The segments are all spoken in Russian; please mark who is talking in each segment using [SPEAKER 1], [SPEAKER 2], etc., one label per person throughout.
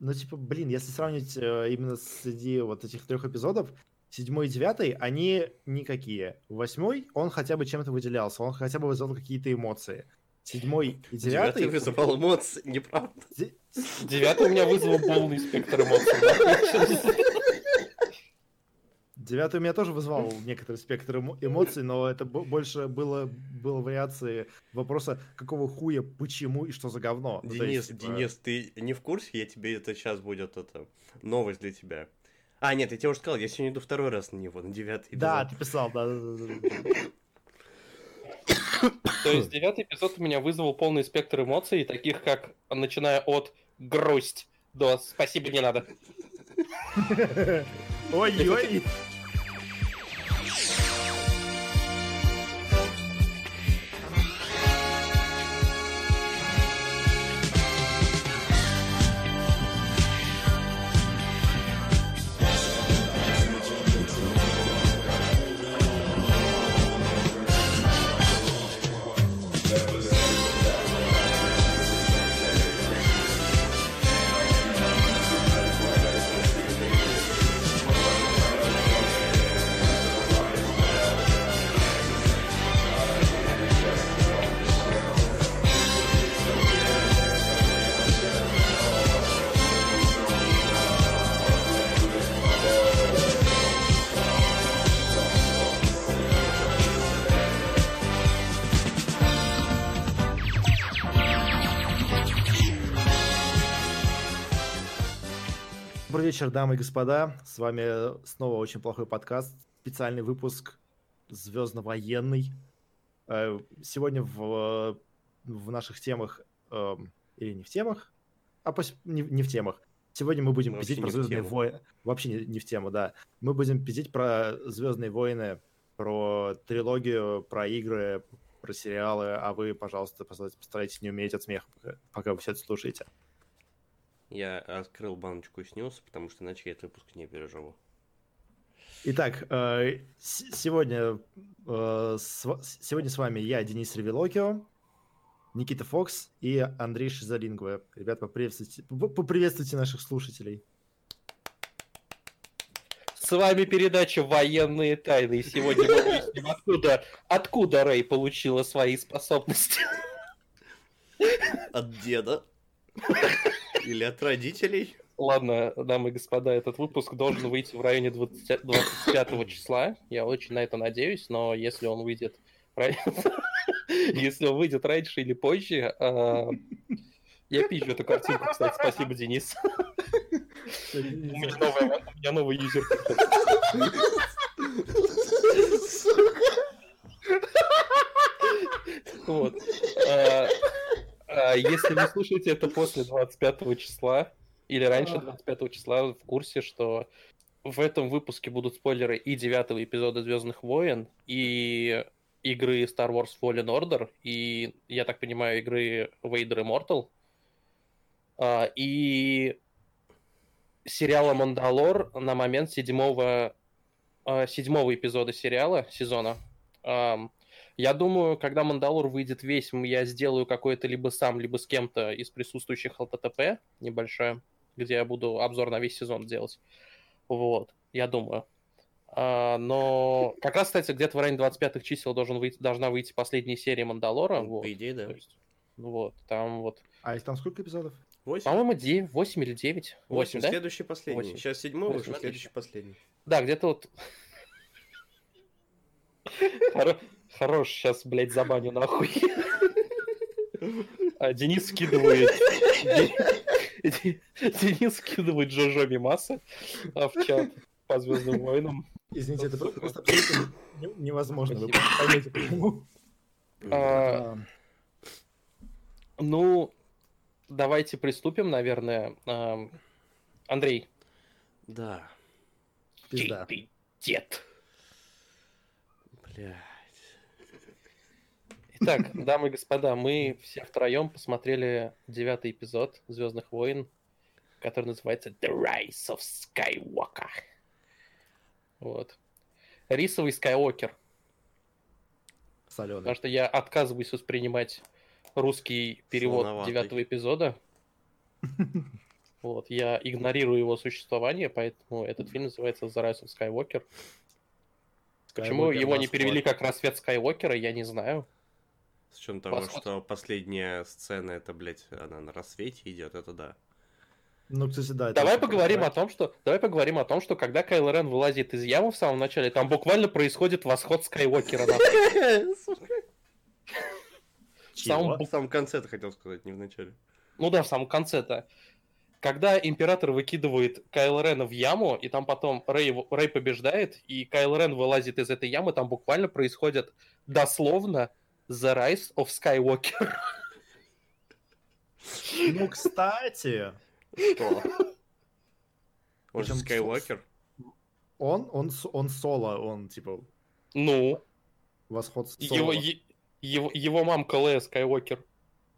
[SPEAKER 1] ну, типа, блин, если сравнить э, именно среди вот этих трех эпизодов, седьмой и девятый, они никакие. Восьмой, он хотя бы чем-то выделялся, он хотя бы вызывал какие-то эмоции. Седьмой и девятый...
[SPEAKER 2] Девятый вызывал эмоции, неправда.
[SPEAKER 1] Де-
[SPEAKER 3] Девятый у меня вызвал полный спектр эмоций.
[SPEAKER 1] Девятый у меня тоже вызвал некоторый спектр эмо- эмоций, но это бо- больше было, было вариации вопроса, какого хуя, почему и что за говно. Ну,
[SPEAKER 2] Денис,
[SPEAKER 1] есть, типа,
[SPEAKER 2] Денис, ты не в курсе? Я тебе это сейчас будет это новость для тебя. А, нет, я тебе уже сказал, я сегодня иду второй раз на него, на девятый
[SPEAKER 1] Да, ты писал, да, да, да, да.
[SPEAKER 3] То есть девятый эпизод у меня вызвал полный спектр эмоций, таких как, начиная от грусть до спасибо, не надо.
[SPEAKER 1] Ой-ой! Вечер, дамы и господа. С вами снова очень плохой подкаст. Специальный выпуск Звездно-военный. Э, Сегодня в, в наших темах, эм, или не в темах, а пос- не, не в темах. Сегодня мы будем
[SPEAKER 2] Вообще
[SPEAKER 1] пиздеть
[SPEAKER 2] не
[SPEAKER 1] про Звездные войны. Вообще не, не в тему, да. Мы будем пиздеть про Звездные войны, про трилогию, про игры, про сериалы, а вы, пожалуйста, постарайтесь, не умереть от смеха, пока, пока вы все это слушаете.
[SPEAKER 2] Я открыл баночку и снился, потому что иначе я этот выпуск не переживу.
[SPEAKER 1] Итак, э, сегодня, э, сегодня с вами я, Денис Ревелокио, Никита Фокс и Андрей Шизалингва. Ребят, поприветствуйте, поприветствуйте наших слушателей.
[SPEAKER 3] С вами передача «Военные тайны», и сегодня мы выясним, откуда, откуда Рэй получила свои способности.
[SPEAKER 2] От деда? Или от родителей?
[SPEAKER 3] Ладно, дамы и господа, этот выпуск должен выйти в районе 20 25 числа. Я очень на это надеюсь, но если он выйдет если он выйдет раньше или позже, а, я пизжу эту картинку, кстати, спасибо, Денис. У меня новый, у меня новый юзер. Вот. А, Если вы слушаете это после 25 числа или раньше 25 числа, в курсе, что в этом выпуске будут спойлеры и девятого эпизода Звездных войн, и игры Star Wars Fallen Order, и, я так понимаю, игры Vader Immortal, а, и сериала Мандалор на момент седьмого, а, седьмого эпизода сериала, сезона. Я думаю, когда Мандалор выйдет весь, я сделаю какой-то либо сам, либо с кем-то из присутствующих ЛТТП небольшое, где я буду обзор на весь сезон делать. Вот, я думаю. А, но как раз, кстати, где-то в районе 25 чисел должен выйти, должна выйти последняя серия Мандалора.
[SPEAKER 2] Ну,
[SPEAKER 3] вот.
[SPEAKER 2] По идее, да.
[SPEAKER 3] То есть, вот, там вот,
[SPEAKER 1] А их там сколько эпизодов?
[SPEAKER 2] Восемь?
[SPEAKER 3] по-моему, 9, 8 или 9. 8,
[SPEAKER 2] Восемь,
[SPEAKER 3] да?
[SPEAKER 2] следующий последний.
[SPEAKER 3] Восемь.
[SPEAKER 2] Сейчас седьмой вышел, следующий последний.
[SPEAKER 3] Да, где-то вот... Хоро- Хорош, сейчас, блядь, забаню нахуй. А Денис скидывает... Де- Денис скидывает Джожо Мимаса а, в чат по Звездным войнам.
[SPEAKER 1] Извините, это просто невозможно. Вы поймете, почему.
[SPEAKER 3] А, Ну, давайте приступим, наверное. А, Андрей.
[SPEAKER 2] Да.
[SPEAKER 1] Пизда.
[SPEAKER 3] Дед?
[SPEAKER 2] Блядь.
[SPEAKER 3] Итак, дамы и господа, мы все втроем посмотрели девятый эпизод Звездных войн, который называется The Rise of Skywalker. Вот. Рисовый Скайуокер.
[SPEAKER 1] Соленый.
[SPEAKER 3] Потому что я отказываюсь воспринимать русский перевод
[SPEAKER 2] Слоноватый.
[SPEAKER 3] девятого эпизода. Вот, я игнорирую его существование, поэтому этот фильм называется The Rise of Skywalker. Почему его не перевели как рассвет Скайуокера, я не знаю.
[SPEAKER 2] С учетом того, что последняя сцена, это, блядь, она на рассвете идет, это да.
[SPEAKER 1] Ну, кстати, да.
[SPEAKER 3] Давай поговорим о том, что давай поговорим о том, что когда Кайло Рен вылазит из ямы в самом начале, там буквально происходит восход Скайуокера.
[SPEAKER 2] В самом конце ты хотел сказать, не в начале.
[SPEAKER 3] Ну да, в самом конце-то. Когда Император выкидывает Кайло Рена в яму, и там потом Рэй, его- Рэй побеждает, и Кайло Рен вылазит из этой ямы, там буквально происходит дословно The Rise of Skywalker.
[SPEAKER 1] Ну, кстати,
[SPEAKER 2] Что? Он же Скайуокер.
[SPEAKER 1] он, он, он соло, он, типа,
[SPEAKER 3] Ну,
[SPEAKER 1] восход соло.
[SPEAKER 3] его, его, его мамка Лея Скайуокер.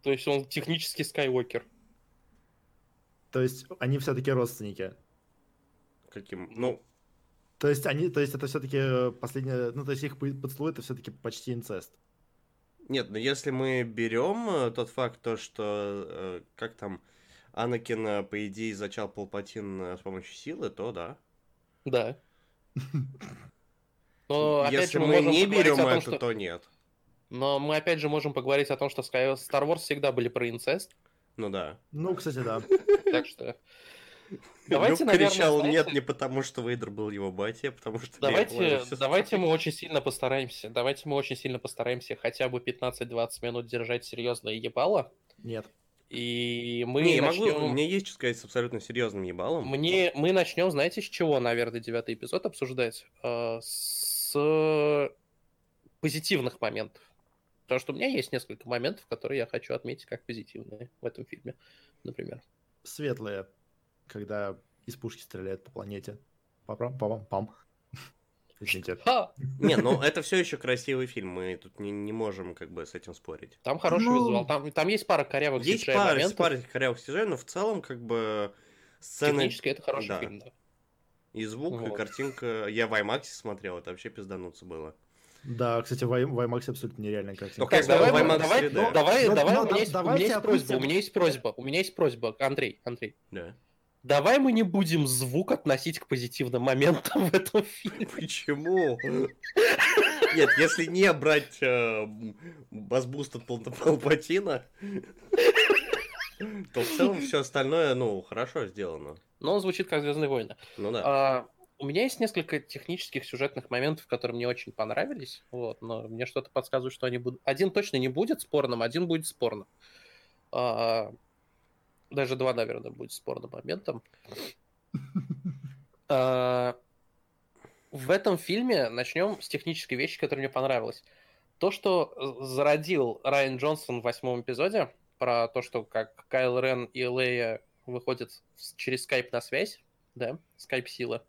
[SPEAKER 3] То есть он технически Скайуокер.
[SPEAKER 1] То есть они все-таки родственники.
[SPEAKER 2] Каким? Ну,
[SPEAKER 1] То есть они, то есть это все-таки последнее, ну то есть их по- поцелуй это все-таки почти инцест.
[SPEAKER 2] Нет, но если мы берем э, тот факт, то, что э, как там Анакин, э, по идее, зачал Палпатин с помощью силы, то да.
[SPEAKER 3] Да. Но опять
[SPEAKER 2] если
[SPEAKER 3] же, мы,
[SPEAKER 2] мы не берем
[SPEAKER 3] том,
[SPEAKER 2] это,
[SPEAKER 3] что...
[SPEAKER 2] то нет.
[SPEAKER 3] Но мы опять же можем поговорить о том, что. Star Wars всегда были про инцест.
[SPEAKER 2] Ну да.
[SPEAKER 1] Ну, кстати, да.
[SPEAKER 3] Так что... Давайте,
[SPEAKER 2] Люк
[SPEAKER 3] наверное,
[SPEAKER 2] кричал
[SPEAKER 3] знаете-
[SPEAKER 2] нет не потому, что Вейдер был его батя, а потому что...
[SPEAKER 3] Давайте, давайте мы очень сильно постараемся. Давайте мы очень сильно постараемся хотя бы 15-20 минут держать серьезное ебало.
[SPEAKER 1] Нет.
[SPEAKER 3] И мы
[SPEAKER 2] Не, я
[SPEAKER 3] начнем...
[SPEAKER 2] могу, у меня есть что сказать с абсолютно серьезным ебалом.
[SPEAKER 3] Мне, мы начнем, знаете, с чего, наверное, девятый эпизод обсуждать? Э, С позитивных моментов. Потому что у меня есть несколько моментов, которые я хочу отметить как позитивные в этом фильме, например.
[SPEAKER 1] Светлые, когда из пушки стреляют по планете. Пам пам пам. Извините.
[SPEAKER 2] Не, ну это все еще красивый фильм, мы тут не, не можем как бы с этим спорить.
[SPEAKER 3] Там хороший
[SPEAKER 1] Ну,
[SPEAKER 3] визуал. Там, там есть пара корявых
[SPEAKER 2] Есть
[SPEAKER 3] CGI
[SPEAKER 2] пара,
[SPEAKER 3] моментов.
[SPEAKER 2] пара корявых CGI, но в целом как бы сцены
[SPEAKER 3] Технически это хороший
[SPEAKER 2] да.
[SPEAKER 3] фильм, да.
[SPEAKER 2] и звук, и
[SPEAKER 3] Вот.
[SPEAKER 2] картинка. Я в IMAX смотрел, это вообще пиздануться было.
[SPEAKER 1] Да, кстати, в, IMAX абсолютно нереальная картинка.
[SPEAKER 2] Ну, как
[SPEAKER 3] давай, давай,
[SPEAKER 2] 3D.
[SPEAKER 3] ну, давай,
[SPEAKER 1] Ну,
[SPEAKER 3] давай,
[SPEAKER 1] ну,
[SPEAKER 3] у меня есть, у
[SPEAKER 1] давайте
[SPEAKER 3] меня есть просьба, у меня есть просьба, у меня есть просьба, Андрей, Андрей.
[SPEAKER 2] Да.
[SPEAKER 3] Давай мы не будем звук относить к позитивным моментам в этом фильме.
[SPEAKER 2] Почему? Нет, если не брать э, басбуст от Пал- Палпатина, то в целом все остальное, ну, хорошо сделано.
[SPEAKER 3] Но он звучит как Звездные войны.
[SPEAKER 2] Ну да.
[SPEAKER 3] А, у меня есть несколько технических сюжетных моментов, которые мне очень понравились. Вот, но мне что-то подсказывает, что они будут. Один точно не будет спорным, один будет спорным. А, даже два, наверное, будет спорным моментом. А, в этом фильме начнем с технической вещи, которая мне понравилась. То, что э, зародил Райан Джонсон в восьмом эпизоде, про то, что как Кайл Рен и Лея выходят через скайп на связь, да, скайп-сила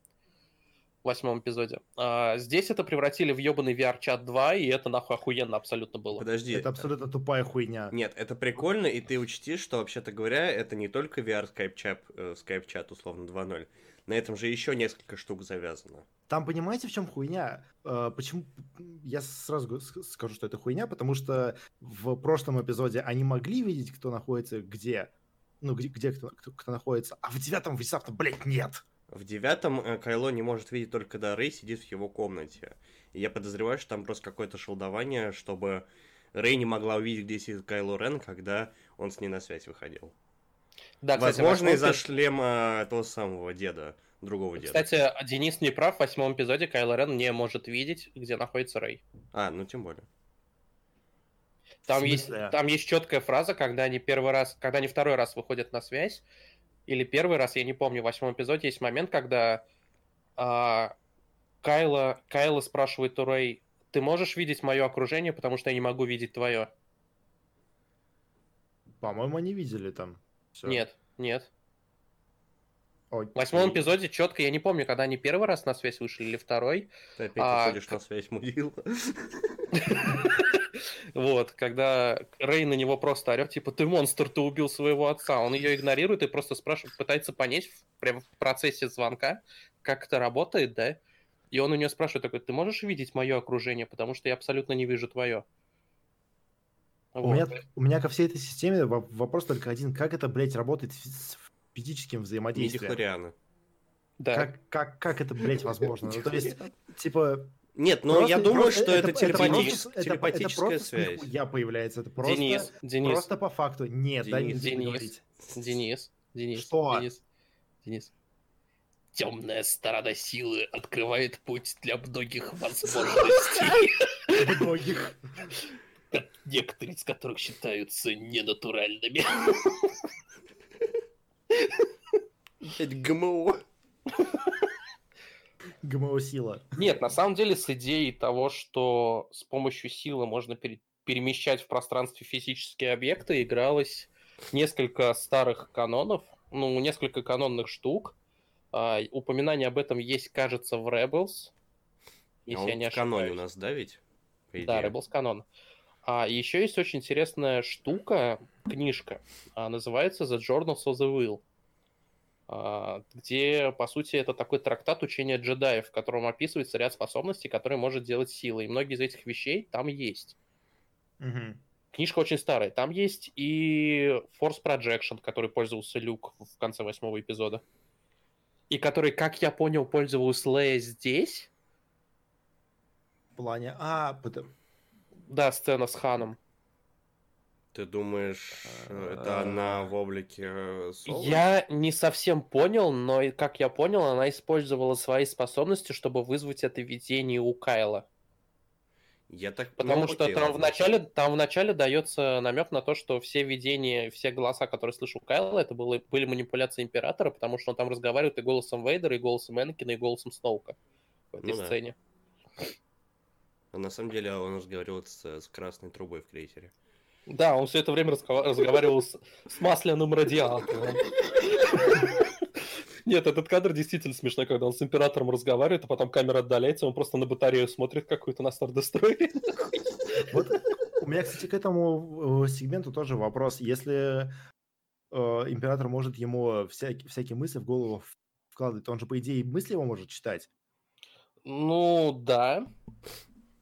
[SPEAKER 3] восьмом эпизоде. А, здесь это превратили в ебаный VR-чат 2, и это нахуй охуенно абсолютно было.
[SPEAKER 2] Подожди.
[SPEAKER 1] Это абсолютно тупая хуйня.
[SPEAKER 2] Нет, это прикольно, и ты учти, что, вообще-то говоря, это не только VR скайп-чат, э, скайп-чат условно 2.0. На этом же еще несколько штук завязано.
[SPEAKER 1] Там понимаете, в чем хуйня? Э, Почему? Я сразу скажу, что это хуйня, потому что в прошлом эпизоде они могли видеть, кто находится где. Ну, где, где кто, кто- кто находится. А в девятом внезапно, блядь, нет.
[SPEAKER 2] В девятом э, Кайло не может видеть только когда Рэй сидит в его комнате. И я подозреваю, что там просто какое-то шелдование, чтобы Рэй не могла увидеть, где сидит Кайло Рен, когда он с ней на связь выходил.
[SPEAKER 3] Да, кстати,
[SPEAKER 2] Возможно, из-за шлема того самого деда, другого деда.
[SPEAKER 3] Кстати, Денис не прав, в восьмом эпизоде Кайло Рен не может видеть, где находится Рэй.
[SPEAKER 2] А, ну тем более.
[SPEAKER 3] Там есть, там есть четкая фраза, когда они первый раз, когда они второй раз выходят на связь, или первый раз, я не помню, в восьмом эпизоде есть момент, когда а, Кайла, Кайла спрашивает у Рэй, ты можешь видеть мое окружение, потому что я не могу видеть твое?
[SPEAKER 1] По-моему, они видели там. Всё.
[SPEAKER 3] Нет, нет.
[SPEAKER 1] Окей.
[SPEAKER 3] В восьмом эпизоде четко, я не помню, когда они первый раз на связь вышли или второй,
[SPEAKER 2] Ты опять
[SPEAKER 3] А,
[SPEAKER 2] выходишь на связь, мудила.
[SPEAKER 3] Вот, когда Рэй на него просто орет, типа, ты монстр, ты убил своего отца. Он ее игнорирует и просто спрашивает, пытается понять в- прямо в процессе звонка, как это работает, да? И он у нее спрашивает такой, ты можешь видеть мое окружение, потому что я абсолютно не вижу твое.
[SPEAKER 1] У меня, у меня ко всей этой системе во- вопрос только один. Как это, блядь, работает в, физическим взаимодействием.
[SPEAKER 2] Мидихлорианы.
[SPEAKER 3] Да.
[SPEAKER 1] Как, как, как это, блядь, возможно? Ну, то есть, типа...
[SPEAKER 2] Нет, ну
[SPEAKER 1] просто-
[SPEAKER 2] я думаю,
[SPEAKER 1] просто-
[SPEAKER 2] что это,
[SPEAKER 1] просто-
[SPEAKER 2] телепатич-
[SPEAKER 1] это-
[SPEAKER 2] телепатическая
[SPEAKER 1] это просто
[SPEAKER 2] связь.
[SPEAKER 1] Я появляется, это просто...
[SPEAKER 3] Денис, Денис,
[SPEAKER 1] Просто по факту. Нет, дай мне
[SPEAKER 3] Денис.
[SPEAKER 1] договорить.
[SPEAKER 3] Денис, Денис,
[SPEAKER 1] Что?
[SPEAKER 3] Денис, Денис. Темная сторона силы открывает путь для многих возможностей,
[SPEAKER 1] Многих.
[SPEAKER 3] некоторые из которых считаются ненатуральными.
[SPEAKER 2] Блядь, ГМО.
[SPEAKER 1] ГМО сила.
[SPEAKER 3] Нет, на самом деле с идеей того, что с помощью силы можно пере- перемещать в пространстве физические объекты, игралось несколько старых канонов, ну, несколько канонных штук. А, упоминание об этом есть, кажется, в Rebels, если
[SPEAKER 2] А
[SPEAKER 3] я
[SPEAKER 2] он
[SPEAKER 3] не
[SPEAKER 2] в каноне
[SPEAKER 3] ошибаюсь.
[SPEAKER 2] у нас, да, ведь?
[SPEAKER 3] Да. Rebels канон. А еще есть очень интересная штука, книжка, а, называется The Journals of the Will, где, по сути, это такой трактат учения джедаев, в котором описывается ряд способностей, которые может делать сила. И многие из этих вещей там есть.
[SPEAKER 1] Мгм.
[SPEAKER 3] Книжка очень старая. Там есть и Force Projection, который пользовался Люк в конце восьмого эпизода. И который, как я понял, пользовался Лея здесь.
[SPEAKER 1] В плане... А, потом...
[SPEAKER 3] Да, сцена с Ханом.
[SPEAKER 2] Ты думаешь, э, это она в облике э, Соло?
[SPEAKER 3] Я не совсем понял, но, как я понял, она использовала свои способности, чтобы вызвать это видение у Кайла.
[SPEAKER 2] Я так...
[SPEAKER 3] Потому
[SPEAKER 2] ну,
[SPEAKER 3] что
[SPEAKER 2] окей,
[SPEAKER 3] там,
[SPEAKER 2] ладно.
[SPEAKER 3] в начале, там в начале дается намек на то, что все видения, все голоса, которые слышу Кайла, это было, были манипуляции Императора, потому что он там разговаривает и голосом Вейдера, и голосом Энакина, и голосом Сноука в этой
[SPEAKER 2] Ну да.
[SPEAKER 3] сцене.
[SPEAKER 2] А на самом деле он разговаривал с, с красной трубой в крейсере.
[SPEAKER 3] Да, он все это время разгова- разговаривал с, с масляным радиатором. Нет, этот кадр действительно смешной, когда он с императором разговаривает, а потом камера отдаляется, он просто на батарею смотрит какую-то на Star Destroyer.
[SPEAKER 1] Вот у меня, кстати, к этому э, сегменту тоже вопрос. Если э, император может ему всякие, всякие мысли в голову вкладывать, то он же, по идее, мысли его может читать,
[SPEAKER 3] Ну, да.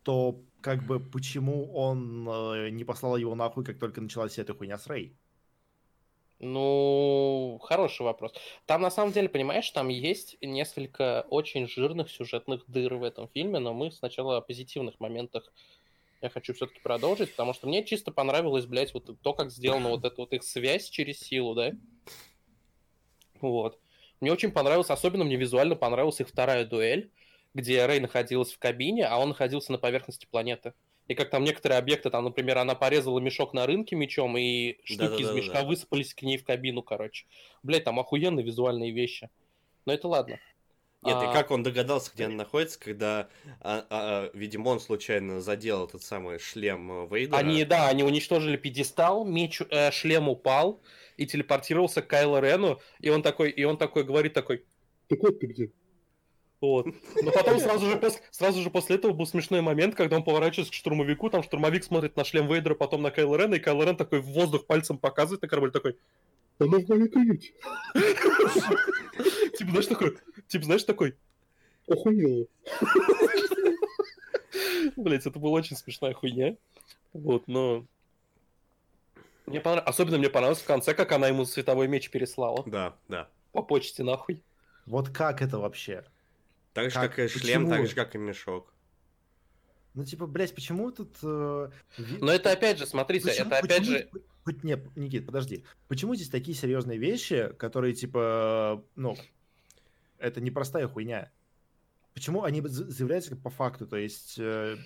[SPEAKER 1] то как бы почему он э, не послал его нахуй, как только началась вся эта хуйня с Рей?
[SPEAKER 3] Ну, хороший вопрос. Там, на самом деле, понимаешь, там есть несколько очень жирных сюжетных дыр в этом фильме, но мы сначала о позитивных моментах я хочу все-таки продолжить, потому что мне чисто понравилось, блядь, вот то, как сделана вот эта вот их связь через силу, да? Вот. Мне очень понравилось, особенно мне визуально понравилась их вторая дуэль, где Рэй находилась в кабине, а он находился на поверхности планеты. И как там некоторые объекты, там, например, она порезала мешок на рынке мечом, и штуки из мешка высыпались к ней в кабину, короче. Блять, там охуенные визуальные вещи. Но это ладно.
[SPEAKER 2] Нет,
[SPEAKER 3] А,
[SPEAKER 2] и как он догадался, где она находится, когда, а, а, а, видимо, он случайно задел этот самый шлем э, Вейдера.
[SPEAKER 3] Они, да, они уничтожили пьедестал, меч, э, шлем упал и телепортировался к Кайло Рену, и он такой, и он такой говорит такой, так вот ты где? Вот. Но потом сразу же, пос- сразу же после этого был смешной момент, когда он поворачивается к штурмовику, там штурмовик смотрит на шлем Вейдера, потом на Кайло Рена, и Кайло Рен такой в воздух пальцем показывает на корабль, такой, она в моей каюте. Типа, знаешь, такой, типа, знаешь, такой, охуела. Блять, это была очень смешная хуйня. Вот, но... Мне понрав- Особенно мне понравилось в конце, как она ему световой меч переслала.
[SPEAKER 2] Да, да.
[SPEAKER 3] По почте, нахуй.
[SPEAKER 1] Вот как это вообще?
[SPEAKER 2] Так же,
[SPEAKER 1] Как?
[SPEAKER 2] как, и шлем,
[SPEAKER 1] Почему?
[SPEAKER 2] так же, как и мешок.
[SPEAKER 1] Ну, типа, блядь, почему тут... э, ви-
[SPEAKER 3] Но это опять же, смотрите,
[SPEAKER 1] Почему-
[SPEAKER 3] это опять
[SPEAKER 1] почему-
[SPEAKER 3] же...
[SPEAKER 1] Не, Никит, подожди. Почему здесь такие серьезные вещи, которые, типа, ну, это непростая хуйня? Почему они за- заявляются как по факту? То есть... э,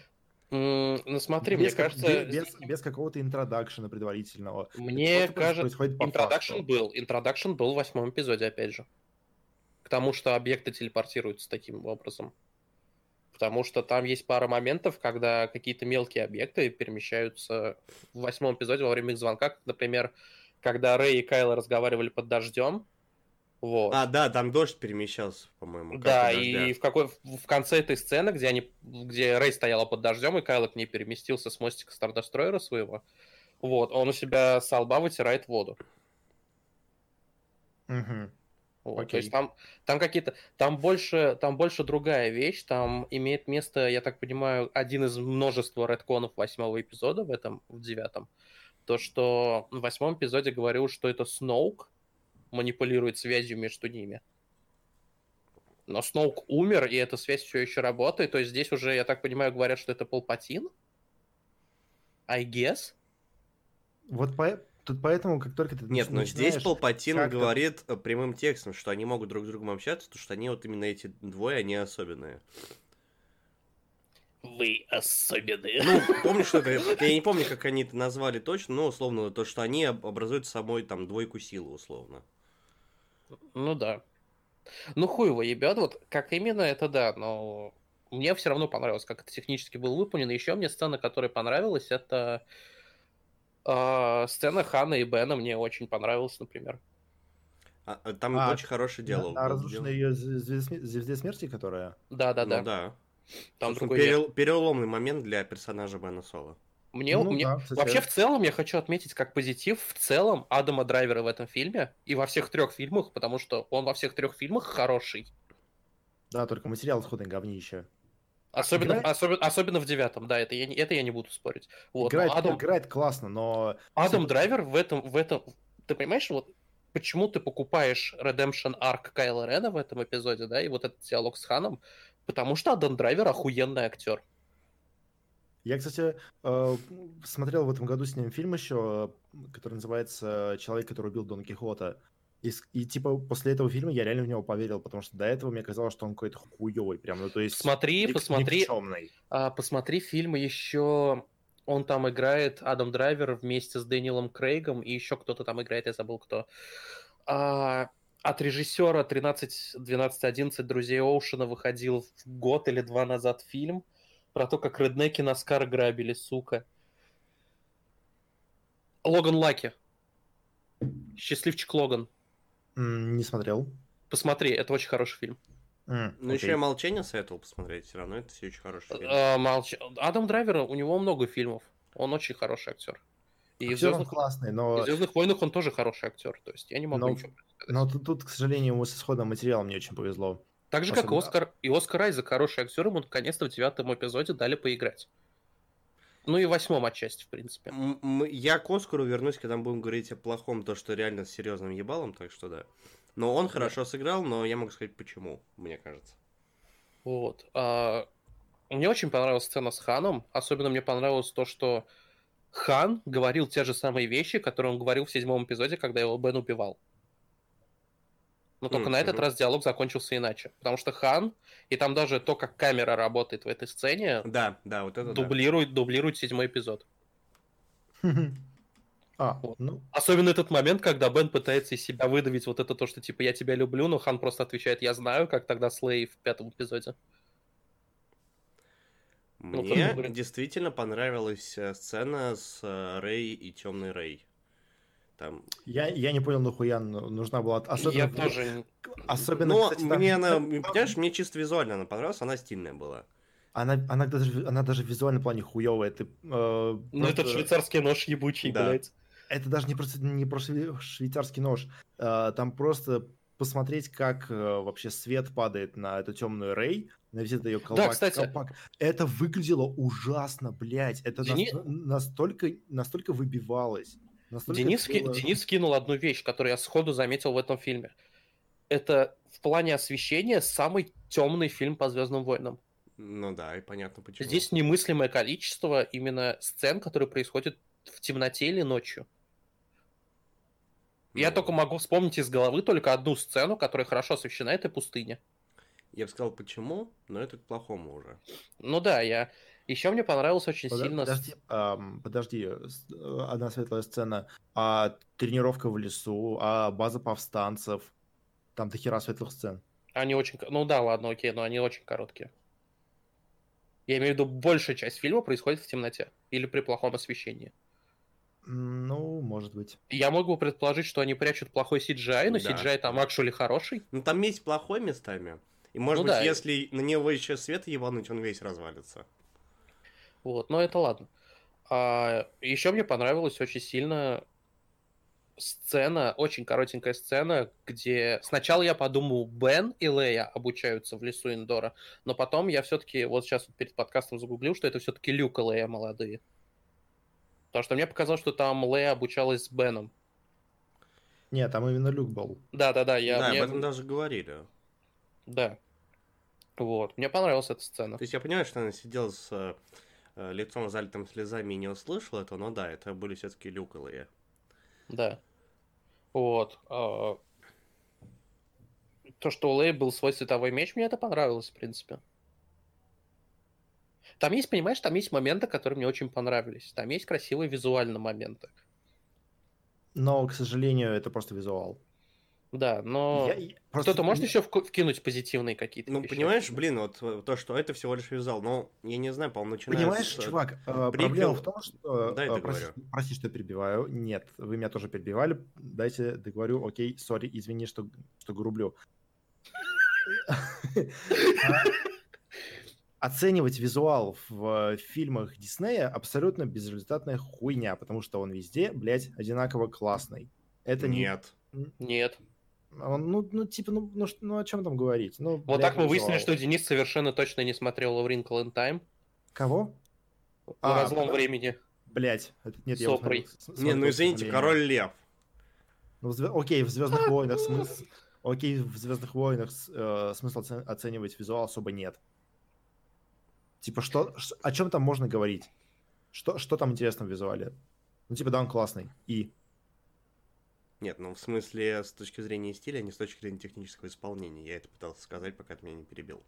[SPEAKER 3] Ну смотри,
[SPEAKER 1] без
[SPEAKER 3] мне кажется,
[SPEAKER 1] Без, без- без какого-то introduction а предварительного.
[SPEAKER 3] мне кажется,
[SPEAKER 1] introduction
[SPEAKER 3] был. Introduction был в восьмом эпизоде, опять же. К тому, что объекты телепортируются таким образом. Потому что там есть пара моментов, когда какие-то мелкие объекты перемещаются в восьмом эпизоде во время их звонка. Как, например, когда Рэй и Кайло разговаривали под дождем. Вот.
[SPEAKER 2] А, да, там дождь перемещался, по-моему.
[SPEAKER 3] Да, и в какой в конце этой сцены, где они, где Рэй стояла под дождем, и Кайло к ней переместился с мостика Стардестройера своего, вот, он у себя с лба вытирает воду.
[SPEAKER 1] Мгм.
[SPEAKER 3] Вот, То есть там, там какие-то, там больше, там больше другая вещь, там имеет место, я так понимаю, один из множества редконов восьмого эпизода в этом, в девятом. То, что в восьмом эпизоде говорил, что это Сноук, манипулирует связью между ними. Но Сноук умер, и эта связь все еще работает. То есть здесь уже, я так понимаю, говорят, что это Палпатин? I guess?
[SPEAKER 1] Вот по... тут поэтому, как только ты
[SPEAKER 2] Нет, но здесь Палпатин
[SPEAKER 1] как-то-
[SPEAKER 2] говорит э, прямым текстом, что они могут друг с другом общаться, потому что они вот именно эти двое, они особенные.
[SPEAKER 3] Вы особенные.
[SPEAKER 2] Ну, помню, что это... Я не помню, как они это назвали точно, но условно то, что они об- образуют собой там двойку силы, условно.
[SPEAKER 3] Ну да. Ну хуй его ебет, вот как именно это да, но мне все равно понравилось, как это технически было выполнено. Еще мне сцена, которая понравилась, это э, сцена Хана и Бена мне очень понравилась, например.
[SPEAKER 2] А, а там
[SPEAKER 1] А,
[SPEAKER 2] очень хороший диалог.
[SPEAKER 1] На,
[SPEAKER 2] был
[SPEAKER 1] разрушенной
[SPEAKER 2] сделан.
[SPEAKER 1] ее звезде, сме- звезде смерти, которая...
[SPEAKER 3] Да-да-да.
[SPEAKER 2] Ну да.
[SPEAKER 3] Там другой
[SPEAKER 2] перел- переломный момент для персонажа Бена Соло.
[SPEAKER 3] Мне,
[SPEAKER 1] Ну
[SPEAKER 3] мне-
[SPEAKER 1] да, кстати,
[SPEAKER 3] вообще в целом я хочу отметить как позитив в целом Адама Драйвера в этом фильме и во всех трех фильмах, потому что он во всех трех фильмах хороший.
[SPEAKER 1] Да, только материал сходный говнище.
[SPEAKER 3] Особенно,
[SPEAKER 1] Играет-
[SPEAKER 3] особенно, особенно в девятом, да, это я, не- это я не буду спорить. Вот,
[SPEAKER 1] играет,
[SPEAKER 3] Адам,
[SPEAKER 1] играет классно, но...
[SPEAKER 3] Адам Драйвер в этом, в этом, ты понимаешь, вот почему ты покупаешь Redemption Arc Кайла Рена в этом эпизоде, да, и вот этот диалог с Ханом, потому что Адам Драйвер охуенный актер.
[SPEAKER 1] Я, кстати, э, смотрел в этом году с ним фильм еще, э, который называется «Человек, который убил Дон Кихота». И, и, типа после этого фильма я реально в него поверил, потому что до этого мне казалось, что он какой-то хуёвый прям, ну то есть...
[SPEAKER 3] Смотри,
[SPEAKER 1] ник-
[SPEAKER 3] посмотри,
[SPEAKER 1] никчёмный.
[SPEAKER 3] а, посмотри фильмы еще. Он там играет Адам Драйвер вместе с Дэниелом Крейгом, и еще кто-то там играет, я забыл кто. А, от режиссера 13, 12, 11 Друзей Оушена выходил год или два назад фильм про то, как реднеки Наскар грабили, сука. Логан Лаки. Счастливчик Логан.
[SPEAKER 1] Не смотрел.
[SPEAKER 3] Посмотри, это очень хороший фильм.
[SPEAKER 1] М,
[SPEAKER 2] Ну, еще
[SPEAKER 1] окей.
[SPEAKER 2] и молчание советовал посмотреть, все равно это все очень хороший фильм.
[SPEAKER 3] А, молч- Адам Драйвер, у него много фильмов. Он очень хороший актер. И в
[SPEAKER 1] Актер он
[SPEAKER 3] «Звездных
[SPEAKER 1] классный,
[SPEAKER 3] В
[SPEAKER 1] но,
[SPEAKER 3] Звездных войнах он тоже хороший актер. То есть я не могу
[SPEAKER 1] Но-
[SPEAKER 3] ничего сказать.
[SPEAKER 1] но тут, тут, к сожалению, ему с исходным материалом не очень повезло.
[SPEAKER 3] Так же, как и
[SPEAKER 1] особенно-
[SPEAKER 3] Оскар, и Оскар Айзек хороший актер, ему наконец-то в девятом эпизоде дали поиграть. Ну и в восьмом отчасти, в принципе.
[SPEAKER 2] Я к Оскару вернусь, когда мы будем говорить о плохом, то, что реально с серьезным ебалом, так что да. Но он хорошо сыграл, но я могу сказать, почему, мне кажется.
[SPEAKER 3] Вот. А, Мне очень понравилась сцена с Ханом. Особенно мне понравилось то, что Хан говорил те же самые вещи, которые он говорил в седьмом эпизоде, когда его Бен убивал. Но только на этот раз диалог закончился иначе. Потому что Хан, и там даже то, как камера работает в этой сцене,
[SPEAKER 2] Да, да, вот это да.
[SPEAKER 3] дублирует, дублирует седьмой эпизод.
[SPEAKER 1] А,
[SPEAKER 3] Вот.
[SPEAKER 1] ну,
[SPEAKER 3] Особенно этот момент, когда Бен пытается из себя выдавить вот это то, что типа я тебя люблю, но Хан просто отвечает я знаю, как тогда Слей в пятом эпизоде. Ну,
[SPEAKER 2] Мне
[SPEAKER 3] бы-
[SPEAKER 2] действительно понравилась э, сцена с э, Рэй и Темный Рэй. Там...
[SPEAKER 1] я, я не понял, нахуя ну- нужна была... Особенно,
[SPEAKER 3] я тоже...
[SPEAKER 1] Особенно,
[SPEAKER 2] Но
[SPEAKER 1] кстати, там-
[SPEAKER 2] мне она,
[SPEAKER 1] там-
[SPEAKER 2] понимаешь, мне чисто визуально она понравилась, она стильная была.
[SPEAKER 1] Она, она, даже, она даже в визуальном плане хуевая. Ты, э,
[SPEAKER 3] Ну
[SPEAKER 1] просто-
[SPEAKER 3] этот швейцарский нож ебучий,
[SPEAKER 2] Да.
[SPEAKER 3] блядь.
[SPEAKER 1] Это даже не просто не про шве- швейцарский нож. Э, там просто посмотреть, как э, вообще свет падает на эту темную Рей, на весь этот ее колпак,
[SPEAKER 3] кстати.
[SPEAKER 1] колпак. Это выглядело ужасно, блядь. Это нас-
[SPEAKER 3] Дени-
[SPEAKER 1] настолько, настолько выбивалось. Настолько
[SPEAKER 3] Денис,
[SPEAKER 1] было-
[SPEAKER 3] Денис кинул одну вещь, которую я сходу заметил в этом фильме. Это в плане освещения самый темный фильм по Звездным войнам.
[SPEAKER 2] Ну да, и понятно почему.
[SPEAKER 3] Здесь немыслимое количество именно сцен, которые происходят в темноте или ночью. Я
[SPEAKER 2] Ну,
[SPEAKER 3] только могу вспомнить из головы только одну сцену, которая хорошо освещена, это пустыня.
[SPEAKER 2] Я бы сказал, почему, но это к плохому уже.
[SPEAKER 3] Ну да, я... Еще мне понравилось очень
[SPEAKER 1] Подо-
[SPEAKER 3] сильно...
[SPEAKER 1] Подожди, ам, подожди, э, одна светлая сцена. А тренировка в лесу, а база повстанцев. Там до хера светлых сцен.
[SPEAKER 3] Они очень... Ну да, ладно, окей, но они очень короткие. Я имею в виду, большая часть фильма происходит в темноте или при плохом освещении.
[SPEAKER 1] Ну, может быть.
[SPEAKER 3] Я могу предположить, что они прячут плохой CGI, но
[SPEAKER 2] Да.
[SPEAKER 3] CGI там actually хороший.
[SPEAKER 2] Ну там есть плохой местами. И может
[SPEAKER 3] Ну
[SPEAKER 2] быть,
[SPEAKER 3] да.
[SPEAKER 2] если на него еще свет ебануть, он весь развалится.
[SPEAKER 3] Вот, но это ладно. А, еще мне понравилась очень сильно сцена, очень коротенькая сцена, где сначала я подумал, Бен и Лея обучаются в лесу Индора, но потом я все-таки, вот сейчас вот перед подкастом загуглил, что это все-таки Люк и Лея молодые. Потому что мне показалось, что там Лея обучалась с Беном.
[SPEAKER 1] Нет, там именно люк был.
[SPEAKER 3] Да-да-да, я...
[SPEAKER 2] да,
[SPEAKER 3] мне-
[SPEAKER 2] об этом даже говорили.
[SPEAKER 3] Да. Вот, мне понравилась эта сцена.
[SPEAKER 2] То есть я понимаю, что она сидела с э, лицом залитым слезами и не услышала этого, но да, это были все-таки люкалые.
[SPEAKER 3] Да. Вот. а, То, что у Лэй был свой световой меч, мне это понравилось, в принципе. Там есть, понимаешь, там есть моменты, которые мне очень понравились. Там есть красивые визуальные моменты.
[SPEAKER 1] Но, к сожалению, это просто визуал.
[SPEAKER 3] Да, но...
[SPEAKER 1] Я- просто-
[SPEAKER 3] Кто-то может еще вкинуть позитивные какие-то
[SPEAKER 2] Ну,
[SPEAKER 3] вещи?
[SPEAKER 2] понимаешь, блин, вот э, то, что это всего лишь визуал, ну, я не знаю, по-моему, начиная
[SPEAKER 1] Понимаешь,
[SPEAKER 2] с, э,
[SPEAKER 1] чувак, э,
[SPEAKER 2] приквел-
[SPEAKER 1] проблема в том, что...
[SPEAKER 2] Дай
[SPEAKER 1] э,
[SPEAKER 2] договорю.
[SPEAKER 1] прости, прости, что перебиваю. Нет, вы меня тоже перебивали. Дайте договорю. Окей, сори, извини, что, что грублю. Оценивать визуал в фильмах Диснея абсолютно безрезультатная хуйня, потому что он везде, блядь, одинаково классный. Это не...
[SPEAKER 2] Нет.
[SPEAKER 1] Он, ну, ну, типа, ну, ну, ну, о чем там говорить? Ну,
[SPEAKER 3] Вот
[SPEAKER 1] блядь,
[SPEAKER 3] так мы выяснили, что Денис совершенно точно не смотрел Wrinkle in Time.
[SPEAKER 1] Кого?
[SPEAKER 3] На
[SPEAKER 1] А,
[SPEAKER 3] разлом
[SPEAKER 1] да.
[SPEAKER 3] времени.
[SPEAKER 1] Блять, нет, я
[SPEAKER 3] Сопрой.
[SPEAKER 1] вот смотрю-
[SPEAKER 2] Не, ну извините, король лев.
[SPEAKER 1] Ну, в окей, в Звездных войнах смысл. Окей, в Звездных войнах э, смысл оце- оценивать визуал особо нет. Типа, что, ш- о чем там можно говорить? Что, что там интересно в визуале? Ну, типа, да, он классный. И.
[SPEAKER 2] Нет, ну в смысле с точки зрения стиля, а не с точки зрения технического исполнения. Я это пытался сказать, пока ты меня не перебил.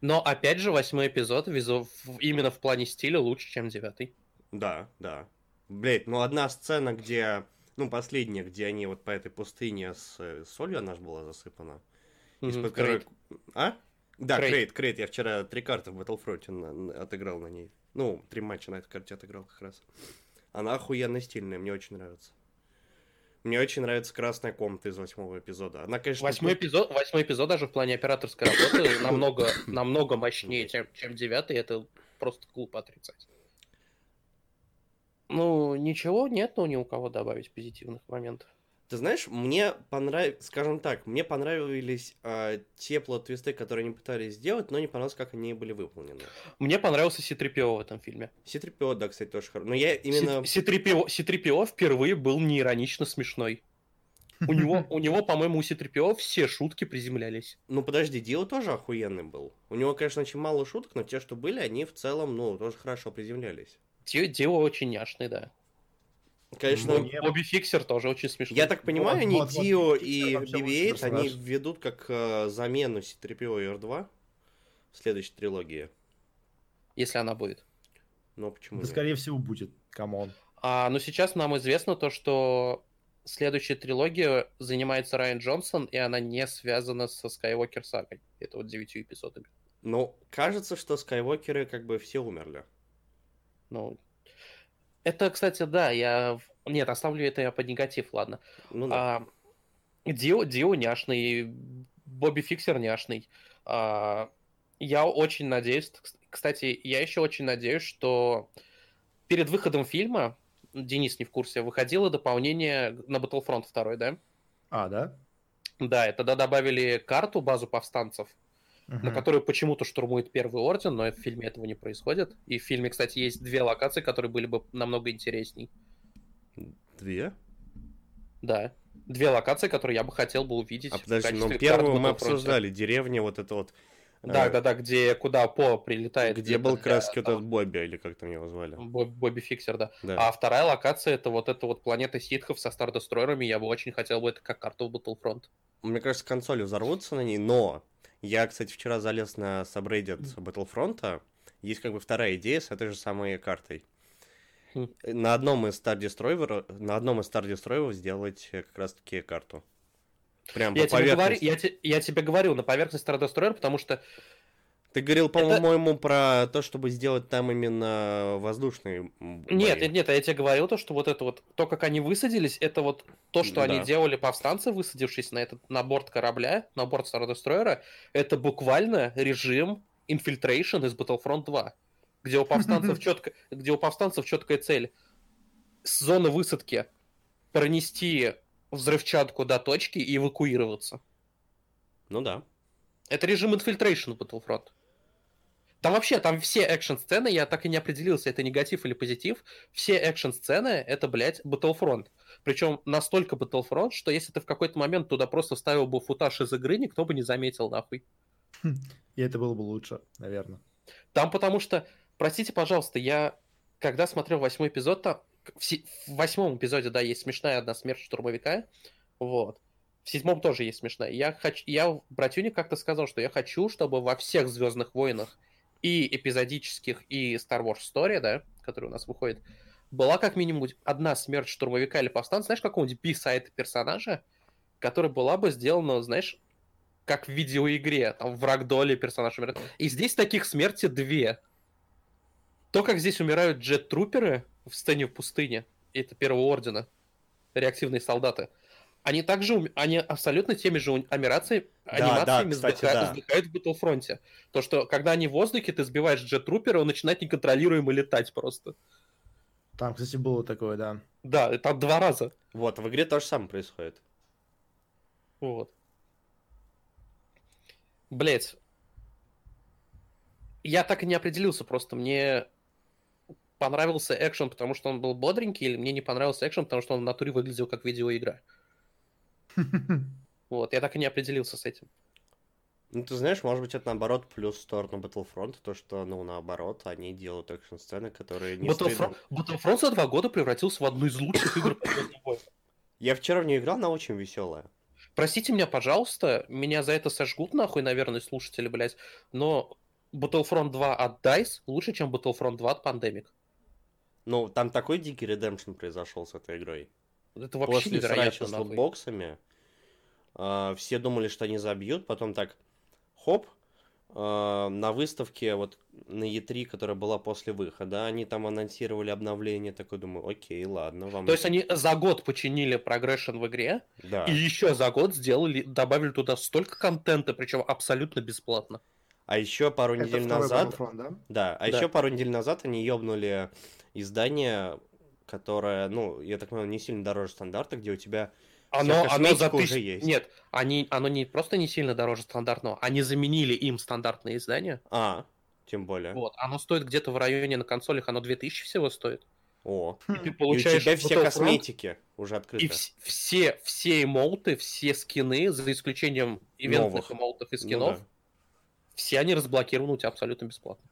[SPEAKER 3] Но опять же, восьмой эпизод визу... именно в плане стиля лучше, чем девятый.
[SPEAKER 2] Да, да. Блять, ну одна сцена, где... Ну, последняя, где они вот по этой пустыне с э, солью, она же была засыпана.
[SPEAKER 3] Мгм,
[SPEAKER 2] Из-под которой- А? Да,
[SPEAKER 3] Крейт.
[SPEAKER 2] Крейт, Крейт. Я вчера три карты в Battlefront на- отыграл на ней. Ну, три матча на этой карте отыграл как раз. Она охуенно стильная, мне очень нравится. Мне очень нравится красная комната из восьмого эпизода. Она, конечно...
[SPEAKER 3] Восьмой эпизод, восьмой эпизод даже в плане операторской работы намного, намного мощнее, чем, чем девятый. Это просто глупо отрицать. Ну, ничего, нет, ну, ни у кого добавить позитивных моментов.
[SPEAKER 2] Ты знаешь, мне понравилось, скажем так, мне понравились а, те плот-твисты, которые они пытались сделать, но не понравилось, как они были выполнены.
[SPEAKER 3] Мне понравился Си-3PO в этом фильме.
[SPEAKER 2] C-3PO, да, кстати, тоже хорошо. Но я именно...
[SPEAKER 3] Си-3PO, Си-3PO впервые был неиронично смешной. У него, у него, по-моему, у Си-3PO все шутки приземлялись.
[SPEAKER 2] Ну, подожди, Дио тоже охуенный был. У него, конечно, очень мало шуток, но те, что были, они в целом, ну, тоже хорошо приземлялись.
[SPEAKER 3] Ди- Дио очень няшный, да.
[SPEAKER 2] Конечно,
[SPEAKER 1] Ну,
[SPEAKER 3] Бобби Фиксер тоже очень смешной.
[SPEAKER 2] я так понимаю,
[SPEAKER 1] Вот,
[SPEAKER 2] они
[SPEAKER 1] вот, вот,
[SPEAKER 2] Дио
[SPEAKER 1] Фиксер
[SPEAKER 2] и
[SPEAKER 1] вообще лучший
[SPEAKER 2] BB-8, они ведут как э, замену C-3PO и R2 в следующей трилогии.
[SPEAKER 3] Если она будет.
[SPEAKER 2] Но почему
[SPEAKER 1] Да,
[SPEAKER 2] нет?
[SPEAKER 1] скорее всего, будет. Come on.
[SPEAKER 3] А, но сейчас нам известно то, что следующая трилогия занимается Райан Джонсон, и она не связана со Skywalker сагой. Это вот девятью эпизодами.
[SPEAKER 2] Ну, кажется, что Скайуокеры как бы все умерли.
[SPEAKER 3] Ну, это, кстати, да, я... Нет, оставлю это я под негатив, ладно.
[SPEAKER 2] Ну да.
[SPEAKER 3] А, Дио, Дио няшный, Бобби Фиксер няшный. А, я очень надеюсь, кс- кстати, я еще очень надеюсь, что перед выходом фильма, Денис не в курсе, выходило дополнение на Battlefront 2, да?
[SPEAKER 1] А, да?
[SPEAKER 3] Да, тогда добавили карту, базу повстанцев, на
[SPEAKER 1] Мгм.
[SPEAKER 3] которую почему-то штурмует Первый Орден, но в фильме этого не происходит. И в фильме, кстати, есть две локации, которые были бы намного интересней.
[SPEAKER 2] Две?
[SPEAKER 3] Да. Две локации, которые я бы хотел бы увидеть.
[SPEAKER 2] А подожди, ну
[SPEAKER 3] качестве
[SPEAKER 2] первую мы обсуждали, деревня вот это вот,
[SPEAKER 3] Да,
[SPEAKER 2] э,
[SPEAKER 3] да, да, где куда по прилетает.
[SPEAKER 2] где был как раз вот этот Бобби, или как там его звали.
[SPEAKER 3] Боб- Бобби Фиксер, да.
[SPEAKER 2] Да.
[SPEAKER 3] А вторая локация это вот эта вот планета ситхов со стардестройерами. Я бы очень хотел бы это как карту в Battlefront.
[SPEAKER 2] Мне кажется, консоли взорвутся на ней, но я, кстати, вчера залез на subreddit Battlefront. Есть как бы вторая идея с этой же самой картой.
[SPEAKER 3] Хм.
[SPEAKER 2] На одном из Star Destroyer, на одном из Star Destroyer сделать э, как раз таки карту. Прям
[SPEAKER 3] Я
[SPEAKER 2] по
[SPEAKER 3] тебе, говорю, я, те- я тебе говорю на поверхность стардестройер, потому что
[SPEAKER 2] Ты говорил,
[SPEAKER 3] Это-
[SPEAKER 2] по-моему, про то, чтобы сделать там именно воздушные
[SPEAKER 3] Нет,
[SPEAKER 2] бои.
[SPEAKER 3] нет, нет, а я тебе говорил то, что вот это вот, то, как они высадились, это вот то, что
[SPEAKER 2] Да.
[SPEAKER 3] они делали повстанцы, высадившись на этот, на борт корабля, на борт Стардестройера, это буквально режим Infiltration из Battlefront 2, где у повстанцев четко, где у повстанцев четкая цель с зоны высадки пронести взрывчатку до точки и эвакуироваться.
[SPEAKER 2] Ну да.
[SPEAKER 3] Это режим Infiltration в Battlefront. Там вообще, там все экшн-сцены, я так и не определился, это негатив или позитив. Все экшн-сцены, это, блядь, Battlefront. Причем настолько Battlefront, что если ты в какой-то момент туда просто вставил бы футаж из игры, никто бы не заметил, нахуй.
[SPEAKER 1] И это было бы лучше, наверное.
[SPEAKER 3] Там потому что, простите, пожалуйста, я когда смотрел восьмой эпизод, там в, в восьмом эпизоде, да, есть смешная одна смерть штурмовика, вот. В седьмом тоже есть смешная. Я хочу, я братюне как-то сказал, что я хочу, чтобы во всех Звездных войнах и эпизодических, и Star Wars Story, да, который у нас выходит, была как минимум одна смерть штурмовика или повстанца, знаешь, какого-нибудь би-сайта персонажа, которая была бы сделана, знаешь, как в видеоигре, там, враг доли персонаж умирает. И здесь таких смерти две. То, как здесь умирают джет-труперы в сцене в пустыне, это Первого Ордена, реактивные солдаты, они также, они абсолютно теми же анимациями, да, анимациями да, кстати, вздыхают, да. вздыхают в Battlefront. То, что когда они в воздухе, ты сбиваешь джет-трупера, он начинает неконтролируемо летать просто.
[SPEAKER 1] Там, кстати, было такое, да.
[SPEAKER 3] Да, там два раза.
[SPEAKER 2] Вот, в игре то же самое происходит.
[SPEAKER 3] Вот. Блять. Я так и не определился, просто мне понравился экшен, потому что он был бодренький, или мне не понравился экшен, потому что он в натуре выглядел как видеоигра. Вот, я так и не определился с этим.
[SPEAKER 2] Ну, ты знаешь, может быть, это наоборот плюс в сторону Battlefront, то, что, ну, наоборот, они делают экшн-сцены, которые не
[SPEAKER 3] Battlefront, Battlefront за два года превратился в одну из лучших игр
[SPEAKER 2] Я вчера в нее играл, она очень веселая.
[SPEAKER 3] Простите меня, пожалуйста, меня за это сожгут нахуй, наверное, слушатели, блядь, но Battlefront 2 от DICE лучше, чем Battlefront 2 от Pandemic.
[SPEAKER 2] Ну, там такой дикий редемпшн произошел с этой игрой.
[SPEAKER 3] Это вообще После невероятно,
[SPEAKER 2] с лутбоксами, э, все думали, что они забьют, потом так, хоп, э, на выставке, вот на E3, которая была после выхода, они там анонсировали обновление, такой думаю, окей, ладно, вам...
[SPEAKER 3] То есть они за год починили прогрессион в игре,
[SPEAKER 2] да.
[SPEAKER 3] и еще за год сделали, добавили туда столько контента, причем абсолютно бесплатно.
[SPEAKER 2] А еще пару Это недель назад... да? Да, а да. еще пару недель назад они ёбнули издание, которое, ну, я так понимаю, не сильно дороже стандарта, где у тебя
[SPEAKER 3] оно, оно за тысяч... уже есть. Нет, они, оно не просто не сильно дороже стандартного, они заменили им стандартное издание.
[SPEAKER 2] А, тем более.
[SPEAKER 3] Вот, оно стоит где-то в районе на консолях, оно 2000 всего стоит.
[SPEAKER 2] О,
[SPEAKER 3] и ты получаешь и у
[SPEAKER 2] тебя все косметики уже открыты.
[SPEAKER 3] И в- все, все эмоуты, все скины, за исключением ивентных Новых. эмоутов и ну скинов, ну, да. все они разблокированы у тебя абсолютно бесплатно.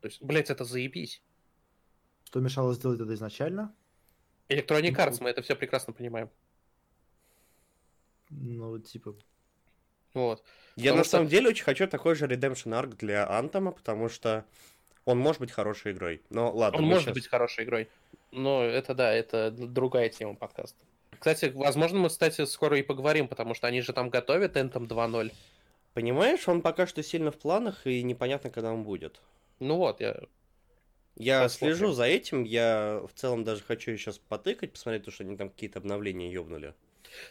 [SPEAKER 3] То есть, блять, это заебись.
[SPEAKER 1] Что мешало сделать это изначально?
[SPEAKER 3] Electronic Arts, мы это все прекрасно понимаем.
[SPEAKER 1] Ну, типа...
[SPEAKER 3] Вот.
[SPEAKER 2] Я потому на что... самом деле очень хочу такой же Redemption Arc для Антома, потому что он может быть хорошей игрой. Но ладно.
[SPEAKER 3] Он может сейчас... быть хорошей игрой. Но это да, это другая тема подкаста. Кстати, возможно, мы, кстати, скоро и поговорим, потому что они же там готовят Anthem 2.0.
[SPEAKER 2] Понимаешь, он пока что сильно в планах, и непонятно, когда он будет.
[SPEAKER 3] Ну вот, я
[SPEAKER 2] я Посмотрим. слежу за этим, я в целом даже хочу сейчас потыкать, посмотреть, то, что они там какие-то обновления ёбнули.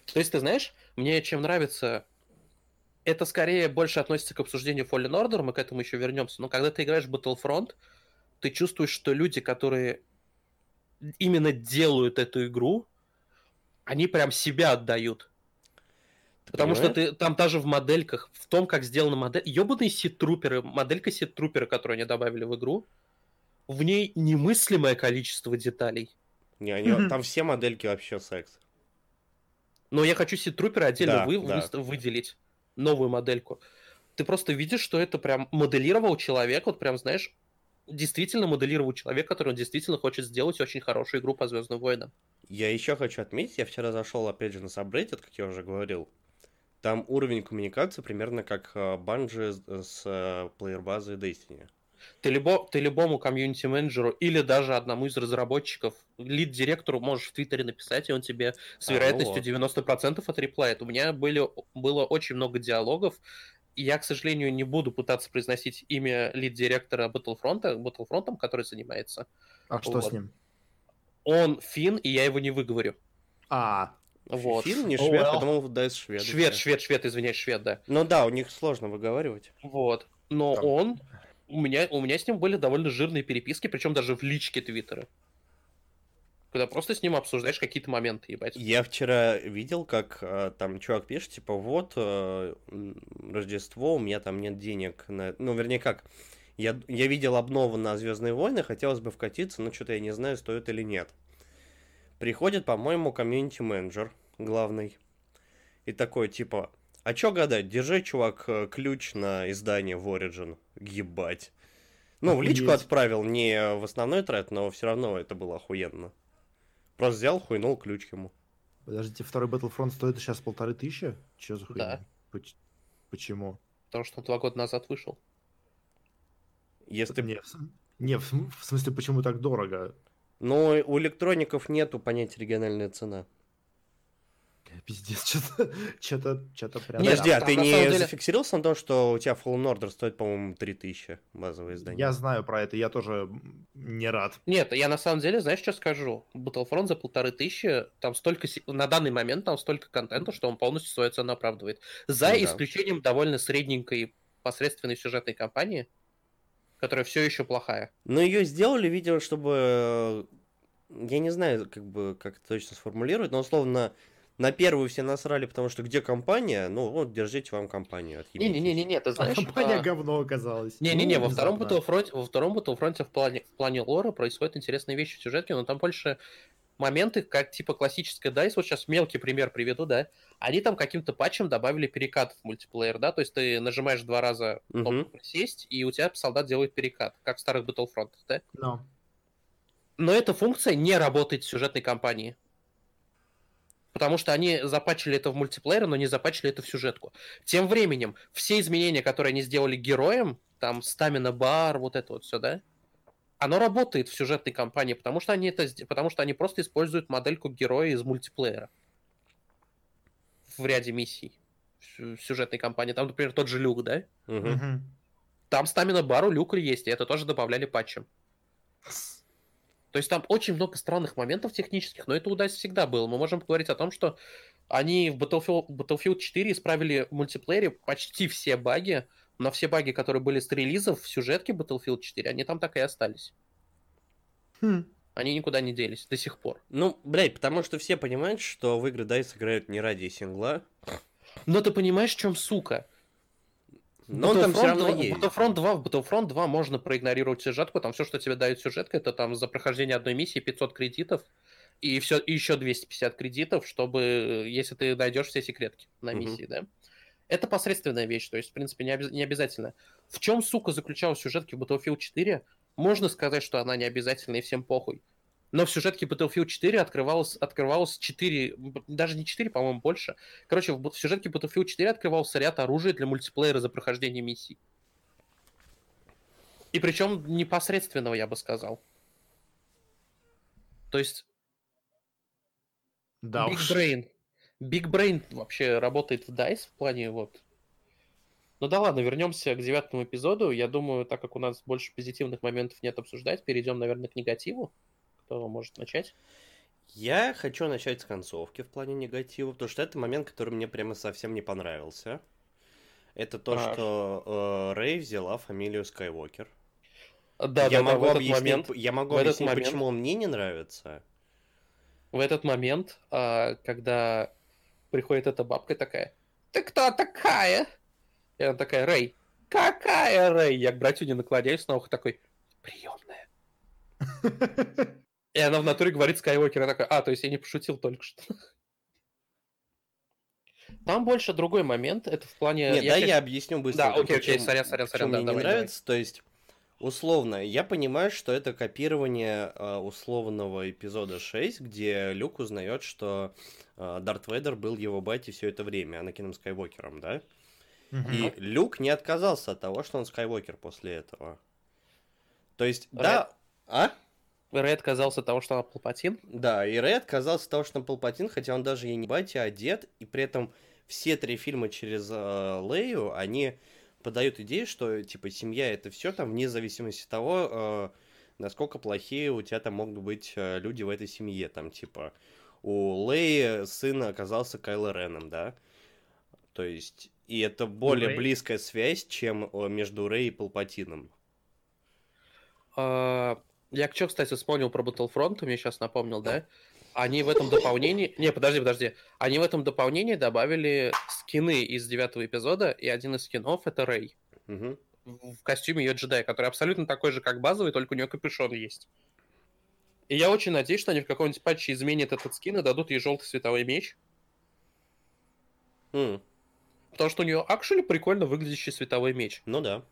[SPEAKER 3] То есть, ты знаешь, мне чем нравится... Это скорее больше относится к обсуждению Fallen Order, мы к этому еще вернемся. Но когда ты играешь в Battlefront, ты чувствуешь, что люди, которые именно делают эту игру, они прям себя отдают. Ты Потому понимаешь? что ты там даже в модельках, в том, как сделана модель... Ёбаные сит-труперы, моделька сит-трупера, которую они добавили в игру, в ней немыслимое количество деталей.
[SPEAKER 2] Не, они, там все модельки вообще секс.
[SPEAKER 3] Но я хочу Ситрупера отдельно да, вы, да. Вы, выделить. Новую модельку. Ты просто видишь, что это прям моделировал человек, вот прям, знаешь, действительно моделировал человек, который действительно хочет сделать очень хорошую игру по Звездным войнам.
[SPEAKER 2] Я еще хочу отметить, я вчера зашел опять же на Subreddit, как я уже говорил. Там уровень коммуникации примерно как Банжи с э, плеер-базой Destiny.
[SPEAKER 3] Ты, любо, ты любому комьюнити-менеджеру или даже одному из разработчиков, лид-директору можешь в Твиттере написать, и он тебе с а, вероятностью ну вот. 90% отреплает. У меня были, было очень много диалогов, и я, к сожалению, не буду пытаться произносить имя лид-директора Battlefront, Battlefront, который занимается.
[SPEAKER 1] А вот. что с ним?
[SPEAKER 3] Он фин, и я его не выговорю.
[SPEAKER 1] А,
[SPEAKER 3] вот.
[SPEAKER 2] Фин, не швед, oh, well. подумал, да, швед.
[SPEAKER 3] Швед, швед, швед, извиняюсь, швед, да.
[SPEAKER 2] Ну да, у них сложно выговаривать.
[SPEAKER 3] Вот. Но Там. он у меня, у меня с ним были довольно жирные переписки, причем даже в личке Твиттера. Когда просто с ним обсуждаешь какие-то моменты, ебать.
[SPEAKER 2] Я вчера видел, как э, там чувак пишет, типа, вот, э, Рождество, у меня там нет денег на... Ну, вернее, как, я, я видел обнову на Звездные войны, хотелось бы вкатиться, но что-то я не знаю, стоит или нет. Приходит, по-моему, комьюнити-менеджер главный. И такой, типа, а чё гадать, держи, чувак, э, ключ на издание в Origin. Ебать. Ну, в личку отправил, не в основной тред, но все равно это было охуенно. Просто взял, хуйнул ключ ему.
[SPEAKER 1] Подождите, второй Battlefront стоит сейчас полторы тысячи? Че за хуйня?
[SPEAKER 3] Да.
[SPEAKER 1] Поч- Почему?
[SPEAKER 3] Потому что он два года назад вышел.
[SPEAKER 2] Если...
[SPEAKER 1] Не, не в, см- в смысле, почему так дорого?
[SPEAKER 2] Но у электроников нету понятия региональная цена.
[SPEAKER 1] Э, Пиздец, что-то, что-то, что-то прям...
[SPEAKER 3] Нет,
[SPEAKER 2] Подожди,
[SPEAKER 3] а
[SPEAKER 2] ты не
[SPEAKER 3] деле-
[SPEAKER 2] зафиксировался на том, что у тебя Fallen Order стоит, по-моему, 3000 базовое издание?
[SPEAKER 1] Я знаю про это, я тоже не рад.
[SPEAKER 3] Нет, я на самом деле, знаешь, что скажу? Battlefront за полторы тысячи, там столько, на данный момент там столько контента, что он полностью свою цену оправдывает. За
[SPEAKER 2] Ну да.
[SPEAKER 3] исключением довольно средненькой посредственной сюжетной кампании, которая все еще плохая.
[SPEAKER 2] Но ее сделали, видимо, чтобы... э, Я не знаю, как бы, как это точно сформулировать, но условно на первую все насрали, потому что где компания? Ну, вот, держите вам компанию.
[SPEAKER 3] Не-не-не-не, ты
[SPEAKER 1] А
[SPEAKER 3] знаешь...
[SPEAKER 1] компания
[SPEAKER 3] а,
[SPEAKER 1] говно оказалась.
[SPEAKER 3] Не-не-не,
[SPEAKER 1] Ну,
[SPEAKER 3] во втором
[SPEAKER 1] внезапно.
[SPEAKER 3] Battlefront, во втором Battlefront в плане, в плане лора происходят интересные вещи в сюжетке, но там больше моменты, как типа классическая DICE, вот сейчас мелкий пример приведу, да, они там каким-то патчем добавили перекат в мультиплеер, да, то есть ты нажимаешь два раза кнопку. «Присесть», и у тебя солдат делает перекат, как в старых Battlefront, да.
[SPEAKER 1] Но.
[SPEAKER 3] Но эта функция не работает в сюжетной кампании. Потому что они запачили это в мультиплеере, но не запачили это в сюжетку. Тем временем, все изменения, которые они сделали героям, там, стамина бар, вот это вот все, да, оно работает в сюжетной кампании, потому что они это, потому что они просто используют модельку героя из мультиплеера в ряде миссий в сю- в сюжетной кампании. Там, например, тот же Люк, да?
[SPEAKER 2] Мгм.
[SPEAKER 3] Там стамина бар у Люка есть, и это тоже добавляли патчем. То есть там очень много странных моментов технических, но это у DICE всегда было. Мы можем поговорить о том, что они в Battlefield, Battlefield 4 исправили в мультиплеере почти все баги, но все баги, которые были с релизов в сюжетке Battlefield 4, они там так и остались.
[SPEAKER 1] Хм.
[SPEAKER 3] Они никуда не делись до сих пор.
[SPEAKER 2] Ну, блядь, потому что все понимают, что в игры DICE играют не ради сингла,
[SPEAKER 3] Но ты понимаешь, в чем сука?
[SPEAKER 2] Но он там все равно
[SPEAKER 3] 2
[SPEAKER 2] есть.
[SPEAKER 3] Battlefront 2, в Battlefront 2 можно проигнорировать сюжетку, там все, что тебе дает сюжетка, это там за прохождение одной миссии 500 кредитов, и, все, и еще 250 кредитов, чтобы, э, если ты найдешь все секретки на миссии, да? Это посредственная вещь, то есть, в принципе, не, обяз- не обязательно. В чем, сука, заключалась сюжетки в Battlefield 4? Можно сказать, что она не обязательна и всем похуй. Но в сюжетке Battlefield 4 открывалось, открывалось 4, б- даже не 4, по-моему, больше. Короче, в сюжетке Battlefield 4 открывался ряд оружия для мультиплеера за прохождение миссий. И причем непосредственного, я бы сказал. То есть
[SPEAKER 1] Да
[SPEAKER 3] Big
[SPEAKER 1] уж.
[SPEAKER 3] Brain. Big Brain вообще работает в DICE в плане вот... Ну да ладно, вернемся к девятому эпизоду. Я думаю, так как у нас больше позитивных моментов нет обсуждать, перейдем, наверное, к негативу. Кто может начать?
[SPEAKER 2] Я хочу начать с концовки в плане негатива, потому что это момент, который мне прямо совсем не понравился. Это то,
[SPEAKER 3] А.
[SPEAKER 2] что э, Рэй взяла фамилию Скайуокер.
[SPEAKER 3] Да,
[SPEAKER 2] я
[SPEAKER 3] да, да,
[SPEAKER 2] могу
[SPEAKER 3] в этот
[SPEAKER 2] объяснить,
[SPEAKER 3] момент,
[SPEAKER 2] я могу
[SPEAKER 3] в этот
[SPEAKER 2] объяснить,
[SPEAKER 3] момент-
[SPEAKER 2] почему он мне не нравится.
[SPEAKER 3] в этот момент, а, когда приходит эта бабка такая, ты кто такая? И она такая, Рэй, какая Рэй? Я к братью не наклоняюсь на ухо такой, приемная. И она в натуре говорит Скайуокер, я такой, а, то есть я не пошутил только что. Там больше другой момент, это в плане...
[SPEAKER 2] Нет, да,
[SPEAKER 3] щас-
[SPEAKER 2] я объясню быстро.
[SPEAKER 3] Да, окей, окей, сорян, сорян, сорян, да,
[SPEAKER 2] мне
[SPEAKER 3] давай,
[SPEAKER 2] не
[SPEAKER 3] давай.
[SPEAKER 2] нравится. То есть, условно, я понимаю, что это копирование э, условного эпизода 6, где Люк узнает, что э, Дарт Вейдер был его батей все это время, Анакином Скайуокером, да?
[SPEAKER 1] Мгм.
[SPEAKER 2] И Люк не отказался от того, что он Скайуокер после этого. То есть, да... А?
[SPEAKER 3] Рэй отказался от того, что она Палпатин.
[SPEAKER 2] Да, и Рэй отказался от того, что он Палпатин, хотя он даже и не батя, а дед, и при этом все три фильма через э, Лею, они подают идею, что, типа, семья это все там, вне зависимости от того, э, насколько плохие у тебя там могут быть э, люди в этой семье, там, типа, у Леи сын оказался Кайло Реном, да, то есть, и это более
[SPEAKER 1] Рэй?
[SPEAKER 2] близкая связь, чем э, между Рэй и Палпатином.
[SPEAKER 3] А, Я что, кстати, вспомнил про Battlefront, ты мне сейчас напомнил, да? Они в этом дополнении... Не, подожди, подожди. Они в этом дополнении добавили скины из девятого эпизода, и один из скинов — это Рэй.
[SPEAKER 2] Мгм.
[SPEAKER 3] В костюме ее джедая, который абсолютно такой же, как базовый, только у нее капюшон есть. И я очень надеюсь, что они в каком-нибудь патче изменят этот скин и дадут ей желтый световой меч.
[SPEAKER 2] М,
[SPEAKER 3] Потому что у нее actually прикольно выглядящий световой меч.
[SPEAKER 2] Ну да.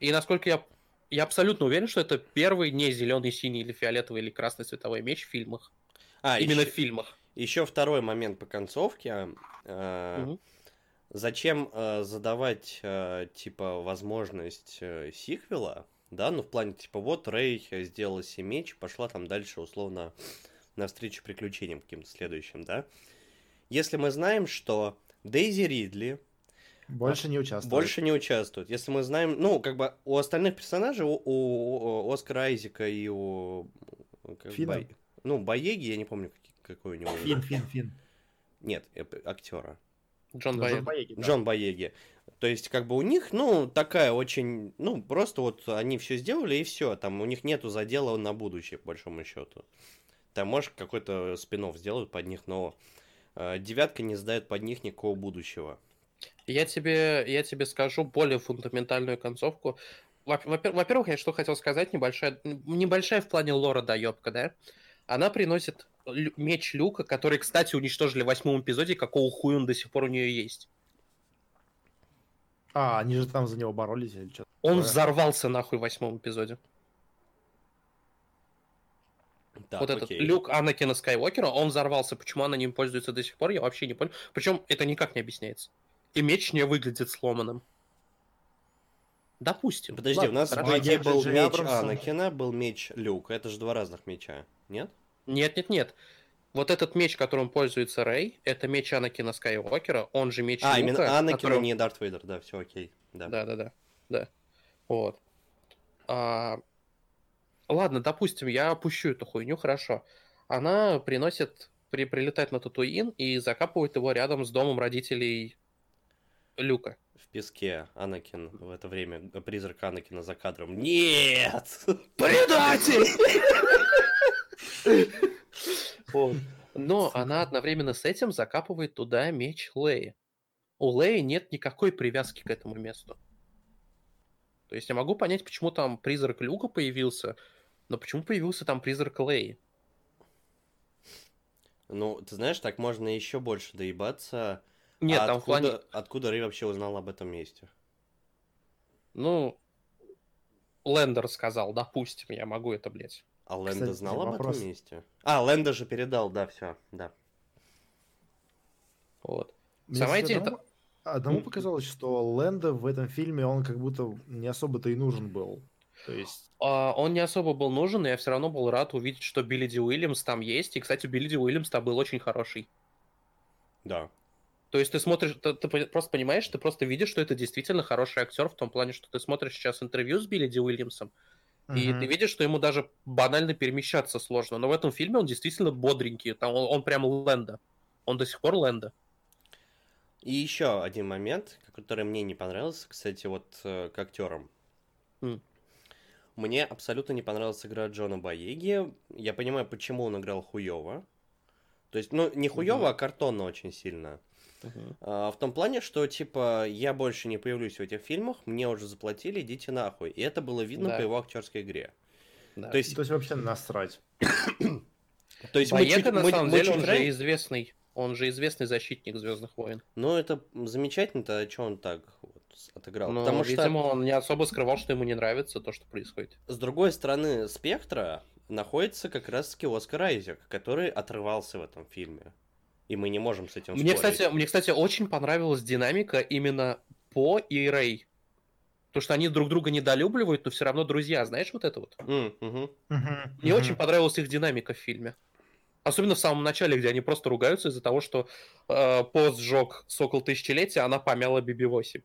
[SPEAKER 3] И насколько я... Я абсолютно уверен, что это первый не зеленый, синий или фиолетовый или красный световой меч в фильмах.
[SPEAKER 2] А,
[SPEAKER 3] Именно
[SPEAKER 2] еще,
[SPEAKER 3] в фильмах.
[SPEAKER 2] еще второй момент по концовке. Э,
[SPEAKER 3] Мгм.
[SPEAKER 2] Зачем э, задавать, э, типа, возможность э, сиквела, да, ну, в плане, типа, вот Рэй сделала себе меч, пошла там дальше, условно, навстречу приключениям каким-то следующим, да? Если мы знаем, что Дейзи Ридли
[SPEAKER 1] Больше не участвует.
[SPEAKER 2] больше не участвует, если мы знаем, ну, как бы у остальных персонажей, у, у- у Оскара Айзека и у... как
[SPEAKER 1] Финна?
[SPEAKER 2] Бай- ну, Боеги, я не помню, какой- какой у него...
[SPEAKER 1] Фин, Фин, Фин.
[SPEAKER 2] Нет, э, актера.
[SPEAKER 3] Джон Байер.
[SPEAKER 1] Джон Боеги, да.
[SPEAKER 2] Джон Боеги. То есть, как бы у них, ну, такая очень, ну, просто вот они все сделали и все. Там у них нету задела на будущее, по большому счету. Там, может, какой-то спин сделают под них, но э, девятка не сдает под них никакого будущего.
[SPEAKER 3] Я тебе, я тебе скажу более фундаментальную концовку. Во- во-пер- Во-первых, я что хотел сказать, небольшая, небольшая в плане лора доебка, да? Она приносит меч Люка, который, кстати, уничтожили в восьмом эпизоде, какого хуя он до сих пор у нее есть.
[SPEAKER 1] А, они же там за него боролись или что-то.
[SPEAKER 3] Он
[SPEAKER 1] такое.
[SPEAKER 3] взорвался нахуй в восьмом эпизоде.
[SPEAKER 2] Так,
[SPEAKER 3] вот этот
[SPEAKER 2] окей.
[SPEAKER 3] люк Анакина Скайуокера, он взорвался. Почему она ним пользуется до сих пор, я вообще не понял. Причем это никак не объясняется. И меч не выглядит сломанным. Допустим.
[SPEAKER 2] Подожди,
[SPEAKER 3] Ладно,
[SPEAKER 2] у нас, по
[SPEAKER 1] А
[SPEAKER 2] идее, был
[SPEAKER 1] Джей
[SPEAKER 2] меч
[SPEAKER 1] Абрамсон?
[SPEAKER 2] Анакина, был меч Люка. Это же два разных меча, нет?
[SPEAKER 3] Нет, нет, нет. Вот этот меч, которым пользуется Рэй, это меч Анакина Скайуокера, он же меч
[SPEAKER 2] А,
[SPEAKER 3] Люка,
[SPEAKER 2] именно Анакина,
[SPEAKER 3] которым-
[SPEAKER 2] не Дарт Вейдер, да, все окей. Да.
[SPEAKER 3] Да, да, да, да. Вот. А, Ладно, допустим, я опущу эту хуйню, хорошо. Она приносит, при, прилетает на Татуин и закапывает его рядом с домом родителей Люка.
[SPEAKER 2] В песке Анакин в это время, э, призрак Анакина за кадром. Нет!
[SPEAKER 3] Предатель! Вот. Но она одновременно с этим закапывает туда меч Леи. У Леи нет никакой привязки к этому месту. То есть я могу понять, почему там призрак Люка появился, но почему появился там призрак Леи?
[SPEAKER 2] Ну, ты знаешь, так можно еще больше доебаться.
[SPEAKER 3] Нет,
[SPEAKER 2] А
[SPEAKER 3] там в
[SPEAKER 2] откуда,
[SPEAKER 3] плане...
[SPEAKER 2] откуда Рэй вообще узнал об этом месте?
[SPEAKER 3] Ну, Лендер сказал, допустим, я могу это, блядь.
[SPEAKER 2] А Лэнда
[SPEAKER 1] Кстати,
[SPEAKER 2] знал об
[SPEAKER 1] вопрос.
[SPEAKER 2] этом месте? А, Лэнда же передал, да, все, да.
[SPEAKER 3] Вот.
[SPEAKER 1] Мне,
[SPEAKER 3] Сама идея...
[SPEAKER 1] одному,
[SPEAKER 3] та-
[SPEAKER 1] одному показалось, что Лэнда в этом фильме, он как будто не особо-то и нужен был. То есть...
[SPEAKER 3] А, Он не особо был нужен, но я все равно был рад увидеть, что Билли Ди Уильямс там есть. И, кстати, Билли Ди Уильямс там был очень хороший.
[SPEAKER 2] Да.
[SPEAKER 3] То есть ты смотришь, ты, ты просто понимаешь, ты просто видишь, что это действительно хороший актер в том плане, что ты смотришь сейчас интервью с Билли Ди Уильямсом, и
[SPEAKER 1] Мгм.
[SPEAKER 3] ты видишь, что ему даже банально перемещаться сложно. Но в этом фильме он действительно бодренький. Там он, он прям Лэнда. Он до сих пор Лэнда.
[SPEAKER 2] И еще один момент, который мне не понравился, кстати, вот э, к актерам.
[SPEAKER 3] М.
[SPEAKER 2] Мне абсолютно не понравилась игра Джона Боеги. Я понимаю, почему он играл хуево. То есть, ну, не хуево,
[SPEAKER 3] Мгм.
[SPEAKER 2] а картонно очень сильно. А, в том плане, что, типа, я больше не появлюсь в этих фильмах, мне уже заплатили, идите нахуй. И это было видно
[SPEAKER 3] Да.
[SPEAKER 2] по его актерской игре.
[SPEAKER 3] Да.
[SPEAKER 2] То есть,
[SPEAKER 1] То есть вообще насрать.
[SPEAKER 2] то есть мы
[SPEAKER 3] Боега,
[SPEAKER 2] чуть-
[SPEAKER 3] на
[SPEAKER 2] мы-
[SPEAKER 3] самом
[SPEAKER 2] мы
[SPEAKER 3] деле,
[SPEAKER 2] чуть
[SPEAKER 3] он же известный. Он же известный защитник Звездных войн.
[SPEAKER 2] Ну, это замечательно-то, а что он так вот отыграл?
[SPEAKER 3] Но,
[SPEAKER 2] Потому что...
[SPEAKER 3] Ну, видимо, он не особо скрывал, что ему не нравится то, что происходит.
[SPEAKER 2] С другой стороны спектра находится как раз-таки Оскар Айзек, который отрывался в этом фильме. И мы не можем с этим
[SPEAKER 3] Мне,
[SPEAKER 2] спорить.
[SPEAKER 3] кстати, мне, кстати, очень понравилась динамика именно По и Рэй. То, что они друг друга недолюбливают, но все равно друзья, знаешь, вот это вот.
[SPEAKER 2] М, мгм.
[SPEAKER 3] Мне очень понравилась их динамика в фильме. Особенно в самом начале, где они просто ругаются из-за того, что э, По сжег Сокол Тысячелетия, а она помяла BB-8.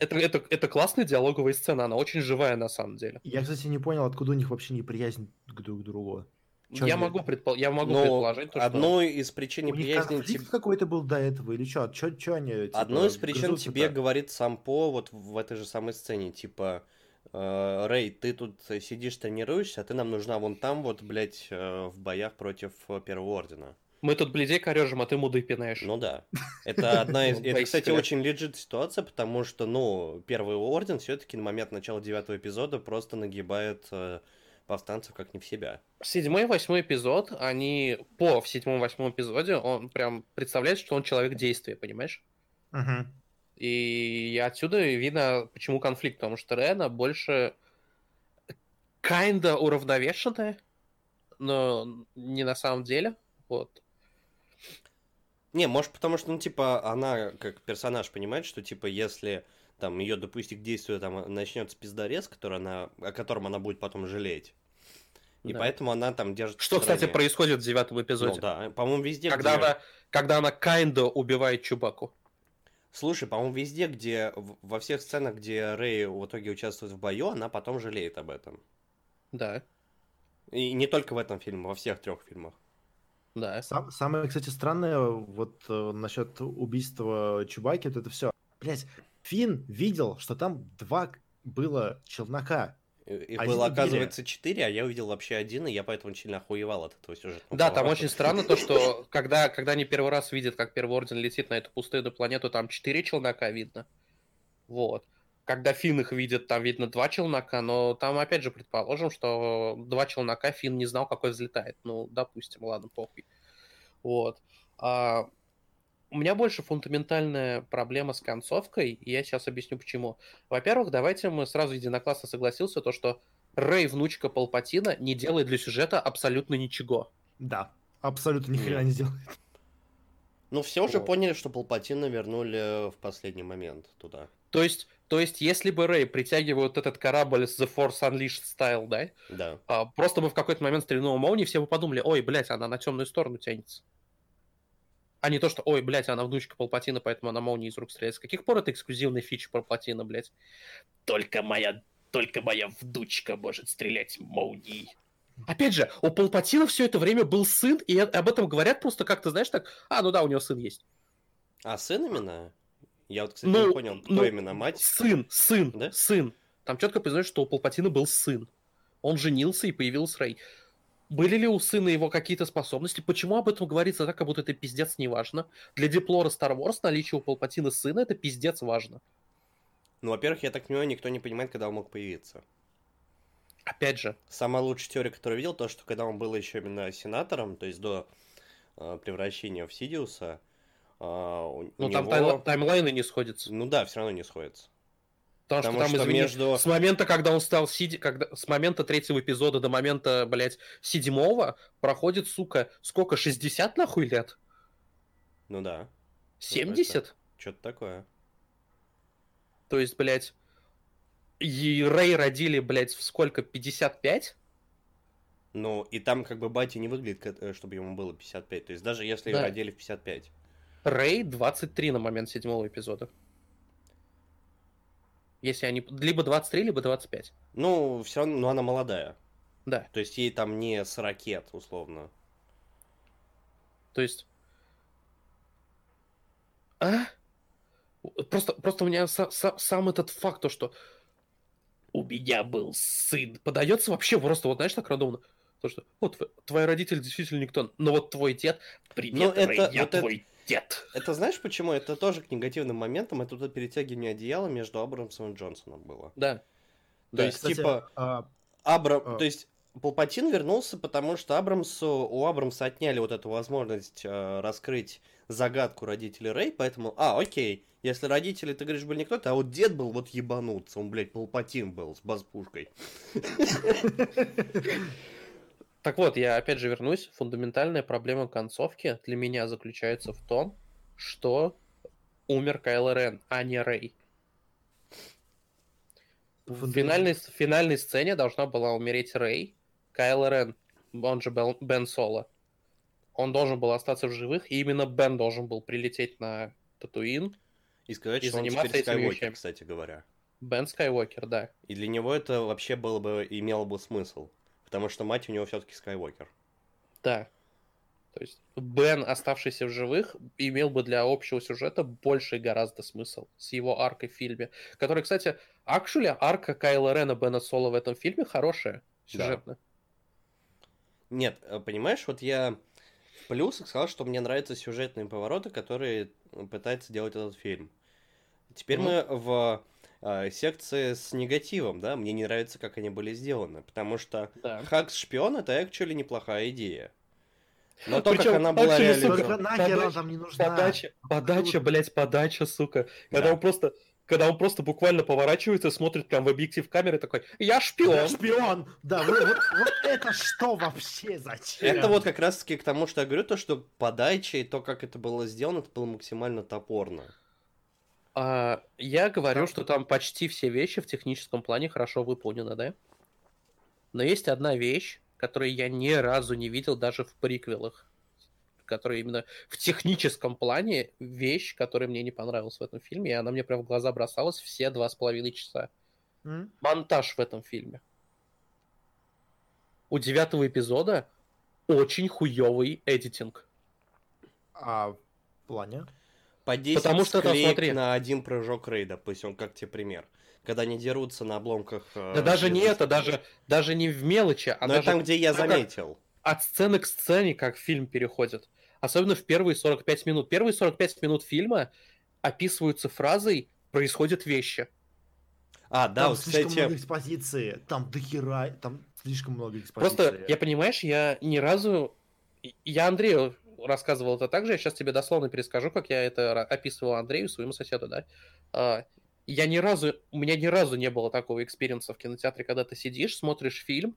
[SPEAKER 3] Это, это, это классная диалоговая сцена, она очень живая на самом деле.
[SPEAKER 1] Я, кстати, не понял, откуда у них вообще неприязнь к друг другу. Чё
[SPEAKER 3] я, могу предпол- я могу
[SPEAKER 2] Но
[SPEAKER 3] предположить, то, что...
[SPEAKER 2] одной из причин неприязни... тебе-
[SPEAKER 1] какой-то был до этого или что? Чё, чё они, типа,
[SPEAKER 2] Одной из причин тебе говорит сам По вот в этой же самой сцене, типа... э, Рэй, ты тут сидишь, тренируешься, а ты нам нужна вон там вот, блядь, э, в боях против э, Первого Ордена.
[SPEAKER 3] Мы тут бледей корежим, а ты муды пинаешь.
[SPEAKER 2] Ну да. Это одна из...
[SPEAKER 3] Ну,
[SPEAKER 2] Это, кстати, очень лежит ситуация, потому что, ну, Первый Орден все-таки на момент начала девятого эпизода просто нагибает повстанцев как не в себя.
[SPEAKER 3] Седьмой и восьмой эпизод, они по в седьмом и восьмом эпизоде, он прям представляет, что он человек действия, понимаешь?
[SPEAKER 1] Угу.
[SPEAKER 3] И отсюда видно, почему конфликт, потому что Рена больше kinda уравновешенная, но не на самом деле. Вот.
[SPEAKER 2] Не, может, потому что, ну, типа, она как персонаж понимает, что, типа, если там ее допустить к действию, там начнется пиздорез, который она, о котором она будет потом жалеть. И
[SPEAKER 3] Да.
[SPEAKER 2] поэтому она там держит.
[SPEAKER 3] Что, кстати, происходит в девятом
[SPEAKER 2] Ну
[SPEAKER 3] эпизоде?
[SPEAKER 2] да, по-моему, везде,
[SPEAKER 3] когда,
[SPEAKER 2] где...
[SPEAKER 3] она, когда она kinda убивает Чубаку.
[SPEAKER 2] Слушай, по-моему, везде, где... Во всех сценах, где Рэй в итоге участвует в бою, она потом жалеет об этом.
[SPEAKER 3] Да,
[SPEAKER 2] И не только в этом фильме, во всех трех фильмах.
[SPEAKER 3] да.
[SPEAKER 1] Сам- самое, кстати, странное вот э, насчет убийства Чубаки, вот это все. Блять, Финн видел, что там два было челнока.
[SPEAKER 2] И- Их
[SPEAKER 1] Один
[SPEAKER 2] было, оказывается, четыре, а я увидел вообще один, и я поэтому сильно охуевал от этого сюжета.
[SPEAKER 3] Да, там очень странно то, что когда, когда они первый раз видят, как Первый Орден летит на эту пустынную планету, там четыре челнока видно. Вот. Когда Финн их видит, там видно два челнока, но там, опять же, предположим, что два челнока Финн не знал, какой взлетает. Ну, допустим, ладно, похуй. Вот. А, у меня больше фундаментальная проблема с концовкой, и я сейчас объясню почему. Во-первых, давайте мы сразу единоклассно согласился, то, что Рэй, внучка Палпатина, не делает для сюжета абсолютно ничего.
[SPEAKER 1] Да, абсолютно ни хрена не сделает.
[SPEAKER 2] Ну, все уже
[SPEAKER 3] Вот.
[SPEAKER 2] поняли, что Палпатина вернули в последний момент туда.
[SPEAKER 3] То есть, то есть, если бы Рэй притягивает этот корабль с The Force Unleashed Style, да,
[SPEAKER 2] Да.
[SPEAKER 3] а, просто бы в какой-то момент стрельнула молнии, все бы подумали, ой, блядь, она на темную сторону тянется. А не то, что, ой, блядь, она внучка Палпатина, поэтому она молнией из рук стреляет. С каких пор это эксклюзивная фича Палпатина, блядь? Только моя, только моя внучка может стрелять молнией. Опять же, у Палпатина все это время был сын, и об этом говорят просто как-то, знаешь, так, а, ну да, у него сын есть.
[SPEAKER 2] А сын именно? Я вот, кстати,
[SPEAKER 3] Ну,
[SPEAKER 2] не понял, кто
[SPEAKER 3] ну,
[SPEAKER 2] именно мать.
[SPEAKER 3] Сын, сын,
[SPEAKER 2] Да?
[SPEAKER 3] сын. Там четко признают, что у Палпатина был сын. Он женился и появился Рэй. Были ли у сына его какие-то способности? Почему об этом говорится так, как будто это пиздец не важно? Для диплора Star Wars наличие у Палпатина сына это пиздец важно.
[SPEAKER 2] Ну, во-первых, я так понимаю, никто не понимает, когда он мог появиться.
[SPEAKER 3] Опять же,
[SPEAKER 2] Самая лучшая теория, которую я видел, то, что когда он был еще именно сенатором, то есть до э, превращения в Сидиуса, э, у,
[SPEAKER 3] ну
[SPEAKER 2] у
[SPEAKER 3] там
[SPEAKER 2] него-
[SPEAKER 3] тайм- таймлайны не сходятся.
[SPEAKER 2] Ну да, все равно не сходится.
[SPEAKER 3] Потому,
[SPEAKER 2] Потому
[SPEAKER 3] что там,
[SPEAKER 2] что
[SPEAKER 3] извини,
[SPEAKER 2] между-
[SPEAKER 3] с момента, когда он стал Сиди, когда с момента третьего эпизода до момента, блядь, седьмого проходит, сука, сколько, 60 нахуй лет?
[SPEAKER 2] Ну да,
[SPEAKER 3] 70?
[SPEAKER 2] что-то такое.
[SPEAKER 3] То есть, блядь, и Рэй родили, блядь, в сколько, 55?
[SPEAKER 2] Ну, и там как бы батя не выглядит, э, чтобы ему было 55. То есть даже если
[SPEAKER 3] Да.
[SPEAKER 2] ее родили в 55.
[SPEAKER 3] Рэй 23 на момент седьмого эпизода. Если они... Либо 23, либо 25.
[SPEAKER 2] Ну, все равно, ну она молодая.
[SPEAKER 3] Да.
[SPEAKER 2] То есть ей там не с ракет, условно.
[SPEAKER 3] То есть... А? Просто, просто у меня са- са- сам этот факт, то, что у меня был сын, подается вообще просто, вот знаешь, так рандомно. То, что, вот, тв- твои родители действительно никто, но вот твой дед, привет,
[SPEAKER 2] Ну, это-
[SPEAKER 3] я
[SPEAKER 2] вот это-
[SPEAKER 3] дед.
[SPEAKER 2] Это знаешь почему? Это тоже к негативным моментам. Это тут перетягивание одеяла между Абрамсом и Джонсоном было.
[SPEAKER 3] Да.
[SPEAKER 2] То
[SPEAKER 3] Да,
[SPEAKER 2] есть,
[SPEAKER 1] Кстати,
[SPEAKER 2] типа,
[SPEAKER 1] а,
[SPEAKER 2] Абрам...
[SPEAKER 1] А.
[SPEAKER 2] То есть, Палпатин вернулся, потому что Абрамсу... у Абрамса отняли вот эту возможность э, раскрыть загадку родителей Рэй, поэтому, а, окей, если родители, ты говоришь, были не кто-то, а вот дед был вот ебануться, он, блядь, Палпатин был с базпушкой.
[SPEAKER 3] Так вот, я опять же вернусь. Фундаментальная проблема концовки для меня заключается в том, что умер Кайло Рен, а не Рэй. В финальной, в финальной сцене должна была умереть Рэй, Кайло Рен, он же Бен, Бен Соло. Он должен был остаться в живых, и именно Бен должен был прилететь на Татуин.
[SPEAKER 2] И сказать,
[SPEAKER 3] И
[SPEAKER 2] что он
[SPEAKER 3] заниматься
[SPEAKER 2] теперь
[SPEAKER 3] этими
[SPEAKER 2] Скайуокер,
[SPEAKER 3] вещами.
[SPEAKER 2] кстати говоря.
[SPEAKER 3] Бен Скайуокер, да.
[SPEAKER 2] И для него это вообще было бы, имело бы смысл. Потому что мать у него все-таки Скайуокер.
[SPEAKER 3] Да. То есть Бен, оставшийся в живых, имел бы для общего сюжета больший гораздо смысл с его аркой в фильме. Который, кстати, actually, арка Кайла Рена Бена Соло в этом фильме хорошая сюжетно.
[SPEAKER 2] Нет, э, понимаешь, вот я в плюсах сказал, что мне нравятся сюжетные повороты, которые пытается делать этот фильм. Теперь
[SPEAKER 3] Мгм.
[SPEAKER 2] мы в э, секции с негативом, да, мне не нравится, как они были сделаны, потому что
[SPEAKER 3] Да.
[SPEAKER 2] Хакс шпион это actually неплохая идея. Но то, как
[SPEAKER 3] Причём
[SPEAKER 2] она была реализована...
[SPEAKER 1] Только нахер она там не нужна.
[SPEAKER 3] Подача, подача, блядь, подача, сука. Когда
[SPEAKER 2] Да.
[SPEAKER 3] он просто, когда он просто буквально поворачивается, смотрит прям в объектив камеры такой, я шпион.
[SPEAKER 1] шпион! Да, вот, вот- вот это что вообще? Зачем?
[SPEAKER 2] Это вот как раз-таки к тому, что я говорю, то, что подача и то, как это было сделано, это было максимально топорно.
[SPEAKER 3] А, я говорю, что там почти все вещи в техническом плане хорошо выполнены, да? Но есть одна вещь, которую я ни разу не видел даже в приквелах. Которая именно в техническом плане вещь, которая мне не понравилась в этом фильме, и она мне прям в глаза бросалась все два с половиной часа.
[SPEAKER 1] М?
[SPEAKER 3] Монтаж в этом фильме. У девятого эпизода очень хуёвый эдитинг.
[SPEAKER 1] А в плане?
[SPEAKER 2] По 10
[SPEAKER 3] Потому что там,
[SPEAKER 2] склеек
[SPEAKER 3] смотри.
[SPEAKER 2] на один прыжок Рэй, допустим, как тебе пример. Когда они дерутся на обломках... э,
[SPEAKER 3] Да даже не это, даже, даже не в мелочи, а
[SPEAKER 2] Но это
[SPEAKER 3] даже
[SPEAKER 2] там, где я
[SPEAKER 3] Ну,
[SPEAKER 2] заметил.
[SPEAKER 3] от сцены к сцене, как фильм переходит. Особенно в первые 45 минут. Первые 45 минут фильма описываются фразой «происходят вещи».
[SPEAKER 2] А, да,
[SPEAKER 1] там
[SPEAKER 2] вот,
[SPEAKER 1] слишком
[SPEAKER 2] кстати...
[SPEAKER 1] много экспозиции. Там дохера, там слишком много экспозиции.
[SPEAKER 3] Просто, я понимаешь, я ни разу... Я Андрею рассказывал это так же, я сейчас тебе дословно перескажу, как я это описывал Андрею, своему соседу, да. А, Я ни разу... У меня ни разу не было такого experience а в кинотеатре, когда ты сидишь, смотришь фильм,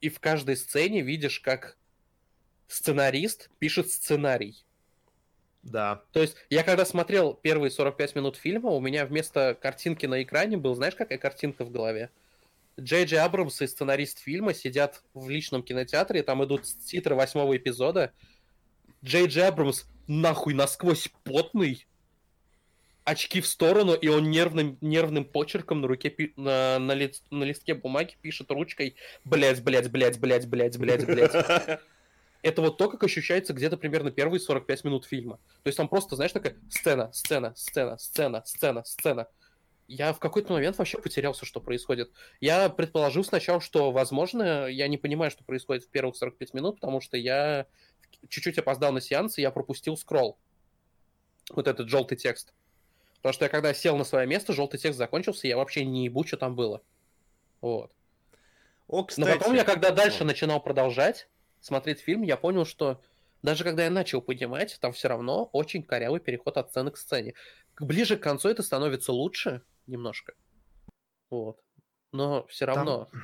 [SPEAKER 3] и в каждой сцене видишь, как сценарист пишет сценарий.
[SPEAKER 1] Да.
[SPEAKER 3] То есть я когда смотрел первые 45 минут фильма, у меня вместо картинки на экране был, знаешь, какая картинка в голове? Джей Джей Абрамс и сценарист фильма сидят в личном кинотеатре, там идут титры восьмого эпизода. Джей Джей Абрамс нахуй насквозь потный, очки в сторону, и он нервным, нервным почерком на руке, на, на, лист- на листке бумаги пишет ручкой блять, блять, блять, блять, блять, блять, блять. Это вот то, как ощущается где-то примерно первые 45 минут фильма. То есть там просто, знаешь, такая сцена, сцена, сцена, сцена, сцена, сцена. Я в какой-то момент вообще потерялся, что происходит. Я предположил сначала, что, возможно, я не понимаю, что происходит в первых 45 минут, потому что я чуть-чуть опоздал на сеанс, и я пропустил скролл. Вот этот желтый текст. Потому что я когда сел на свое место, желтый текст закончился, и я вообще не ебу, что там было. Вот.
[SPEAKER 2] О,
[SPEAKER 3] Но
[SPEAKER 2] кстати...
[SPEAKER 3] потом я, когда дальше
[SPEAKER 2] Вот.
[SPEAKER 3] начинал продолжать смотреть фильм, я понял, что даже когда я начал понимать, там все равно очень корявый переход от сцены к сцене. Ближе к концу это становится лучше немножко. Вот. Но все равно.
[SPEAKER 1] Там,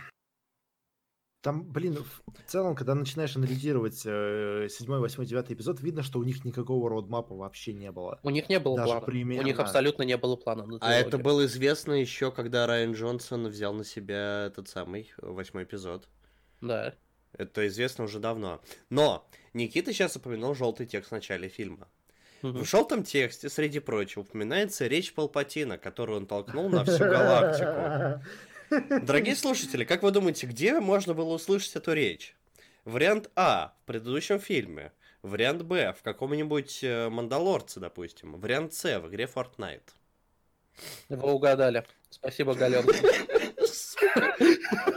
[SPEAKER 1] блин, в целом, когда начинаешь анализировать э, седьмой, восьмой, девятый эпизод, видно, что у них никакого родмапа вообще не было.
[SPEAKER 3] У них не было
[SPEAKER 1] даже
[SPEAKER 3] плана. У них
[SPEAKER 1] примерно.
[SPEAKER 3] абсолютно не было плана. на
[SPEAKER 2] А это было известно еще, когда Райан Джонсон взял на себя этот самый э, восьмой эпизод.
[SPEAKER 3] Да.
[SPEAKER 2] Это известно уже давно. Но Никита сейчас упомянул желтый текст в начале фильма.
[SPEAKER 3] Мгм.
[SPEAKER 2] В желтом тексте, среди прочего, упоминается речь Палпатина, которую он толкнул на всю галактику. Дорогие слушатели, как вы думаете, где можно было услышать эту речь? Вариант А в предыдущем фильме. Вариант Б в каком-нибудь э, Мандалорце, допустим. Вариант С в игре Fortnite.
[SPEAKER 3] Вы угадали. Спасибо, Галенка.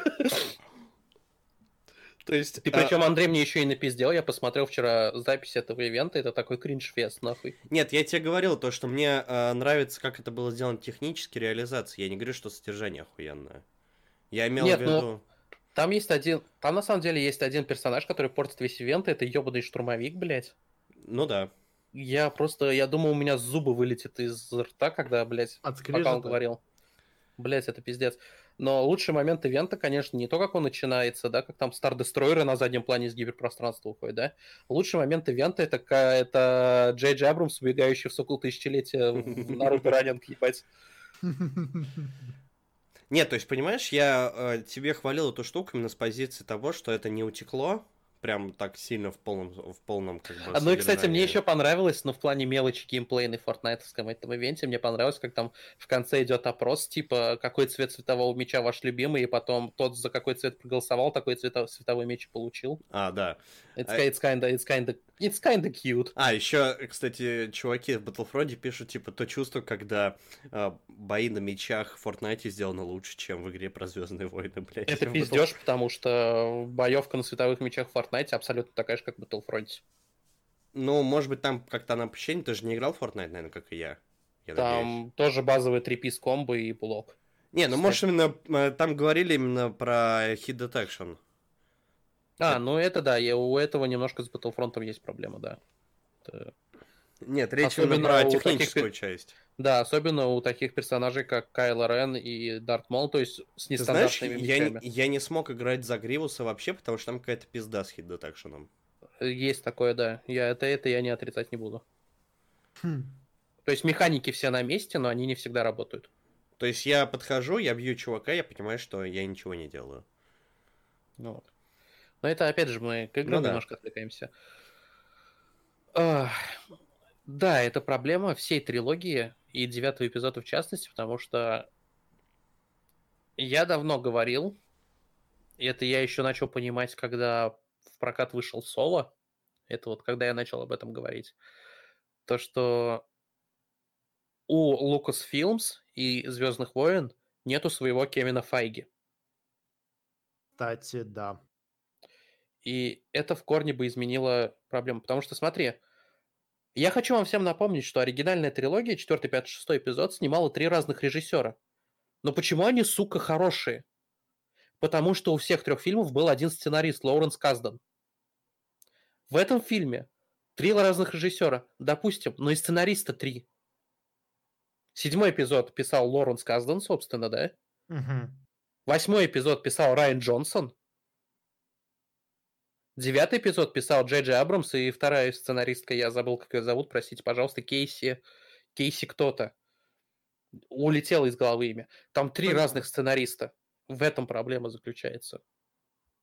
[SPEAKER 2] То есть,
[SPEAKER 3] И
[SPEAKER 2] а,
[SPEAKER 3] причем Андрей мне еще и напиздел. Я посмотрел вчера запись этого ивента. Это такой кринж-фест, нахуй.
[SPEAKER 2] Нет, я тебе говорил то, что мне э, нравится, как это было сделано технически, реализация. Я не говорю, что содержание охуенное. Я имел
[SPEAKER 3] Нет,
[SPEAKER 2] в
[SPEAKER 3] ну,
[SPEAKER 2] виду...
[SPEAKER 3] Там есть один... Там на самом деле есть один персонаж, который портит весь ивент. Это ебаный штурмовик, блядь.
[SPEAKER 2] Ну да.
[SPEAKER 3] Я просто... Я думал, у меня зубы вылетят из рта, когда, блядь,
[SPEAKER 1] От
[SPEAKER 3] пока он
[SPEAKER 1] скрежета.
[SPEAKER 3] говорил. Блять, это пиздец. Но лучший момент ивента, конечно, не то, как он начинается, да, как там Стар-дестройеры на заднем плане из гиперпространства уходят, да. Лучший момент ивента это, это Джей Джей Абрамс, убегающий в сокол тысячелетия в Наруто Раннинг, ебать.
[SPEAKER 2] Нет, то есть, понимаешь, я э, тебе хвалил эту штуку именно с позиции того, что это не утекло прям так сильно в полном, в полном как бы,
[SPEAKER 3] А, Ну и, кстати, мне еще понравилось, но в плане мелочи геймплейной в фортнайтовском этом ивенте, мне понравилось, как там в конце идет опрос, типа, какой цвет цветового меча ваш любимый, и потом тот, за какой цвет проголосовал, такой цвета- цветовой меч получил.
[SPEAKER 2] А, да.
[SPEAKER 3] It's,
[SPEAKER 2] А-
[SPEAKER 3] it's kinda, it's kinda, it's kinda cute.
[SPEAKER 2] А, еще, кстати, чуваки в Battlefront пишут, типа, то чувство, когда э, бои на мечах в Fortnite сделаны лучше, чем в игре про Звездные войны, блядь.
[SPEAKER 3] Это пиздеж, потому что боевка на световых мечах в Fortnite абсолютно такая же, как в Battlefront.
[SPEAKER 2] Ну, может быть, там как-то она ощущение, ты же не играл в Fortnite, наверное, как и я. Я
[SPEAKER 3] Там
[SPEAKER 2] надеюсь.
[SPEAKER 3] тоже базовый трипис комбо и блок.
[SPEAKER 2] Не, ну может именно э, там говорили именно про hit detection.
[SPEAKER 3] А, ну это да, я, у этого немножко с Battlefront есть проблема, да. Это-
[SPEAKER 2] Нет, речь
[SPEAKER 3] Особенно
[SPEAKER 2] именно про
[SPEAKER 3] таких
[SPEAKER 2] техническую
[SPEAKER 3] пи-
[SPEAKER 2] часть.
[SPEAKER 3] Да, особенно у таких персонажей, как Кайло Рен и Дарт Мол, то есть с
[SPEAKER 2] Ты знаешь,
[SPEAKER 3] нестандартными
[SPEAKER 2] я,
[SPEAKER 3] мечами.
[SPEAKER 2] не- я не смог играть за Гривуса вообще, потому что там какая-то пизда с hit detection.
[SPEAKER 3] Есть такое, да. Я, это, это я не отрицать не буду.
[SPEAKER 1] Хм.
[SPEAKER 3] То есть механики все на месте, но они не всегда работают.
[SPEAKER 2] То есть я подхожу, я бью чувака, я понимаю, что я ничего не делаю.
[SPEAKER 3] Ну Вот. Но это, опять же, мы к играм
[SPEAKER 2] Ну да.
[SPEAKER 3] немножко отвлекаемся. Ах, Да, это проблема всей трилогии и девятого эпизода в частности, потому что я давно говорил, и это я еще начал понимать, когда в прокат вышел Соло, это вот когда я начал об этом говорить, то что у Lucasfilms и Звездных войн нету своего Кевина Файги.
[SPEAKER 1] Кстати, да.
[SPEAKER 3] И это в корне бы изменило проблему. Потому что, смотри, я хочу вам всем напомнить, что оригинальная трилогия, 4, 5, 6 эпизод, снимала три разных режиссера. Но почему они, сука, хорошие? Потому что у всех трех фильмов был один сценарист, Лоуренс Каздан. В этом фильме три разных режиссера, допустим, но и сценариста три. Седьмой эпизод писал Лоуренс Каздан, собственно, да?
[SPEAKER 1] Мгм.
[SPEAKER 3] Восьмой эпизод писал Райан Джонсон. Девятый эпизод писал Джей Джей Абрамс, и вторая сценаристка, я забыл, как ее зовут, простите, пожалуйста, Кейси... Кейси кто-то. Улетело из головы имя. Там три
[SPEAKER 1] Понятно.
[SPEAKER 3] разных сценариста. В этом проблема заключается.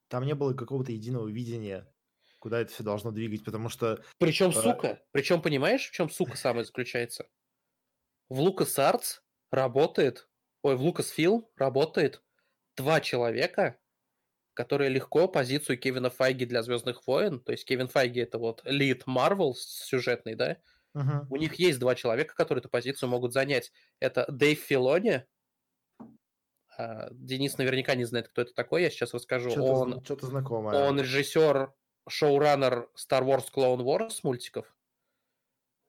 [SPEAKER 1] Там не было какого-то единого видения, куда это все должно двигать, потому что
[SPEAKER 3] Причем,
[SPEAKER 1] А.
[SPEAKER 3] сука, причем понимаешь, в чем сука самая заключается? В Lucas Arts работает, ой, в Lucasfilm работает два человека, которые легко позицию Кевина Файги для Звездных войн, то есть Кевин Файги это вот лид Марвел сюжетный, да,
[SPEAKER 1] Мгм.
[SPEAKER 3] у них есть два человека, которые эту позицию могут занять. Это Дэйв Филони, а, Денис наверняка не знает, кто это такой, я сейчас расскажу.
[SPEAKER 1] что-то,
[SPEAKER 3] Он
[SPEAKER 1] что-то знакомое.
[SPEAKER 3] он режиссер, шоураннер Star Wars Clone Wars мультиков.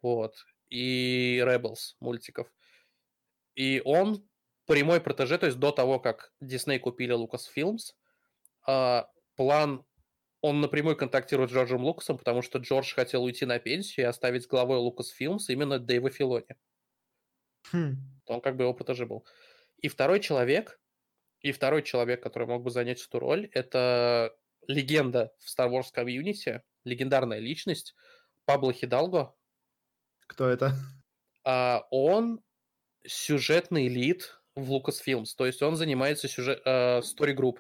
[SPEAKER 3] Вот. И Rebels мультиков. И он прямой протеже, то есть до того, как Disney купили Lucasfilms, а, план он напрямую контактирует с Джорджем Лукасом, потому что Джордж хотел уйти на пенсию и оставить главой Lucasfilms именно Дэйва Филони.
[SPEAKER 1] Хм.
[SPEAKER 3] Он как бы его протеже был. И второй человек, и второй человек, который мог бы занять эту роль, это легенда в Star Wars комьюнити, легендарная личность Пабло Хидалго.
[SPEAKER 1] Кто это?
[SPEAKER 3] А он сюжетный лид в Lucasfilms, то есть он занимается сюжет, э, story group.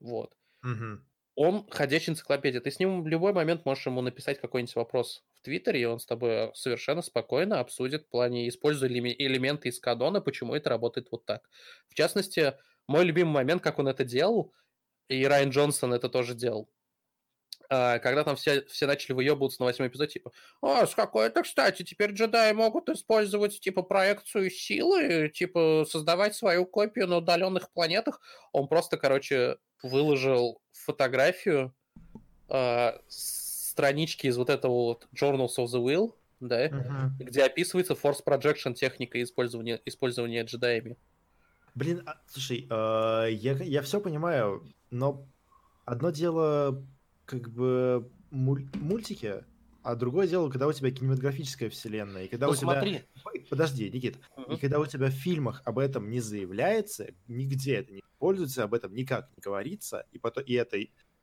[SPEAKER 3] Вот.
[SPEAKER 1] Мгм.
[SPEAKER 3] Он ходячая энциклопедия. Ты с ним в любой момент можешь ему написать какой-нибудь вопрос в Твиттере, и он с тобой совершенно спокойно обсудит в плане, используя элеме- элементы из кадона, почему это работает вот так. В частности, мой любимый момент, как он это делал, и Райан Джонсон это тоже делал. А, Когда там все, все начали выебываться на восьмой эпизоде, типа, «А, с какой-то, кстати, теперь джедаи могут использовать, типа, проекцию силы, типа, создавать свою копию на удаленных планетах». Он просто, короче, выложил фотографию с странички из вот этого вот Journals of the Will, да,
[SPEAKER 1] Мгм.
[SPEAKER 3] где описывается Force Projection техника использования, использования джедаями.
[SPEAKER 1] Блин, а, слушай, э, я, я все понимаю, но одно дело как бы муль- мультики, а другое дело, когда у тебя кинематографическая вселенная, и когда
[SPEAKER 3] Ну
[SPEAKER 1] у тебя...
[SPEAKER 3] смотри,
[SPEAKER 1] Ой, Подожди, Никит,
[SPEAKER 3] Мгм.
[SPEAKER 1] и когда у тебя в фильмах об этом не заявляется, нигде это не используется, об этом никак не говорится, и, потом, и это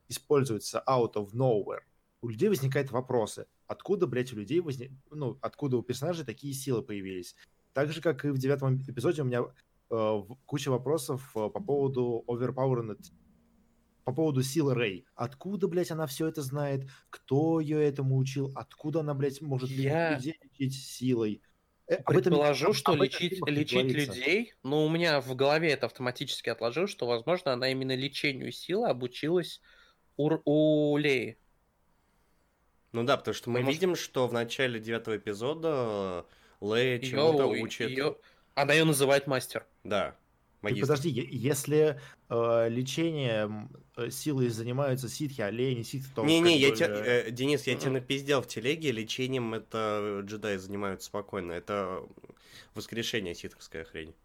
[SPEAKER 1] используется out of nowhere, у людей возникают вопросы. Откуда, блядь, у людей возник... Ну, откуда у персонажей такие силы появились? Так же, как и в девятом эпизоде у меня э, куча вопросов э, по поводу overpowered по поводу силы Рэй. Откуда, блядь, она все это знает? Кто ее этому учил? Откуда она, блядь, может
[SPEAKER 3] Я
[SPEAKER 1] людей лечить силой? Э, об этом-
[SPEAKER 3] предположу, что
[SPEAKER 1] об этом
[SPEAKER 3] лечить,
[SPEAKER 1] не
[SPEAKER 3] лечить людей, но у меня в голове это автоматически отложил, что, возможно, она именно лечению силы обучилась у, у Леи.
[SPEAKER 2] Ну да, потому что мы
[SPEAKER 3] Потому что-
[SPEAKER 2] видим, что в начале девятого эпизода Лея чему-то учит.
[SPEAKER 3] её- Она ее называет мастер.
[SPEAKER 2] Да.
[SPEAKER 1] Ты подожди, если э, лечением э, силой занимаются ситхи, а Лея не ситхи, то...
[SPEAKER 2] Не-не, я бы... тебя, э, Денис, я тебя напиздел в телеге, лечением это джедаи занимаются спокойно, это воскрешение ситховская хрень.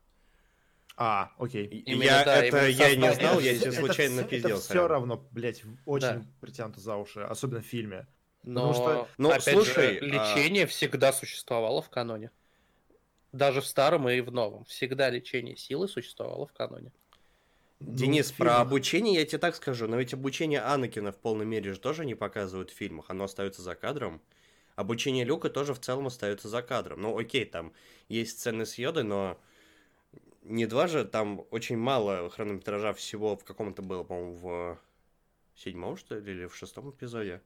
[SPEAKER 1] А, окей.
[SPEAKER 2] Именно, я да, это я не знал, я тебе случайно
[SPEAKER 1] это,
[SPEAKER 2] напиздел.
[SPEAKER 1] Это все равно, блядь, очень да. притянуто за уши, особенно в фильме.
[SPEAKER 3] Но, что, ну, опять слушай, же, лечение а... всегда существовало в каноне. Даже в старом и в новом. Всегда лечение силы существовало в каноне.
[SPEAKER 2] Денис, ну, про обучение я тебе так скажу, но ведь обучение Анакина в полной мере же тоже не показывают в фильмах, оно остается за кадром. Обучение Люка тоже в целом остается за кадром. Ну, окей, там есть сцены с Йодой, но не два же, там очень мало хронометража всего в каком-то было, по-моему, в седьмом, что ли, или в шестом эпизоде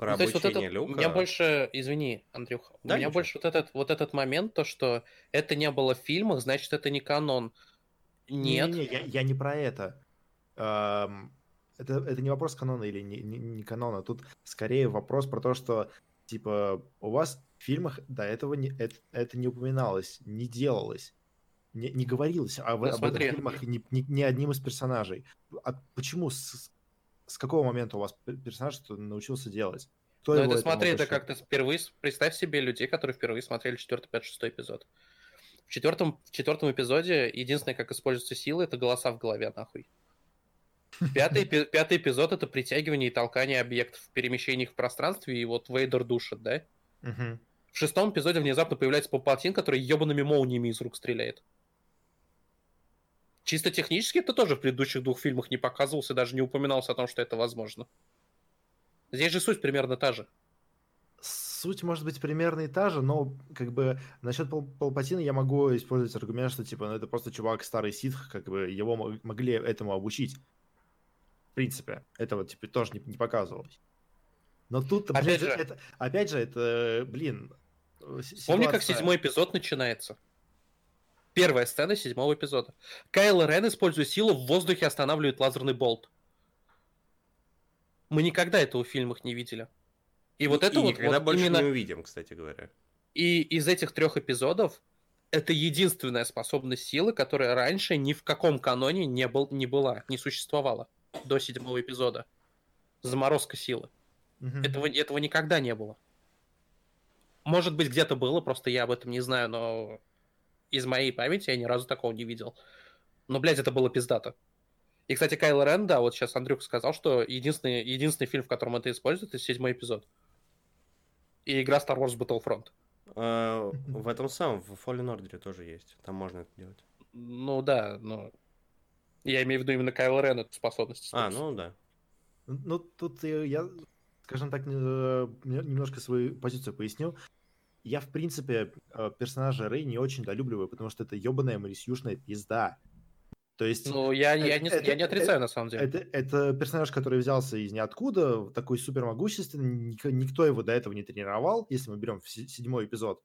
[SPEAKER 2] про ну, обучение вот это,
[SPEAKER 3] Люка. У меня больше, извини, Андрюх, да, у меня ничего. больше вот этот, вот этот момент, то, что это не было в фильмах, значит, это не канон. Нет.
[SPEAKER 1] Не, не, не я, я не про это. Эм, это. Это не вопрос канона или не, не, не канона. Тут скорее вопрос про то, что, типа, у вас в фильмах до этого не, это, это не упоминалось, не делалось не, не говорилось об, ну, об этом фильмах ни, ни, ни одним из персонажей. А почему? С, с какого момента у вас персонаж научился делать?
[SPEAKER 3] Кто ну, это смотри, это как-то впервые... Представь себе людей, которые впервые смотрели 4, 5, 6 эпизод. В четвертом, в четвертом эпизоде единственное, как используются силы, это голоса в голове, нахуй. Пятый, пятый эпизод — это притягивание и толкание объектов, перемещение их в пространстве, и вот Вейдер душит, да?
[SPEAKER 1] Угу.
[SPEAKER 3] В шестом эпизоде внезапно появляется Палпатин, который ебаными молниями из рук стреляет. Чисто технически это тоже в предыдущих двух фильмах не показывался, даже не упоминалось о том, что это возможно. Здесь же суть примерно та же.
[SPEAKER 1] Суть может быть примерно и та же, но как бы насчет Пал Палпатина я могу использовать аргумент, что типа ну, это просто чувак старый ситх, как бы его могли этому обучить. В принципе, этого типа тоже не, не показывалось. Но тут, опять блин, же, это, опять же, это, блин,
[SPEAKER 3] ситуация... Помни, как седьмой эпизод начинается? Первая сцена седьмого эпизода. Кайл Рен, используя силу, в воздухе останавливает лазерный болт. Мы никогда этого в фильмах не видели.
[SPEAKER 2] И, и вот это и вот, никогда вот больше именно... не увидим, кстати говоря.
[SPEAKER 3] И из этих трех эпизодов это единственная способность силы, которая раньше ни в каком каноне не, был, не была, не существовала до седьмого эпизода. Заморозка силы. Угу. Этого, этого никогда не было. Может быть, где-то было, просто я об этом не знаю, но из моей памяти я ни разу такого не видел. Но, блядь, это было пиздато. И, кстати, Кайл Рен, да, вот сейчас Андрюх сказал, что единственный, единственный фильм, в котором это используют, это седьмой эпизод. И игра Star Wars Battlefront.
[SPEAKER 2] А, в этом самом, в Fallen Order тоже есть. Там можно это делать.
[SPEAKER 3] Ну да, но... Я имею в виду именно Кайл Рен, эту способность.
[SPEAKER 2] А, ну да.
[SPEAKER 1] Ну, тут я, скажем так, немножко свою позицию поясню я, в принципе, э, персонажа Рэй не очень долюбливаю, потому что это ебаная Марисюшная пизда. То есть...
[SPEAKER 3] Ну, я, это, я, не, это, я не отрицаю, это, на самом деле.
[SPEAKER 1] Это, это персонаж, который взялся из ниоткуда, такой супер могущественный, никто его до этого не тренировал, если мы берем седьмой эпизод.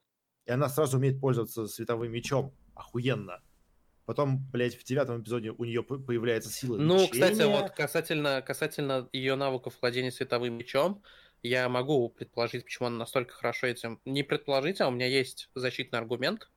[SPEAKER 1] И она сразу умеет пользоваться световым мечом. Охуенно. Потом, блядь, в девятом эпизоде у нее появляется сила
[SPEAKER 3] Ну, лечения. кстати, вот касательно, касательно ее навыков владения световым мечом, я могу предположить, почему она настолько хорошо этим... Не предположить, а у меня есть защитный аргумент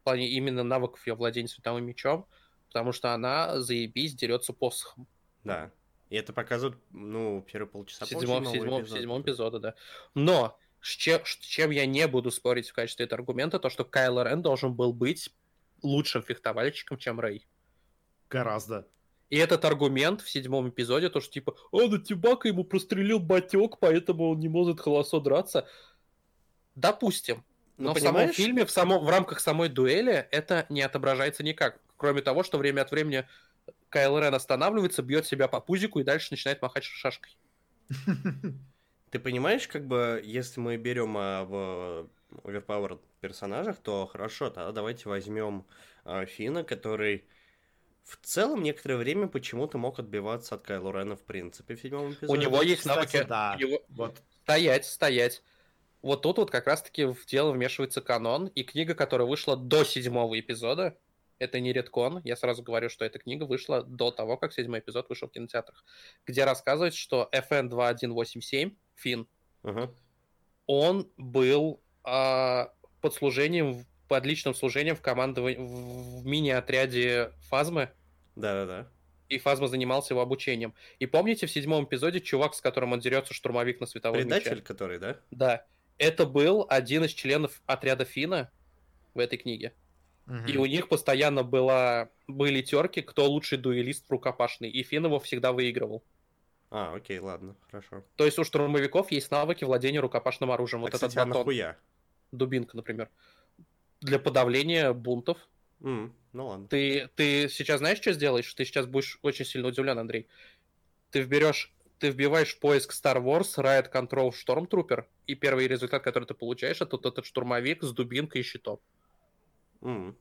[SPEAKER 3] в плане именно навыков ее владения световым мечом, потому что она, заебись, дерется посохом.
[SPEAKER 2] Да. И это показывает, ну, первые полчаса
[SPEAKER 3] в седьмом, седьмом, эпизод. седьмом эпизоде, да. Но с чем, с чем я не буду спорить в качестве этого аргумента, то, что Кайл Рен должен был быть лучшим фехтовальщиком, чем Рэй.
[SPEAKER 1] Гораздо.
[SPEAKER 3] И этот аргумент в седьмом эпизоде, то, что типа, а, на Тибака ему прострелил батек, поэтому он не может холосо драться. Допустим. Но ну, в самом фильме, в, самом, в рамках самой дуэли, это не отображается никак. Кроме того, что время от времени Кайл Рен останавливается, бьет себя по пузику и дальше начинает махать шашкой.
[SPEAKER 2] Ты понимаешь, как бы, если мы берем а, в Overpowered персонажах, то хорошо, тогда давайте возьмем а, Фина, который в целом некоторое время почему-то мог отбиваться от Кайло Рена в принципе в седьмом эпизоде.
[SPEAKER 3] У него есть навыки. Да. Него... Вот. Стоять, стоять. Вот тут вот как раз-таки в дело вмешивается канон, и книга, которая вышла до седьмого эпизода, это не редкон, я сразу говорю, что эта книга вышла до того, как седьмой эпизод вышел в кинотеатрах, где рассказывается, что FN 2187, Фин,
[SPEAKER 2] uh-huh.
[SPEAKER 3] он был э, под служением под личным служением в командовании в, в мини-отряде Фазмы,
[SPEAKER 2] Да-да-да.
[SPEAKER 3] и Фазма занимался его обучением. И помните в седьмом эпизоде чувак, с которым он дерется, штурмовик на световой
[SPEAKER 2] Предатель,
[SPEAKER 3] мече?
[SPEAKER 2] который, да?
[SPEAKER 3] Да. Это был один из членов отряда Фина в этой книге.
[SPEAKER 1] Мгм.
[SPEAKER 3] И у них постоянно была, были терки, кто лучший дуэлист рукопашный. И Фин его всегда выигрывал.
[SPEAKER 2] А, окей, ладно, хорошо.
[SPEAKER 3] То есть у штурмовиков есть навыки владения рукопашным оружием.
[SPEAKER 2] а,
[SPEAKER 3] Вот
[SPEAKER 2] кстати,
[SPEAKER 3] этот
[SPEAKER 2] а
[SPEAKER 3] батон,
[SPEAKER 2] нахуя?
[SPEAKER 3] дубинка, например. Для подавления бунтов.
[SPEAKER 2] М, ну ладно.
[SPEAKER 3] Ты, ты сейчас знаешь, что сделаешь? Ты сейчас будешь очень сильно удивлен, Андрей. Ты вберешь, ты вбиваешь поиск Star Wars Riot Control Stormtrooper, и первый результат, который ты получаешь, это вот этот штурмовик с дубинкой и щитом.
[SPEAKER 2] М.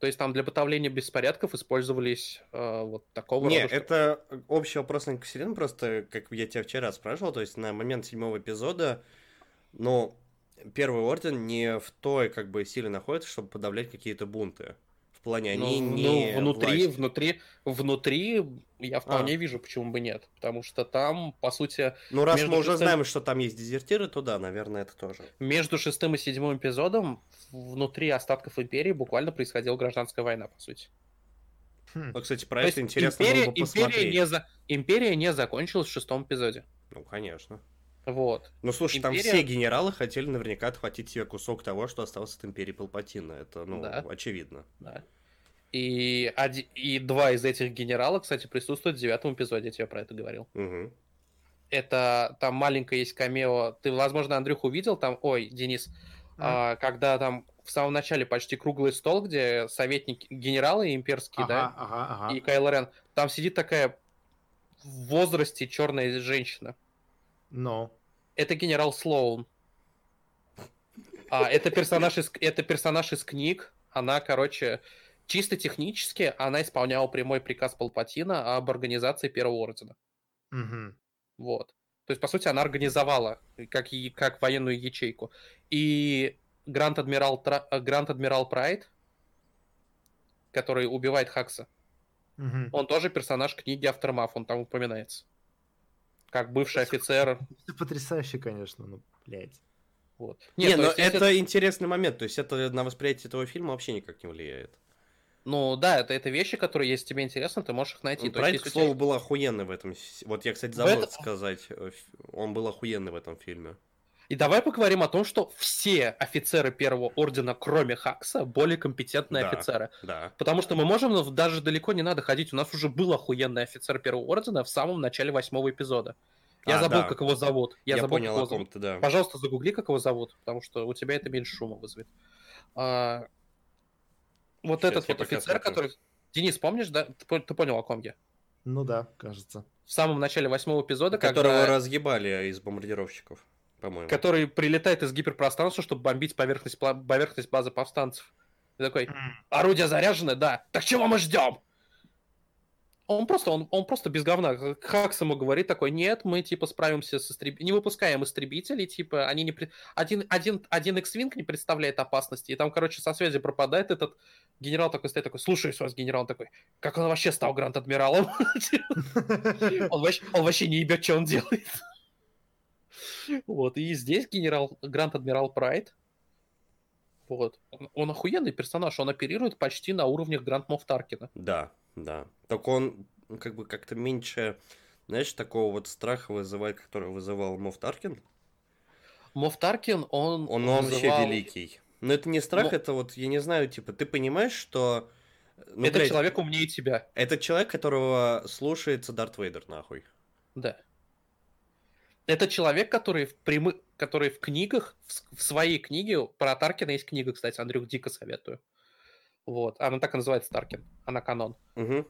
[SPEAKER 3] То есть там для подавления беспорядков использовались э, вот такого
[SPEAKER 2] Не,
[SPEAKER 3] рода
[SPEAKER 2] это общий вопрос на Екатерину, просто, как я тебя вчера спрашивал, то есть на момент седьмого эпизода, ну, Первый Орден не в той, как бы, силе находится, чтобы подавлять какие-то бунты. В плане,
[SPEAKER 3] Ну,
[SPEAKER 2] они
[SPEAKER 3] ну,
[SPEAKER 2] не
[SPEAKER 3] внутри,
[SPEAKER 2] власть.
[SPEAKER 3] внутри, внутри я вполне
[SPEAKER 2] А.
[SPEAKER 3] вижу, почему бы нет. Потому что там, по сути,
[SPEAKER 2] Ну, раз мы уже
[SPEAKER 3] шестым-
[SPEAKER 2] знаем, что там есть дезертиры, то да, наверное, это тоже.
[SPEAKER 3] между шестым и седьмым эпизодом внутри остатков Империи буквально происходила гражданская война, по сути.
[SPEAKER 1] Хм.
[SPEAKER 2] Ну, кстати, про
[SPEAKER 3] То
[SPEAKER 2] это интересно
[SPEAKER 3] империя,
[SPEAKER 2] было бы
[SPEAKER 3] империя,
[SPEAKER 2] посмотреть.
[SPEAKER 3] не за... империя не закончилась в шестом эпизоде.
[SPEAKER 2] Ну, конечно.
[SPEAKER 3] Вот.
[SPEAKER 2] Ну, слушай, там
[SPEAKER 3] Империя-
[SPEAKER 2] все генералы хотели наверняка отхватить себе кусок того, что осталось от Империи Палпатина. Это, ну,
[SPEAKER 3] Да.
[SPEAKER 2] очевидно.
[SPEAKER 3] Да. И, оди- и два из этих генералов, кстати, присутствуют в девятом эпизоде, я тебе про это говорил.
[SPEAKER 2] Мгм.
[SPEAKER 3] Это там маленькое есть камео. Ты, возможно, Андрюх увидел там, ой, Денис, а, когда там в самом начале почти круглый стол, где советники, генералы имперские,
[SPEAKER 1] Ага,
[SPEAKER 3] да,
[SPEAKER 1] ага, ага.
[SPEAKER 3] и Кайло Рен, там сидит такая в возрасте черная женщина.
[SPEAKER 1] Но.
[SPEAKER 3] Это генерал Слоун. А, это персонаж из, это персонаж из книг. Она, короче, чисто технически она исполняла прямой приказ Палпатина об организации Первого Ордена.
[SPEAKER 1] Мгм.
[SPEAKER 3] Вот. То есть, по сути, она организовала как, и- как военную ячейку. И Гранд Адмирал, Тра- э, Гранд Адмирал Прайд, который убивает Хакса,
[SPEAKER 1] Мгм.
[SPEAKER 3] он тоже персонаж книги Aftermath, он там упоминается. Как бывший офицер.
[SPEAKER 1] Это потрясающе, конечно, ну, блядь.
[SPEAKER 3] Вот.
[SPEAKER 2] Не,
[SPEAKER 3] Нет, то
[SPEAKER 2] но
[SPEAKER 3] есть, если-
[SPEAKER 2] это интересный момент. То есть это на восприятие этого фильма вообще никак не влияет.
[SPEAKER 3] Ну да, это, это вещи, которые, если тебе интересно, ты можешь их найти.
[SPEAKER 2] Ну,
[SPEAKER 3] если
[SPEAKER 2] к слову, был охуенный в этом. Вот я, кстати,
[SPEAKER 3] В
[SPEAKER 2] забыл
[SPEAKER 3] этом-
[SPEAKER 2] сказать. э, Он был охуенный в этом фильме.
[SPEAKER 3] И давай поговорим о том, что все офицеры Первого Ордена, кроме Хакса, более компетентные
[SPEAKER 2] Да.
[SPEAKER 3] офицеры.
[SPEAKER 2] Да.
[SPEAKER 3] Потому что мы можем, ну, даже далеко не надо ходить. У нас уже был охуенный офицер Первого Ордена в самом начале восьмого эпизода. Я
[SPEAKER 2] А,
[SPEAKER 3] забыл,
[SPEAKER 2] да.
[SPEAKER 3] как его зовут. Я,
[SPEAKER 2] Я,
[SPEAKER 3] забыл,
[SPEAKER 2] понял,
[SPEAKER 3] как его зовут.
[SPEAKER 2] да.
[SPEAKER 3] Пожалуйста, загугли, как его зовут, потому что у тебя это меньше шума вызовет. А, Вот
[SPEAKER 2] Щас
[SPEAKER 3] этот вот офицер,
[SPEAKER 2] смотрю.
[SPEAKER 3] который... Денис, помнишь, да? Ты, ты понял, о ком я?
[SPEAKER 1] Ну да, кажется.
[SPEAKER 3] В самом начале восьмого эпизода,
[SPEAKER 2] Которого
[SPEAKER 3] когда...
[SPEAKER 2] разъебали из бомбардировщиков, по-моему.
[SPEAKER 3] который прилетает из гиперпространства, чтобы бомбить поверхность, поверхность базы повстанцев. И такой, орудие заряжено, да. Так чего мы ждем? Он просто, он, он просто без говна. Хакс ему говорит такой, нет, мы типа справимся с истребителями, не выпускаем истребителей, типа, они не... при- Один, один, один X-Wing не представляет опасности, и там, короче, со связи пропадает этот генерал такой стоит, такой, слушаюсь вас, генерал, он такой, как он вообще стал Гранд-Адмиралом? Он вообще, он вообще не ебет, что он делает. Вот, и здесь генерал Гранд-Адмирал Прайд, вот, он, охуенный персонаж, он оперирует почти на уровнях Гранд Мофф Таркина.
[SPEAKER 2] Да, да. Так он как бы как-то меньше, знаешь, такого вот страха вызывает, который вызывал Мофф Таркин.
[SPEAKER 3] Мофф Таркин, он...
[SPEAKER 2] Он, он вообще
[SPEAKER 3] вызывал-
[SPEAKER 2] великий. Но это не страх,
[SPEAKER 3] Ну-
[SPEAKER 2] это вот, я не знаю, типа, ты понимаешь, что... ну,
[SPEAKER 3] Это
[SPEAKER 2] блядь,
[SPEAKER 3] человек умнее тебя,
[SPEAKER 2] Это человек, которого слушается Дарт Вейдер, нахуй.
[SPEAKER 3] да. Это человек, который в, прямы... который в книгах, в, своей книге, про Таркина есть книга, кстати, Андрюх, дико советую. Вот, она так и называется Таркин, она канон.
[SPEAKER 2] Угу.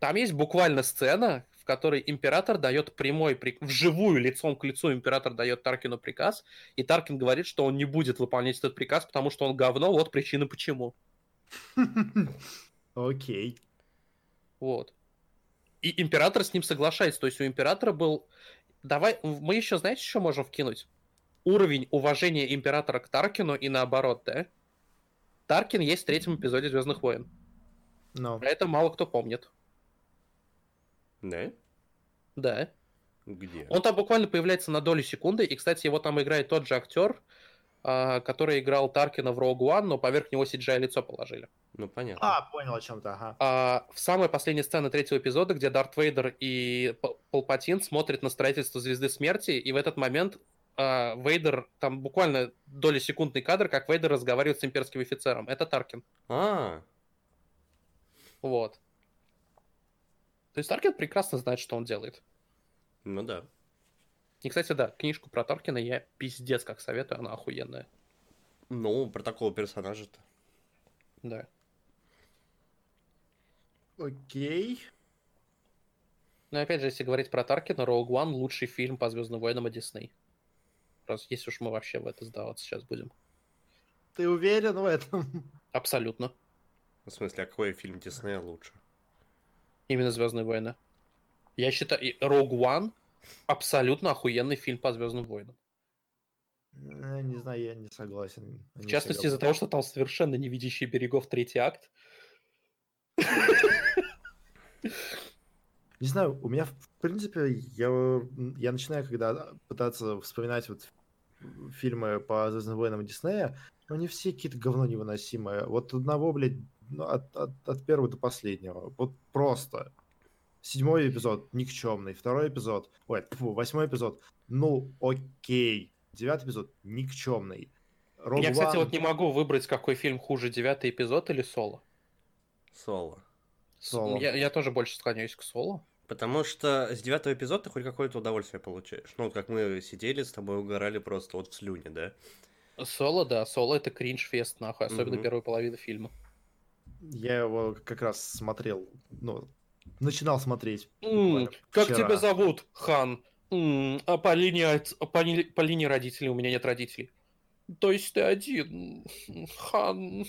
[SPEAKER 3] Там есть буквально сцена, в которой император дает прямой, при- вживую лицом к лицу император дает Таркину приказ, и Таркин говорит, что он не будет выполнять этот приказ, потому что он говно, вот причина почему.
[SPEAKER 1] Окей.
[SPEAKER 3] Вот. И император с ним соглашается, то есть у императора был... Давай, мы еще, знаете, что можем вкинуть? Уровень уважения императора к Таркину и наоборот, да? Таркин есть в третьем эпизоде Звездных войн.
[SPEAKER 1] Но.
[SPEAKER 3] Про это мало кто помнит.
[SPEAKER 2] Да?
[SPEAKER 3] Да.
[SPEAKER 2] Где?
[SPEAKER 3] Он там буквально появляется на долю секунды, и, кстати, его там играет тот же актер, а, который играл Таркина в Rogue One, но поверх него CGI лицо положили.
[SPEAKER 2] Ну, понятно.
[SPEAKER 1] А, понял о чем-то, ага.
[SPEAKER 3] А, в самой последней сцене третьего эпизода, где Дарт Вейдер и Палпатин смотрят на строительство Звезды Смерти, и в этот момент а, Вейдер, там буквально доли секундный кадр, как Вейдер разговаривает с имперским офицером. Это Таркин.
[SPEAKER 2] А,
[SPEAKER 3] Вот. То есть Таркин прекрасно знает, что он делает.
[SPEAKER 2] ну да.
[SPEAKER 3] И, кстати, да, книжку про Таркина я пиздец как советую, она охуенная.
[SPEAKER 2] Ну, про такого персонажа-то.
[SPEAKER 3] Да.
[SPEAKER 1] Окей.
[SPEAKER 3] Но опять же, если говорить про Таркина, Rogue One лучший фильм по Звездным войнам и Дисней. Просто если уж мы вообще в это сдаваться сейчас будем.
[SPEAKER 1] Ты уверен в этом?
[SPEAKER 3] Абсолютно.
[SPEAKER 2] В смысле, а какой фильм Диснея лучше?
[SPEAKER 3] Именно Звездные войны. Я считаю, и Rogue One абсолютно охуенный фильм по Звездным войнам.
[SPEAKER 1] Э, Не знаю, я не согласен.
[SPEAKER 3] В частности, из-за того, что там совершенно не видящий берегов третий акт.
[SPEAKER 1] Не знаю, у меня, в принципе, я, я начинаю, когда пытаться вспоминать вот фильмы по Звездным войнам Диснея, но они все какие-то говно невыносимые. Вот одного, блядь, ну, от, от, от первого до последнего. Вот просто. Седьмой эпизод никчемный, второй эпизод, ой, фу, восьмой эпизод, ну окей, девятый эпизод никчемный. Rogue
[SPEAKER 3] Я, кстати,
[SPEAKER 1] One-
[SPEAKER 3] вот не могу выбрать, какой фильм хуже, девятый эпизод или Соло.
[SPEAKER 2] Соло.
[SPEAKER 1] Соло.
[SPEAKER 3] Я, я тоже больше склоняюсь к Соло.
[SPEAKER 2] Потому что с девятого эпизода ты хоть какое-то удовольствие получаешь. Ну, вот как мы сидели с тобой, угорали просто вот в слюне, да?
[SPEAKER 3] Соло, да, Соло это кринж-фест, нахуй, особенно
[SPEAKER 2] Мгм.
[SPEAKER 3] первую половину фильма.
[SPEAKER 1] Я его как раз смотрел, ну, начинал смотреть. Буквально
[SPEAKER 3] как
[SPEAKER 1] вчера.
[SPEAKER 3] тебя зовут, Хан? М, а по линии, по, по линии родителей у меня нет родителей. То есть ты один. Хан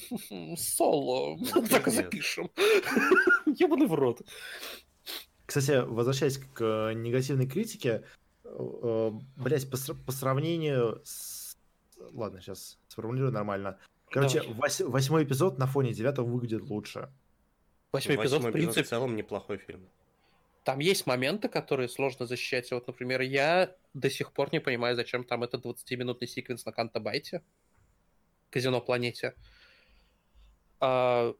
[SPEAKER 3] Соло. Так и запишем. Ебаный в рот.
[SPEAKER 1] Кстати, возвращаясь к негативной критике, э, блять, по, сра- по сравнению с... Ладно, сейчас сформулирую нормально. Короче, вось- восьмой эпизод на фоне девятого выглядит лучше.
[SPEAKER 3] Восьмой эпизод, в
[SPEAKER 2] в
[SPEAKER 3] принципе,
[SPEAKER 2] целом неплохой фильм.
[SPEAKER 3] там есть моменты, которые сложно защищать. Вот, например, я до сих пор не понимаю, зачем там этот 20-минутный секвенс на Кантабайте. Казино Планете. А,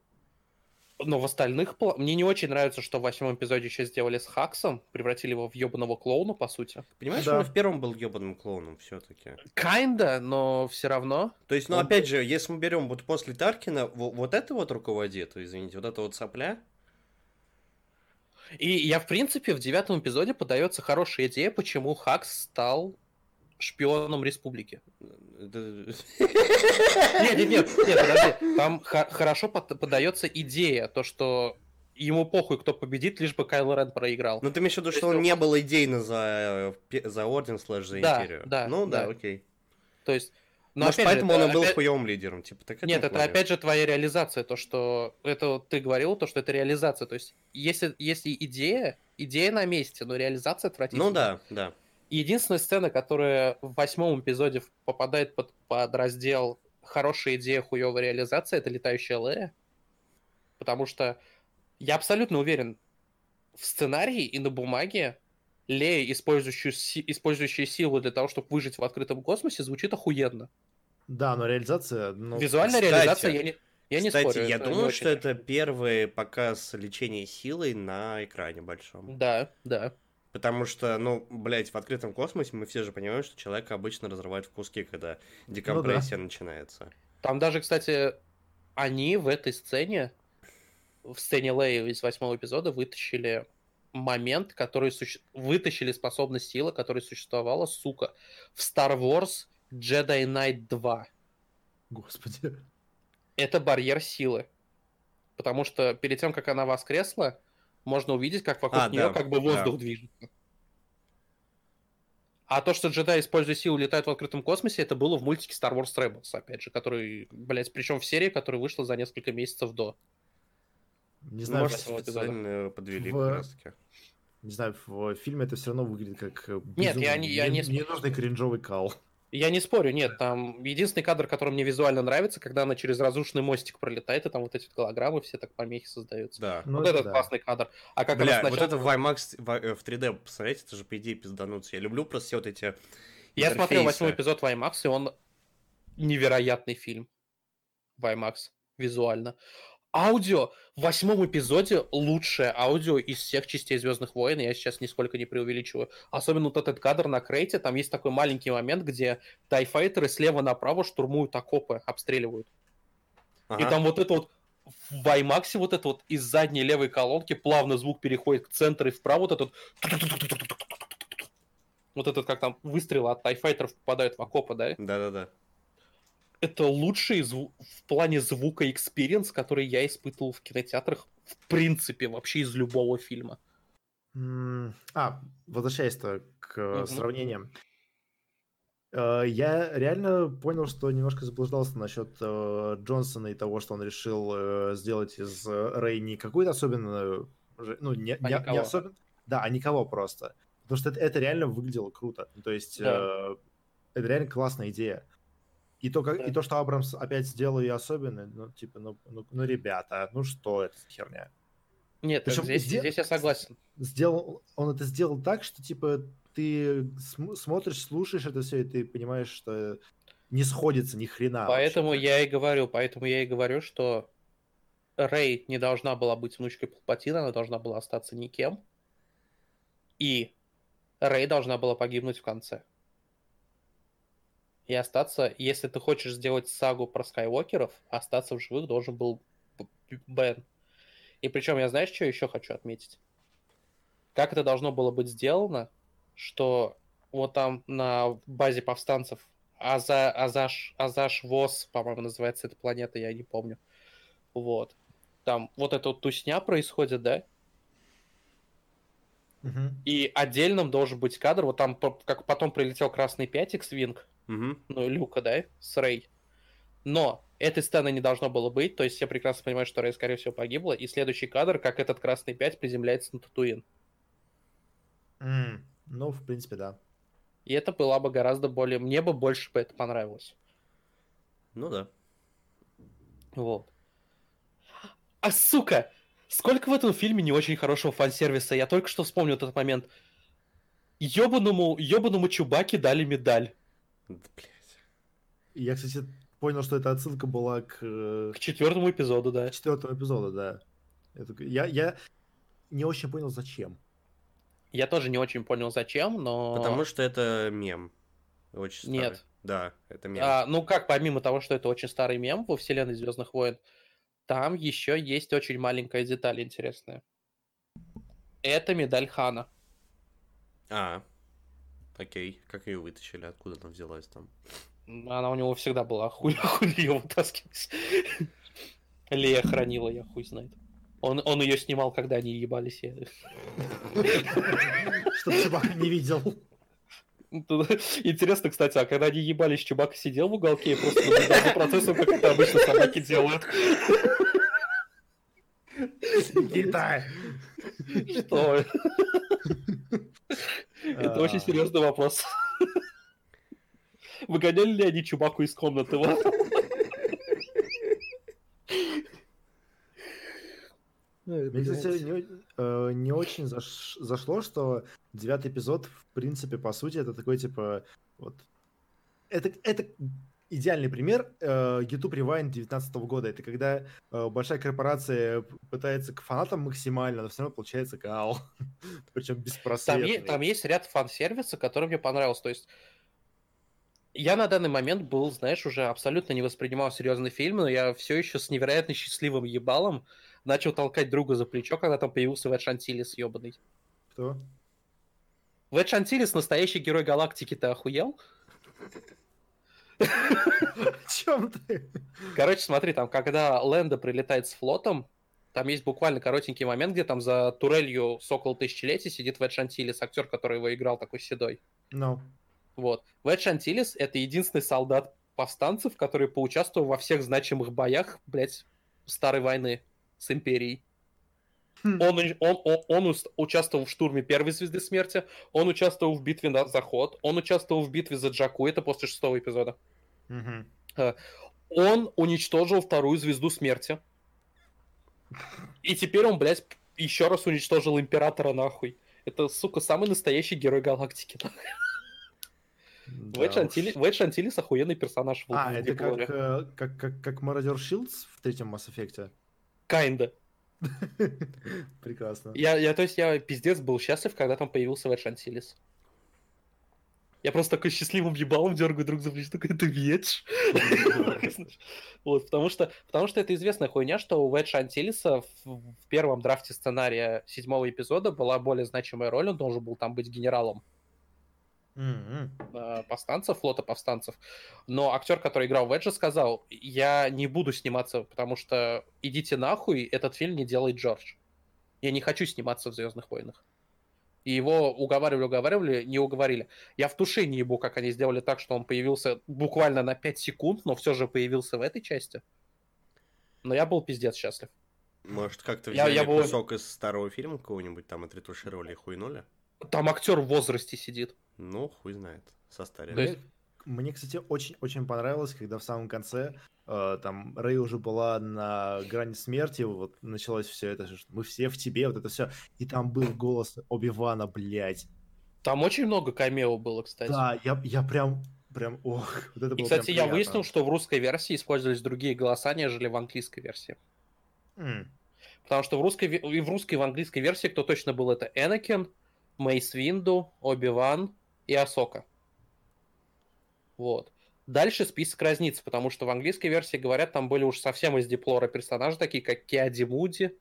[SPEAKER 3] но в остальных... Мне не очень нравится, что в восьмом эпизоде еще сделали с Хаксом, превратили его в ебаного клоуна, по сути.
[SPEAKER 2] Понимаешь,
[SPEAKER 1] Да.
[SPEAKER 2] он в первом был ебаным клоуном все-таки.
[SPEAKER 3] Kinda, но все равно.
[SPEAKER 2] То есть, ну,
[SPEAKER 1] Он-
[SPEAKER 2] опять же, если мы берем вот после Таркина, во- вот это вот руководит, извините, вот это вот сопля,
[SPEAKER 3] И я, в принципе, в девятом эпизоде подается хорошая идея, почему Хакс стал шпионом республики. Нет, нет, нет, нет, подожди. Там хорошо под- подается идея, то, что ему похуй, кто победит, лишь бы Кайло Рен проиграл.
[SPEAKER 2] Ну, ты имеешь в виду,
[SPEAKER 3] То
[SPEAKER 2] что он не был идейно за, э, за Орден слэш за Империю?
[SPEAKER 3] да,
[SPEAKER 2] Ну, да,
[SPEAKER 3] да.
[SPEAKER 2] окей.
[SPEAKER 3] То есть... но
[SPEAKER 2] Может,
[SPEAKER 3] же,
[SPEAKER 2] поэтому
[SPEAKER 3] это
[SPEAKER 2] он и был
[SPEAKER 3] опять-
[SPEAKER 2] хуевым лидером, типа, так
[SPEAKER 3] Нет, это опять же твоя реализация, то, что это вот ты говорил, то, что это реализация. То есть, если, если идея, идея на месте, но реализация отвратительная.
[SPEAKER 2] Ну да, да.
[SPEAKER 3] Единственная сцена, которая в восьмом эпизоде попадает под, под раздел «Хорошая идея, хуевая реализация» — это «Летающая Лея». Потому что я абсолютно уверен, в сценарии и на бумаге Лея, использующая, си- использующая силу для того, чтобы выжить в открытом космосе, звучит охуенно.
[SPEAKER 1] Да, но реализация... Ну,
[SPEAKER 3] Визуальная
[SPEAKER 2] кстати,
[SPEAKER 3] реализация я не, я не
[SPEAKER 2] Кстати,
[SPEAKER 3] спорю.
[SPEAKER 2] я думаю,
[SPEAKER 3] очень
[SPEAKER 2] что это первый показ лечения силой на экране большом.
[SPEAKER 3] Да, да.
[SPEAKER 2] Потому что, ну, блядь, в открытом космосе мы все же понимаем, что человека обычно разрывает в куски, когда декомпрессия начинается.
[SPEAKER 3] Там даже, кстати, они в этой сцене, в сцене Леи из восьмого эпизода, вытащили момент, который суще- вытащили способность силы, которая существовала, сука, в Star Wars Jedi Knight 2.
[SPEAKER 1] Господи.
[SPEAKER 3] Это барьер силы. Потому что перед тем, как она воскресла, можно увидеть, как вокруг
[SPEAKER 2] А,
[SPEAKER 3] нее
[SPEAKER 2] да,
[SPEAKER 3] как бы воздух движется. А то, что джедаи, используя силу, летают в открытом космосе, это было в мультике Star Wars Rebels, опять же, который, блядь, причем в серии, которая вышла за несколько месяцев до.
[SPEAKER 1] Не знаю,
[SPEAKER 2] Может, специально подвели
[SPEAKER 1] В-
[SPEAKER 2] как раз таки.
[SPEAKER 1] Не знаю, в фильме это все равно выглядит как э,
[SPEAKER 3] Нет, я не- я не
[SPEAKER 1] не- ненужный кринжовый кал.
[SPEAKER 3] Я не спорю, нет, там единственный кадр, который мне визуально нравится, когда она через разрушенный мостик пролетает, и там вот эти вот голограммы все так помехи создаются.
[SPEAKER 2] Да.
[SPEAKER 1] Ну,
[SPEAKER 3] вот
[SPEAKER 1] это
[SPEAKER 3] этот
[SPEAKER 1] да.
[SPEAKER 3] классный кадр. А как
[SPEAKER 2] Бля,
[SPEAKER 3] она
[SPEAKER 2] вот
[SPEAKER 3] сначала...
[SPEAKER 2] это в IMAX в, э, в 3D посмотреть, это же по идее пиздануться. Я люблю просто все вот эти
[SPEAKER 3] Я смотрел
[SPEAKER 2] интерфейсы.
[SPEAKER 3] восьмой эпизод в IMAX, и он невероятный фильм. в IMAX визуально. Аудио в восьмом эпизоде лучшее аудио из всех частей Звездных войн. Я сейчас нисколько не преувеличиваю. Особенно вот этот кадр на крейте. Там есть такой маленький момент, где тайфайтеры слева направо штурмуют окопы, обстреливают. Ага. И там вот это вот в IMAX вот это вот из задней левой колонки плавно звук переходит к центру и вправо вот этот вот этот как там выстрелы от TIE fighter ов попадают в окопы, да?
[SPEAKER 2] Да-да-да
[SPEAKER 3] это лучший зву- в плане звука experience, который я испытывал в кинотеатрах в принципе вообще из любого фильма.
[SPEAKER 1] А, возвращаясь-то к угу. сравнениям. Э, я реально понял, что немножко заблуждался насчет э, Джонсона и того, что он решил э, сделать из Рэй не какую-то особенную... Ну, не, а не, не особенно... Да, а никого просто. Потому что это, это реально выглядело круто. То есть да. э, это реально классная идея. И то, как, и то, что Абрамс опять сделал ее особенной, ну, типа, ну, ну, ну ребята, ну что это за херня?
[SPEAKER 3] Нет, Причем здесь, сдел... здесь я согласен.
[SPEAKER 1] Сделал, он это сделал так, что, типа, ты см- смотришь, слушаешь это все, и ты понимаешь, что не сходится ни хрена.
[SPEAKER 3] Поэтому вообще. я и говорю, поэтому я и говорю, что Рэй не должна была быть внучкой Палпатина, она должна была остаться никем. И Рэй должна была погибнуть в конце и остаться, если ты хочешь сделать сагу про Скайуокеров, остаться в живых должен был Бен. И причем я знаешь, что еще хочу отметить? Как это должно было быть сделано, что вот там на базе повстанцев Аза, Азаш, Азаш Вос, по-моему, называется эта планета, я не помню. Вот. Там вот эта вот тусня происходит, да? Угу. И отдельным должен быть кадр, вот там как потом прилетел красный 5 X-Wing,
[SPEAKER 2] Угу.
[SPEAKER 3] Ну, Люка, да, с Рэй. Но этой сцены не должно было быть, то есть я прекрасно понимаю, что Рэй, скорее всего, погибла, и следующий кадр, как этот Красный 5 приземляется на Татуин.
[SPEAKER 1] Mm, ну, в принципе, да.
[SPEAKER 3] И это было бы гораздо более... Мне бы больше бы это понравилось.
[SPEAKER 2] Ну да.
[SPEAKER 3] Вот. А, сука! Сколько в этом фильме не очень хорошего фан-сервиса. Я только что вспомнил этот момент. Ёбаному, ёбаному Чубаке дали медаль.
[SPEAKER 2] Да, блядь.
[SPEAKER 1] Я, кстати, понял, что эта отсылка была к...
[SPEAKER 3] Э, к четвертому эпизоду, да.
[SPEAKER 1] К четвертому эпизоду, да. Я, я не очень понял, зачем.
[SPEAKER 3] Я тоже не очень понял, зачем, но...
[SPEAKER 2] Потому что это мем. Очень старый.
[SPEAKER 3] Нет.
[SPEAKER 2] Да, это мем.
[SPEAKER 3] А, ну как, помимо того, что это очень старый мем во вселенной Звездных войн, там еще есть очень маленькая деталь интересная. Это медаль Хана.
[SPEAKER 2] А, Окей, как ее вытащили, откуда она взялась там?
[SPEAKER 3] Она у него всегда была, хуй, хуй ее вытаскивать. Лея хранила, я хуй знает. Он, он ее снимал, когда они ебались.
[SPEAKER 1] Чтоб Чубака не видел.
[SPEAKER 3] Интересно, кстати, а когда они ебались, Чубака сидел в уголке и просто наблюдал за процессом, как это обычно собаки делают.
[SPEAKER 1] Китай.
[SPEAKER 3] Что? Это очень серьезный вопрос. Выгоняли ли они Чубаку из комнаты?
[SPEAKER 1] Мне, кстати, не, э, не очень заш, зашло, что девятый эпизод, в принципе, по сути, это такой, типа, вот... Это, это идеальный пример э, YouTube Rewind 2019 года. Это когда э, большая корпорация пытается к фанатам максимально, но все равно получается кал. Причем беспросветный.
[SPEAKER 3] Там, там есть ряд фан-сервиса, который мне понравился. То есть я на данный момент был, знаешь, уже абсолютно не воспринимал серьезный фильм, но я все еще с невероятно счастливым ебалом начал толкать друга за плечо, когда там появился Вэд Шантилис ебаный.
[SPEAKER 1] Кто?
[SPEAKER 3] Вэд Шантилис настоящий герой галактики, ты охуел?
[SPEAKER 1] О чем ты?
[SPEAKER 3] Короче, смотри, там, когда Лэнда прилетает с флотом, там есть буквально коротенький момент, где там за турелью Сокол Тысячелетия сидит Вэд Шантилис, актер, который его играл, такой седой.
[SPEAKER 1] Ну. No.
[SPEAKER 3] Вот. Вэд Шантилис — это единственный солдат повстанцев, который поучаствовал во всех значимых боях, блядь, Старой войны с Империей. Хм. Он, он, он, он участвовал в штурме Первой Звезды Смерти, он участвовал в битве на Заход, он участвовал в битве за Джаку, это после шестого эпизода.
[SPEAKER 1] Угу.
[SPEAKER 3] Он уничтожил Вторую Звезду Смерти. И теперь он, блядь, еще раз уничтожил Императора нахуй. Это, сука, самый настоящий герой галактики. Да Вейдж, Антили... Вейдж Антилис охуенный персонаж.
[SPEAKER 1] В а, это как, э, как, как, как Мародер Шилдс в третьем Mass Effect?
[SPEAKER 3] Kinda.
[SPEAKER 1] Прекрасно.
[SPEAKER 3] Я, я, то есть, я пиздец был счастлив, когда там появился Вейдж Антилис. Я просто такой счастливым ебалом дергаю друг за плечо, такой, это Ведж. Вот, потому что, потому что это известная хуйня, что у Веджа Антилиса в, первом драфте сценария седьмого эпизода была более значимая роль, он должен был там быть генералом mm-hmm. повстанцев, флота повстанцев. Но актер, который играл Веджа, сказал, я не буду сниматься, потому что идите нахуй, этот фильм не делает Джордж. Я не хочу сниматься в Звездных войнах. И его уговаривали, уговаривали, не уговорили. Я в душе не ебу, как они сделали так, что он появился буквально на 5 секунд, но все же появился в этой части. Но я был пиздец счастлив.
[SPEAKER 2] Может, как-то взяли я, я кусок был... из старого фильма какого-нибудь, там отретушировали и хуйнули?
[SPEAKER 3] Там актер в возрасте сидит.
[SPEAKER 2] Ну, хуй знает, состарили.
[SPEAKER 1] Мне, кстати, очень-очень понравилось, когда в самом конце там Рэй уже была на грани смерти, вот началось все это, мы все в тебе, вот это все, и там был голос Оби-Вана, блядь.
[SPEAKER 3] Там очень много камео было, кстати.
[SPEAKER 1] Да, я, я прям, прям, ох,
[SPEAKER 3] вот это И, кстати, я выяснил, что в русской версии использовались другие голоса, нежели в английской версии. Mm. Потому что в русской, и в русской, и в английской версии кто точно был, это Энакин, Мейс Винду, Оби-Ван и Асока. Вот. Дальше список разнится, потому что в английской версии, говорят, там были уж совсем из диплора персонажи, такие как Киади Муди,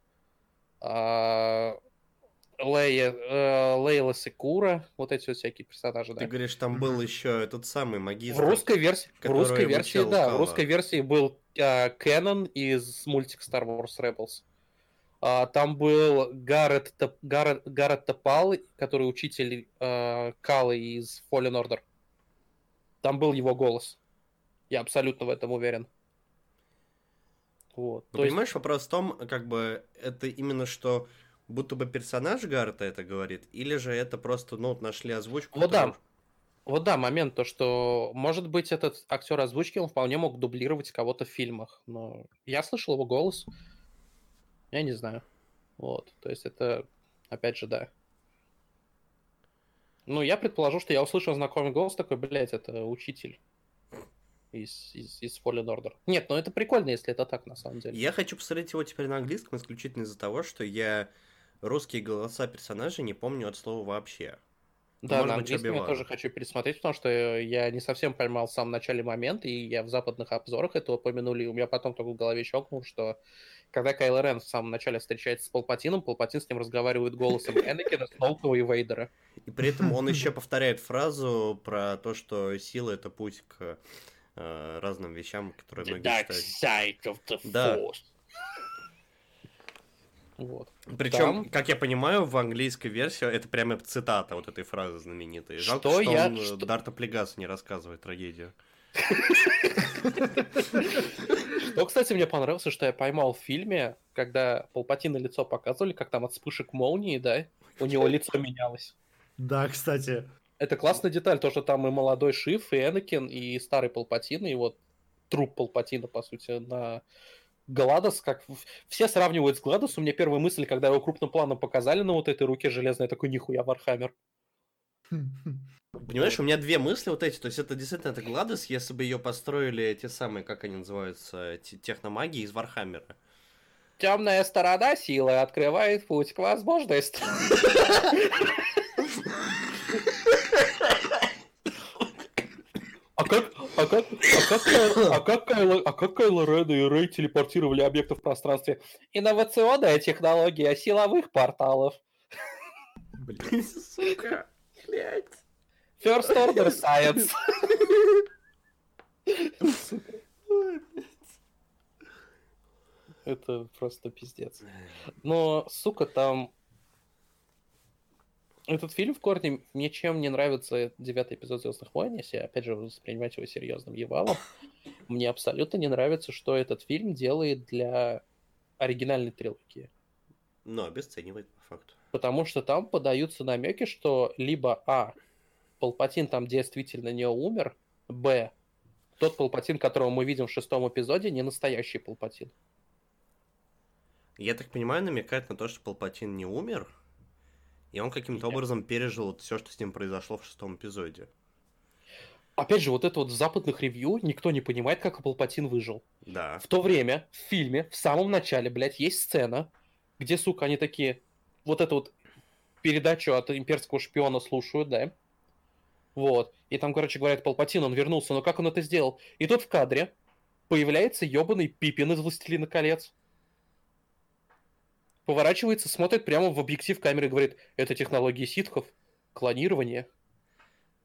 [SPEAKER 3] а, Лея, э, Лейла Секура, вот эти вот всякие персонажи.
[SPEAKER 2] Ты да. говоришь, там был еще этот самый магистр.
[SPEAKER 3] В русской версии, в русской версии, да, в русской версии был э, Кэнон из мультика Star Wars Rebels. А, там был Гаррет, Гаррет, Гаррет Топал, который учитель э, Калы из Fallen Order. Там был его голос. Я абсолютно в этом уверен.
[SPEAKER 2] Вот. Ну, понимаешь, есть... вопрос в том, как бы это именно что будто бы персонаж Гарта это говорит, или же это просто, ну, нашли озвучку.
[SPEAKER 3] Вот да. Вот да, момент то, что, может быть, этот актер озвучки, он вполне мог дублировать кого-то в фильмах, но я слышал его голос, я не знаю. Вот, то есть это, опять же, да. Ну, я предположу, что я услышал знакомый голос такой, блядь, это учитель из, из, из Fallen Order. Нет, ну это прикольно, если это так, на самом деле.
[SPEAKER 2] Я хочу посмотреть его теперь на английском исключительно из-за того, что я русские голоса персонажей не помню от слова вообще.
[SPEAKER 3] Да, Может на английском я тоже хочу пересмотреть, потому что я не совсем поймал в самом начале момент, и я в западных обзорах это упомянули, и у меня потом только в голове щелкнул, что когда Кайл Рен в самом начале встречается с Палпатином, Палпатин с ним разговаривает голосом Энакина, Сноукова и Вейдера.
[SPEAKER 2] И при этом он еще повторяет фразу про то, что сила — это путь к э, разным вещам, которые многие
[SPEAKER 3] dark считают. Side of the да.
[SPEAKER 2] Вот. Причем, Там... как я понимаю, в английской версии это прямо цитата вот этой фразы знаменитой. Жалко, что, что я... он что... Дарта Плегаса не рассказывает трагедию.
[SPEAKER 3] Что, кстати, мне понравилось, что я поймал в фильме, когда Палпатина лицо показывали, как там от вспышек молнии, да, у него лицо менялось.
[SPEAKER 1] Да, кстати.
[SPEAKER 3] Это классная деталь, то, что там и молодой Шиф, и Энакин, и старый Палпатин, и вот труп Палпатина, по сути, на Гладос, как все сравнивают с Гладос. У меня первая мысль, когда его крупным планом показали на вот этой руке железной, такой нихуя Вархаммер.
[SPEAKER 2] Понимаешь, у меня две мысли вот эти. То есть это действительно это Гладос, если бы ее построили те самые, как они называются, техномаги из Вархаммера.
[SPEAKER 3] Темная сторона силы открывает путь к возможностям. А как, а как, а как, а как, Кайло, а как Кайло Рен и Рэй телепортировали объекты в пространстве? Инновационная технология силовых порталов.
[SPEAKER 2] Блин, сука, блядь.
[SPEAKER 3] First order science. Это просто пиздец. Но, сука, там... Этот фильм в корне мне чем не нравится девятый эпизод Звездных войн, если опять же воспринимать его серьезным ебалом. Мне абсолютно не нравится, что этот фильм делает для оригинальной трилогии.
[SPEAKER 2] Но обесценивает по факту.
[SPEAKER 3] Потому что там подаются намеки, что либо А Палпатин там действительно не умер, Б, тот Палпатин, которого мы видим в шестом эпизоде, не настоящий Палпатин.
[SPEAKER 2] Я так понимаю, намекает на то, что Палпатин не умер, и он каким-то образом пережил все, что с ним произошло в шестом эпизоде.
[SPEAKER 3] опять же, вот это вот в западных ревью никто не понимает, как Палпатин выжил.
[SPEAKER 2] Да.
[SPEAKER 3] В то время в фильме, в самом начале, блядь, есть сцена, где, сука, они такие, вот эту вот передачу от имперского шпиона слушают, да, вот, и там, короче, говорят, Палпатин, он вернулся, но как он это сделал? И тут в кадре появляется ебаный Пипин из «Властелина колец». Поворачивается, смотрит прямо в объектив камеры и говорит, это технологии ситхов, клонирование.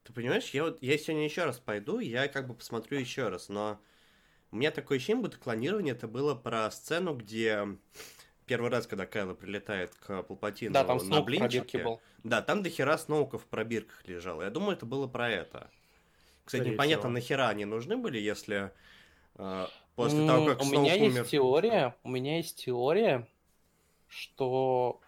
[SPEAKER 2] Ты понимаешь, я вот я сегодня еще раз пойду, я как бы посмотрю еще раз, но у меня такое ощущение, будто клонирование это было про сцену, где первый раз, когда Кайло прилетает к Палпатину
[SPEAKER 3] Да, там
[SPEAKER 2] на блинчике,
[SPEAKER 3] был.
[SPEAKER 2] Да, там до хера сноуков в пробирках лежало. Я думаю, это было про это. Кстати,
[SPEAKER 1] Скорее
[SPEAKER 2] непонятно,
[SPEAKER 1] всего.
[SPEAKER 2] нахера они нужны были, если э, после
[SPEAKER 3] М,
[SPEAKER 2] того, как
[SPEAKER 3] у
[SPEAKER 2] Сноук
[SPEAKER 3] меня
[SPEAKER 2] умер...
[SPEAKER 3] есть теория, у меня есть теория, что,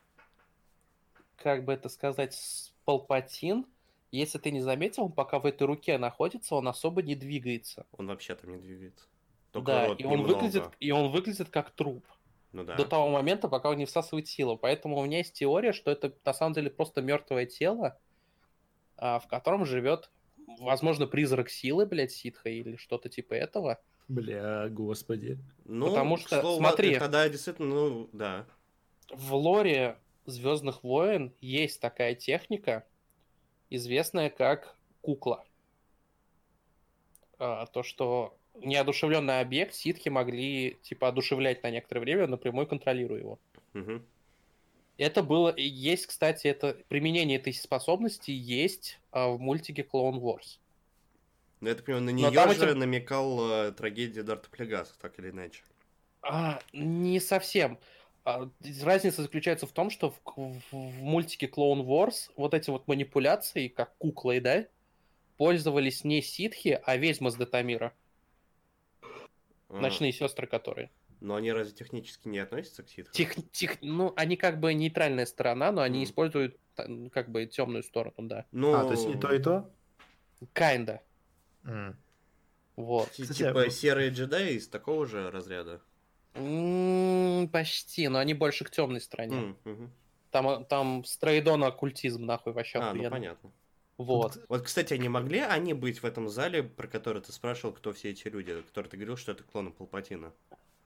[SPEAKER 3] как бы это сказать, Палпатин, если ты не заметил, он пока в этой руке находится, он особо не двигается.
[SPEAKER 2] Он вообще там не двигается. Только
[SPEAKER 3] да,
[SPEAKER 2] рот
[SPEAKER 3] и он,
[SPEAKER 2] немного.
[SPEAKER 3] выглядит, и он выглядит как труп
[SPEAKER 2] Ну да.
[SPEAKER 3] до того момента, пока он не всасывает силу. Поэтому у меня есть теория, что это на самом деле просто мертвое тело, а, в котором живет, возможно, призрак силы, блядь, ситха или что-то типа этого.
[SPEAKER 1] Бля, господи.
[SPEAKER 2] Ну,
[SPEAKER 3] потому что,
[SPEAKER 2] слову,
[SPEAKER 3] смотри.
[SPEAKER 2] Тогда действительно, ну, да.
[SPEAKER 3] В лоре Звездных войн есть такая техника, известная как кукла. А, то, что неодушевленный объект ситхи могли типа одушевлять на некоторое время, напрямую контролируя его.
[SPEAKER 2] Мгм.
[SPEAKER 3] Это было, есть, кстати, это применение этой способности есть а, в мультике Clone Wars.
[SPEAKER 2] Ну, я так понимаю, на нее же
[SPEAKER 3] эти-
[SPEAKER 2] намекал э, трагедия Дарта Плегаса, так или иначе.
[SPEAKER 3] А, не совсем. А, Разница заключается в том, что в, в- в мультике Clone Wars вот эти вот манипуляции, как куклой, да, пользовались не ситхи, а ведьмы с Детамира.
[SPEAKER 2] А,
[SPEAKER 3] Ночные сестры, которые.
[SPEAKER 2] Но они разве технически не относятся к ситхам?
[SPEAKER 3] Тех, тех- ну, они как бы нейтральная сторона, но они
[SPEAKER 2] Мгм.
[SPEAKER 3] используют та- как бы темную сторону, да.
[SPEAKER 2] Ну,
[SPEAKER 1] А, то есть и то, и то?
[SPEAKER 3] Kinda.
[SPEAKER 1] М.
[SPEAKER 3] Вот.
[SPEAKER 2] ти-
[SPEAKER 1] Кстати,
[SPEAKER 2] типа
[SPEAKER 1] вот-
[SPEAKER 2] серые джедаи из такого же разряда.
[SPEAKER 3] М, почти, но они больше к темной стороне.
[SPEAKER 2] М, мгм.
[SPEAKER 3] Там, там стрейдон оккультизм, нахуй, вообще
[SPEAKER 2] А, ну
[SPEAKER 3] охуенно.
[SPEAKER 2] понятно.
[SPEAKER 3] Вот.
[SPEAKER 2] Вот, кстати, они могли они быть в этом зале, про который ты спрашивал, кто все эти люди, который ты говорил, что это клоны Палпатина?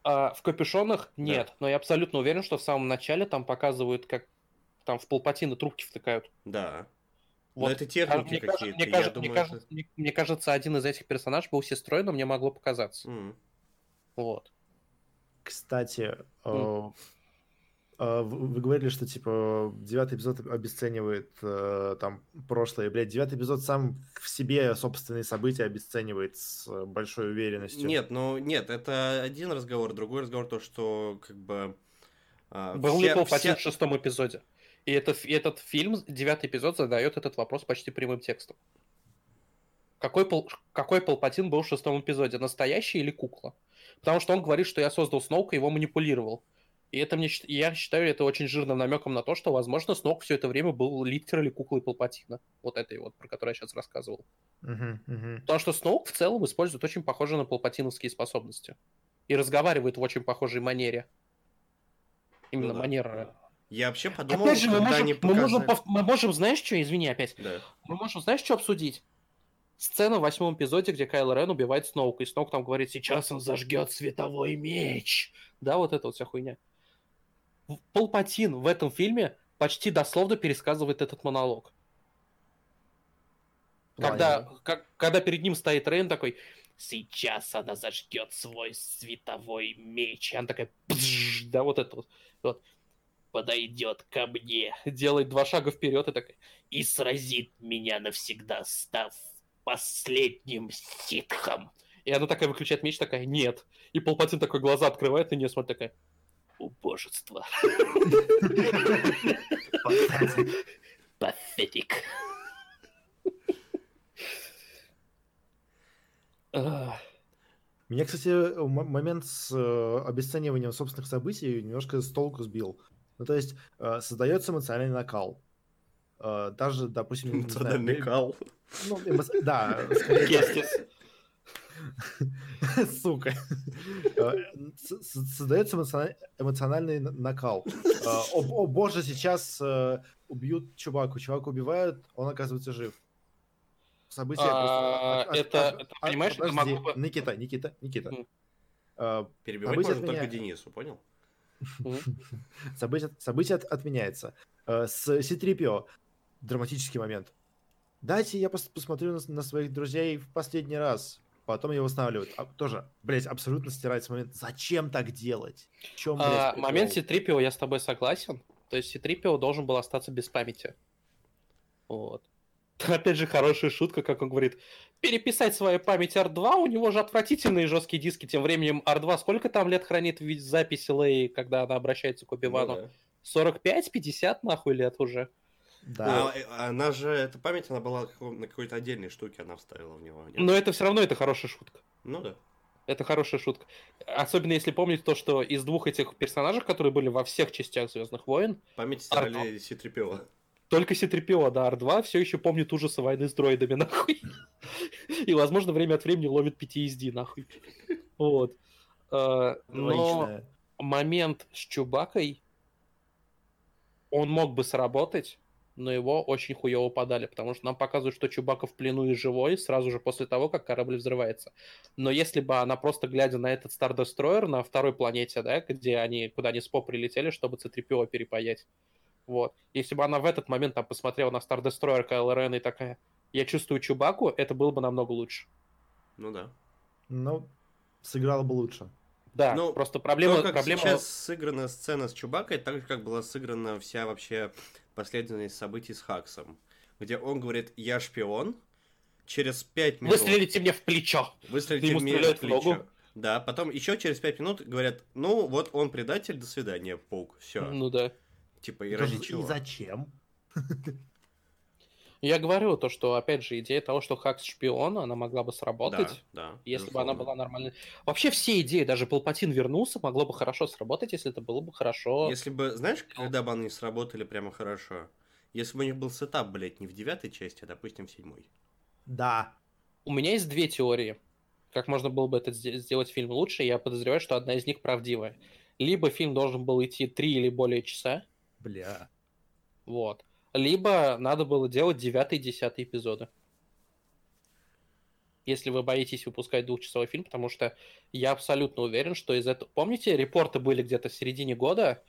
[SPEAKER 3] А, в капюшонах нет, но я абсолютно уверен, что в самом начале там показывают, как там в полпатины трубки втыкают.
[SPEAKER 2] Да.
[SPEAKER 3] Вот.
[SPEAKER 2] Но это
[SPEAKER 3] А,
[SPEAKER 2] техники
[SPEAKER 3] мне, кажется,
[SPEAKER 2] какие-то,
[SPEAKER 3] мне,
[SPEAKER 2] я
[SPEAKER 3] кажется, мне,
[SPEAKER 2] думаю,
[SPEAKER 3] кажется, мне- мне кажется, один из этих персонажей был сестрой, но мне могло показаться.
[SPEAKER 2] М.
[SPEAKER 3] Вот.
[SPEAKER 1] Кстати, э, вы вы говорили, что типа девятый эпизод обесценивает э, там прошлое. Блядь, девятый эпизод сам в себе собственные события обесценивает с э, большой уверенностью.
[SPEAKER 2] Нет, ну нет, это один разговор, другой разговор то, что как бы... а,
[SPEAKER 3] Был
[SPEAKER 2] все-
[SPEAKER 3] ли
[SPEAKER 2] все-
[SPEAKER 3] в шестом эпизоде? И это, ф- этот фильм, девятый эпизод, задает этот вопрос почти прямым текстом. Какой, пол, какой Палпатин был в шестом эпизоде? Настоящий или кукла? Потому что он говорит, что я создал Сноука и его манипулировал. И это мне, я считаю это очень жирным намеком на то, что, возможно, Сноук все это время был литерали куклой Палпатина. Вот этой вот, про которую я сейчас рассказывал. Потому что Сноук в целом использует очень похожие на палпатиновские способности. И разговаривает в очень похожей манере. Именно
[SPEAKER 2] да.
[SPEAKER 3] манера.
[SPEAKER 2] Я вообще подумал,
[SPEAKER 3] Опять же, мы
[SPEAKER 2] когда
[SPEAKER 3] можем,
[SPEAKER 2] они
[SPEAKER 3] мы, можем, мы можем, знаешь что, извини опять,
[SPEAKER 2] Да.
[SPEAKER 3] мы можем, знаешь, что обсудить? Сцена в восьмом эпизоде, где Кайло Рен убивает Сноука, и Сноук там говорит, сейчас он зажгет световой меч. Да, вот это вот вся хуйня. Палпатин в этом фильме почти дословно пересказывает этот монолог. Когда, как- когда перед ним стоит Рейн такой, сейчас она зажгет свой световой меч. И она такая, «Пзж», да, вот это вот. вот. Подойдет ко мне, делает два шага вперед и такая, и сразит меня навсегда, став последним ситхом. И она такая выключает меч, такая, нет. И Палпатин такой глаза открывает и не смотрит, такая, убожество. Пафетик.
[SPEAKER 1] Меня, кстати, момент с э, обесцениванием собственных событий немножко с толку сбил. Ну, то есть, э, создается эмоциональный накал. Э, даже, допустим, бе-
[SPEAKER 2] намекал?
[SPEAKER 1] ну, эмо- да, скорее. сука. Э, Создается эмоциона- эмоциональный накал. Э, О, боже, сейчас э, убьют чуваку, чувака убивают, он оказывается жив. события
[SPEAKER 3] А,
[SPEAKER 1] просто...
[SPEAKER 3] это- понимаешь, это могло
[SPEAKER 1] Никита, Никита, Никита.
[SPEAKER 2] Перебивать можно только. Денису, понял?
[SPEAKER 1] Событие, событие от- отменяется. С Ситрипио драматический момент. Дайте я пос- посмотрю на своих друзей в последний раз. Потом его восстанавливают. А, тоже, блять, абсолютно стирается момент. Зачем так делать? В чем, блядь,
[SPEAKER 3] А,
[SPEAKER 1] прикол?
[SPEAKER 3] момент Ситрипио я с тобой согласен. То есть Ситрипио должен был остаться без памяти. Вот. Опять же, хорошая шутка, как он говорит. Переписать свою память R2, у него же отвратительные жесткие диски. Тем временем R2 сколько там лет хранит в виде записи Лей, когда она обращается к Оби-Вану?
[SPEAKER 2] Ну да.
[SPEAKER 3] 45, 50 нахуй лет уже.
[SPEAKER 1] Да.
[SPEAKER 2] А, она же, эта память, она была на какой-то отдельной штуке, она вставила в него. нет?
[SPEAKER 3] Но это все равно это хорошая шутка.
[SPEAKER 2] Ну да.
[SPEAKER 3] Это хорошая шутка. Особенно если помнить то, что из двух этих персонажей, которые были во всех частях Звездных войн,
[SPEAKER 2] Память стирали Ситрипио.
[SPEAKER 3] Только Ситрипио, да, R2 все еще помнит ужасы войны с дроидами, нахуй. И, возможно, время от времени ловит PTSD, нахуй. Вот. Э, Но момент с Чубакой, он мог бы сработать, но его очень хуево подали, потому что нам показывают, что Чубака в плену и живой сразу же после того, как корабль взрывается. Но если бы она просто глядя на этот Star Destroyer на второй планете, да, где они, куда они с По прилетели, чтобы C-3PO перепаять, вот. Если бы она в этот момент там посмотрела на Star Destroyer Кайло Рен и такая, я чувствую Чубаку, это было бы намного лучше.
[SPEAKER 2] Ну да.
[SPEAKER 1] Ну, сыграла бы лучше.
[SPEAKER 3] Да,
[SPEAKER 2] Ну,
[SPEAKER 3] просто проблема...
[SPEAKER 2] То, как
[SPEAKER 3] проблема...
[SPEAKER 2] сейчас сыграна сцена с Чубакой, так же, как была сыграна вся вообще последовательность событий с Хаксом. Где он говорит, я шпион, через пять минут...
[SPEAKER 3] Выстрелите мне в плечо!
[SPEAKER 2] Выстрелите
[SPEAKER 3] Ему
[SPEAKER 2] мне в плечо.
[SPEAKER 3] ногу.
[SPEAKER 2] Да, потом еще через пять минут говорят, ну вот он предатель, до свидания, паук. Все.
[SPEAKER 3] Ну да.
[SPEAKER 2] Типа, и ради чего?
[SPEAKER 1] И зачем?
[SPEAKER 3] Я говорю то, что, опять же, идея того, что Хакс шпион, она могла бы сработать,
[SPEAKER 2] Да, да.
[SPEAKER 3] если бы она
[SPEAKER 2] безусловно.
[SPEAKER 3] была нормальной. Вообще все идеи, даже Палпатин вернулся, могло бы хорошо сработать, если это было бы хорошо.
[SPEAKER 2] Если бы, знаешь, когда бы они сработали прямо хорошо? Если бы у них был сетап, блядь, не в девятой части, а, допустим, в седьмой.
[SPEAKER 1] Да.
[SPEAKER 3] У меня есть две теории, как можно было бы это сде- сделать фильм лучше, я подозреваю, что одна из них правдивая. Либо фильм должен был идти три или более часа,
[SPEAKER 1] Бля.
[SPEAKER 3] вот. Либо надо было делать девятый и десятый эпизоды. Если вы боитесь выпускать двухчасовой фильм, потому что я абсолютно уверен, что из этого... Помните, репорты были где-то в середине года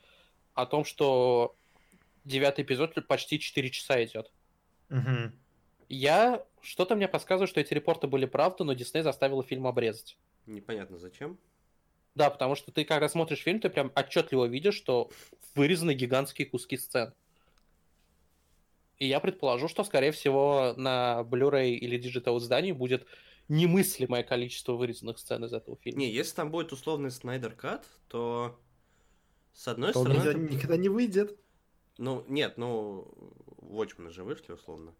[SPEAKER 3] о том, что девятый эпизод почти 4 часа идет.
[SPEAKER 1] Мгм.
[SPEAKER 3] Я... Что-то мне подсказывает, что эти репорты были правда, но Дисней заставила фильм обрезать.
[SPEAKER 2] Непонятно зачем.
[SPEAKER 3] Да, потому что ты, когда смотришь фильм, ты прям отчетливо видишь, что вырезаны гигантские куски сцен. И я предположу, что, скорее всего, на Blu-ray или Digital издании будет немыслимое количество вырезанных сцен из этого фильма.
[SPEAKER 2] Не, если там будет условный Снайдер Кат, то с одной
[SPEAKER 1] То он
[SPEAKER 2] стороны...
[SPEAKER 1] никогда,
[SPEAKER 2] это-
[SPEAKER 1] никогда не выйдет.
[SPEAKER 2] Ну, нет, ну, Watchmen же вышли, условно,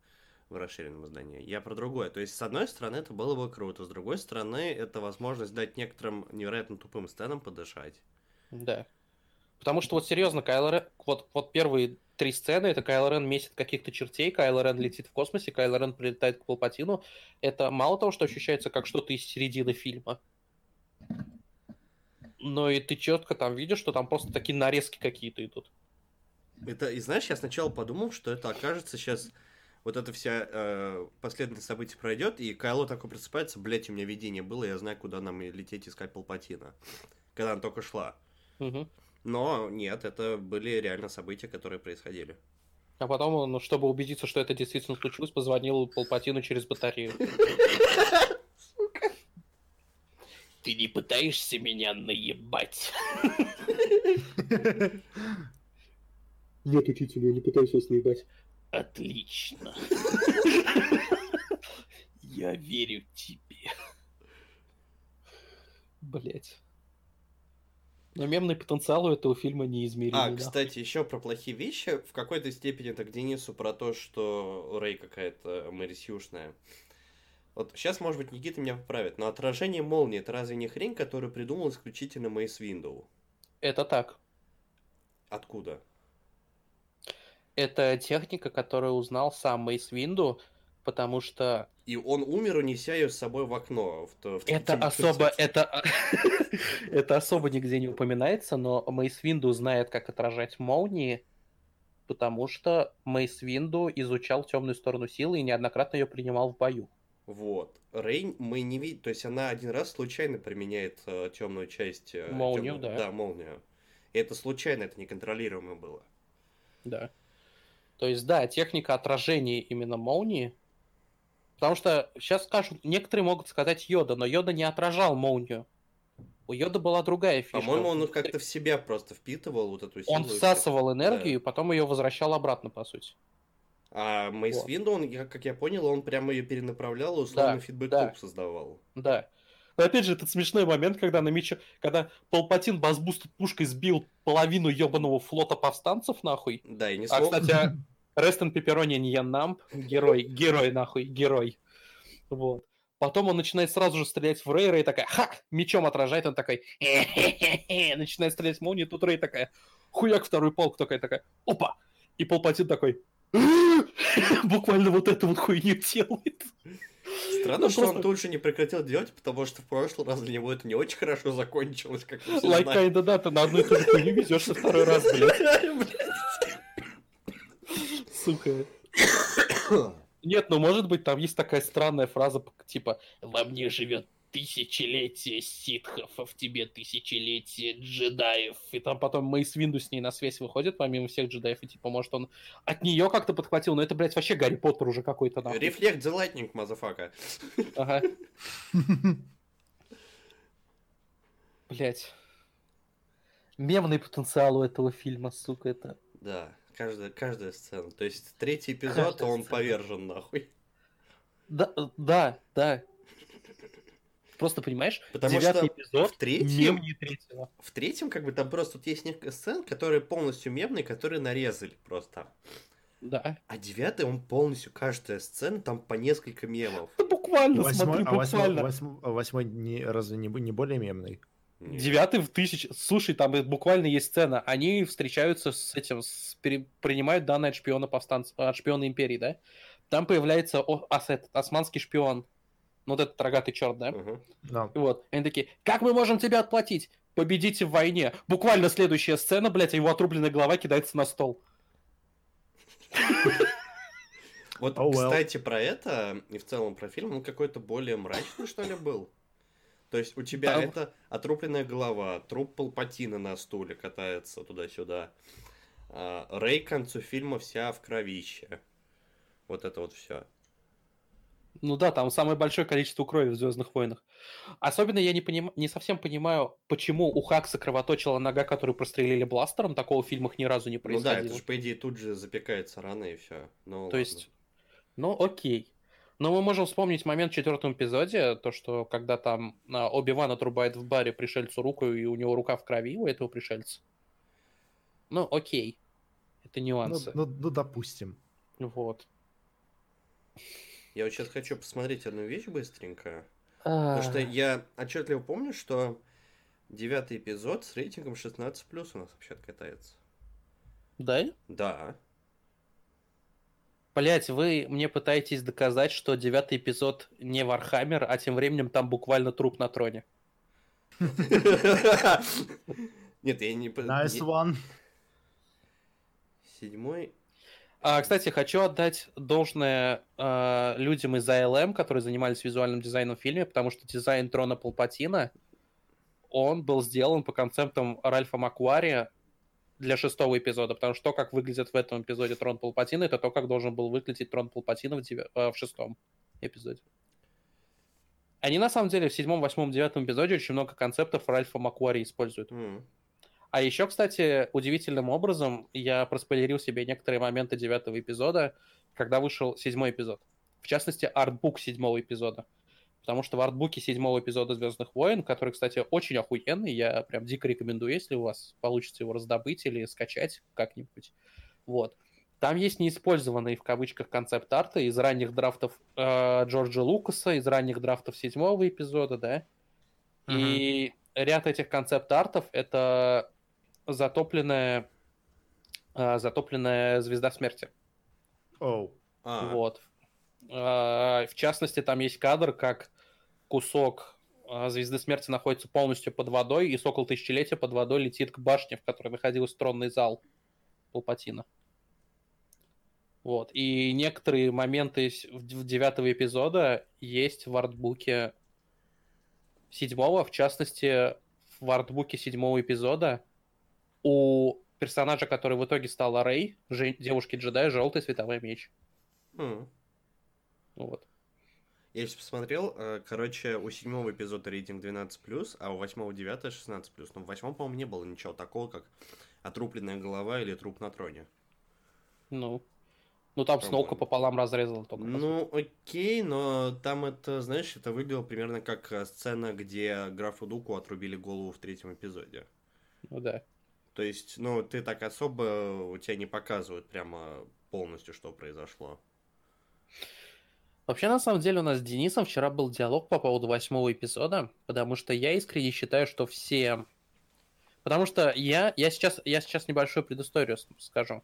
[SPEAKER 2] в расширенном издании. Я про другое. То есть, с одной стороны, это было бы круто, с другой стороны, это возможность дать некоторым невероятно тупым сценам подышать.
[SPEAKER 3] Да. Потому что вот серьезно, Кайло Рен... Вот, вот первые три сцены, это Кайло Рен месит каких-то чертей, Кайло Рен летит в космосе, Кайло Рен прилетает к Палпатину. Это мало того, что ощущается как что-то из середины фильма, но и ты четко там видишь, что там просто такие нарезки какие-то идут.
[SPEAKER 2] Это, и знаешь, я сначала подумал, что это окажется сейчас вот эта вся э, последовательность событий пройдет, и Кайло такой просыпается, блять, у меня видение было, я знаю, куда нам лететь искать Палпатина. Когда она только шла.
[SPEAKER 3] Мгм.
[SPEAKER 2] Но нет, это были реально события, которые происходили.
[SPEAKER 3] А потом он, чтобы убедиться, что это действительно случилось, позвонил Палпатину через батарею. Ты не пытаешься меня наебать? Нет, учитель, я не пытаюсь вас наебать. Отлично. Я верю тебе. Блять. Но мемный потенциал у этого фильма неизмерим.
[SPEAKER 2] А, кстати, еще про плохие вещи. В какой-то степени это к Денису про то, что Рэй какая-то Мэрисюшная. Вот сейчас, может быть, Никита меня поправит, но отражение молнии это разве не хрень, которую придумал исключительно Мейс Виндоу?
[SPEAKER 3] Это так.
[SPEAKER 2] Откуда?
[SPEAKER 3] Это техника, которую узнал сам Мейс Винду, потому что
[SPEAKER 2] И он умер, унеся ее с собой в окно. В, в
[SPEAKER 3] это
[SPEAKER 2] третьем
[SPEAKER 3] особо, это, это особо нигде не упоминается, но Мейс Винду знает, как отражать молнии, потому что Мейс Винду изучал темную сторону силы и неоднократно ее принимал в бою.
[SPEAKER 2] Вот. Рейн мы не видим, то есть она один раз случайно применяет э, темную часть. э,
[SPEAKER 3] Молнию,
[SPEAKER 2] тёмную-
[SPEAKER 3] да.
[SPEAKER 2] Да, молнию. И это случайно, это неконтролируемо было.
[SPEAKER 3] Да. То есть, да, техника отражения именно молнии. Потому что сейчас скажут, некоторые могут сказать Йода, но Йода не отражал молнию. У Йода была другая фишка.
[SPEAKER 2] По-моему, он как-то в себя просто впитывал вот эту силу.
[SPEAKER 3] Он всасывал энергию
[SPEAKER 2] Да.
[SPEAKER 3] и потом ее возвращал обратно, по сути.
[SPEAKER 2] А Мейс
[SPEAKER 3] Вот.
[SPEAKER 2] Винду, он, как я понял, он прямо ее перенаправлял и условно
[SPEAKER 3] Да,
[SPEAKER 2] фидбэк
[SPEAKER 3] да.
[SPEAKER 2] создавал.
[SPEAKER 3] Да. Но опять же, этот смешной момент, когда на мече, когда Палпатин Базбуст пушкой сбил половину ебаного флота повстанцев, нахуй.
[SPEAKER 2] Да, и не
[SPEAKER 3] А,
[SPEAKER 2] смог...
[SPEAKER 3] кстати, Рестон Пепперони не Намп, герой, герой, нахуй, герой. Вот. Потом он начинает сразу же стрелять в Рейра и такая, ха, мечом отражает, он такой, начинает стрелять в молнию, тут Рей такая, хуяк второй полк такая, такая, опа, и Палпатин такой, буквально вот эту вот хуйню делает.
[SPEAKER 2] Странно,
[SPEAKER 3] Ну,
[SPEAKER 2] что
[SPEAKER 3] просто-
[SPEAKER 2] он тут же не прекратил делать, потому что в прошлый раз для него это не очень хорошо закончилось, как мы все
[SPEAKER 3] Like да, ты на одну и ту же хуйню везешься второй раз, блядь, сука. Нет, ну может быть, там есть такая странная фраза, типа «Во мне живет тысячелетие ситхов, а в тебе тысячелетие джедаев». И там потом Мейс Винду с ней на связь выходит, помимо всех джедаев, и типа, может, он от нее как-то подхватил, но это, блядь, вообще Гарри Поттер уже какой-то, нахуй.
[SPEAKER 2] Reflect the lightning, motherfucker.
[SPEAKER 3] Ага. Блядь. Мемный потенциал у этого фильма, сука, это...
[SPEAKER 2] Да, каждая, каждая сцена. То есть третий эпизод,
[SPEAKER 3] Каждая
[SPEAKER 2] он
[SPEAKER 3] сцена.
[SPEAKER 2] повержен нахуй.
[SPEAKER 3] Да, да, да. Просто понимаешь,
[SPEAKER 2] Потому
[SPEAKER 3] девятый
[SPEAKER 2] что
[SPEAKER 3] эпизод,
[SPEAKER 2] в третьем-
[SPEAKER 3] мем не третьего.
[SPEAKER 2] В третьем, как бы, там просто тут есть несколько сцен, которые полностью мемные, которые нарезали просто.
[SPEAKER 3] Да.
[SPEAKER 2] А девятый, он полностью, каждая сцена, там по несколько мемов.
[SPEAKER 3] Да буквально,
[SPEAKER 1] Восьмой,
[SPEAKER 3] смотри,
[SPEAKER 1] а восьмой,
[SPEAKER 3] буквально.
[SPEAKER 1] восьмой- а восьмой не, разве не, не более мемный?
[SPEAKER 2] Нет.
[SPEAKER 3] Девятый в тысяч... Слушай, там и буквально есть сцена. Они встречаются с этим, с... пере- принимают данные от шпиона повстанцев, от шпиона империи, да? Там появляется о- ос- этот, османский шпион. Ну, вот этот рогатый черт, да?
[SPEAKER 2] Мгм.
[SPEAKER 1] Да.
[SPEAKER 3] Вот. Они такие, как мы можем тебе отплатить? Победите в войне. Буквально следующая сцена, блядь, а его отрубленная голова кидается на стол.
[SPEAKER 2] Вот,
[SPEAKER 1] Oh well.
[SPEAKER 2] кстати, про это и в целом про фильм, он какой-то более мрачный, что ли, был. То есть у тебя
[SPEAKER 3] Там-
[SPEAKER 2] это отрубленная голова, труп Палпатина на стуле катается туда-сюда. А, Рэй к концу фильма вся в кровище. Вот это вот все.
[SPEAKER 3] Ну да, там самое большое количество крови в Звездных войнах. Особенно я не, поним... не совсем понимаю, почему у Хакса кровоточила нога, которую прострелили бластером. Такого в фильмах ни разу не
[SPEAKER 2] Ну да,
[SPEAKER 3] происходило.
[SPEAKER 2] это же, по идее, тут же запекается рана и все. Ну,
[SPEAKER 3] То есть, ну окей. Но мы можем вспомнить момент в четвертом эпизоде, то, что когда там а, Оби-Ван отрубает в баре пришельцу руку, и у него рука в крови у этого пришельца. Ну, окей. Это
[SPEAKER 1] Ну,
[SPEAKER 3] нюансы.
[SPEAKER 1] ну, ну, допустим.
[SPEAKER 3] Вот.
[SPEAKER 2] Я вот сейчас хочу посмотреть одну вещь быстренько. Потому что я отчетливо помню, что девятый эпизод с рейтингом 16+, у нас вообще катается.
[SPEAKER 3] Да?
[SPEAKER 2] Да.
[SPEAKER 3] Блять, вы мне пытаетесь доказать, что девятый эпизод не Вархаммер, а тем временем там буквально труп на троне.
[SPEAKER 2] Нет, я не...
[SPEAKER 1] Nice one.
[SPEAKER 2] Седьмой...
[SPEAKER 3] А, кстати, хочу отдать должное э, людям из ALM, которые занимались визуальным дизайном в фильме, потому что дизайн трона Палпатина, он был сделан по концептам Ральфа Макуари для шестого эпизода, потому что то, как выглядит в этом эпизоде трон Палпатина, это то, как должен был выглядеть трон Палпатина в, девя- э, в шестом эпизоде. Они, на самом деле, в седьмом, восьмом, девятом эпизоде очень много концептов Ральфа Макуари используют.
[SPEAKER 2] М.
[SPEAKER 3] А еще, кстати, удивительным образом я проспойлерил себе некоторые моменты девятого эпизода, когда вышел седьмой эпизод. В частности, артбук седьмого эпизода. Потому что в артбуке седьмого эпизода Звездных войн, который, кстати, очень охуенный, я прям дико рекомендую, если у вас получится его раздобыть или скачать как-нибудь. Вот. Там есть неиспользованные в кавычках концепт-арты из ранних драфтов э, Джорджа Лукаса, из ранних драфтов седьмого эпизода, да. И ряд этих концепт-артов это затопленная, а, затопленная звезда смерти.
[SPEAKER 1] Оу.
[SPEAKER 2] А,
[SPEAKER 3] Вот. А, В частности, там есть кадр, как кусок а, звезды смерти находится полностью под водой, и сокол тысячелетия под водой летит к башне, в которой находился тронный зал Палпатина. Вот. И некоторые моменты в девятого эпизода есть в артбуке седьмого. В частности, в артбуке седьмого эпизода у персонажа, который в итоге стала Рэй, же- девушки-джедай, желтый световой меч.
[SPEAKER 2] М.
[SPEAKER 3] Вот.
[SPEAKER 2] Я сейчас посмотрел, э, короче, у седьмого эпизода рейтинг 12+, а у восьмого девятого 16+. Но в восьмом, по-моему, не было ничего такого, как отрубленная голова или труп на троне.
[SPEAKER 3] Ну. Ну там. Сноука пополам разрезала только.
[SPEAKER 2] Ну, окей, но там это, знаешь, это выглядело примерно как э, сцена, где графу Дуку отрубили голову в третьем эпизоде.
[SPEAKER 3] Ну да.
[SPEAKER 2] То есть, ну, ты так особо, у тебя не показывают прямо полностью, что произошло.
[SPEAKER 3] Вообще, на самом деле, у нас с Денисом вчера был диалог по поводу восьмого эпизода, потому что я искренне считаю, что все... Потому что я, я, сейчас, я сейчас небольшую предысторию скажу.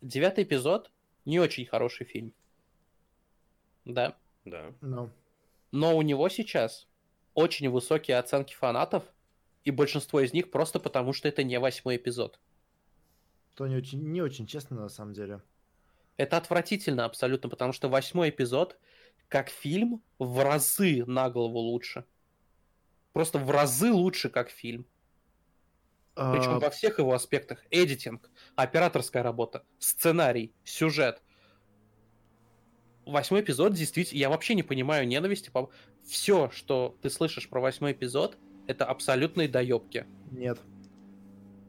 [SPEAKER 3] Девятый эпизод не очень хороший фильм. Да.
[SPEAKER 2] Да.
[SPEAKER 1] Ну,
[SPEAKER 3] Но у него сейчас очень высокие оценки фанатов, и большинство из них просто потому, что это не восьмой эпизод.
[SPEAKER 1] то не очень, не очень честно на самом деле.
[SPEAKER 3] Это отвратительно абсолютно, потому что восьмой эпизод, как фильм, в разы на голову лучше. Просто в разы лучше, как фильм. Причем
[SPEAKER 1] А,
[SPEAKER 3] во всех его аспектах. Эдитинг, операторская работа, сценарий, сюжет. Восьмой эпизод, действительно, я вообще не понимаю ненависти. Все, что ты слышишь про восьмой эпизод, это абсолютные доебки.
[SPEAKER 1] Нет.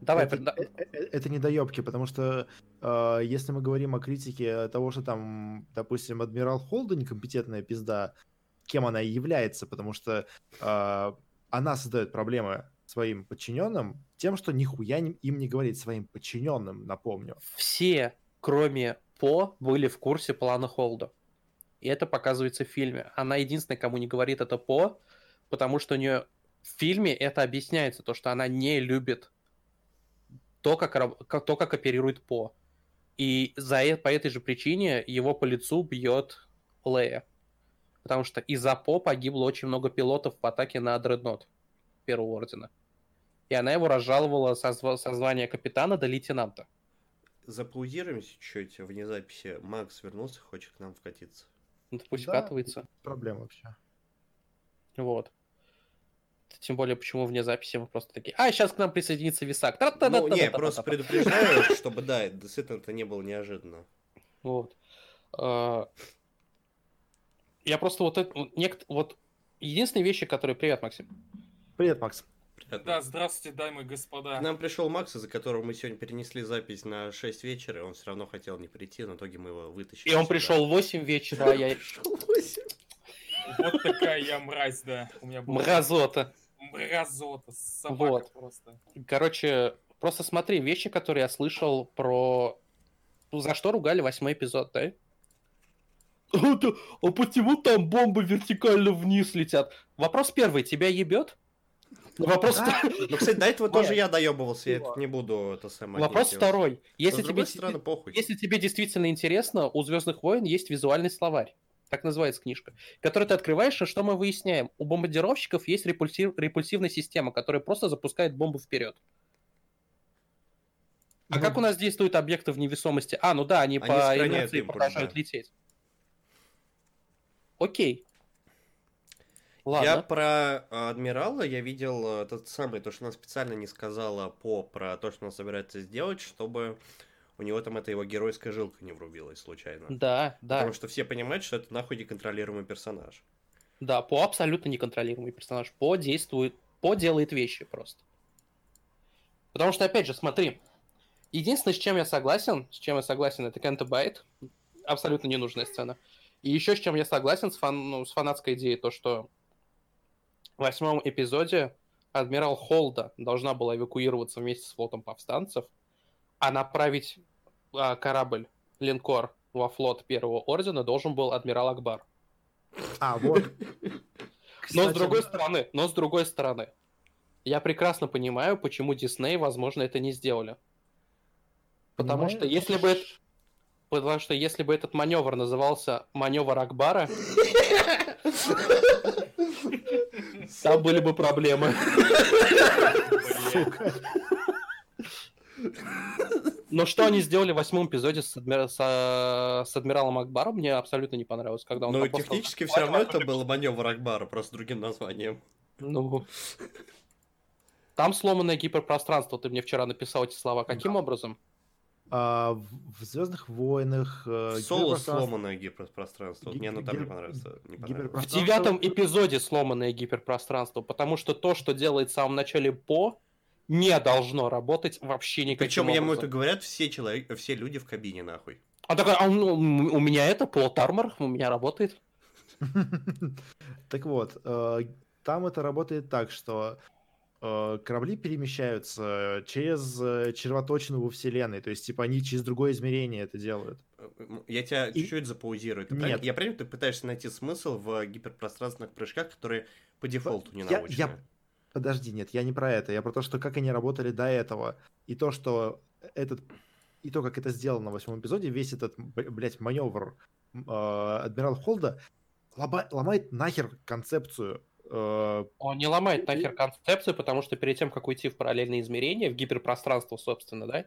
[SPEAKER 3] Давай,
[SPEAKER 1] это,
[SPEAKER 3] преда-
[SPEAKER 1] э- э- это не доебки, потому что э, если мы говорим о критике того, что там, допустим, адмирал Холда некомпетентная пизда, кем она и является, потому что э, она создает проблемы своим подчиненным тем, что нихуя не- им не говорит своим подчиненным, напомню.
[SPEAKER 3] все, кроме По, были в курсе плана Холда. И это показывается в фильме. Она единственная, кому не говорит это По, потому что у нее в фильме это объясняется, то, что она не любит то, как, как- то, как оперирует По. И за, э- по этой же причине его по лицу бьет Лея. Потому что из-за По погибло очень много пилотов в атаке на Дреднот Первого Ордена. И она его разжаловала со, со звания капитана до лейтенанта.
[SPEAKER 2] Заплаудируемся чуть вне записи. Макс вернулся, хочет к нам вкатиться.
[SPEAKER 3] Ну, пусть
[SPEAKER 1] Да.
[SPEAKER 3] вкатывается.
[SPEAKER 1] Проблема вообще.
[SPEAKER 3] Вот тем более, почему вне записи мы просто такие, а, сейчас к нам присоединится Висак.
[SPEAKER 2] Ну, не, просто предупреждаю, чтобы, да, действительно, это не было неожиданно.
[SPEAKER 3] Вот. А, я просто вот это, вот единственные вещи, которые... Привет, Максим.
[SPEAKER 1] Привет, Макс.
[SPEAKER 2] Привет.
[SPEAKER 4] Да, здравствуйте, дамы и господа.
[SPEAKER 2] К нам пришел Макс, из-за которого мы сегодня перенесли запись на 6 вечера, и он все равно хотел не прийти, но в итоге мы его вытащили.
[SPEAKER 3] И он
[SPEAKER 2] сюда.
[SPEAKER 3] пришел в 8 вечера, а я...
[SPEAKER 2] Пришел 8
[SPEAKER 4] вот такая я мразь, да. У меня была
[SPEAKER 3] Мразота.
[SPEAKER 4] мразота, собака
[SPEAKER 3] Вот.
[SPEAKER 4] просто.
[SPEAKER 3] Короче, просто смотри, вещи, которые я слышал про... Ну, За что ругали восьмой эпизод, да? А почему там бомбы вертикально вниз летят? Вопрос первый, тебя ебет? Вопрос,
[SPEAKER 1] Да.
[SPEAKER 2] Ну, кстати, до этого тоже я доебывался, я не буду это самое.
[SPEAKER 3] вопрос второй. Если тебе,
[SPEAKER 2] стороны, похуй.
[SPEAKER 3] если тебе действительно интересно, у Звездных войн есть визуальный словарь. Так называется книжка. Который ты открываешь, и что мы выясняем? У бомбардировщиков есть репульсив- репульсивная система, которая просто запускает бомбу вперед. А
[SPEAKER 1] Ну,
[SPEAKER 3] как у нас действуют объекты в невесомости? А, ну да, они,
[SPEAKER 2] Они
[SPEAKER 3] по инерции продолжают
[SPEAKER 2] да.
[SPEAKER 3] лететь. Окей.
[SPEAKER 2] Я
[SPEAKER 3] Ладно.
[SPEAKER 2] про э, адмирала я видел э, тот самый, то, что она специально не сказала по про то, что она собирается сделать, чтобы у него там эта его геройская жилка не врубилась случайно.
[SPEAKER 3] Да, да,
[SPEAKER 2] Потому что все понимают, что это нахуй неконтролируемый персонаж.
[SPEAKER 3] да, По абсолютно неконтролируемый персонаж. По действует, По делает вещи просто. Потому что, опять же, смотри, единственное, с чем я согласен, с чем я согласен, это Кента Байт. Абсолютно ненужная сцена. И еще с чем я согласен, с, фан, ну, с фанатской идеей, то, что в восьмом эпизоде адмирал Холда должна была эвакуироваться вместе с флотом повстанцев, а направить а, корабль, линкор во флот Первого Ордена должен был адмирал Акбар.
[SPEAKER 1] А, вот.
[SPEAKER 3] Но с другой стороны, но с другой стороны, я прекрасно понимаю, почему Дисней, возможно, это не сделали. Потому
[SPEAKER 1] Понимаешь?
[SPEAKER 3] что если бы это... Потому что если бы этот маневр назывался маневр Акбара, там были бы проблемы.
[SPEAKER 1] Сука.
[SPEAKER 3] Но что они сделали в восьмом эпизоде с, адмир... с, с адмиралом Акбаром, мне абсолютно не понравилось. Когда он
[SPEAKER 2] Ну,
[SPEAKER 3] просто
[SPEAKER 2] технически все равно это был маневр Акбара, просто другим названием.
[SPEAKER 3] Ну. Там сломанное гиперпространство, ты мне вчера написал эти слова. Каким образом?
[SPEAKER 1] А, в, в Звездных войнах. э,
[SPEAKER 2] Соло
[SPEAKER 1] гиперпространство-
[SPEAKER 2] сломанное гиперпространство. Вот
[SPEAKER 1] Ги-
[SPEAKER 2] Мне оно там не понравится. Не понравилось.
[SPEAKER 3] В
[SPEAKER 1] Пространство-
[SPEAKER 3] девятом эпизоде сломанное гиперпространство, потому что то, что делает в самом начале По, не должно работать вообще никаким
[SPEAKER 2] Причем ему это
[SPEAKER 3] образом.
[SPEAKER 2] говорят все человек, все люди в кабине, нахуй.
[SPEAKER 3] А такой, а ну, у меня это плот армор, у меня работает.
[SPEAKER 1] Так вот, э, там это работает так, что э, корабли перемещаются через э, червоточину во Вселенной, то есть, типа, они через другое измерение это делают.
[SPEAKER 2] Я тебя
[SPEAKER 1] И-
[SPEAKER 2] чуть-чуть запаузирую. Ты
[SPEAKER 1] Нет.
[SPEAKER 2] Я правильно, ты пытаешься найти смысл в гиперпространственных прыжках, которые по дефолту не
[SPEAKER 1] Я-
[SPEAKER 2] научены.
[SPEAKER 1] я- Подожди, нет, я не про это, я про то, что как они работали до этого, и то, что этот, и то, как это сделано в восьмом эпизоде, весь этот, блядь, маневр э, Адмирал Холда лоба- ломает нахер концепцию э,
[SPEAKER 3] Он не ломает нахер концепцию, потому что перед тем, как уйти в параллельные измерения, в гиперпространство, собственно, да,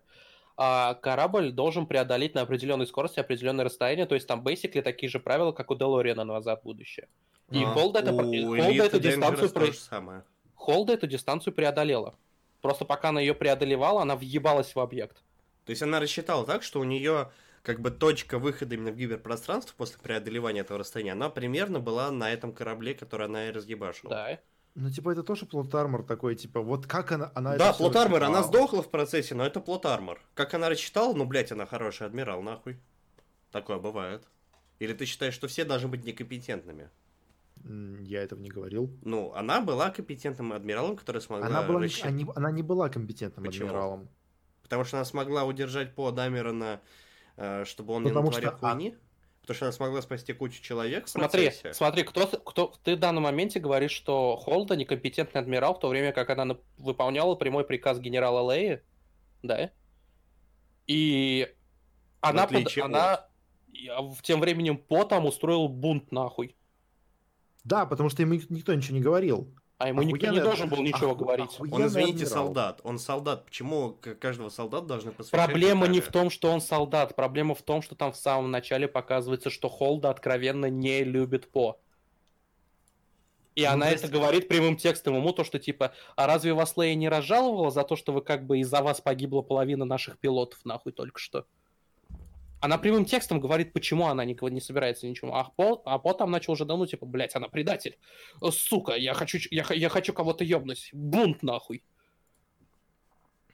[SPEAKER 3] а, корабль должен преодолеть на определенной скорости определенное расстояние, то есть там basically такие же правила, как у Делориана назад в будущее. И
[SPEAKER 2] А,
[SPEAKER 3] Холда, это,
[SPEAKER 2] у
[SPEAKER 3] Холда
[SPEAKER 2] Elite
[SPEAKER 3] эту
[SPEAKER 2] Dangerous
[SPEAKER 3] дистанцию
[SPEAKER 2] то
[SPEAKER 3] про-
[SPEAKER 2] же самое.
[SPEAKER 3] Холда эту дистанцию преодолела. Просто пока она ее преодолевала, она въебалась в объект.
[SPEAKER 2] То есть она рассчитала так, что у нее как бы точка выхода именно в гиперпространство после преодолевания этого расстояния, она примерно была на этом корабле, который она и разъебашила.
[SPEAKER 3] Да.
[SPEAKER 1] Ну, типа, это тоже плот армор такой, типа, вот как она... она
[SPEAKER 2] Да,
[SPEAKER 1] это всё
[SPEAKER 2] плот армор, она сдохла в процессе, но это плот армор. Как она рассчитала, ну, блядь, она хороший адмирал, нахуй. Такое бывает. Или ты считаешь, что все должны быть некомпетентными?
[SPEAKER 1] Я этого не говорил.
[SPEAKER 2] Ну, она была компетентным адмиралом, который смогла
[SPEAKER 1] Она, была, не-
[SPEAKER 2] рассчит-
[SPEAKER 1] они- она не была компетентным
[SPEAKER 2] Почему?
[SPEAKER 1] адмиралом.
[SPEAKER 2] Потому что она смогла удержать по Дамерона, э, чтобы он не
[SPEAKER 1] Потому
[SPEAKER 2] натворил
[SPEAKER 1] что, а-
[SPEAKER 2] хуйни. Потому что она смогла спасти кучу человек
[SPEAKER 3] Смотри, смотри, кто, кто ты в данном моменте говоришь, что Холда некомпетентный адмирал, в то время как она выполняла прямой приказ генерала Леи, да? И она, под- она и, а, в тем временем По там устроил бунт нахуй.
[SPEAKER 1] Да, потому что ему никто ничего не говорил.
[SPEAKER 3] А ему никто не должен был ничего
[SPEAKER 1] оху-
[SPEAKER 3] говорить.
[SPEAKER 2] Он, извините,
[SPEAKER 1] адмирал.
[SPEAKER 2] солдат. Он солдат. Почему каждого солдата должны посвящать
[SPEAKER 3] Проблема не
[SPEAKER 2] детали?
[SPEAKER 3] в том, что он солдат. Проблема в том, что там в самом начале показывается, что Холда откровенно не любит По. И
[SPEAKER 1] Ну,
[SPEAKER 3] она
[SPEAKER 1] то
[SPEAKER 3] это
[SPEAKER 1] есть-
[SPEAKER 3] говорит прямым текстом ему, то, что типа, а разве вас Лея не разжаловала за то, что вы как бы из-за вас погибла половина наших пилотов, нахуй, только что? Она прямым текстом говорит, почему она не, не собирается ничего. А По, а По там начал уже давно, типа, блядь, она предатель. О, Сука, я хочу, я, я хочу кого-то ёбнуть. Бунт, нахуй.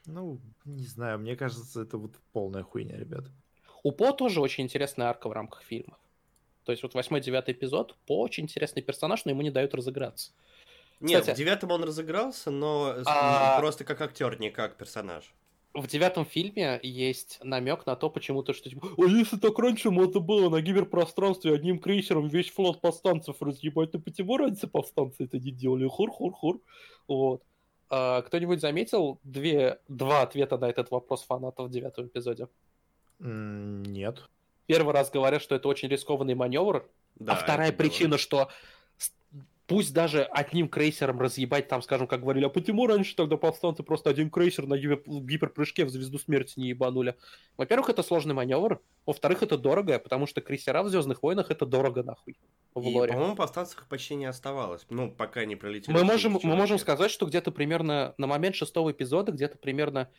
[SPEAKER 1] Ну, не знаю, мне кажется, это вот полная хуйня, ребят.
[SPEAKER 3] У По тоже очень интересная арка в рамках фильмов. То есть вот восьмой-девятый эпизод, По очень интересный персонаж, но ему не дают разыграться.
[SPEAKER 2] Нет,
[SPEAKER 3] Кстати-
[SPEAKER 2] в девятом он разыгрался, но
[SPEAKER 3] А-
[SPEAKER 2] просто как актер, не как персонаж.
[SPEAKER 3] В девятом фильме есть намек на то, почему-то, что типа, а если так раньше можно было на гиперпространстве одним крейсером весь флот повстанцев разъебать, то почему раньше повстанцы это не делали? Хур-хур-хур. Вот. А, кто-нибудь заметил две, два ответа на этот вопрос фанатов в девятом эпизоде?
[SPEAKER 1] Нет.
[SPEAKER 3] Первый раз говорят, что это очень рискованный маневр,
[SPEAKER 2] Да,
[SPEAKER 3] а вторая
[SPEAKER 2] это было.
[SPEAKER 3] причина, что пусть даже одним крейсером разъебать, там, скажем, как говорили, а почему раньше тогда повстанцы просто один крейсер на гипер- гиперпрыжке в звезду смерти не ебанули? Во-первых, это сложный маневр, во-вторых, это дорого, потому что крейсера в Звездных войнах это дорого нахуй в
[SPEAKER 2] И,
[SPEAKER 3] лоре.
[SPEAKER 2] по-моему, повстанцев почти не оставалось. Ну, пока не пролетели.
[SPEAKER 3] Мы можем, мы можем сказать, что где-то примерно на момент шестого эпизода, где-то примерно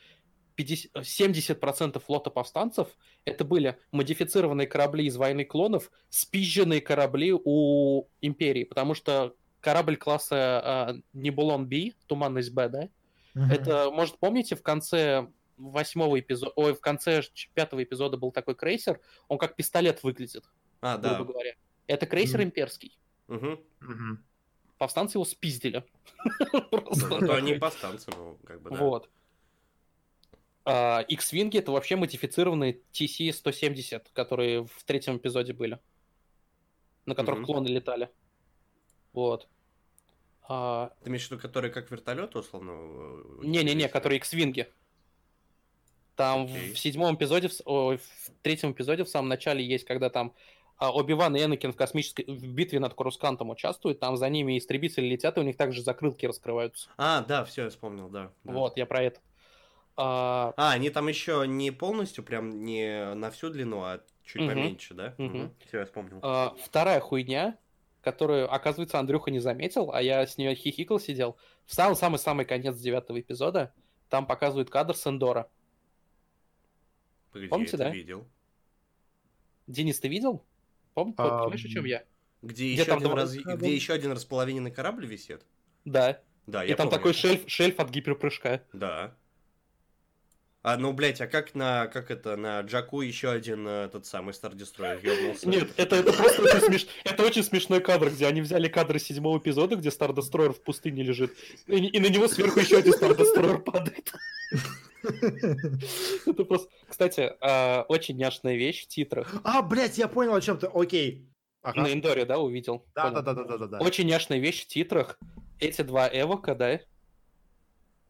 [SPEAKER 3] 50, 70% флота повстанцев это были модифицированные корабли из войны клонов, спизженные корабли у Империи, потому что корабль класса э, Небулон Би, Туманность Б, да?
[SPEAKER 1] Мгм.
[SPEAKER 3] Это, может, помните, в конце восьмого эпизода, ой, в конце пятого эпизода был такой крейсер, он как пистолет выглядит,
[SPEAKER 2] А, да.
[SPEAKER 3] грубо говоря. Это крейсер
[SPEAKER 1] Мгм.
[SPEAKER 3] имперский.
[SPEAKER 2] Мгм.
[SPEAKER 1] Мгм.
[SPEAKER 3] Повстанцы его спиздили.
[SPEAKER 2] Ну,
[SPEAKER 3] Просто
[SPEAKER 2] Зато они повстанцы, ну, как бы, да.
[SPEAKER 3] Вот. А, X-Wing это вообще модифицированные TC-170, которые в третьем эпизоде были. На которых клоны летали. Вот. А,
[SPEAKER 2] Ты имеешь в виду, которые как вертолет, условно? э,
[SPEAKER 3] Не-не-не, которые X-Wing. Там
[SPEAKER 2] Окей.
[SPEAKER 3] в седьмом эпизоде, в, ой, в третьем эпизоде в самом начале есть, когда там а, Оби-Ван и Энакин в космической в битве над Корускантом участвуют, там за ними истребители летят, и у них также закрылки раскрываются.
[SPEAKER 2] А, да, все, я вспомнил, да. да.
[SPEAKER 3] Вот, я про это. А,
[SPEAKER 2] А, они там еще не полностью, прям не на всю длину, а чуть
[SPEAKER 3] Мгм.
[SPEAKER 2] поменьше, да?
[SPEAKER 3] Мгм.
[SPEAKER 2] Все, я вспомнил.
[SPEAKER 3] а, вторая хуйня, которую, оказывается, Андрюха не заметил, а я с нее хихикал, сидел. В самый-самый-самый конец девятого эпизода там показывают кадр с Эндора.
[SPEAKER 2] Погоди,
[SPEAKER 3] помните,
[SPEAKER 2] я это
[SPEAKER 3] да?
[SPEAKER 2] видел.
[SPEAKER 3] Денис, ты видел? Пом-
[SPEAKER 1] А,
[SPEAKER 3] Понимаешь, о чем я?
[SPEAKER 2] Где,
[SPEAKER 3] Где
[SPEAKER 2] еще
[SPEAKER 3] там
[SPEAKER 2] один, раз...
[SPEAKER 1] корабль?
[SPEAKER 2] где еще один располовиненный корабль висит?
[SPEAKER 3] Да.
[SPEAKER 2] Да,
[SPEAKER 3] И
[SPEAKER 2] я
[SPEAKER 3] там
[SPEAKER 2] помню.
[SPEAKER 3] такой шельф, шельф от гиперпрыжка.
[SPEAKER 2] Да. А, ну, блядь, а как на, как это, на Джаку еще один э, тот самый Star Destroyer ёбнулся?
[SPEAKER 3] Нет, это, это просто очень, смеш... это очень смешной кадр, где они взяли кадры седьмого эпизода, где Star Destroyer в пустыне лежит, и, и на него сверху еще один Star Destroyer падает. Это просто... Кстати, а, очень няшная вещь в титрах.
[SPEAKER 1] А, блядь, я понял, о чем ты. Окей. Ага.
[SPEAKER 3] На Эндоре, да, увидел?
[SPEAKER 1] Да, да, да, да, да, да.
[SPEAKER 3] Очень няшная вещь в титрах. Эти два Эвока, да,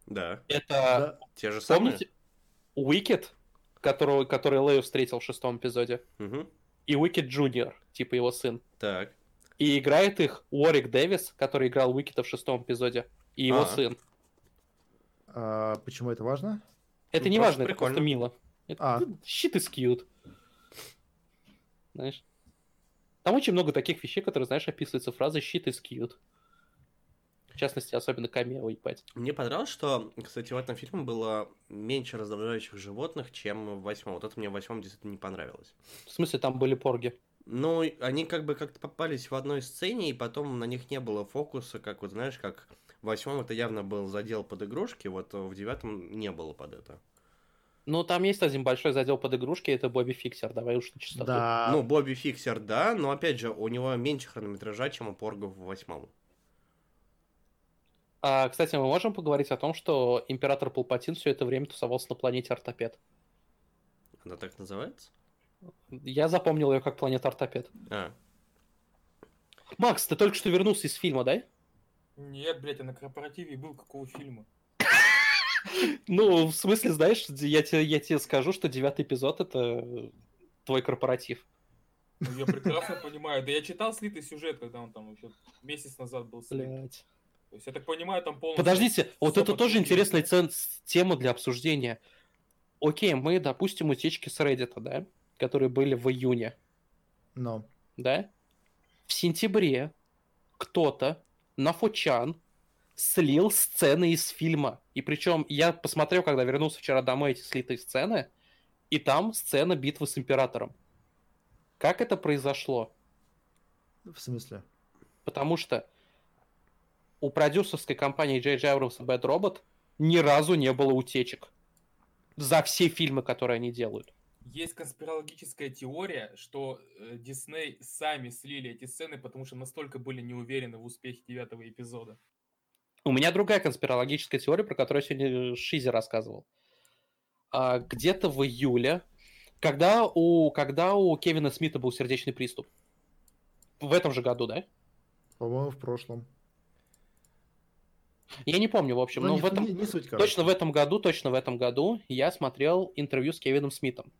[SPEAKER 2] Да.
[SPEAKER 3] это,
[SPEAKER 1] Да.
[SPEAKER 2] Те же самые?
[SPEAKER 3] помните, Уикет, которого, который Лео встретил в шестом эпизоде,
[SPEAKER 2] Мгм.
[SPEAKER 3] и Уикет Джуниор, типа его сын.
[SPEAKER 2] Так.
[SPEAKER 3] И играет их Уорик Дэвис, который играл Уикета в шестом эпизоде, и его
[SPEAKER 2] А.
[SPEAKER 3] сын.
[SPEAKER 1] А, почему это важно?
[SPEAKER 3] Это
[SPEAKER 2] Ну,
[SPEAKER 3] не важно, это
[SPEAKER 2] прикольно.
[SPEAKER 3] просто мило. Это
[SPEAKER 1] А.
[SPEAKER 3] shit is cute. Знаешь? Там очень много таких вещей, которые, знаешь, описываются фразой shit is cute. В частности, особенно камео, ебать.
[SPEAKER 2] Мне понравилось, что, кстати, в этом фильме было меньше раздражающих животных, чем в восьмом. Вот это мне в восьмом действительно не понравилось.
[SPEAKER 3] В смысле, там были порги.
[SPEAKER 2] Ну, они как бы как-то попались в одной сцене, и потом на них не было фокуса, как вот знаешь, как в восьмом это явно был задел под игрушки, вот в девятом не было под это.
[SPEAKER 3] Ну, там есть один большой задел под игрушки, это Бобби Фиксер, давай уж на чистоту.
[SPEAKER 1] Да.
[SPEAKER 2] Ну, Бобби Фиксер, да, но опять же, у него меньше хронометража, чем у Поргов в восьмом.
[SPEAKER 3] А, кстати, мы можем поговорить о том, что император Палпатин все это время тусовался на планете Ортопед.
[SPEAKER 2] Она так называется?
[SPEAKER 3] Я запомнил ее как планета Ортопед.
[SPEAKER 2] А,
[SPEAKER 3] Макс, ты только что вернулся из фильма, да?
[SPEAKER 4] Нет, блядь, я на корпоративе был какого фильма?
[SPEAKER 3] Ну, в смысле, знаешь, я тебе, я тебе скажу, что девятый эпизод это твой корпоратив.
[SPEAKER 4] Ну, я прекрасно понимаю. Да я читал слитый сюжет, когда он там еще месяц назад был слит.
[SPEAKER 3] Блять.
[SPEAKER 4] То есть я так понимаю, там полностью...
[SPEAKER 3] Подождите, вот это тоже интересная цен- тема для обсуждения. Окей, мы допустим утечки с Reddit, да, которые были в июне,
[SPEAKER 1] Но.
[SPEAKER 3] да? В сентябре кто-то на Фочан слил сцены из фильма. И причем я посмотрел, когда вернулся вчера домой, эти слитые сцены, и там сцена битвы с Императором. Как это произошло?
[SPEAKER 1] В смысле?
[SPEAKER 3] Потому что у продюсерской компании J.J. Abrams и Bad Robot ни разу не было утечек. За все фильмы, которые они делают.
[SPEAKER 4] Есть конспирологическая теория, что э, Дисней сами слили эти сцены, потому что настолько были не уверены в успехе девятого эпизода.
[SPEAKER 3] У меня другая конспирологическая теория, про которую я сегодня Шизи рассказывал. А, где-то в июле, когда у, когда у Кевина Смита был сердечный приступ. В этом же году, да?
[SPEAKER 1] По-моему, в прошлом.
[SPEAKER 3] Я не помню, в общем,
[SPEAKER 1] Ну,
[SPEAKER 3] но
[SPEAKER 1] не,
[SPEAKER 3] в этом,
[SPEAKER 1] не- не суть, короче.
[SPEAKER 3] точно в этом году, точно в этом году я смотрел интервью с Кевином Смитом.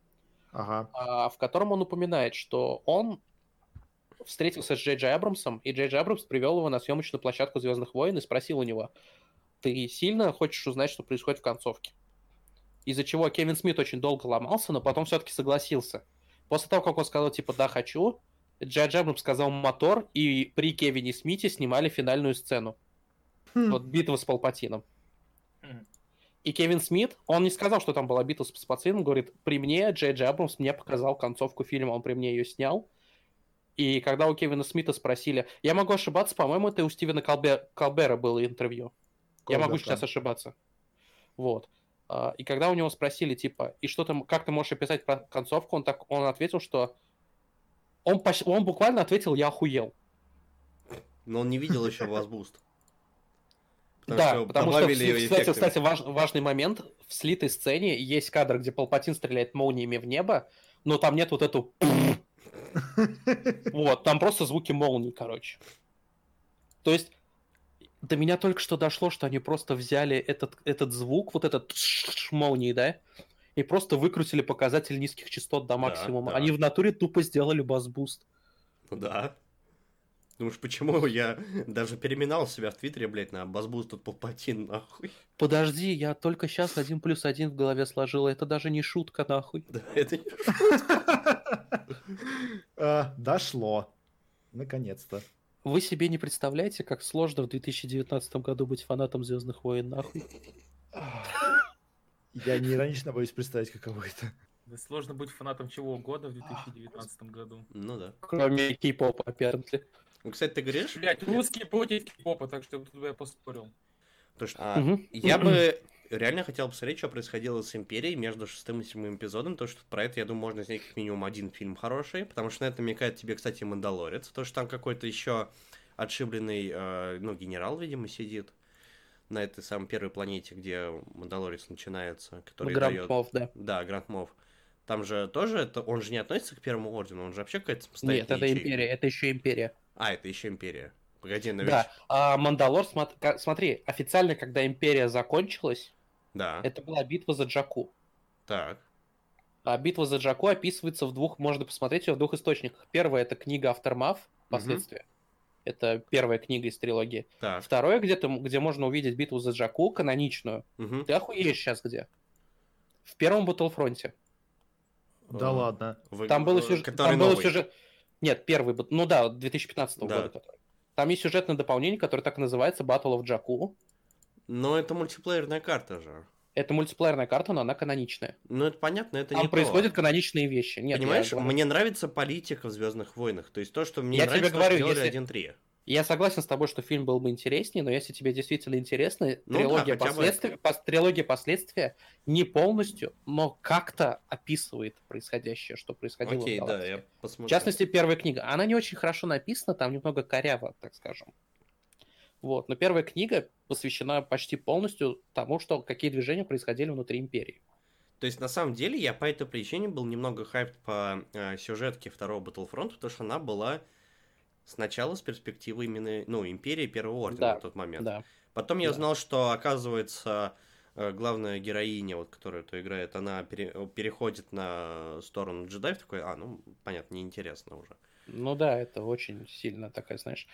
[SPEAKER 1] Ага.
[SPEAKER 3] а, в котором он упоминает, что он встретился с Джей Джей Абрамсом, и Джей Джей Абрамс привел его на съемочную площадку Звездных войн и спросил у него, ты сильно хочешь узнать, что происходит в концовке? Из-за чего Кевин Смит очень долго ломался, но потом все-таки согласился. После того, как он сказал, типа, да, хочу, Джей Джей Абрамс сказал мотор, и при Кевине Смите снимали финальную сцену.
[SPEAKER 1] Хм.
[SPEAKER 3] Вот битва с Палпатином.
[SPEAKER 4] Мгм.
[SPEAKER 3] И Кевин Смит, он не сказал, что там была битва с Палпатином, говорит, при мне Джей Джей Абрамс мне показал концовку фильма, он при мне ее снял. И когда у Кевина Смита спросили, я могу ошибаться, по-моему, это у Стивена Колбе- Колбера было интервью. Я могу
[SPEAKER 1] Колбер,
[SPEAKER 3] сейчас
[SPEAKER 1] да.
[SPEAKER 3] ошибаться. Вот. А, И когда у него спросили, типа, и что ты, м- как ты можешь описать про концовку, он, так, он ответил, что он, поч- он буквально ответил, я охуел.
[SPEAKER 2] но он не видел еще вас буст.
[SPEAKER 3] Да, потому что,
[SPEAKER 2] добавили
[SPEAKER 3] в- кстати,
[SPEAKER 2] эффекты.
[SPEAKER 3] кстати важ- важный момент, в слитой сцене есть кадр, где Палпатин стреляет молниями в небо, но там нет вот эту... Вот, там просто звуки молний, короче. То есть, до меня только что дошло, что они просто взяли этот, этот звук, вот этот молнии, да, и просто выкрутили показатель низких частот до максимума.
[SPEAKER 2] да.
[SPEAKER 3] Они в натуре тупо сделали бас-буст.
[SPEAKER 2] Да. Думаешь, почему я даже переминал себя в Твиттере, блядь, на Базбуз тут Палпатин, нахуй?
[SPEAKER 3] Подожди, я только сейчас один плюс один в голове сложил. Это даже не шутка, нахуй.
[SPEAKER 2] Да, это не...
[SPEAKER 1] А, Дошло. Наконец-то.
[SPEAKER 3] Вы себе не представляете, как сложно в 2019 году быть фанатом Звездных войн, нахуй.
[SPEAKER 1] Я не иронично боюсь представить, каково это.
[SPEAKER 4] Да сложно быть фанатом чего угодно в 2019 году.
[SPEAKER 2] Ну да.
[SPEAKER 3] Кроме кей-попа, apparently.
[SPEAKER 2] Ну, кстати, ты говоришь,
[SPEAKER 4] Блять, русские против кей-попа, так что тут бы я поспорил.
[SPEAKER 2] то, что... а,
[SPEAKER 3] Мгм.
[SPEAKER 2] я бы реально хотел посмотреть, что происходило с Империей между шестым и седьмым эпизодом, то, что про это, я думаю, можно снять как минимум один фильм хороший, потому что на это намекает тебе, кстати, Мандалорец, то, что там какой-то еще отшибленный, э, ну, генерал, видимо, сидит на этой самой первой планете, где Мандалорец начинается, который
[SPEAKER 3] Гранд
[SPEAKER 2] дает...
[SPEAKER 3] Мофф, да.
[SPEAKER 2] Да, Гранд Мов. Там же тоже это, он же не относится к первому ордену, он же вообще какая-то
[SPEAKER 3] Нет, это
[SPEAKER 2] ячейка.
[SPEAKER 3] империя, это еще империя.
[SPEAKER 2] А, это еще империя. Погоди, но.
[SPEAKER 3] Да, а Мандалор, смотри, официально, когда империя закончилась,
[SPEAKER 2] Да,
[SPEAKER 3] это была битва за Джаку.
[SPEAKER 2] так.
[SPEAKER 3] А битва за Джаку описывается в двух, можно посмотреть ее в двух источниках. Первая это книга Aftermath, последствия. Это первая книга из трилогии.
[SPEAKER 2] Так.
[SPEAKER 3] Второе, где, ты, м- где можно увидеть битву за Джаку, каноничную.
[SPEAKER 2] Мгм.
[SPEAKER 3] Ты охуеешь сейчас где? В первом Battlefront.
[SPEAKER 1] Да
[SPEAKER 2] Э,
[SPEAKER 1] ладно.
[SPEAKER 2] вы-
[SPEAKER 3] Там был
[SPEAKER 2] э,
[SPEAKER 3] сюжет...
[SPEAKER 2] который
[SPEAKER 3] Там
[SPEAKER 2] новый.
[SPEAKER 3] сюжет... Нет, первый, ну да, 2015
[SPEAKER 2] Да.
[SPEAKER 3] года. который. Там есть сюжетное дополнение, которое так и называется Battle of Jakku.
[SPEAKER 2] Но это мультиплеерная карта же.
[SPEAKER 3] Это мультиплеерная карта, но она каноничная.
[SPEAKER 2] Ну, это понятно, это
[SPEAKER 3] Там
[SPEAKER 2] не
[SPEAKER 3] происходят
[SPEAKER 2] то.
[SPEAKER 3] каноничные вещи. Нет,
[SPEAKER 2] Понимаешь,
[SPEAKER 3] я,
[SPEAKER 2] мне нравится политика в Звездных войнах. То есть то, что мне
[SPEAKER 3] Я
[SPEAKER 2] нравится,
[SPEAKER 3] тебе говорю,
[SPEAKER 2] что
[SPEAKER 3] если-
[SPEAKER 2] 1.3.
[SPEAKER 3] я согласен с тобой, что фильм был бы интереснее, но если тебе действительно интересно,
[SPEAKER 2] Ну да,
[SPEAKER 3] трилогия,
[SPEAKER 2] бы
[SPEAKER 3] последствия, пос- трилогия последствия не полностью, но как-то описывает происходящее, что происходило
[SPEAKER 2] Окей,
[SPEAKER 3] в
[SPEAKER 2] да, я посмотрю.
[SPEAKER 3] В частности, первая книга. Она не очень хорошо написана, там немного коряво, так скажем. Вот. Но первая книга посвящена почти полностью тому, что какие движения происходили внутри империи.
[SPEAKER 2] То есть, на самом деле, я по этой причине был немного хайп по э, сюжетке второго Battlefront, потому что она была сначала с перспективы именно, ну, Империи Первого Ордена
[SPEAKER 3] Да,
[SPEAKER 2] на тот момент.
[SPEAKER 3] Да.
[SPEAKER 2] Потом я
[SPEAKER 3] Да.
[SPEAKER 2] узнал, что, оказывается, э, главная героиня, вот, которая это играет, она пере- переходит на сторону джедаев, такой, а, ну, понятно, неинтересно уже.
[SPEAKER 3] Ну да, это очень сильно такая, знаешь,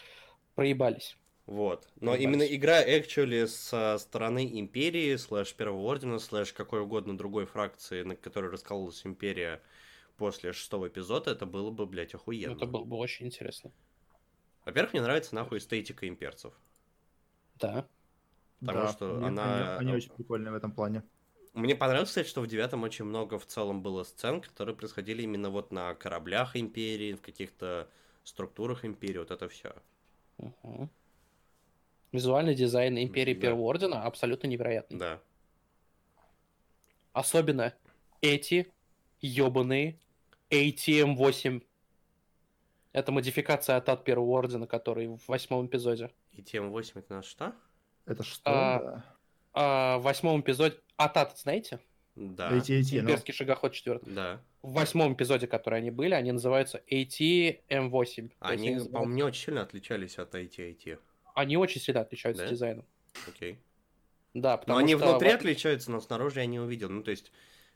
[SPEAKER 3] проебались.
[SPEAKER 2] Вот. Но
[SPEAKER 3] Понимаешь.
[SPEAKER 2] именно игра, actually, со стороны Империи, слэш Первого Ордена, слэш какой угодно другой фракции, на которой раскололась Империя после шестого эпизода, это было бы, блядь, охуенно.
[SPEAKER 3] Это было бы очень интересно.
[SPEAKER 2] Во-первых, мне нравится нахуй эстетика имперцев.
[SPEAKER 3] Да.
[SPEAKER 2] Потому
[SPEAKER 1] Да,
[SPEAKER 2] что
[SPEAKER 1] они-
[SPEAKER 2] она-
[SPEAKER 1] Они, они очень прикольные в этом плане.
[SPEAKER 2] Мне понравилось, кстати, что в девятом очень много в целом было сцен, которые происходили именно вот на кораблях Империи, в каких-то структурах Империи, вот это все.
[SPEAKER 3] Мгм. Визуальный дизайн Империи
[SPEAKER 2] Да.
[SPEAKER 3] Первого Ордена абсолютно невероятный.
[SPEAKER 2] Да.
[SPEAKER 3] Особенно эти ебаные ATM-8. Это модификация от Первого Ордена, который в восьмом эпизоде.
[SPEAKER 2] И тем 8 это у нас что?
[SPEAKER 1] Это что?
[SPEAKER 3] А,
[SPEAKER 1] да.
[SPEAKER 3] А в восьмом эпизоде... Атат, знаете?
[SPEAKER 2] Да.
[SPEAKER 1] Эти, эти, ну,
[SPEAKER 3] Имперский шагоход четвертый.
[SPEAKER 2] Да.
[SPEAKER 3] В восьмом эпизоде, который они были, они называются AT-M8. То есть
[SPEAKER 2] Они,
[SPEAKER 3] называются-
[SPEAKER 2] по-моему, не очень сильно отличались от IT-IT.
[SPEAKER 3] они очень сильно отличаются
[SPEAKER 2] Да?
[SPEAKER 3] дизайном.
[SPEAKER 2] Окей.
[SPEAKER 3] Да,
[SPEAKER 2] Но
[SPEAKER 3] потому
[SPEAKER 2] они
[SPEAKER 3] что
[SPEAKER 2] внутри
[SPEAKER 3] вот
[SPEAKER 2] отличаются, но снаружи я не увидел. Ну, то есть,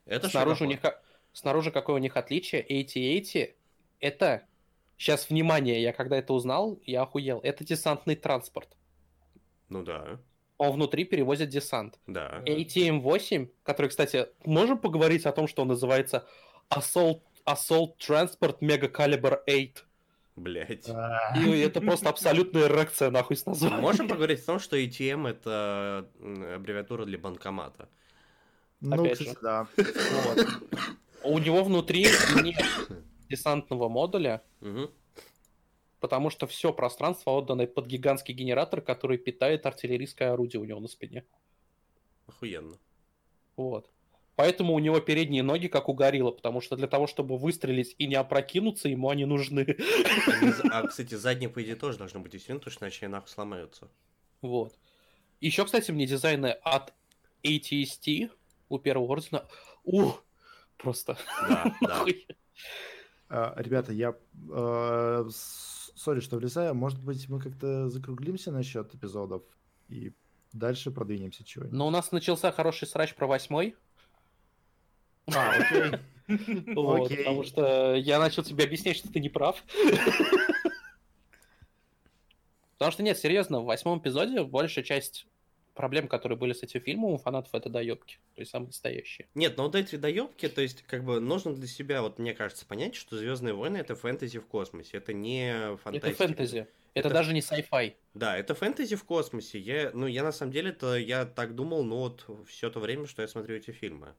[SPEAKER 2] это
[SPEAKER 3] снаружи, у них,
[SPEAKER 2] шагоход.
[SPEAKER 3] снаружи какое у них отличие? AT-80 это... Сейчас, внимание, я когда это узнал, я охуел. Это десантный транспорт.
[SPEAKER 2] Ну да,
[SPEAKER 3] Он внутри перевозит десант.
[SPEAKER 2] да.
[SPEAKER 3] ATM-8, который, кстати, можем поговорить о том, что он называется Assault, Assault Transport Mega Caliber 8.
[SPEAKER 2] Блять.
[SPEAKER 3] И это просто абсолютная эрекция, нахуй, с названием.
[SPEAKER 2] Можем поговорить о том, что ATM это м, аббревиатура для банкомата.
[SPEAKER 1] Ну,
[SPEAKER 3] Опять
[SPEAKER 1] кстати,
[SPEAKER 3] же.
[SPEAKER 1] да.
[SPEAKER 3] Вот. У него внутри нет десантного модуля,
[SPEAKER 2] Мгм.
[SPEAKER 3] потому что все пространство отдано под гигантский генератор, который питает артиллерийское орудие у него на спине.
[SPEAKER 2] Охуенно.
[SPEAKER 3] Вот. Поэтому у него передние ноги, как у горилла, потому что для того, чтобы выстрелить и не опрокинуться, ему они нужны.
[SPEAKER 2] А, кстати, задние, по идее, тоже должны быть усилены, потому что иначе они нахуй сломаются.
[SPEAKER 3] Вот. Еще, кстати, мне дизайны от ATST у первого ордена. Ух, просто.
[SPEAKER 2] Да, да.
[SPEAKER 1] А, Ребята, я... э, с- Сори, что влезаю. Может быть, мы как-то закруглимся насчет эпизодов и дальше продвинемся чего-нибудь.
[SPEAKER 3] Но у нас начался хороший срач про восьмой.
[SPEAKER 1] А, окей.
[SPEAKER 3] Вот,
[SPEAKER 1] Окей.
[SPEAKER 3] потому что я начал тебе объяснять, что ты не прав. Потому что нет, серьезно, в восьмом эпизоде большая часть проблем, которые были с этим фильмом у фанатов, это доебки. То есть самые настоящие.
[SPEAKER 2] Нет, но вот эти доебки, то есть, как бы, нужно для себя, вот мне кажется, понять, что Звездные войны это фэнтези в космосе, это не фантастика.
[SPEAKER 3] Это фэнтези. Это,
[SPEAKER 2] Это-
[SPEAKER 3] даже не sci-fi.
[SPEAKER 2] Да, это фэнтези в космосе. Я, ну, я на самом деле, то я так думал, ну, вот все то время, что я смотрю эти фильмы.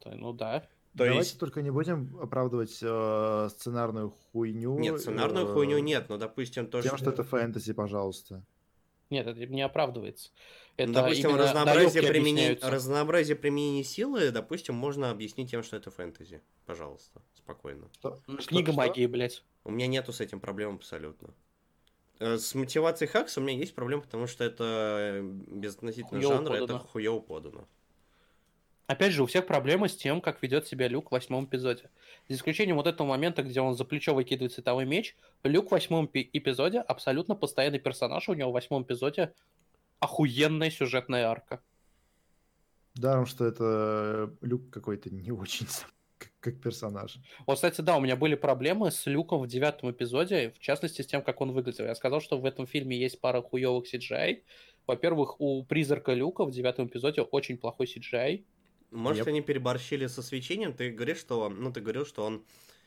[SPEAKER 3] То- Ну да.
[SPEAKER 2] То
[SPEAKER 1] Давайте
[SPEAKER 2] есть,
[SPEAKER 1] только не будем оправдывать э, сценарную хуйню.
[SPEAKER 2] нет, сценарную
[SPEAKER 1] э,
[SPEAKER 2] хуйню нет, но, допустим, то,
[SPEAKER 1] Тем, что это фэнтези, пожалуйста.
[SPEAKER 3] Нет, это не оправдывается. Это
[SPEAKER 2] Ну, допустим,
[SPEAKER 3] именно
[SPEAKER 2] разнообразие применения, разнообразие применения силы, допустим, можно объяснить тем, что это фэнтези. Пожалуйста, спокойно.
[SPEAKER 1] Что-
[SPEAKER 3] Ну,
[SPEAKER 1] что-
[SPEAKER 3] Книга
[SPEAKER 1] что?
[SPEAKER 3] магии, блядь.
[SPEAKER 2] У меня нету с этим проблем абсолютно. Э, С мотивацией Хакса у меня есть проблема, потому что это э, безотносительно
[SPEAKER 3] Хуёво
[SPEAKER 2] жанра, это
[SPEAKER 3] подано.
[SPEAKER 2] хуево подано.
[SPEAKER 3] Опять же, у всех проблемы с тем, как ведет себя Люк в восьмом эпизоде. За исключением вот этого момента, где он за плечо выкидывает световой меч, Люк в восьмом пи- эпизоде абсолютно постоянный персонаж. У него в восьмом эпизоде охуенная сюжетная арка.
[SPEAKER 1] Даром, что это э, Люк какой-то не очень как, как персонаж.
[SPEAKER 3] Вот, кстати, да, у меня были проблемы с Люком в девятом эпизоде, в частности, с тем, как он выглядел. Я сказал, что в этом фильме есть пара хуевых CGI. Во-первых, у призрака Люка в девятом эпизоде очень плохой CGI.
[SPEAKER 2] Может,
[SPEAKER 1] Yep.
[SPEAKER 2] они переборщили со свечением? Ты говоришь, что, ну, ты говорил, что он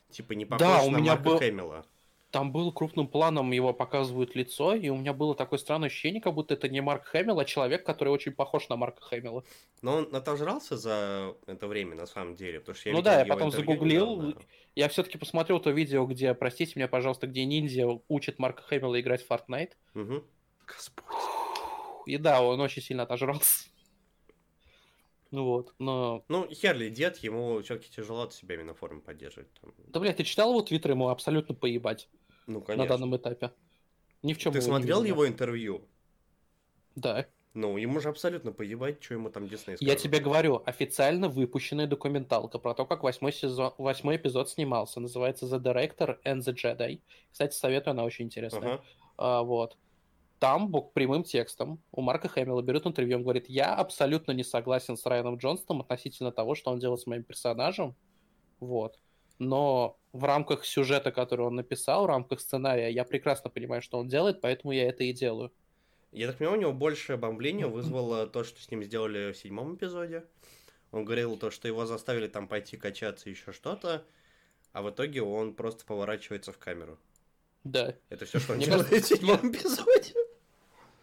[SPEAKER 2] типа не
[SPEAKER 3] Да,
[SPEAKER 2] похож
[SPEAKER 3] у
[SPEAKER 2] на
[SPEAKER 3] меня
[SPEAKER 2] Марка
[SPEAKER 3] был-
[SPEAKER 2] Хэмилла.
[SPEAKER 3] Там было крупным планом, его показывают лицо, и у меня было такое странное ощущение, как будто это не Марк Хэмилл, а человек, который очень похож на Марка Хэмилла.
[SPEAKER 2] Но он отожрался за это время, на самом деле, потому что я
[SPEAKER 3] Ну да, я потом загуглил,
[SPEAKER 2] недавно.
[SPEAKER 3] Я все-таки посмотрел то видео, где, простите меня, пожалуйста, где ниндзя учит Марка Хэмилла играть в Fortnite.
[SPEAKER 2] Мгм.
[SPEAKER 1] Господь.
[SPEAKER 3] И да, он очень сильно отожрался. Ну вот, но...
[SPEAKER 2] Ну, Херли дед, ему все-таки тяжело от себя именно форму поддерживать. там.
[SPEAKER 3] Да, блядь, ты читал его твиттер, ему абсолютно поебать
[SPEAKER 2] Ну,
[SPEAKER 3] на
[SPEAKER 2] конечно.
[SPEAKER 3] данном этапе. Ни в чем
[SPEAKER 2] Ты смотрел его интервью?
[SPEAKER 3] Да.
[SPEAKER 2] Ну, ему же абсолютно поебать, что ему там Дисней
[SPEAKER 3] Я
[SPEAKER 2] скажет.
[SPEAKER 3] тебе говорю, официально выпущенная документалка про то, как восьмой, сезон, восьмой эпизод снимался. Называется The Director and the Jedi. Кстати, советую, она очень интересная.
[SPEAKER 2] Ага.
[SPEAKER 3] А, вот. Там бок прямым текстом у Марка Хэмилла берет интервью, он говорит, я абсолютно не согласен с Райаном Джонстоном относительно того, что он делает с моим персонажем. Вот. Но в рамках сюжета, который он написал, в рамках сценария, я прекрасно понимаю, что он делает, поэтому я это и делаю.
[SPEAKER 2] Я так понимаю, у него большее бомбление вызвало то, что с ним сделали в седьмом эпизоде. Он говорил то, что его заставили там пойти качаться еще что-то, а в итоге он просто поворачивается в камеру.
[SPEAKER 3] Да.
[SPEAKER 2] Это все, что он
[SPEAKER 3] Мне
[SPEAKER 2] делает в седьмом эпизоде.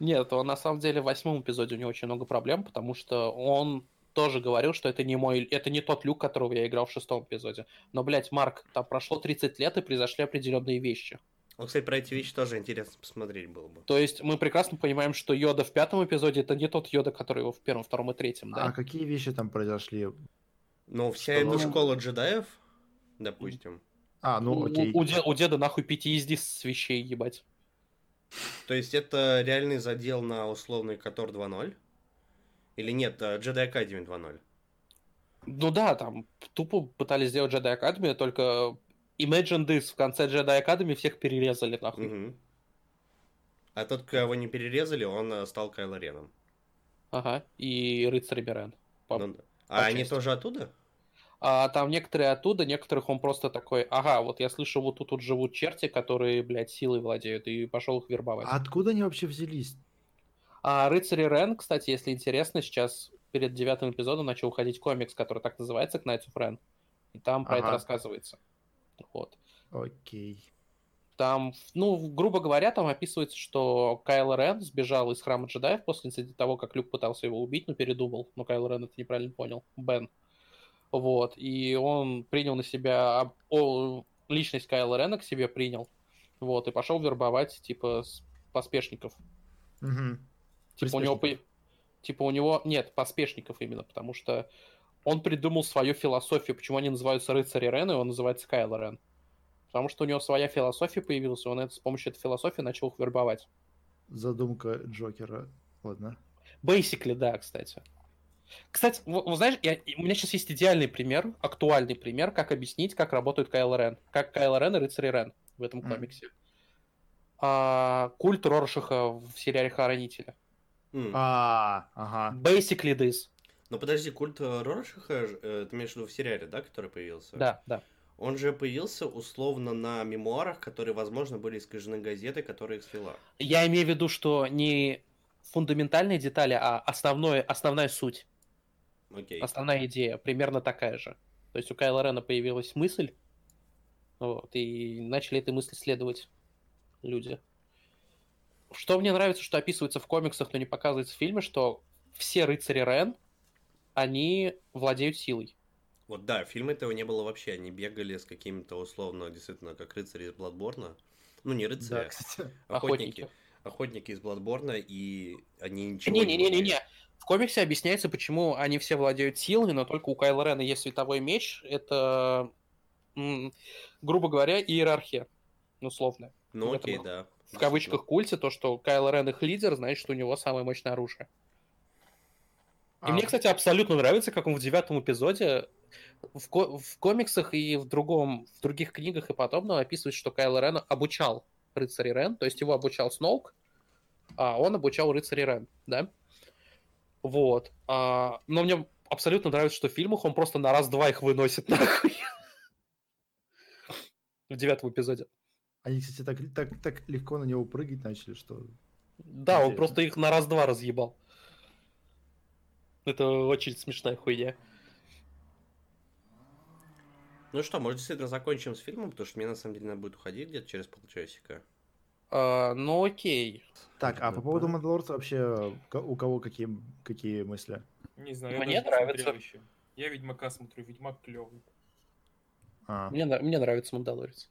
[SPEAKER 3] Нет, он на самом деле в восьмом эпизоде у него очень много проблем, потому что он тоже говорил, что это не мой, это не тот люк, которого я играл в шестом эпизоде. Но, блядь, Марк, там прошло 30 лет и произошли определенные вещи.
[SPEAKER 2] Ну, кстати, про эти вещи тоже интересно посмотреть было бы.
[SPEAKER 3] То есть мы прекрасно понимаем, что Йода в пятом эпизоде это не тот Йода, который его в первом, втором и третьем, да?
[SPEAKER 1] А какие вещи там произошли?
[SPEAKER 2] Но вся
[SPEAKER 1] Что?
[SPEAKER 2] эта школа джедаев, допустим,
[SPEAKER 1] А, ну
[SPEAKER 3] у,
[SPEAKER 1] окей.
[SPEAKER 3] у де- у деда нахуй PTSD с вещей, ебать.
[SPEAKER 2] То есть это реальный задел на условный Котор 2.0? Или нет, Jedi Academy 2.0?
[SPEAKER 3] Ну да, там тупо пытались сделать Jedi Academy, только Imagine this, в конце Jedi Academy всех перерезали нахуй.
[SPEAKER 2] Мгм. А тот, кого не перерезали, он э, стал Кайло Реном.
[SPEAKER 3] Ага, и Рыцарь Мирен. По-
[SPEAKER 2] Ну. А они
[SPEAKER 3] части.
[SPEAKER 2] тоже оттуда?
[SPEAKER 3] А там некоторые оттуда, некоторых он просто такой, ага, вот я слышу, вот тут вот живут черти, которые, блядь, силой владеют, и пошел их вербовать.
[SPEAKER 1] А откуда они вообще взялись?
[SPEAKER 3] А рыцари Рен, кстати, если интересно, сейчас перед девятым эпизодом начал уходить комикс, который так называется, Knights of Ren. И там про это
[SPEAKER 1] Ага.
[SPEAKER 3] рассказывается. Вот.
[SPEAKER 1] Окей.
[SPEAKER 3] Там, ну, грубо говоря, там описывается, что Кайл Рен сбежал из храма джедаев после того, как Люк пытался его убить, но передумал. Но Кайл Рен это неправильно понял. Бен. Вот. И он принял на себя... личность Кайла Рена к себе принял. Вот. И пошел вербовать, типа, поспешников.
[SPEAKER 1] Мгм.
[SPEAKER 3] Типа у него... Типа у него... Нет, поспешников именно, потому что он придумал свою философию, почему они называются рыцари Рен, и он называется Кайло Рен. Потому что у него своя философия появилась, и он это, с помощью этой философии начал их вербовать.
[SPEAKER 1] Задумка Джокера. Ладно.
[SPEAKER 3] Basically, да, кстати. Кстати, вы, вы знаешь, я- у меня сейчас есть идеальный пример, актуальный пример, как объяснить, как работает Кайло Рен. Как Кайло Рен и рыцари Рен в этом комиксе. А, культ Роршиха в сериале Хоронители.
[SPEAKER 2] М.
[SPEAKER 1] А, ага.
[SPEAKER 3] Basically this.
[SPEAKER 2] Ну подожди, культ э, Роршиха, э, ты имеешь в виду в сериале, да, который появился?
[SPEAKER 3] Да, да.
[SPEAKER 2] Он же появился условно на мемуарах, которые, возможно, были искажены газетой, которая их свела.
[SPEAKER 3] Я имею в виду, что не фундаментальные детали, а основное, основная суть.
[SPEAKER 2] Окей.
[SPEAKER 3] Основная идея примерно такая же. То есть у Кайла Рена появилась мысль, вот, и начали этой мысли следовать люди. Что мне нравится, что описывается в комиксах, но не показывается в фильме, что все рыцари Рен, они владеют силой.
[SPEAKER 2] Вот да, в фильме этого не было вообще. Они бегали с какими-то условно, действительно, как рыцари из Бладборна. Ну, не рыцари,
[SPEAKER 1] Да, кстати.
[SPEAKER 2] охотники.
[SPEAKER 3] Охотники.
[SPEAKER 2] Охотники из Бладборна, и они ничего
[SPEAKER 3] Не-не-не-не-не.
[SPEAKER 2] умеют.
[SPEAKER 3] В комиксе объясняется, почему они все владеют силой, но только у Кайла Рена есть световой меч. Это, грубо говоря, иерархия. Условно.
[SPEAKER 2] Ну
[SPEAKER 3] этом
[SPEAKER 2] окей,
[SPEAKER 3] их-
[SPEAKER 2] да.
[SPEAKER 3] В кавычках культе, то, что Кайл Рен их лидер, значит, что у него самое мощное оружие. И
[SPEAKER 1] А,
[SPEAKER 3] мне, кстати, абсолютно нравится, как он в девятом эпизоде в, ко- в комиксах и в, другом, в других книгах и подобного описывает, что Кайл Рен обучал рыцарей Рен, то есть его обучал Сноук, а он обучал рыцарей Рен, да? Вот. А, но мне абсолютно нравится, что в фильмах он просто на раз-два их выносит нахуй. В девятом эпизоде.
[SPEAKER 1] Они, кстати, так, так, так легко на него прыгать начали, что...
[SPEAKER 3] Да, он просто их на раз-два разъебал. Это очень смешная хуйня.
[SPEAKER 2] Ну что, может, действительно закончим с фильмом, потому что мне на самом деле надо будет уходить где-то через полчасика.
[SPEAKER 3] А, ну окей.
[SPEAKER 1] Так, а по поводу Мандалорца вообще у кого какие, какие мысли?
[SPEAKER 4] Не знаю, я
[SPEAKER 3] Мне
[SPEAKER 4] не
[SPEAKER 3] нравится.
[SPEAKER 4] еще. Я Ведьмака смотрю, Ведьмак клевый.
[SPEAKER 1] А,
[SPEAKER 3] Мне, мне нравится Мандалорец.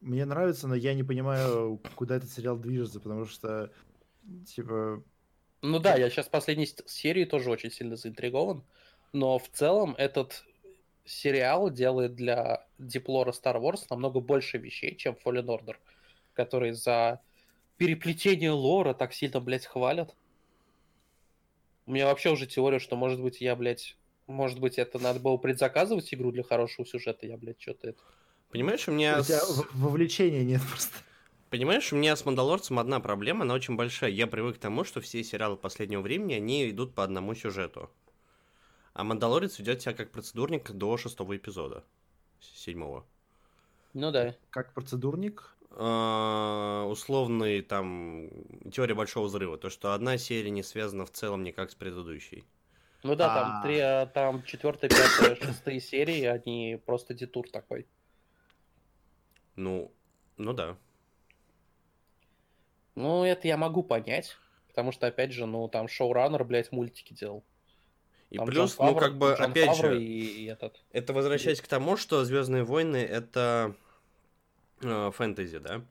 [SPEAKER 1] Мне нравится, но я не понимаю, куда этот сериал движется, потому что, типа,
[SPEAKER 3] Ну да, я сейчас в последней серии тоже очень сильно заинтригован. Но в целом этот сериал делает для диплора Star Wars намного больше вещей, чем Fallen Order, который за переплетение лора так сильно, блядь, хвалят. У меня вообще уже теория, что, может быть, я, блядь, может быть, это надо было предзаказывать игру для хорошего сюжета, я, блядь, что-то это...
[SPEAKER 2] Понимаешь, у меня...
[SPEAKER 1] у тебя
[SPEAKER 2] с-
[SPEAKER 1] вовлечения нет просто.
[SPEAKER 2] Понимаешь, у меня с Мандалорцем одна проблема, она очень большая. Я привык к тому, что все сериалы последнего времени, они идут по одному сюжету. А Мандалорец ведет себя как процедурник до шестого эпизода. Седьмого.
[SPEAKER 3] Ну да.
[SPEAKER 1] Как процедурник.
[SPEAKER 2] А, условный там теория большого взрыва. То, что одна серия не связана в целом никак с предыдущей.
[SPEAKER 3] Ну да,
[SPEAKER 1] А.
[SPEAKER 3] там три, а, там четвертая, пятая, шестая серии, они просто детур такой.
[SPEAKER 2] Ну, ну да.
[SPEAKER 3] Ну, это я могу понять, потому что, опять же, ну, там шоураннер, блядь, мультики делал.
[SPEAKER 2] И
[SPEAKER 3] Там
[SPEAKER 2] плюс,
[SPEAKER 3] Джон
[SPEAKER 2] ну как бы,
[SPEAKER 3] Джон
[SPEAKER 2] опять
[SPEAKER 3] Фавро
[SPEAKER 2] же,
[SPEAKER 3] И, и этот.
[SPEAKER 2] это возвращаясь к тому, что Звездные войны это э, фэнтези, да?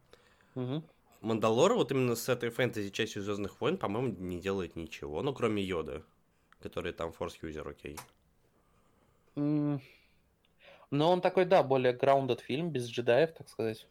[SPEAKER 3] Мгм.
[SPEAKER 2] Мандалор вот именно с этой фэнтези частью Звездных войн, по-моему, не делает ничего, ну кроме Йода, который там форс юзер, окей.
[SPEAKER 3] М, Но он такой, да, более grounded фильм, без джедаев, так сказать.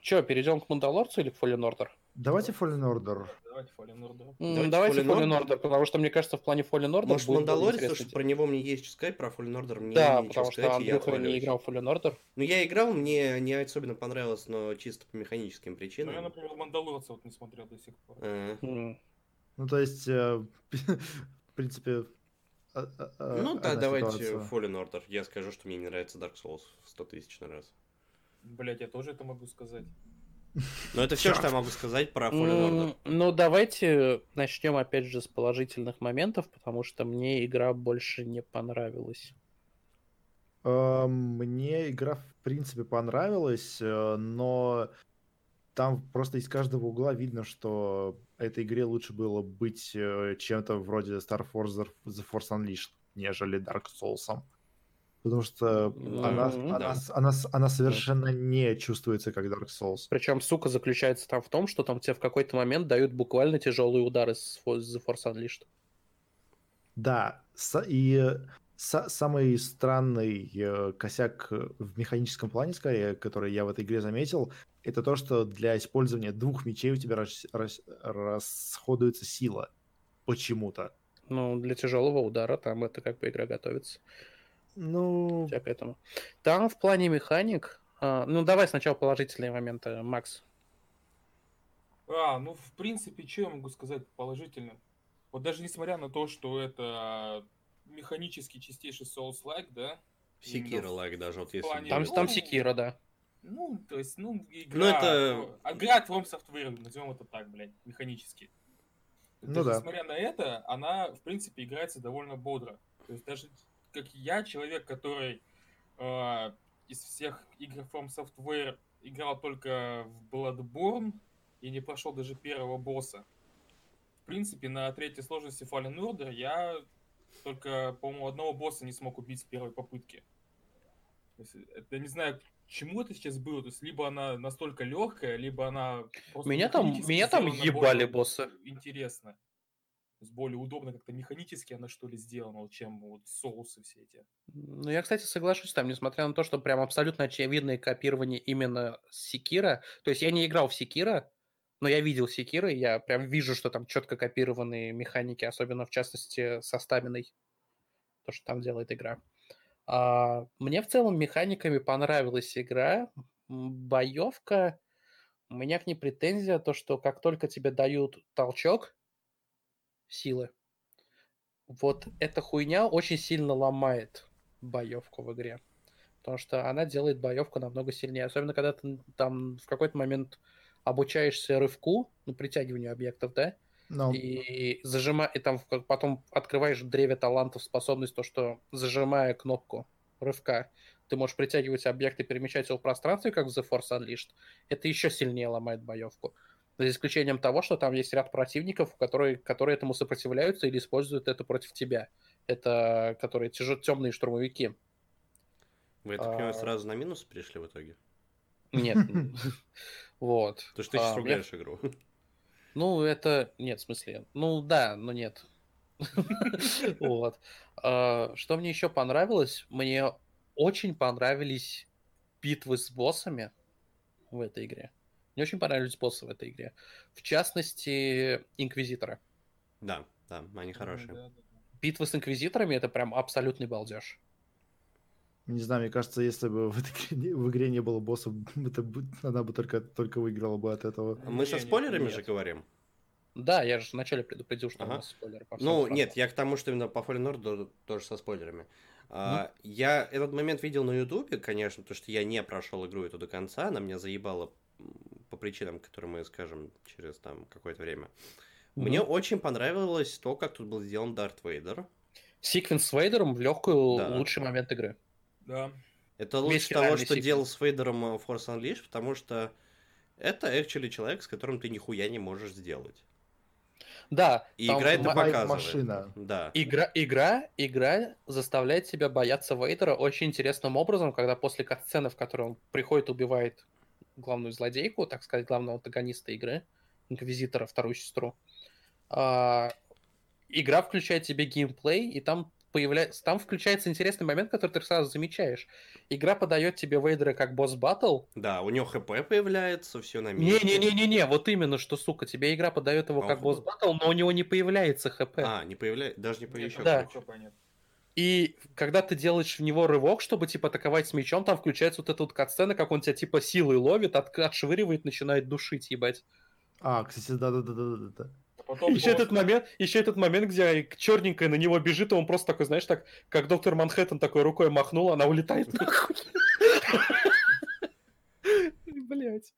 [SPEAKER 3] Че, перейдем к Мандалорцу или к Fallen Order?
[SPEAKER 1] Давайте Fallen Order.
[SPEAKER 4] Давайте Fallen Order.
[SPEAKER 2] Давайте
[SPEAKER 3] Давайте
[SPEAKER 2] Fallen
[SPEAKER 3] Fallen
[SPEAKER 2] Order.
[SPEAKER 3] Order, потому что, мне кажется, в плане Fallen Order
[SPEAKER 2] Может,
[SPEAKER 3] будет
[SPEAKER 2] Мандалорец, потому что про него мне есть что сказать, про Fallen Order мне
[SPEAKER 3] Да,
[SPEAKER 2] нечего
[SPEAKER 3] потому что
[SPEAKER 2] сказать, и я
[SPEAKER 3] Андрюха не играл в Fallen Order.
[SPEAKER 2] Ну, я играл, мне не особенно понравилось, но чисто по механическим
[SPEAKER 4] Ну,
[SPEAKER 2] причинам.
[SPEAKER 4] я, например, Мандалорца вот не смотрел до сих пор.
[SPEAKER 3] М.
[SPEAKER 1] Ну, то есть, э, в принципе... а- а- а-
[SPEAKER 2] Ну да, давайте
[SPEAKER 1] ситуация.
[SPEAKER 2] Fallen Order. Я скажу, что мне не нравится Dark Souls в 100 тысяч раз.
[SPEAKER 4] Блять, я тоже это могу сказать.
[SPEAKER 2] Но это все, что я могу сказать про Fallen Order.
[SPEAKER 3] Ну, давайте начнем опять же с положительных моментов, потому что мне игра больше не понравилась.
[SPEAKER 1] Э, Мне игра, в принципе, понравилась, э, но там просто из каждого угла видно, что этой игре лучше было быть э, чем-то вроде Star Force The The Force Unleashed, нежели Dark Souls. Потому что
[SPEAKER 3] Ну,
[SPEAKER 1] она,
[SPEAKER 3] да.
[SPEAKER 1] она, она, она совершенно не чувствуется как Dark Souls.
[SPEAKER 3] Причем, сука, заключается там в том, что там тебе в какой-то момент дают буквально тяжелые удары с The Force Unleashed.
[SPEAKER 1] Да, и са- самый странный э, косяк в механическом плане, скорее, который я в этой игре заметил, это то, что для использования двух мечей у тебя рас- рас- расходуется сила почему-то.
[SPEAKER 3] Ну, для тяжелого удара там это как бы игра готовится.
[SPEAKER 1] Ну,
[SPEAKER 3] Я к этому. Там в плане механик... а, ну, давай сначала положительные моменты, Макс.
[SPEAKER 4] А, ну, в принципе, что я могу сказать положительно? Вот даже несмотря на то, что это механически чистейший Souls-like, да,
[SPEAKER 2] Секира лайк даже, вот если...
[SPEAKER 4] плане-
[SPEAKER 3] Там, там
[SPEAKER 4] Ну,
[SPEAKER 3] Секира, да.
[SPEAKER 4] Ну, то есть, ну, игра...
[SPEAKER 2] Ну, это-
[SPEAKER 4] ну, Игра от From Software, назовем это так, блядь, механически.
[SPEAKER 1] Ну
[SPEAKER 4] Даже
[SPEAKER 1] да.
[SPEAKER 4] Несмотря на это, она, в принципе, играется довольно бодро. То есть даже как я, человек, который э, из всех игр From Software играл только в Bloodborne и не прошел даже первого босса. В принципе, на третьей сложности Fallen Order я только, по-моему, одного босса не смог убить с первой попытки. Есть, это не знаю, чему это сейчас было. То есть, либо она настолько легкая, либо она
[SPEAKER 3] Меня там, меня там ебали боссы.
[SPEAKER 4] Интересно. Есть более удобно как-то механически она что ли сделана, чем вот соусы все эти.
[SPEAKER 3] Ну, я, кстати, соглашусь там, несмотря на то, что прям абсолютно очевидное копирование именно Секира. То есть я не играл в Секира, но я видел Секира, и я прям вижу, что там четко копированные механики, особенно в частности со стаминой. То, что там делает игра. А, мне в целом механиками понравилась игра. Боевка. У меня к ней претензия, то, что как только тебе дают толчок силы, вот эта хуйня очень сильно ломает боевку в игре. Потому что она делает боевку намного сильнее. Особенно, когда ты там в какой-то момент обучаешься рывку, ну, притягиванию объектов, да,
[SPEAKER 1] Ну,
[SPEAKER 3] и зажима... и там потом открываешь древе талантов способность, то, что зажимая кнопку рывка, ты можешь притягивать объекты, перемещать его в пространстве, как в The Force Unleashed. Это еще сильнее ломает боевку. За исключением того, что там есть ряд противников, которые, которые этому сопротивляются или используют это против тебя. Это которые тяжелые темные штурмовики.
[SPEAKER 2] Вы, я так понимаю,
[SPEAKER 3] А.
[SPEAKER 2] сразу на минус пришли в итоге?
[SPEAKER 3] Нет. Вот.
[SPEAKER 2] То что ты сейчас
[SPEAKER 3] А, мне-
[SPEAKER 2] ругаешь игру.
[SPEAKER 3] Ну, это... Нет, в смысле... Ну, да, но нет. Вот. А, Что мне еще понравилось? Мне очень понравились битвы с боссами в этой игре. Мне очень понравились боссы в этой игре. В частности, Инквизитора.
[SPEAKER 2] Да, да, они хорошие.
[SPEAKER 4] Да, да, да.
[SPEAKER 3] Битвы с Инквизиторами — это прям абсолютный балдеж.
[SPEAKER 1] не знаю, мне кажется, если бы в, этой игре не- в игре не было боссов, это бы- она бы только, только выиграла бы от этого.
[SPEAKER 2] Мы со спойлерами
[SPEAKER 3] нет.
[SPEAKER 2] же говорим?
[SPEAKER 3] Да, я же вначале предупредил, что
[SPEAKER 2] Ага.
[SPEAKER 3] у нас спойлеры по
[SPEAKER 2] Ну,
[SPEAKER 3] фронтам.
[SPEAKER 2] нет, я к тому, что именно по Fallen Order тоже со спойлерами. А, я этот момент видел на Ютубе, конечно, потому что я не прошел игру эту до конца, она меня заебала по причинам, которые мы скажем через там какое-то время. Мне
[SPEAKER 3] Мгм.
[SPEAKER 2] очень понравилось то, как тут был сделан Дарт Вейдер.
[SPEAKER 3] Секвенс с Вейдером в легкую
[SPEAKER 2] Да.
[SPEAKER 3] лучший момент игры.
[SPEAKER 4] Да.
[SPEAKER 2] Это
[SPEAKER 3] Весь
[SPEAKER 2] лучше того,
[SPEAKER 3] финальный
[SPEAKER 2] что
[SPEAKER 3] секвенс.
[SPEAKER 2] делал с Вейдером э, Force Unleashed, потому что это actually человек, с которым ты нихуя не можешь сделать.
[SPEAKER 3] Да,
[SPEAKER 2] И
[SPEAKER 3] там
[SPEAKER 2] игра это показывает.
[SPEAKER 1] машина.
[SPEAKER 2] Да.
[SPEAKER 3] Игра, игра, игра заставляет тебя бояться Вейдера очень интересным образом, когда после катсцены, в которой он приходит убивает главную злодейку, так сказать, главного антагониста игры, Инквизитора, вторую сестру, а, игра включает тебе геймплей, и там появляется, там включается интересный момент, который ты сразу замечаешь. Игра подает тебе Вейдера как босс батл.
[SPEAKER 2] Да, у него хп появляется, все на месте.
[SPEAKER 3] Не-не-не-не-не, вот именно что, сука, тебе игра подает его
[SPEAKER 2] А
[SPEAKER 3] как босс батл, но у него не появляется хп.
[SPEAKER 2] А, не появляется, даже не появляется.
[SPEAKER 3] Да.
[SPEAKER 4] Понятно.
[SPEAKER 3] И когда ты делаешь в него рывок, чтобы, типа, атаковать с мечом, там включается вот эта вот катсцена, как он тебя, типа, силой ловит, от- отшвыривает, начинает душить, ебать.
[SPEAKER 1] А, кстати, да-да-да-да-да.
[SPEAKER 4] А Потом
[SPEAKER 3] Еще
[SPEAKER 4] босс.
[SPEAKER 3] этот момент, еще этот момент, где черненькая на него бежит, и он просто такой, знаешь, так, как доктор Манхэттен такой рукой махнул, она улетает нахуй. Блять.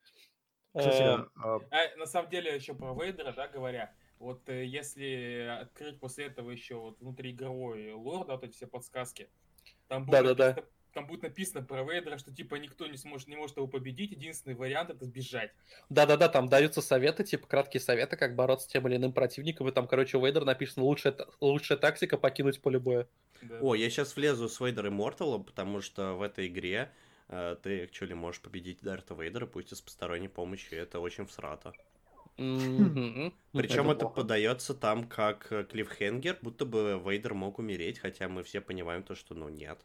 [SPEAKER 1] А,
[SPEAKER 4] А, на самом деле, еще про Вейдера, да, говоря, вот э, если открыть после этого еще вот внутриигровой лор, да, вот эти все подсказки, там будет,
[SPEAKER 3] Да-да-да.
[SPEAKER 4] написано, там будет написано про Вейдера, что типа никто не сможет, не может его победить, единственный вариант это сбежать.
[SPEAKER 3] Да-да-да, там даются советы, типа краткие советы, как бороться с тем или иным противником, и там, короче, у Вейдера написано лучшая, та- лучшая тактика покинуть поле боя.
[SPEAKER 4] Да.
[SPEAKER 2] О, я сейчас влезу с Вейдер Immortal, потому что в этой игре э, ты actually можешь победить Дарта Вейдера, пусть и с посторонней помощью, и это очень всрато.
[SPEAKER 3] Мгм.
[SPEAKER 2] Причем
[SPEAKER 1] Это
[SPEAKER 2] подается там как э, клиффхенгер, будто бы Вейдер мог умереть, хотя мы все понимаем то, что ну нет.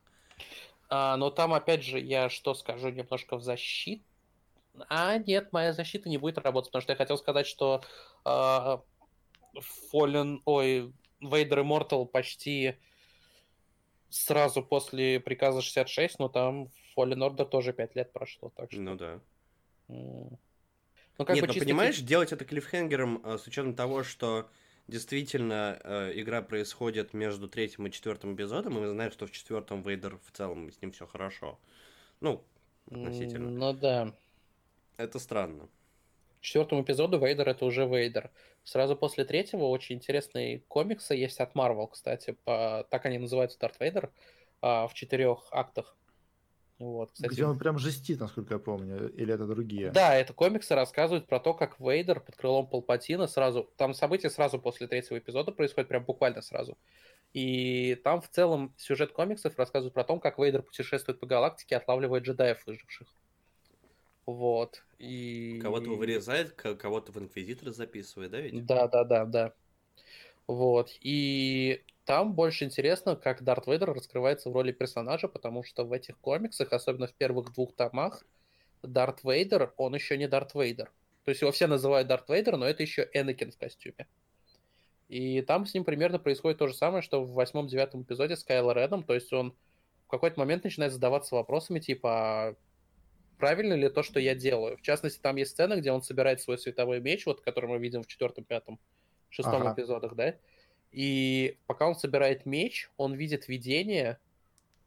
[SPEAKER 3] А, но там, опять же, я что скажу немножко в защиту. А, нет, моя защита не будет работать, потому что я хотел сказать, что а, Fallen, ой, Vader Immortal почти сразу после приказа 66, но там Fallen Order тоже 5 лет прошло, так что...
[SPEAKER 2] Ну да.
[SPEAKER 3] Ну, как
[SPEAKER 2] Нет,
[SPEAKER 3] бы
[SPEAKER 2] ну
[SPEAKER 3] чисто
[SPEAKER 2] понимаешь, делать это клиффхенгером э, с учетом того, что действительно э, игра происходит между третьим и четвертым эпизодом, и мы знаем, что в четвертом Вейдер в целом с ним все хорошо. Ну, относительно.
[SPEAKER 3] Ну да.
[SPEAKER 2] Это странно.
[SPEAKER 3] В четвертом эпизоду Вейдер это уже Вейдер. Сразу после третьего очень интересные комиксы есть от Marvel, кстати. По... Так они называются Дарт Вейдер а, в четырех актах. Вот, кстати.
[SPEAKER 1] Где он прям жестит, насколько я помню, или это другие?
[SPEAKER 3] Да, это комиксы рассказывают про то, как Вейдер под крылом Палпатина сразу... Там события сразу после третьего эпизода происходят, прям буквально сразу. И там в целом сюжет комиксов рассказывает про то, как Вейдер путешествует по галактике, отлавливает джедаев выживших. Вот. И...
[SPEAKER 2] Кого-то вырезает, кого-то в Инквизитор записывает, да ведь?
[SPEAKER 3] Да, да, да, да. Вот. И там больше интересно, как Дарт Вейдер раскрывается в роли персонажа, потому что в этих комиксах, особенно в первых двух томах, Дарт Вейдер, он еще не Дарт Вейдер. То есть его все называют Дарт Вейдер, но это еще Энакин в костюме. И там с ним примерно происходит то же самое, что в восьмом-девятом эпизоде с Кайло Редом. То есть он в какой-то момент начинает задаваться вопросами, типа, а правильно ли то, что я делаю? В частности, там есть сцена, где он собирает свой световой меч, вот который мы видим в четвертом, пятом, шестом ага. эпизодах, да? И пока он собирает меч, он видит видение,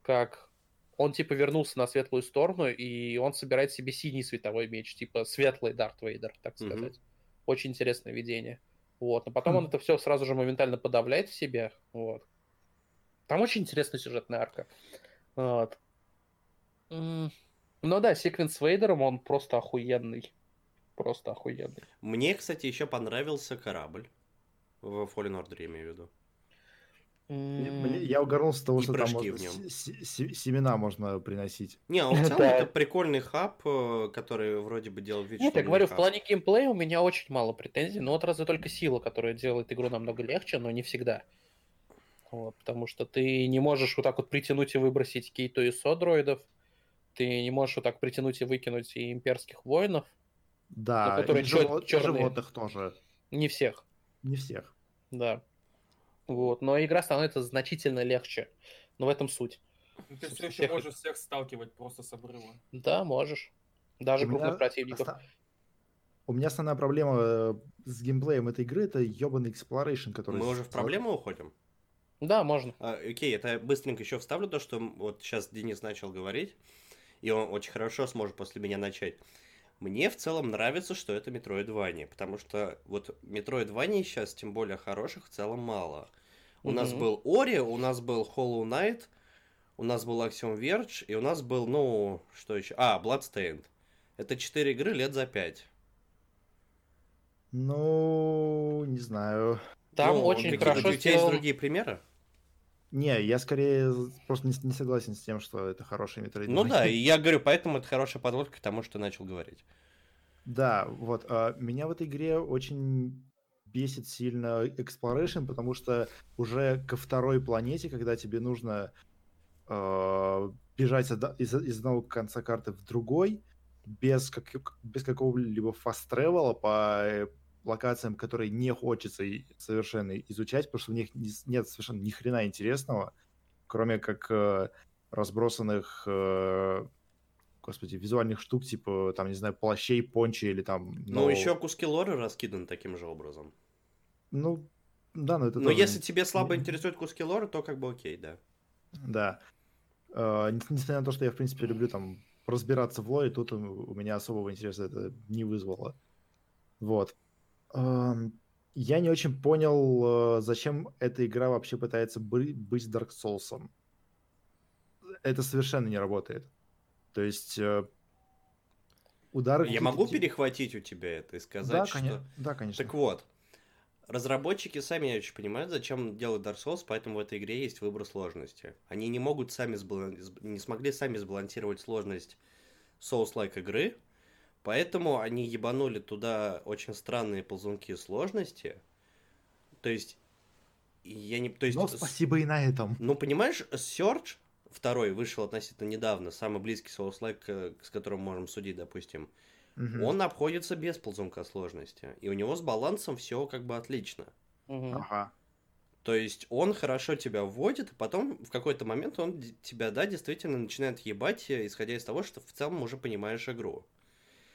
[SPEAKER 3] как он типа вернулся на светлую сторону, и он собирает себе синий световой меч, типа светлый Дарт Вейдер, так сказать. Mm-hmm. Очень интересное видение. Вот. Но потом mm-hmm. он это все сразу же моментально подавляет в себе. Вот. Там очень интересная сюжетная арка. Вот. Ну да, секвенс с Вейдером, он просто охуенный. Просто охуенный.
[SPEAKER 2] Мне, кстати, еще понравился корабль. В Fallen Order, я имею в виду.
[SPEAKER 1] Я угорнул с того, и что там можно семена можно приносить.
[SPEAKER 2] Не, а в целом это прикольный хаб, э, который вроде бы делал вид,
[SPEAKER 3] Нет, я говорю, в плане геймплея у меня очень мало претензий, но вот разве только сила, которая делает игру намного легче, но не всегда. Вот, потому что ты не можешь вот так вот притянуть и выбросить кейту и содроидов, ты не можешь вот так притянуть и выкинуть и имперских воинов.
[SPEAKER 1] Да, которые и живот, черные. животных тоже.
[SPEAKER 3] Не всех.
[SPEAKER 1] Не всех.
[SPEAKER 3] Да. Вот. Но игра становится значительно легче. Но в этом суть.
[SPEAKER 4] Ну, ты все еще можешь всех сталкивать просто с обрыва.
[SPEAKER 3] Да, можешь. Даже У крупных противников. Оста...
[SPEAKER 1] У меня основная проблема э, с геймплеем этой игры это ебаный exploration, который...
[SPEAKER 2] Мы уже в проблему уходим?
[SPEAKER 3] Да, можно.
[SPEAKER 2] А, окей, это быстренько еще вставлю то, что вот сейчас Денис начал говорить, и он очень хорошо сможет после меня начать. Мне в целом нравится, что это Metroidvania, потому что вот Metroidvania сейчас, тем более хороших, в целом мало. У mm-hmm. нас был Ори, у нас был Hollow Knight, у нас был Axiom Verge, и у нас был, ну, что еще? А, Bloodstained. Это четыре игры лет за пять.
[SPEAKER 1] Ну, не знаю.
[SPEAKER 3] Там ну, очень хорошо
[SPEAKER 2] У тебя есть другие примеры?
[SPEAKER 1] Не, я скорее просто не, не согласен с тем, что это хороший метроид.
[SPEAKER 2] Ну да, и я говорю, поэтому это хорошая подводка к тому, что начал говорить.
[SPEAKER 1] Да, вот. А, меня в этой игре очень бесит сильно exploration, потому что уже ко второй планете, когда тебе нужно э, бежать из, из одного конца карты в другой, без, как, без какого-либо фаст-тревела по локациям, которые не хочется совершенно изучать, потому что в них нет совершенно ни хрена интересного, кроме как э, разбросанных, э, господи, визуальных штук, типа, там, не знаю, плащей, пончи или там...
[SPEAKER 2] Но... Ну, еще куски лора раскиданы таким же образом.
[SPEAKER 1] Ну, да, но это
[SPEAKER 2] Но тоже... если тебе слабо интересуют куски лора, то как бы окей, да.
[SPEAKER 1] Да. Э, несмотря на то, что я, в принципе, люблю там разбираться в лоре, тут у меня особого интереса это не вызвало. Вот. Я не очень понял, э, зачем эта игра вообще пытается быть Dark Souls. Это совершенно не работает. То есть э, удары...
[SPEAKER 2] Я могу перехватить у тебя это и сказать, да,
[SPEAKER 1] что... Конечно. Да, конечно.
[SPEAKER 2] Так вот, разработчики сами не очень понимают, зачем делать Dark Souls, поэтому в этой игре есть выбор сложности. Они не могут сами сбалан... не смогли сами сбалансировать сложность Souls-like игры, Поэтому они ебанули туда очень странные ползунки сложности. То есть, я не... То есть,
[SPEAKER 1] Но спасибо и на этом.
[SPEAKER 2] Ну, понимаешь, Search второй вышел относительно недавно, самый близкий соус-лайк, э, с которым можем судить, допустим. Угу. Он обходится без ползунка сложности. И у него с балансом все как бы отлично.
[SPEAKER 3] Угу. Ага.
[SPEAKER 2] То есть он хорошо тебя вводит, и потом в какой-то момент он тебя, да, действительно начинает ебать, э, исходя из того, что в целом уже понимаешь игру.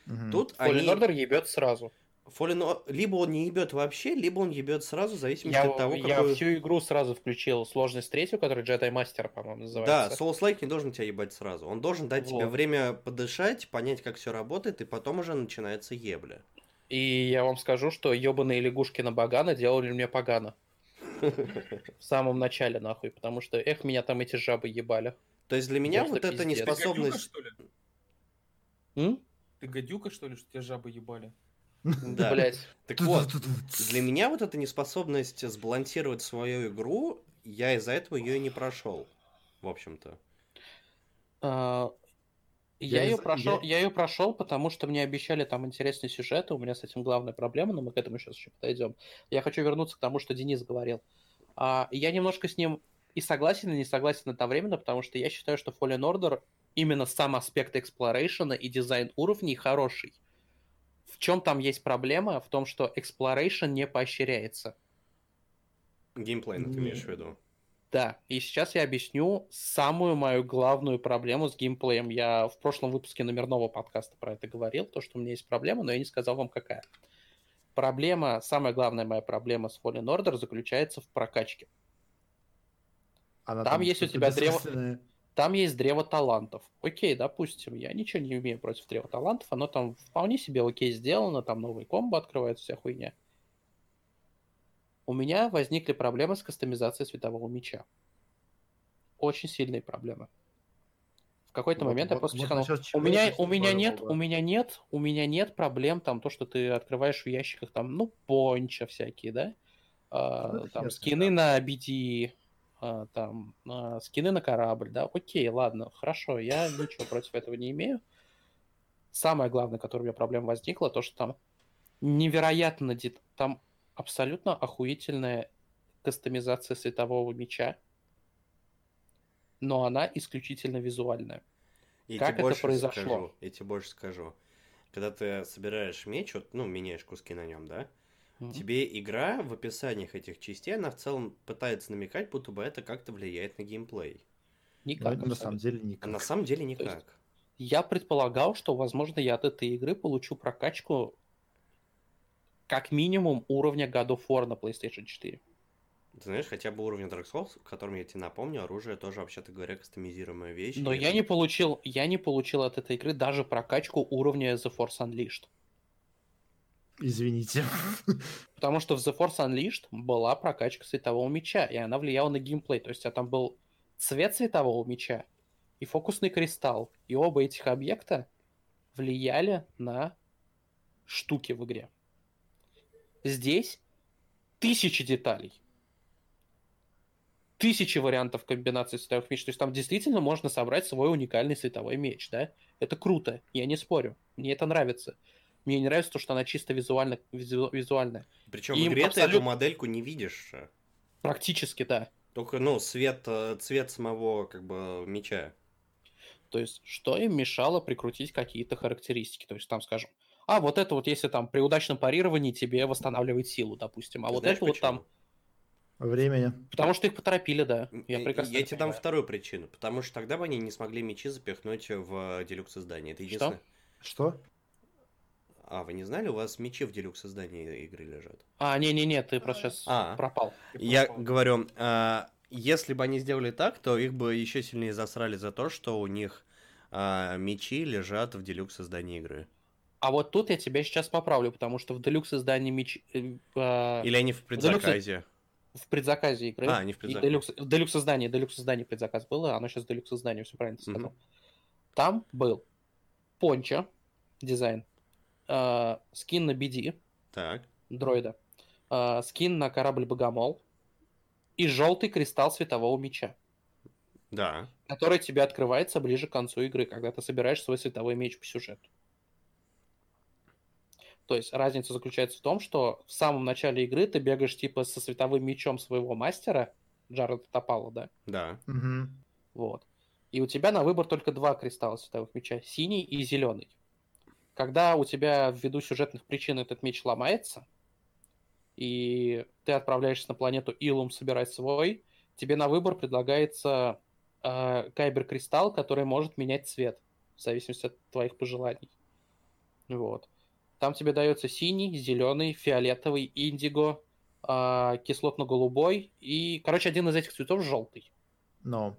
[SPEAKER 3] Угу. Тут Fallen они... Order ебет сразу.
[SPEAKER 2] Fallen либо он не ебет вообще, либо он ебет сразу, в зависимости
[SPEAKER 3] Я,
[SPEAKER 2] от того,
[SPEAKER 3] я
[SPEAKER 2] какой...
[SPEAKER 3] всю игру сразу включил сложность третью, которая Jedi Master, по-моему,
[SPEAKER 2] Да,
[SPEAKER 3] называется.
[SPEAKER 2] Souls-like не должен тебя ебать сразу. Он должен дать тебе
[SPEAKER 3] Вот.
[SPEAKER 2] время подышать, понять, как все работает, и потом уже начинается ебля.
[SPEAKER 3] И я вам скажу, что ебаные лягушки на Багана делали мне погано. В самом начале, нахуй, потому что, эх, меня там эти жабы ебали.
[SPEAKER 2] То есть для меня вот эта неспособность...
[SPEAKER 4] Ты гадюка, что ли, что тебя жабы ебали?
[SPEAKER 2] Да.
[SPEAKER 3] Блять.
[SPEAKER 2] Так вот, для меня вот эта неспособность сбалансировать свою игру, я из-за этого ее и не прошел. В общем-то.
[SPEAKER 3] А,
[SPEAKER 1] Я
[SPEAKER 3] Я ее
[SPEAKER 1] зна-
[SPEAKER 3] прошел,
[SPEAKER 1] я-
[SPEAKER 3] я ее прошел, потому что мне обещали там интересный сюжет, и у меня с этим главная проблема, но мы к этому сейчас еще подойдем. Я хочу вернуться к тому, что Денис говорил. А, я немножко с ним и согласен, и не согласен одновременно, потому что я считаю, что Fallen Order именно сам аспект exploration и дизайн уровней хороший. В чем там есть проблема? В том, что exploration не поощряется.
[SPEAKER 2] Геймплейно ты
[SPEAKER 1] Не.
[SPEAKER 2] имеешь в виду?
[SPEAKER 3] Да, и сейчас я объясню самую мою главную проблему с геймплеем. Я в прошлом выпуске номерного подкаста про это говорил, то, что у меня есть проблема, но я не сказал вам какая. Проблема, самая главная моя проблема с Fallen Order заключается в прокачке.
[SPEAKER 1] Она
[SPEAKER 3] Там есть у тебя древо-. Там есть древо талантов. Окей, допустим, я ничего не имею против древа талантов, оно там вполне себе окей сделано, там новые комбо открываются, вся хуйня. У меня возникли проблемы с кастомизацией светового меча. Очень сильные проблемы. В какой-то
[SPEAKER 1] Вот-
[SPEAKER 3] момент я
[SPEAKER 1] вот-
[SPEAKER 3] просто
[SPEAKER 1] вот
[SPEAKER 3] психанул. У меня,
[SPEAKER 1] я
[SPEAKER 3] у меня нет, у меня нет, у меня нет проблем там то, что ты открываешь в ящиках там, ну, понча всякие, да,
[SPEAKER 1] это
[SPEAKER 3] там скины на BD, а, там а, скины на корабль, да, окей, ладно, хорошо, я ничего против этого не имею. Самое главное, которое у меня проблема возникла, то, что там невероятно, там абсолютно охуительная кастомизация светового меча, но она исключительно визуальная.
[SPEAKER 2] Я
[SPEAKER 3] Как это произошло?
[SPEAKER 2] Скажу, я тебе больше скажу. Когда ты собираешь меч, вот, ну, меняешь куски на нем, да?
[SPEAKER 3] Мгм.
[SPEAKER 2] Тебе игра в описаниях этих частей, она в целом пытается намекать, будто бы это как-то влияет на геймплей.
[SPEAKER 1] Но
[SPEAKER 3] Никак.
[SPEAKER 1] это на
[SPEAKER 3] абсолютно.
[SPEAKER 1] самом деле никак.
[SPEAKER 2] А на самом деле
[SPEAKER 3] есть-
[SPEAKER 2] никак.
[SPEAKER 3] Я предполагал, что, возможно, я от этой игры получу прокачку как минимум уровня God of War на PlayStation 4.
[SPEAKER 2] Ты знаешь, хотя бы уровень Dark Souls, в котором я тебе напомню, оружие тоже, вообще-то говоря, кастомизируемая вещь.
[SPEAKER 3] Но я
[SPEAKER 2] это-
[SPEAKER 3] не получил, я не получил от этой игры даже прокачку уровня The Force Unleashed.
[SPEAKER 1] Извините.
[SPEAKER 3] Потому что в The Force Unleashed была прокачка светового меча, и она влияла на геймплей. То есть а там был цвет светового меча и фокусный кристалл. И оба этих объекта влияли на штуки в игре. Здесь тысячи деталей. Тысячи вариантов комбинаций световых меч. То есть там действительно можно собрать свой уникальный световой меч, да? Это круто, я не спорю. Мне это нравится. Мне не нравится то, что она чисто визуально, визу- визуальная.
[SPEAKER 2] Причем
[SPEAKER 3] им
[SPEAKER 2] в игре ты
[SPEAKER 3] абсолют-
[SPEAKER 2] эту модельку не видишь. э.
[SPEAKER 3] Практически, да.
[SPEAKER 2] Только, ну, свет, э, цвет самого, как бы, меча.
[SPEAKER 3] То есть, что им мешало прикрутить какие-то характеристики? То есть, там, скажем, а вот это вот, если там при удачном парировании тебе восстанавливает силу, допустим, а
[SPEAKER 2] Ты
[SPEAKER 3] вот это вот там...
[SPEAKER 1] Времени.
[SPEAKER 3] Потому что их поторопили, да. Я
[SPEAKER 2] Я,
[SPEAKER 3] прекрасно
[SPEAKER 2] я тебе дам вторую причину. Потому что тогда бы они не смогли мечи запихнуть в делюкс издание. Это
[SPEAKER 3] Что?
[SPEAKER 2] единственное.
[SPEAKER 1] Что?
[SPEAKER 2] А, вы не знали, у вас мечи в делюкс издании игры лежат?
[SPEAKER 3] А, не-не-не, ты просто сейчас
[SPEAKER 2] А.
[SPEAKER 3] пропал.
[SPEAKER 2] Я
[SPEAKER 4] Пропал.
[SPEAKER 2] говорю, а, если бы они сделали так, то их бы еще сильнее засрали за то, что у них а, мечи лежат в делюкс издании игры.
[SPEAKER 3] А вот тут я тебя сейчас поправлю, потому что в делюкс издании меч... э, э,
[SPEAKER 2] Или они в предзаказе.
[SPEAKER 3] в предзаказе игры.
[SPEAKER 2] А, не в предзаказе.
[SPEAKER 3] делюкс, в делюкс издании предзаказ было, а оно сейчас делюкс издание, все правильно ты сказал. Там был пончо, дизайн, э, скин на BD,
[SPEAKER 2] Так,
[SPEAKER 3] дроида, э, скин на корабль Богомол и желтый кристалл светового меча,
[SPEAKER 2] да.
[SPEAKER 3] который тебе открывается ближе к концу игры, когда ты собираешь свой световой меч по сюжету. То есть разница заключается в том, что в самом начале игры ты бегаешь типа со световым мечом своего мастера, Джареда Топала, да,
[SPEAKER 2] Да.
[SPEAKER 1] Мгм.
[SPEAKER 3] вот. И у тебя на выбор только два кристалла световых меча, синий и зеленый. Когда у тебя ввиду сюжетных причин этот меч ломается, и ты отправляешься на планету Илум собирать свой, тебе на выбор предлагается э, кайбер-кристалл, который может менять цвет в зависимости от твоих пожеланий. Вот. Там тебе дается синий, зеленый, фиолетовый, индиго, а, кислотно-голубой и, короче, один из этих цветов желтый.
[SPEAKER 1] Но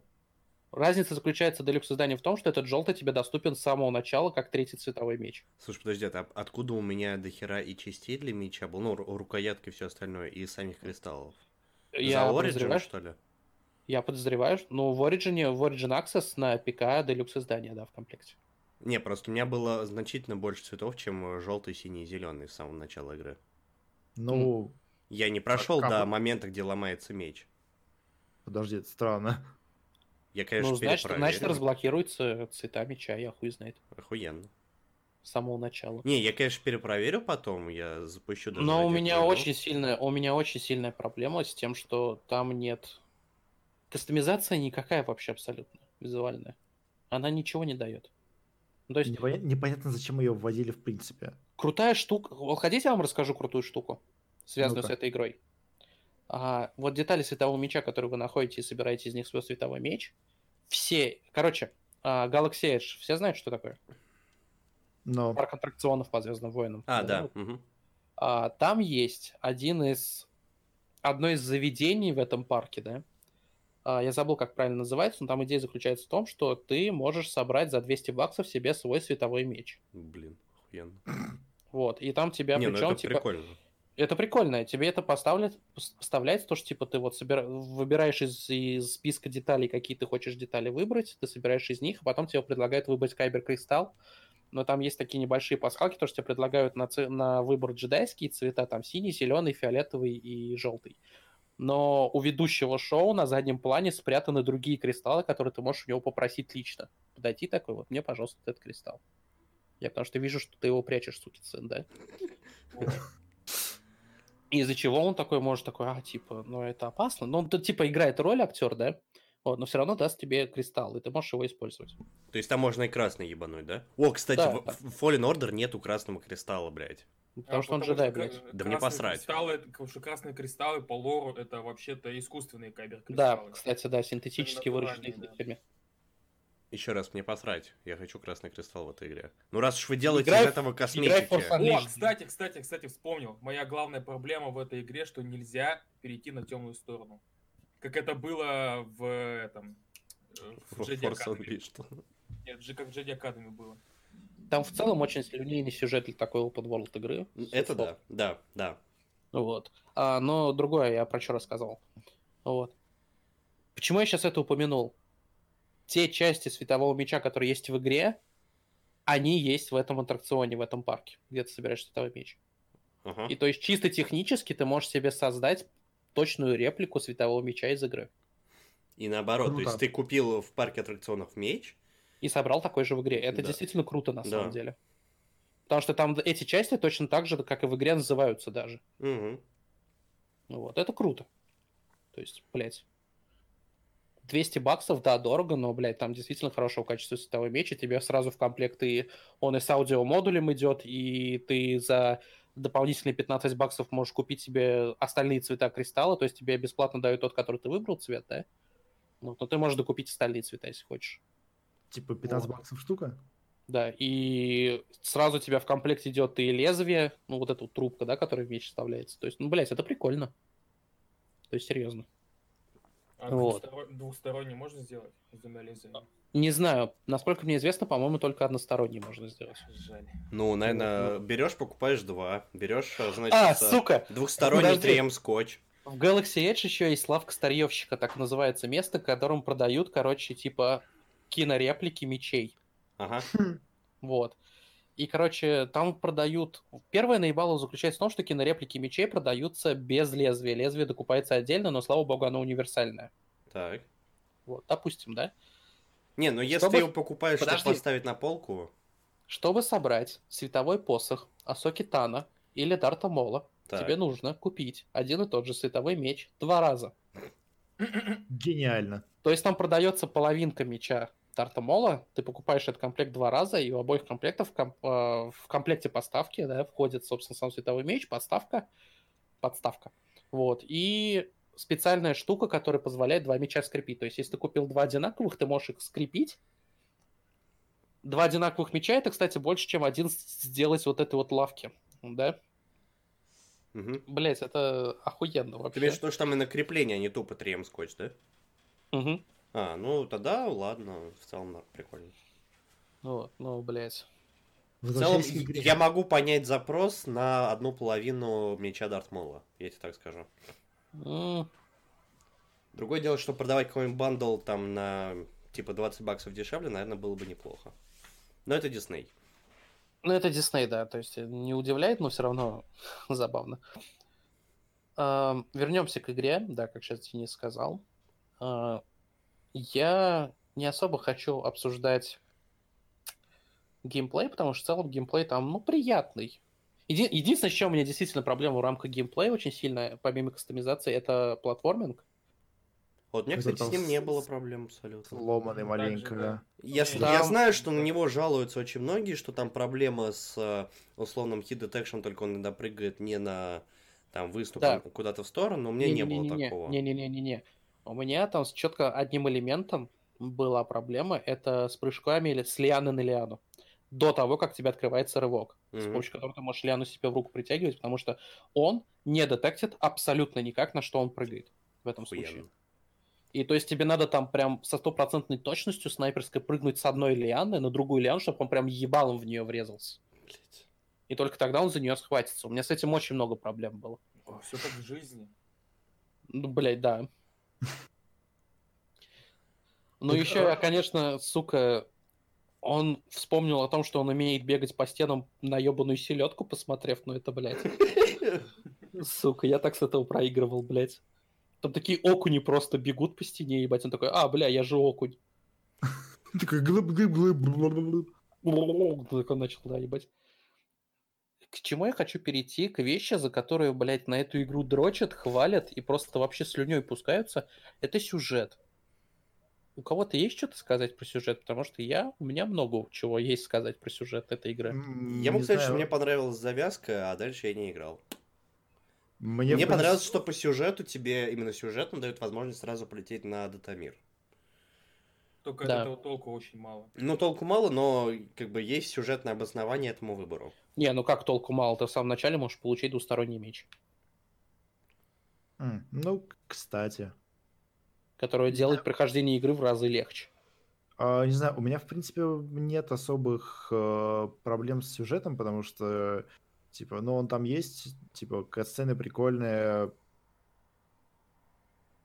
[SPEAKER 3] Разница заключается делюкс издания в том, что этот желтый тебе доступен с самого начала как третий цветовой меч.
[SPEAKER 2] Слушай, подожди, а откуда у меня дохера и частей для меча был? Ну, ру- рукоятки и все остальное, и самих кристаллов.
[SPEAKER 3] Я
[SPEAKER 2] За Origin,
[SPEAKER 3] подозреваю,
[SPEAKER 2] что ли?
[SPEAKER 3] я подозреваю, что- ну, в Origin, в Origin Access на ПК делюкс издания, да, в комплекте.
[SPEAKER 2] Не, просто у меня было значительно больше цветов, чем желтый, синий и зеленый с самого начала игры.
[SPEAKER 1] ну,
[SPEAKER 2] Я не прошел
[SPEAKER 1] как
[SPEAKER 2] до момента, где ломается меч.
[SPEAKER 1] подожди, это странно.
[SPEAKER 2] Я, конечно,
[SPEAKER 3] ну, значит, значит, разблокируется цвета меча, я хуй знает,
[SPEAKER 2] Охуенно.
[SPEAKER 3] с самого начала.
[SPEAKER 2] Не, я, конечно, перепроверю потом, я запущу даже
[SPEAKER 3] Но у меня
[SPEAKER 2] игру.
[SPEAKER 3] очень сильная, у меня очень сильная проблема с тем, что там нет кастомизация никакая вообще абсолютно визуальная. Она ничего не дает. Ну, То есть
[SPEAKER 1] Непоня- Непонятно, зачем ее вводили в принципе.
[SPEAKER 3] крутая штука. Вот хотите, я вам расскажу крутую штуку, связанную
[SPEAKER 1] Ну-ка.
[SPEAKER 3] с этой игрой? А, вот детали светового меча, которые вы находите и собираете из них свой световой меч, все, короче, а, Galaxy Edge, все знают, что такое?
[SPEAKER 1] Но
[SPEAKER 3] Парк аттракционов по Звездным войнам.
[SPEAKER 2] А, да.
[SPEAKER 3] Вот.
[SPEAKER 2] мгм.
[SPEAKER 3] А, там есть один из одно из заведений в этом парке, да. А, я забыл, как правильно называется, но там идея заключается в том, что ты можешь собрать за 200 баксов себе свой световой меч.
[SPEAKER 2] Блин, охуенно.
[SPEAKER 3] Вот, и там тебя
[SPEAKER 2] Не, ну
[SPEAKER 3] причем,
[SPEAKER 2] это
[SPEAKER 3] типа,
[SPEAKER 2] прикольно.
[SPEAKER 3] Это прикольно, тебе это поставляет, поставляется то, что типа ты вот собира- выбираешь из, из списка деталей, какие ты хочешь детали выбрать, ты собираешь из них, а потом тебе предлагают выбрать Кайбер Кристалл, но там есть такие небольшие пасхалки, то, что тебе предлагают на, ц- на выбор джедайские цвета, там синий, зеленый, фиолетовый и желтый. Но у ведущего шоу на заднем плане спрятаны другие кристаллы, которые ты можешь у него попросить лично. Подойти такой, вот мне, пожалуйста, этот кристалл. Я потому что вижу, что ты его прячешь, сукин сын, да? Из-за чего он такой может такой, а, типа, ну это опасно. Но он тут, типа, играет роль актер, да? Вот, но все равно даст тебе кристалл, и ты можешь его использовать.
[SPEAKER 2] То есть там можно и красный ебануть, да? О, кстати,
[SPEAKER 3] Да,
[SPEAKER 2] в
[SPEAKER 3] да.
[SPEAKER 2] в Fallen Order нету красного кристалла, блядь.
[SPEAKER 3] Потому
[SPEAKER 4] А,
[SPEAKER 3] что он
[SPEAKER 4] потому
[SPEAKER 3] джедай,
[SPEAKER 4] что
[SPEAKER 3] блядь.
[SPEAKER 2] Да мне посрать.
[SPEAKER 4] Кристаллы, потому что красные кристаллы по лору это вообще-то искусственные кайбер
[SPEAKER 3] Да, кстати, да, синтетически выращенные
[SPEAKER 4] да.
[SPEAKER 3] фильме.
[SPEAKER 2] Еще раз мне посрать. Я хочу красный кристалл в этой игре. Ну раз уж вы делаете
[SPEAKER 3] Играй
[SPEAKER 2] из этого косметики.
[SPEAKER 4] О, кстати, кстати, кстати, вспомнил. Моя главная проблема в этой игре, что нельзя перейти на темную сторону. Как это было в этом... э, В
[SPEAKER 2] Force
[SPEAKER 4] Academy.
[SPEAKER 2] Unleashed.
[SPEAKER 4] Нет, же как в Jedi Academy было.
[SPEAKER 3] Там в целом очень линейный сюжет для такой open world игры.
[SPEAKER 2] Это да, да, да.
[SPEAKER 3] Вот. А, но другое я про что рассказал. Вот. Почему я сейчас это упомянул? Те части светового меча, которые есть в игре, они есть в этом аттракционе, в этом парке, где ты собираешь световой меч.
[SPEAKER 2] Ага.
[SPEAKER 3] И то есть чисто технически ты можешь себе создать точную реплику светового меча из игры.
[SPEAKER 2] И наоборот, то
[SPEAKER 1] Круто.
[SPEAKER 2] есть ты купил в парке аттракционов меч,
[SPEAKER 3] И собрал такой же в игре. Это
[SPEAKER 2] Да.
[SPEAKER 3] действительно круто на
[SPEAKER 2] Да.
[SPEAKER 3] самом деле. Потому что там эти части точно так же, как и в игре, называются даже.
[SPEAKER 2] Мгм.
[SPEAKER 3] Вот, это круто. То есть, блядь, 200 баксов, да, дорого, но, блядь, там действительно хорошего качества световой меч, и тебе сразу в комплект и он и с аудиомодулем идет, и ты за дополнительные 15 баксов можешь купить себе остальные цвета кристалла, то есть тебе бесплатно дают тот, который ты выбрал цвет, да? Вот, но ты можешь докупить остальные цвета, если хочешь.
[SPEAKER 1] Типа 15
[SPEAKER 3] Вот.
[SPEAKER 1] баксов штука?
[SPEAKER 3] Да, и сразу у тебя в комплекте идет и лезвие, ну, вот эта вот трубка, да, которая в меч вставляется. То есть, ну, блядь, это прикольно. То есть, серьезно.
[SPEAKER 4] А
[SPEAKER 3] Вот.
[SPEAKER 4] двухсторо- двухсторонний можно сделать с двумя лезвиями?
[SPEAKER 3] Не знаю, насколько мне известно, по-моему, только односторонний можно сделать.
[SPEAKER 4] Жаль.
[SPEAKER 2] Ну, наверное, берешь, покупаешь два. Берешь, значит,
[SPEAKER 3] А,
[SPEAKER 2] э,
[SPEAKER 3] сука!
[SPEAKER 2] двухсторонний
[SPEAKER 3] Подожди.
[SPEAKER 2] 3М скотч.
[SPEAKER 3] В Galaxy Edge еще есть лавка старьевщика, так называется место, в котором продают, короче, типа кинореплики мечей.
[SPEAKER 2] Ага.
[SPEAKER 3] Вот. И, короче, там продают... Первое наебало заключается в том, что кинореплики мечей продаются без лезвия. Лезвие докупается отдельно, но, слава богу, оно универсальное.
[SPEAKER 2] Так.
[SPEAKER 3] Вот, допустим, да?
[SPEAKER 2] Не, ну если
[SPEAKER 3] Чтобы-
[SPEAKER 2] ты его покупаешь, чтобы
[SPEAKER 3] Подожди.
[SPEAKER 2] поставить на полку,
[SPEAKER 3] Чтобы собрать световой посох Асоки Тана или Дарта Мола,
[SPEAKER 2] так.
[SPEAKER 3] тебе нужно купить один и тот же световой меч два раза.
[SPEAKER 1] Гениально.
[SPEAKER 3] То есть там продается половинка меча Дарта Мола, ты покупаешь этот комплект два раза, и у обоих комплектов э, в комплекте поставки да, входит, собственно, сам световой меч, подставка, подставка. Вот. И специальная штука, которая позволяет два меча скрепить. То есть, если ты купил два одинаковых, ты можешь их скрепить два одинаковых мяча, это, кстати, больше, чем один сделать вот этой вот лавки. Да?
[SPEAKER 2] Мгм.
[SPEAKER 3] Блять, это охуенно
[SPEAKER 2] Ты
[SPEAKER 3] вообще.
[SPEAKER 2] имеешь в виду, что там и на крепление, а не тупо 3М скотч, да?
[SPEAKER 3] Мгм.
[SPEAKER 2] А, ну тогда ладно, в целом прикольно.
[SPEAKER 3] Вот, ну, блять.
[SPEAKER 2] В целом, я могу понять запрос на одну половину меча Дартмола, я тебе так скажу.
[SPEAKER 3] М,
[SPEAKER 2] Другое дело, что продавать какой-нибудь бандл там на типа 20 баксов дешевле, наверное, было бы неплохо. Но это Дисней.
[SPEAKER 3] Ну, это Дисней, да, то есть не удивляет, но все равно забавно. Ам, Вернемся к игре, да, как сейчас Денис сказал. А, Я не особо хочу обсуждать геймплей, потому что в целом геймплей там, ну, приятный. Еди- Единственное, с чем у меня действительно проблема в рамках геймплея очень сильная, помимо кастомизации, это платформинг.
[SPEAKER 2] Вот мне, кстати, с ним не было проблем абсолютно.
[SPEAKER 1] Сломанный
[SPEAKER 4] Так же,
[SPEAKER 1] маленько,
[SPEAKER 4] да.
[SPEAKER 1] да.
[SPEAKER 2] Я,
[SPEAKER 3] Там-
[SPEAKER 2] я знаю, что на него жалуются очень многие, что там проблема с э, условным hit detection, только он иногда прыгает не на там выступ,
[SPEAKER 3] Да.
[SPEAKER 2] а куда-то в сторону, но у меня не, было такого.
[SPEAKER 3] Не-не-не-не-не. У меня там с четко одним элементом была проблема. Это с прыжками или с лианы на лиану. До того, как тебе открывается рывок, с
[SPEAKER 2] Мгм.
[SPEAKER 3] помощью которого ты можешь лиану себе в руку притягивать, потому что он не детектит абсолютно никак, на что он прыгает в этом случае.
[SPEAKER 2] Охуенно.
[SPEAKER 3] И то есть тебе надо там прям со стопроцентной точностью снайперской прыгнуть с одной лианы на другую лиану, чтобы он прям ебалом в нее врезался.
[SPEAKER 2] Блядь.
[SPEAKER 3] И только тогда он за нее схватится. У меня с этим очень много проблем было.
[SPEAKER 4] Все как в жизни.
[SPEAKER 3] Ну, блядь, да. Ну,
[SPEAKER 1] Так,
[SPEAKER 3] еще
[SPEAKER 1] а-
[SPEAKER 3] я, конечно, сука, он вспомнил о том, что он умеет бегать по стенам на ебаную селедку, посмотрев, ну это, блядь. Сука, я так с этого проигрывал, блядь. Там такие окуни просто бегут по стене, ебать. Он такой, а, бля, я же окунь.
[SPEAKER 1] Такой глыб-глыб-глыб.
[SPEAKER 3] Так он начал, да, ебать. К чему я хочу перейти? К вещи, за которые, блядь, на эту игру дрочат, хвалят и просто вообще слюней пускаются. Это сюжет. У кого-то есть что-то сказать про сюжет? Потому что я, у меня много чего есть сказать про сюжет этой игры.
[SPEAKER 2] Я могу сказать, что мне понравилась завязка, а дальше я не играл.
[SPEAKER 1] Мне,
[SPEAKER 2] Мне понравилось, что по сюжету тебе именно сюжетно дает возможность сразу полететь на Датамир.
[SPEAKER 4] Только
[SPEAKER 3] Да.
[SPEAKER 4] от этого толку очень мало.
[SPEAKER 2] Ну, толку мало, но как бы есть сюжетное обоснование этому выбору.
[SPEAKER 3] Не, ну как толку мало? Ты в самом начале можешь получить двусторонний меч,
[SPEAKER 1] М, Ну, кстати.
[SPEAKER 3] который делает прохождение игры в разы легче.
[SPEAKER 1] А, не знаю, у меня, в принципе, нет особых э, проблем с сюжетом, потому что, типа, ну, он там есть, типа, катсцены прикольные.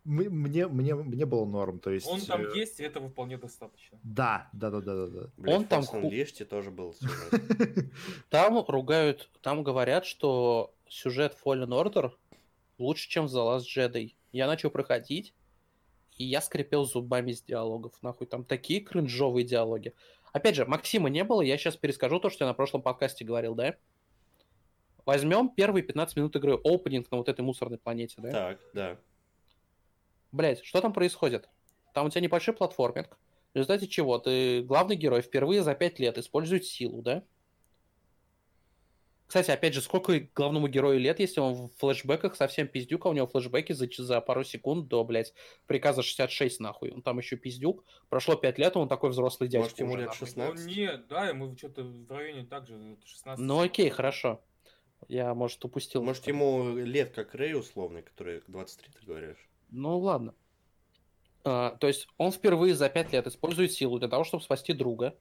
[SPEAKER 1] Мне, мне, мне было норм, то есть...
[SPEAKER 4] Он там
[SPEAKER 1] э,
[SPEAKER 4] есть, и этого вполне достаточно.
[SPEAKER 1] Да, да, да, да, да, да.
[SPEAKER 2] Блять,
[SPEAKER 3] Он там ху-
[SPEAKER 2] Unleashed тоже был.
[SPEAKER 3] Там ругают, там говорят, что сюжет Fallen Order лучше, чем The Last Jedi. Я начал проходить, и я скрипел зубами с диалогов. Нахуй, там такие кринжовые диалоги. Опять же, Максима не было, я сейчас перескажу то, что я на прошлом подкасте говорил, да? Возьмем первые 15 минут игры, опенинг на вот этой мусорной планете, да?
[SPEAKER 2] Так, да.
[SPEAKER 3] Блять, что там происходит? Там у тебя небольшой платформинг, в результате чего ты, главный герой, впервые за 5 лет использует силу, да? Кстати, опять же, сколько главному герою лет, если он в флешбеках совсем пиздюк, а у него флешбеки за, за пару секунд до, блядь, приказа 66 нахуй. Он там еще пиздюк. Прошло 5 лет, он такой взрослый дядька
[SPEAKER 2] Может, ему
[SPEAKER 3] уже,
[SPEAKER 2] лет
[SPEAKER 3] нахуй.
[SPEAKER 2] 16?
[SPEAKER 4] Ну, не, да, ему что-то в районе также 16.
[SPEAKER 3] Ну окей, хорошо. Я, может, упустил.
[SPEAKER 2] Может, ему лет как Рэй условный, который 23, ты говоришь?
[SPEAKER 3] Ну ладно. А, то есть он впервые за пять лет использует силу для того, чтобы спасти друга,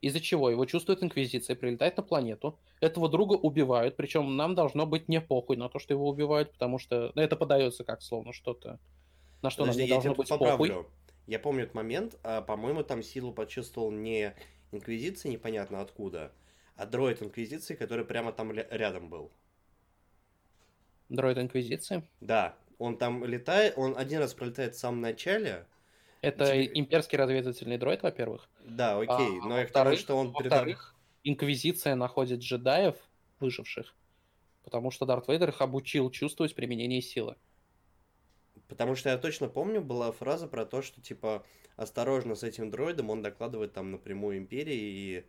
[SPEAKER 3] из-за чего его чувствует Инквизиция, прилетает на планету. Этого друга убивают, причем нам должно быть не похуй на то, что его убивают, потому что ну, это подается как словно что-то, на что
[SPEAKER 2] Подожди,
[SPEAKER 3] нам не
[SPEAKER 2] я
[SPEAKER 3] должно быть
[SPEAKER 2] тут
[SPEAKER 3] похуй.
[SPEAKER 2] поправлю. Я помню этот момент, а, по-моему, там силу почувствовал не Инквизиция, непонятно откуда, а дроид Инквизиции, который прямо там рядом был.
[SPEAKER 3] Дроид Инквизиции.
[SPEAKER 2] Да, он там летает, он один раз пролетает в самом начале.
[SPEAKER 3] Это
[SPEAKER 2] Тебе-
[SPEAKER 3] имперский разведывательный дроид, во-первых.
[SPEAKER 2] Да, окей,
[SPEAKER 3] А,
[SPEAKER 2] но я к тому,
[SPEAKER 3] во-вторых-
[SPEAKER 2] что он
[SPEAKER 3] Во-вторых, Инквизиция находит джедаев, выживших, потому что Дарт Вейдер их обучил чувствовать применение силы.
[SPEAKER 2] Потому что я точно помню, была фраза про то, что типа осторожно с этим дроидом, он докладывает там напрямую империи и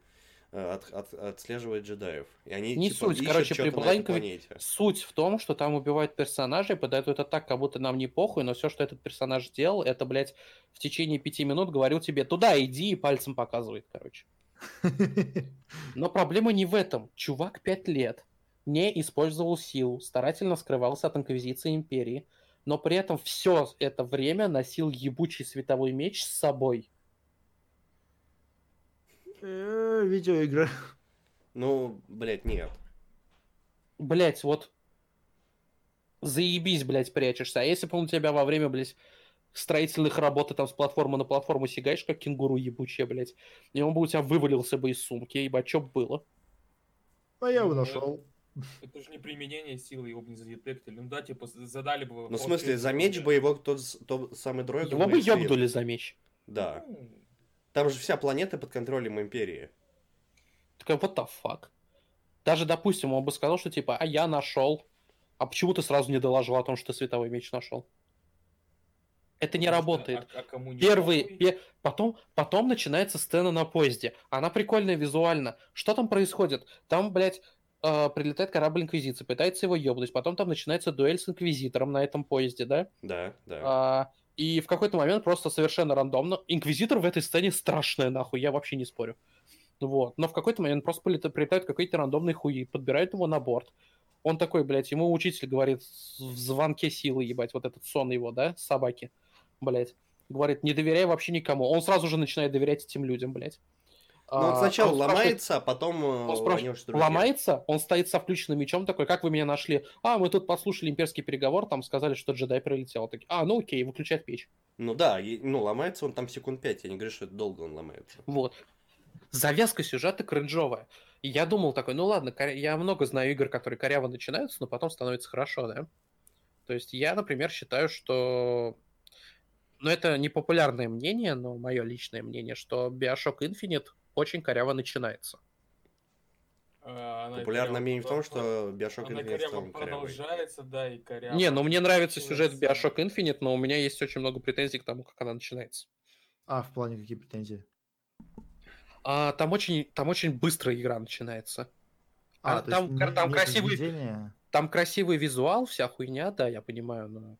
[SPEAKER 2] от- от- отслеживает джедаев. И они
[SPEAKER 3] Не
[SPEAKER 2] типа,
[SPEAKER 3] суть, короче, при
[SPEAKER 2] планете.
[SPEAKER 3] Суть в том, что там убивают персонажей, подают это так, как будто нам не похуй, но все, что этот персонаж делал, это, блядь, в течение пяти минут говорил тебе, туда иди и пальцем показывает, короче. Но проблема не в этом. Чувак пять лет не использовал силу, старательно скрывался от Инквизиции Империи, но при этом все это время носил ебучий световой меч с собой.
[SPEAKER 1] Э, Видеоигры.
[SPEAKER 2] Ну, блядь, нет.
[SPEAKER 3] Блять, вот заебись, блядь, прячешься. А если бы он у тебя во время, блядь, строительных работ и там с платформы на платформу сигаешь, как кенгуру ебучая, блядь, и он бы у тебя вывалился бы из сумки, ебать, что было?
[SPEAKER 1] А я его
[SPEAKER 4] Ну,
[SPEAKER 1] нашел.
[SPEAKER 4] Это же не применение силы, его бы не задетектили. Ну да, типа задали бы...
[SPEAKER 2] Ну, в смысле, за меч бы его тот, тот самый дроид...
[SPEAKER 3] Его бы ёбнули за меч.
[SPEAKER 2] Да.
[SPEAKER 4] Ну,
[SPEAKER 2] Там же вся планета под контролем Империи.
[SPEAKER 3] Такая, what the fuck? Даже, допустим, он бы сказал, что типа, а я нашел. А почему ты сразу не доложил о том, что ты световой меч нашел? Это не
[SPEAKER 4] потому
[SPEAKER 3] работает.
[SPEAKER 4] а- а кому не
[SPEAKER 3] Первый, пе- потом, потом начинается сцена на поезде. Она прикольная визуально. Что там происходит? Там, блядь, э, прилетает корабль Инквизиции, пытается его ёбнуть. Потом там начинается дуэль с Инквизитором на этом поезде, да?
[SPEAKER 2] Да, да.
[SPEAKER 3] А, и в какой-то момент просто совершенно рандомно. Инквизитор в этой сцене страшная, нахуй, я вообще не спорю. Вот. Но в какой-то момент просто прилетают какие-то рандомные хуи, подбирают его на борт. Он такой, блядь, ему учитель говорит в звонке силы, ебать, вот этот сон его, да, собаки, блядь. Говорит, не доверяй вообще никому. Он сразу же начинает доверять этим людям, блядь.
[SPEAKER 2] Ну, он
[SPEAKER 3] А,
[SPEAKER 2] сначала
[SPEAKER 3] он
[SPEAKER 2] ломается, а потом э,
[SPEAKER 3] он спрашивает, ломается, он стоит со включенным мечом такой, как вы меня нашли? А, мы тут послушали имперский переговор, там сказали, что джедай прилетел. Так, а, ну окей, выключает печь.
[SPEAKER 2] Ну да, и- ну ломается он там секунд пять. Я не говорю, что это долго он ломается.
[SPEAKER 3] Вот. Завязка сюжета кринжовая. И я думал такой, ну ладно, я много знаю игр, которые коряво начинаются, но потом становится хорошо, да? То есть я, например, считаю, что... Ну, это не популярное мнение, но мое личное мнение, что Bioshock Infinite очень коряво начинается.
[SPEAKER 4] А, она
[SPEAKER 2] Популярное
[SPEAKER 4] коряво
[SPEAKER 2] мнение в том, что Bioshock
[SPEAKER 4] Она
[SPEAKER 2] Infinite
[SPEAKER 4] коряво продолжается, да, и коряво.
[SPEAKER 3] Не, ну мне нравится сюжет. Bioshock Infinite, но у меня есть очень много претензий к тому, как она начинается.
[SPEAKER 1] А, в плане какие претензии?
[SPEAKER 3] А, там, очень, там очень быстро игра начинается. А,
[SPEAKER 1] то
[SPEAKER 3] там,
[SPEAKER 1] есть не-
[SPEAKER 3] там
[SPEAKER 1] нет
[SPEAKER 3] красивый,
[SPEAKER 1] введения?
[SPEAKER 3] там красивый визуал, вся хуйня, да, я понимаю, но...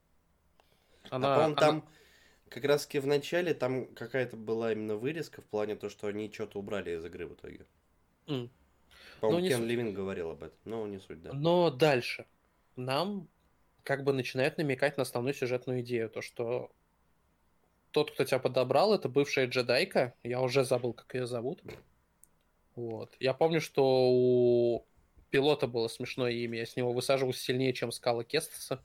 [SPEAKER 2] А,
[SPEAKER 3] Она,
[SPEAKER 2] по-моему,
[SPEAKER 3] она-
[SPEAKER 2] там как раз таки в начале там какая-то была именно вырезка в плане то, что они что-то убрали из игры в итоге.
[SPEAKER 3] М.
[SPEAKER 2] По-моему,
[SPEAKER 3] Ну,
[SPEAKER 2] Кен
[SPEAKER 3] суть.
[SPEAKER 2] Левин говорил об этом, но не суть, да.
[SPEAKER 3] Но дальше нам как бы начинает намекать на основную сюжетную идею, то что тот, кто тебя подобрал, это бывшая джедайка, я уже забыл, как ее зовут. Вот. Я помню, что у пилота было смешное имя, я с него высаживался сильнее, чем скала Кестаса.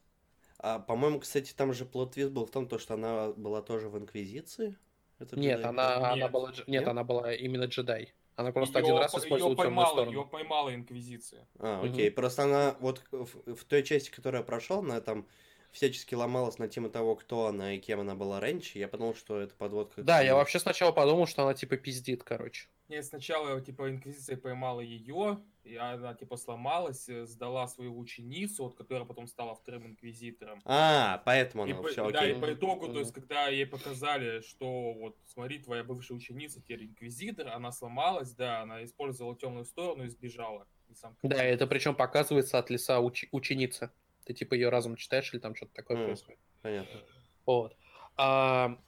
[SPEAKER 2] А, по-моему, кстати, там же плот-твист был в том, то, что она была тоже в Инквизиции. Это
[SPEAKER 3] Нет, она, она
[SPEAKER 4] Нет.
[SPEAKER 3] была, дж- нет,
[SPEAKER 2] Нет?
[SPEAKER 3] она была именно джедай. Она просто
[SPEAKER 4] Её
[SPEAKER 3] один раз
[SPEAKER 4] по-
[SPEAKER 3] использовала
[SPEAKER 4] её
[SPEAKER 3] темную
[SPEAKER 4] поймала,
[SPEAKER 3] сторону.
[SPEAKER 4] Ее поймала Инквизиция.
[SPEAKER 2] А, окей. Просто она вот в, в той части, которую я прошел, она там всячески ломалась на тему того, кто она и кем она была раньше. Я подумал, что это подводка.
[SPEAKER 3] Да, я вообще сначала подумал, что она типа пиздит, короче.
[SPEAKER 4] Нет, сначала, типа, Инквизиция поймала ее, и она, типа, сломалась, э, сдала свою ученицу, вот, которая потом стала вторым Инквизитором.
[SPEAKER 2] А, поэтому
[SPEAKER 4] И
[SPEAKER 2] она
[SPEAKER 4] по-
[SPEAKER 2] все
[SPEAKER 4] да, и по итогу, то есть, когда ей показали, что вот, смотри, твоя бывшая ученица теперь инквизитор, она сломалась, да, она использовала темную сторону и сбежала. И сам
[SPEAKER 3] Да, это причем показывается от лица уч- ученицы. Ты типа ее разум читаешь или там что-то такое
[SPEAKER 2] М.
[SPEAKER 3] происходит.
[SPEAKER 2] Понятно.
[SPEAKER 3] Вот. А,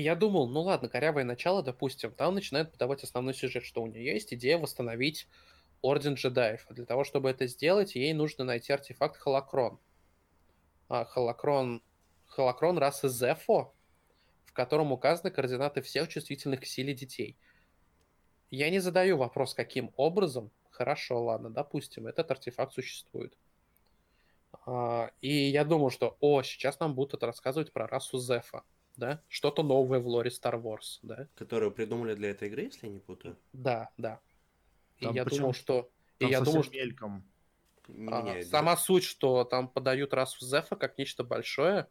[SPEAKER 3] я думал, ну ладно, корявое начало, допустим, там начинает подавать основной сюжет, что у нее есть идея восстановить Орден джедаев. А для того, чтобы это сделать, ей нужно найти артефакт Холокрон. А, Холокрон, Холокрон расы Зефо, в котором указаны координаты всех чувствительных к силе детей. Я не задаю вопрос, каким образом. Хорошо, ладно, допустим, этот артефакт существует. А, И я думал, что, о, сейчас нам будут рассказывать про расу Зефа, да? Что-то новое в лоре Star Wars, да?
[SPEAKER 2] Которую придумали для этой игры, если я не путаю.
[SPEAKER 3] Да, да. И
[SPEAKER 1] Там
[SPEAKER 3] я
[SPEAKER 1] причем
[SPEAKER 3] думал, что... И
[SPEAKER 1] Там
[SPEAKER 3] я
[SPEAKER 1] совсем
[SPEAKER 3] думал, что
[SPEAKER 1] мельком.
[SPEAKER 3] А,
[SPEAKER 2] да?
[SPEAKER 3] сама суть, что там подают расу Зефа как нечто большое,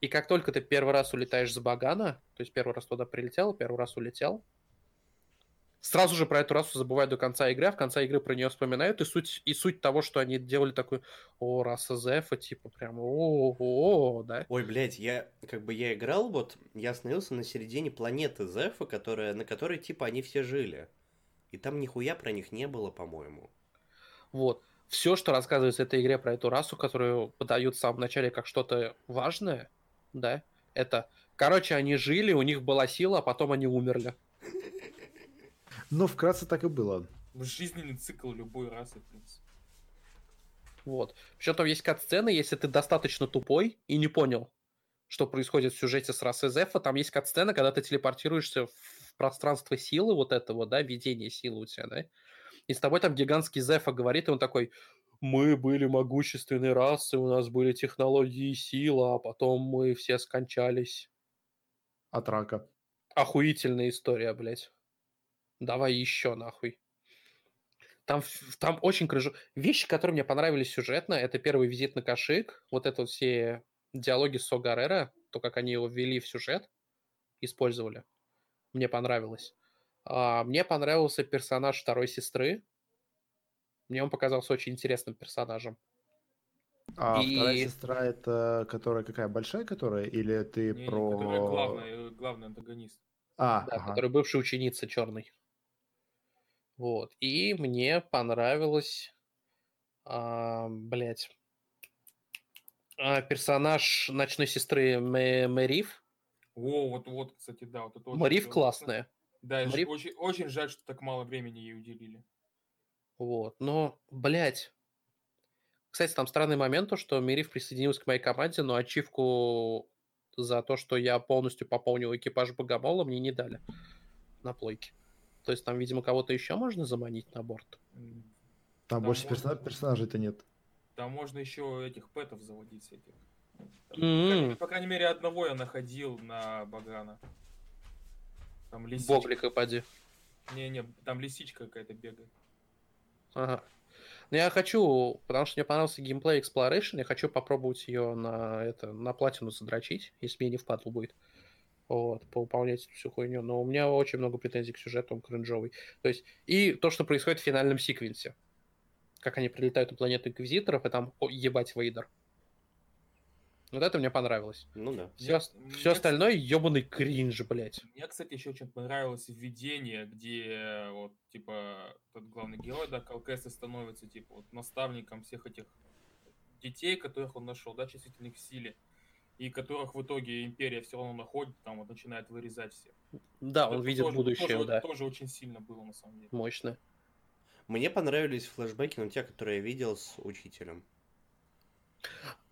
[SPEAKER 3] и как только ты первый раз улетаешь с Багана, то есть первый раз туда прилетел, первый раз улетел, сразу же про эту расу забывают до конца игры, а в конце игры про нее вспоминают, и суть, и суть того, что они делали такой, о, раса Зефа, типа прям, о, о, о, да?
[SPEAKER 2] Ой, блядь, я как бы я играл, вот я остановился на середине планеты Зефа, которая, на которой типа они все жили. И там нихуя про них не было, по-моему.
[SPEAKER 3] Вот. Все, что рассказывается в этой игре про эту расу, которую подают в самом начале как что-то важное, да, это, короче, они жили, у них была сила, а потом они умерли.
[SPEAKER 1] Но вкратце так и было.
[SPEAKER 4] Жизненный цикл любой расы, в принципе.
[SPEAKER 3] Вот. Причем там есть кат-сцены, если ты достаточно тупой и не понял, что происходит в сюжете с расой Зефа, там есть кат-сцена, когда ты телепортируешься в пространство силы вот этого, да, видение силы у тебя, да, и с тобой там гигантский Зефа говорит, и он такой, мы были могущественной расой, у нас были технологии и сила, а потом мы все скончались.
[SPEAKER 1] От рака.
[SPEAKER 3] Охуительная история, блядь. Давай еще нахуй. Там, там очень крыжу. Вещи, которые мне понравились сюжетно, это первый визит на Кашик, вот это вот все диалоги с Согарера, то, как они его ввели в сюжет, использовали. Мне понравилось. А, мне понравился персонаж второй сестры. Мне он показался очень интересным персонажем.
[SPEAKER 1] А и... вторая сестра это которая какая большая, которая или ты
[SPEAKER 4] не,
[SPEAKER 1] про?
[SPEAKER 4] Которая главный, главный антагонист.
[SPEAKER 3] А, да, ага. которая бывшая ученица черный. Вот. И мне понравилось, а, блять, а, персонаж ночной сестры Мэриф.
[SPEAKER 4] О, вот, вот, кстати, да. Вот
[SPEAKER 3] это Мэриф классная.
[SPEAKER 4] Да, Мэриф... очень, очень жаль, что так мало времени ей уделили.
[SPEAKER 3] Вот, но, блядь. Кстати, там странный момент, то, что Мирив присоединился к моей команде, но ачивку за то, что я полностью пополнил экипаж Богомола, мне не дали на плойке. То есть там, видимо, кого-то еще можно заманить на борт?
[SPEAKER 1] Там, там больше можно... персонажей-то нет.
[SPEAKER 4] Там можно еще этих пэтов заводить этих. mm-hmm. по, крайней мере, одного я находил на Баграна.
[SPEAKER 3] Там лисичка. Боблика поди.
[SPEAKER 4] Не-не, там лисичка какая-то бегает.
[SPEAKER 3] Ага. Ну, я хочу, потому что мне понравился геймплей Exploration, я хочу попробовать ее на, это, на платину задрочить, если мне не впадло будет. Вот, поуполнять всю хуйню. Но у меня очень много претензий к сюжету, он кринжовый. То есть, и то, что происходит в финальном секвенсе. Как они прилетают на планету Инквизиторов, и там, о, ебать, Вейдер. Вот это мне понравилось.
[SPEAKER 2] Ну да.
[SPEAKER 3] Все, мне, все мне, остальное ебаный кринж, блядь.
[SPEAKER 4] Мне, кстати, еще очень понравилось введение, где вот, типа, тот главный герой, да, Калкеса становится, типа, вот наставником всех этих детей, которых он нашел, да, чувствительных в силе, и которых в итоге империя все равно находит, там вот начинает вырезать всех.
[SPEAKER 3] Да, вот он видит
[SPEAKER 4] тоже,
[SPEAKER 3] будущее,
[SPEAKER 4] тоже,
[SPEAKER 3] да.
[SPEAKER 4] Тоже очень сильно было, на самом деле.
[SPEAKER 3] Мощно.
[SPEAKER 2] Мне понравились флешбеки, но те, которые я видел с учителем.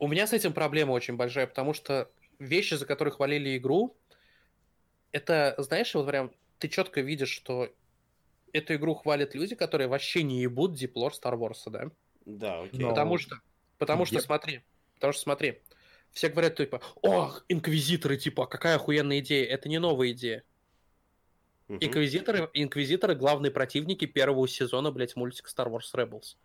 [SPEAKER 3] У меня с этим проблема очень большая, потому что вещи, за которые хвалили игру, это, знаешь, вот прям ты четко видишь, что эту игру хвалят люди, которые вообще не ебут диплор Star Wars, да?
[SPEAKER 2] Да, окей.
[SPEAKER 3] Но... Потому что, потому что, смотри, потому что, смотри, все говорят, типа, ох, инквизиторы, типа, какая охуенная идея. Это не новая идея. Угу. Инквизиторы, инквизиторы главные противники первого сезона, блядь, мультика Star Wars Rebels.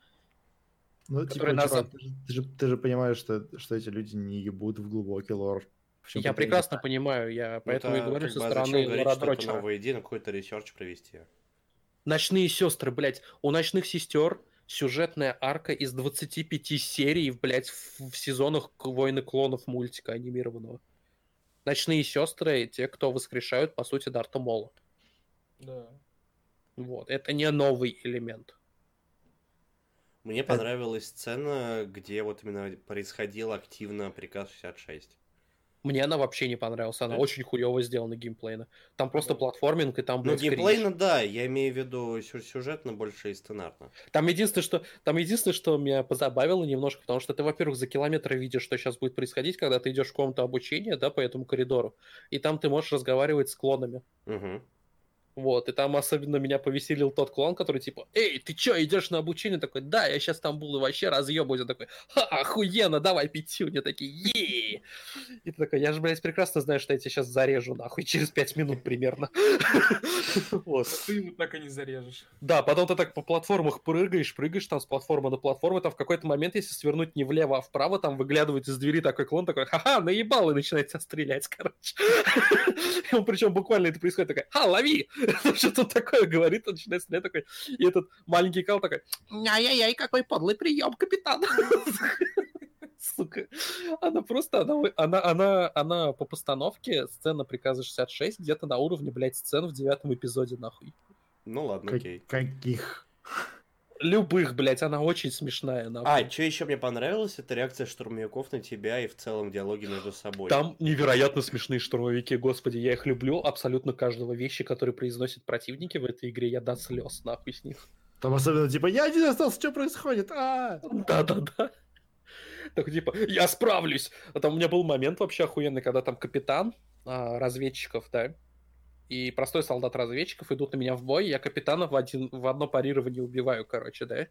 [SPEAKER 1] Ну, типа, нас... чувак, ты, же, ты, же, ты же понимаешь, что, что эти люди не ебут в глубокий лор.
[SPEAKER 3] Я прекрасно понимаю, я поэтому ну, и говорю со бы, стороны
[SPEAKER 2] говорить, это новая идея, на какой-то research провести.
[SPEAKER 3] Ночные сестры, блядь. У ночных сестер сюжетная арка из 25 серий, блядь, в, в сезонах Войны клонов мультика анимированного. Ночные сестры, те, кто воскрешают, по сути, Дарта Мола.
[SPEAKER 4] Да.
[SPEAKER 3] Вот, это не новый элемент.
[SPEAKER 2] Мне понравилась сцена, где вот именно происходил активно приказ 66.
[SPEAKER 3] Мне она вообще не понравилась. Она да. очень хуево сделана геймплейно. Там просто платформинг, и там,
[SPEAKER 2] Ну, геймплейно, да. Я имею в виду сюжетно больше и сценарно.
[SPEAKER 3] Там единственное, что, там единственное, что меня позабавило немножко, потому что ты, во-первых, за километры видишь, что сейчас будет происходить, когда ты идешь в комнату обучения, да, по этому коридору, и там ты можешь разговаривать с клонами.
[SPEAKER 2] Угу.
[SPEAKER 3] Вот, и там особенно меня повеселил тот клон, который типа, эй, ты чё, идешь на обучение? Такой, да, я сейчас там буду вообще разъебывать. Он такой, ха, охуенно, давай пятюню. Такие, е И ты такой, я же, блядь, прекрасно знаю, что я тебя сейчас зарежу, нахуй, через пять минут примерно.
[SPEAKER 4] Вот. Ты его так и не зарежешь.
[SPEAKER 3] Да, потом ты так по платформах прыгаешь, прыгаешь там с платформы на платформу, там в какой-то момент, если свернуть не влево, а вправо, там выглядывает из двери такой клон, такой, ха-ха, наебал, и начинает тебя стрелять, короче. Причем буквально это происходит, такой, ха, лови! Что-то такое говорит, он начинает стрелять такой. И этот маленький Кал такой, ай-яй-яй, какой подлый прием, капитан. Сука. Она просто, она, она, она, она по постановке сцена приказа 66 где-то на уровне, блядь, сцен в девятом эпизоде, нахуй.
[SPEAKER 2] Ну ладно, окей.
[SPEAKER 1] Каких?
[SPEAKER 3] Любых, блядь, она очень смешная. нахуй.
[SPEAKER 2] А, что еще мне понравилось, это реакция штурмовиков на тебя и в целом диалоги между собой.
[SPEAKER 3] Там невероятно смешные штурмовики, господи, я их люблю, абсолютно каждого вещи, которые произносят противники в этой игре, я до слез нахуй с них.
[SPEAKER 1] Там особенно типа, я один остался, что происходит? А!
[SPEAKER 3] Да-да-да. Так типа, я справлюсь. А там у меня был момент вообще охуенный, когда там капитан а, разведчиков, да, и простой солдат разведчиков идут на меня в бой, я капитана в, один, в одно парирование убиваю, короче, да.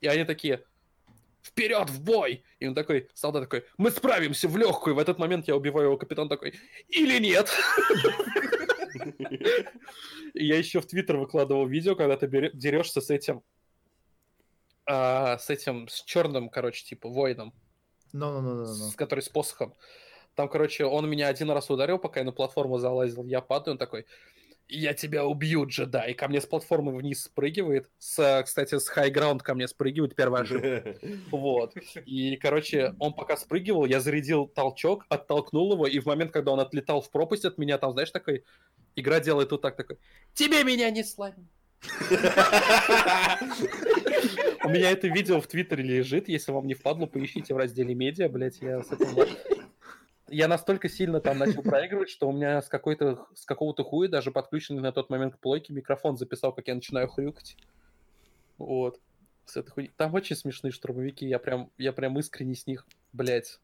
[SPEAKER 3] И они такие, вперед в бой! И он такой, солдат такой, мы справимся в легкую. В этот момент я убиваю его, капитан такой, или нет? Я еще в Твиттер выкладывал видео, когда ты дерешься с этим, а, с этим, с черным, короче, типа, воином,
[SPEAKER 1] Ну-ну-ну-ну.
[SPEAKER 3] с, который с посохом. Там, короче, он меня один раз ударил, пока я на платформу залазил, я падаю, он такой, я тебя убью, джедай. И ко мне с платформы вниз спрыгивает. С, кстати, с хайграунд ко мне спрыгивает первая ошибка. Вот. И, короче, он пока спрыгивал, я зарядил толчок, оттолкнул его, и в момент, когда он отлетал в пропасть от меня, там, знаешь, такой... Игра делает вот так, такой... Тебе меня не сломить! У меня это видео в Твиттере лежит, если вам не впадло, поищите в разделе медиа, блять, я с этим... Я настолько сильно там начал проигрывать, что у меня с, какой-то, с какого-то хуя, даже подключенный на тот момент к плойке, микрофон записал, как я начинаю хрюкать. Вот. С этой хуйней. Там очень смешные штурмовики, я прям, я прям искренне с них, блядь.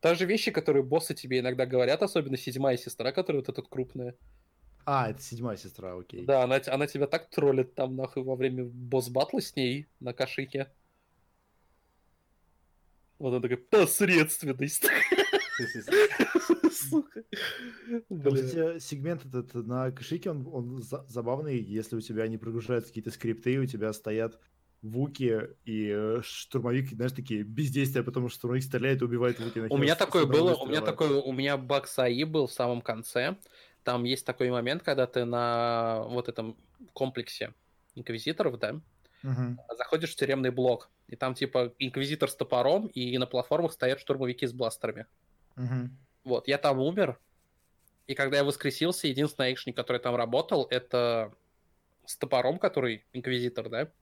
[SPEAKER 3] Та же вещи, которые боссы тебе иногда говорят, особенно седьмая сестра, которая вот эта крупная.
[SPEAKER 1] А, это седьмая сестра, окей.
[SPEAKER 3] Да, она, она тебя так троллит там нахуй во время босс-батла с ней на кашике. Вот она такая, посредственность. Сука.
[SPEAKER 1] Сегмент этот на кошике, он, он за- забавный, если у тебя не прогружаются какие-то скрипты, у тебя стоят вуки и э, штурмовик, знаешь, такие бездействия, потому что штурмовик стреляет и убивает вуки.
[SPEAKER 3] У меня такое было, у меня такой, у меня баг САИ был в самом конце. Там есть такой момент, когда ты на вот этом комплексе инквизиторов, да, заходишь в тюремный блок, и там типа инквизитор с топором, и на платформах стоят штурмовики с бластерами. Вот, я там умер, и когда я воскресился, единственный экшник, который там работал, это с топором, который инквизитор, да?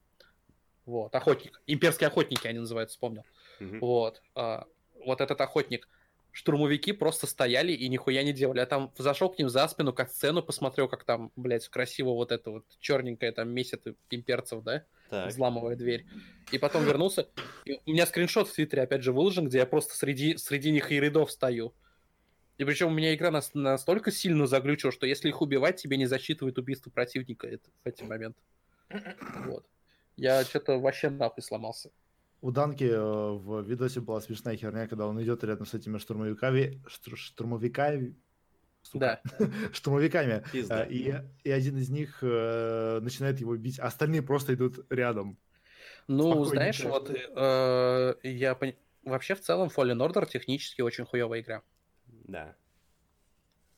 [SPEAKER 3] Вот, охотник. Имперские охотники они называются, вспомнил.
[SPEAKER 2] Мгм.
[SPEAKER 3] Вот. а, вот этот охотник. Штурмовики просто стояли и нихуя не делали. Я там зашел к ним за спину, как сцену, посмотрел, как там, блядь, красиво вот это вот черненькое там месяц имперцев, да,
[SPEAKER 2] Так.
[SPEAKER 3] взламывая дверь. И потом вернулся. И у меня скриншот в Твиттере опять же выложен, где я просто среди, среди них и рядов стою. И причем у меня игра нас- настолько сильно заглючила, что если их убивать, тебе не засчитывает убийство противника это, в эти моменты. Вот. Я что-то вообще нахуй сломался.
[SPEAKER 1] У Данки э, в видосе была смешная херня, когда он идет рядом с этими штурмовиками, штур- штурмовиками, сука,
[SPEAKER 3] Да.
[SPEAKER 1] штурмовиками,
[SPEAKER 2] Пизда.
[SPEAKER 1] э, и, и один из них э, начинает его бить, а остальные просто идут рядом.
[SPEAKER 3] Ну,
[SPEAKER 1] Спокойненько.
[SPEAKER 3] знаешь, вот э, я пон- вообще в целом Fallen Order технически очень хуевая игра.
[SPEAKER 2] Да.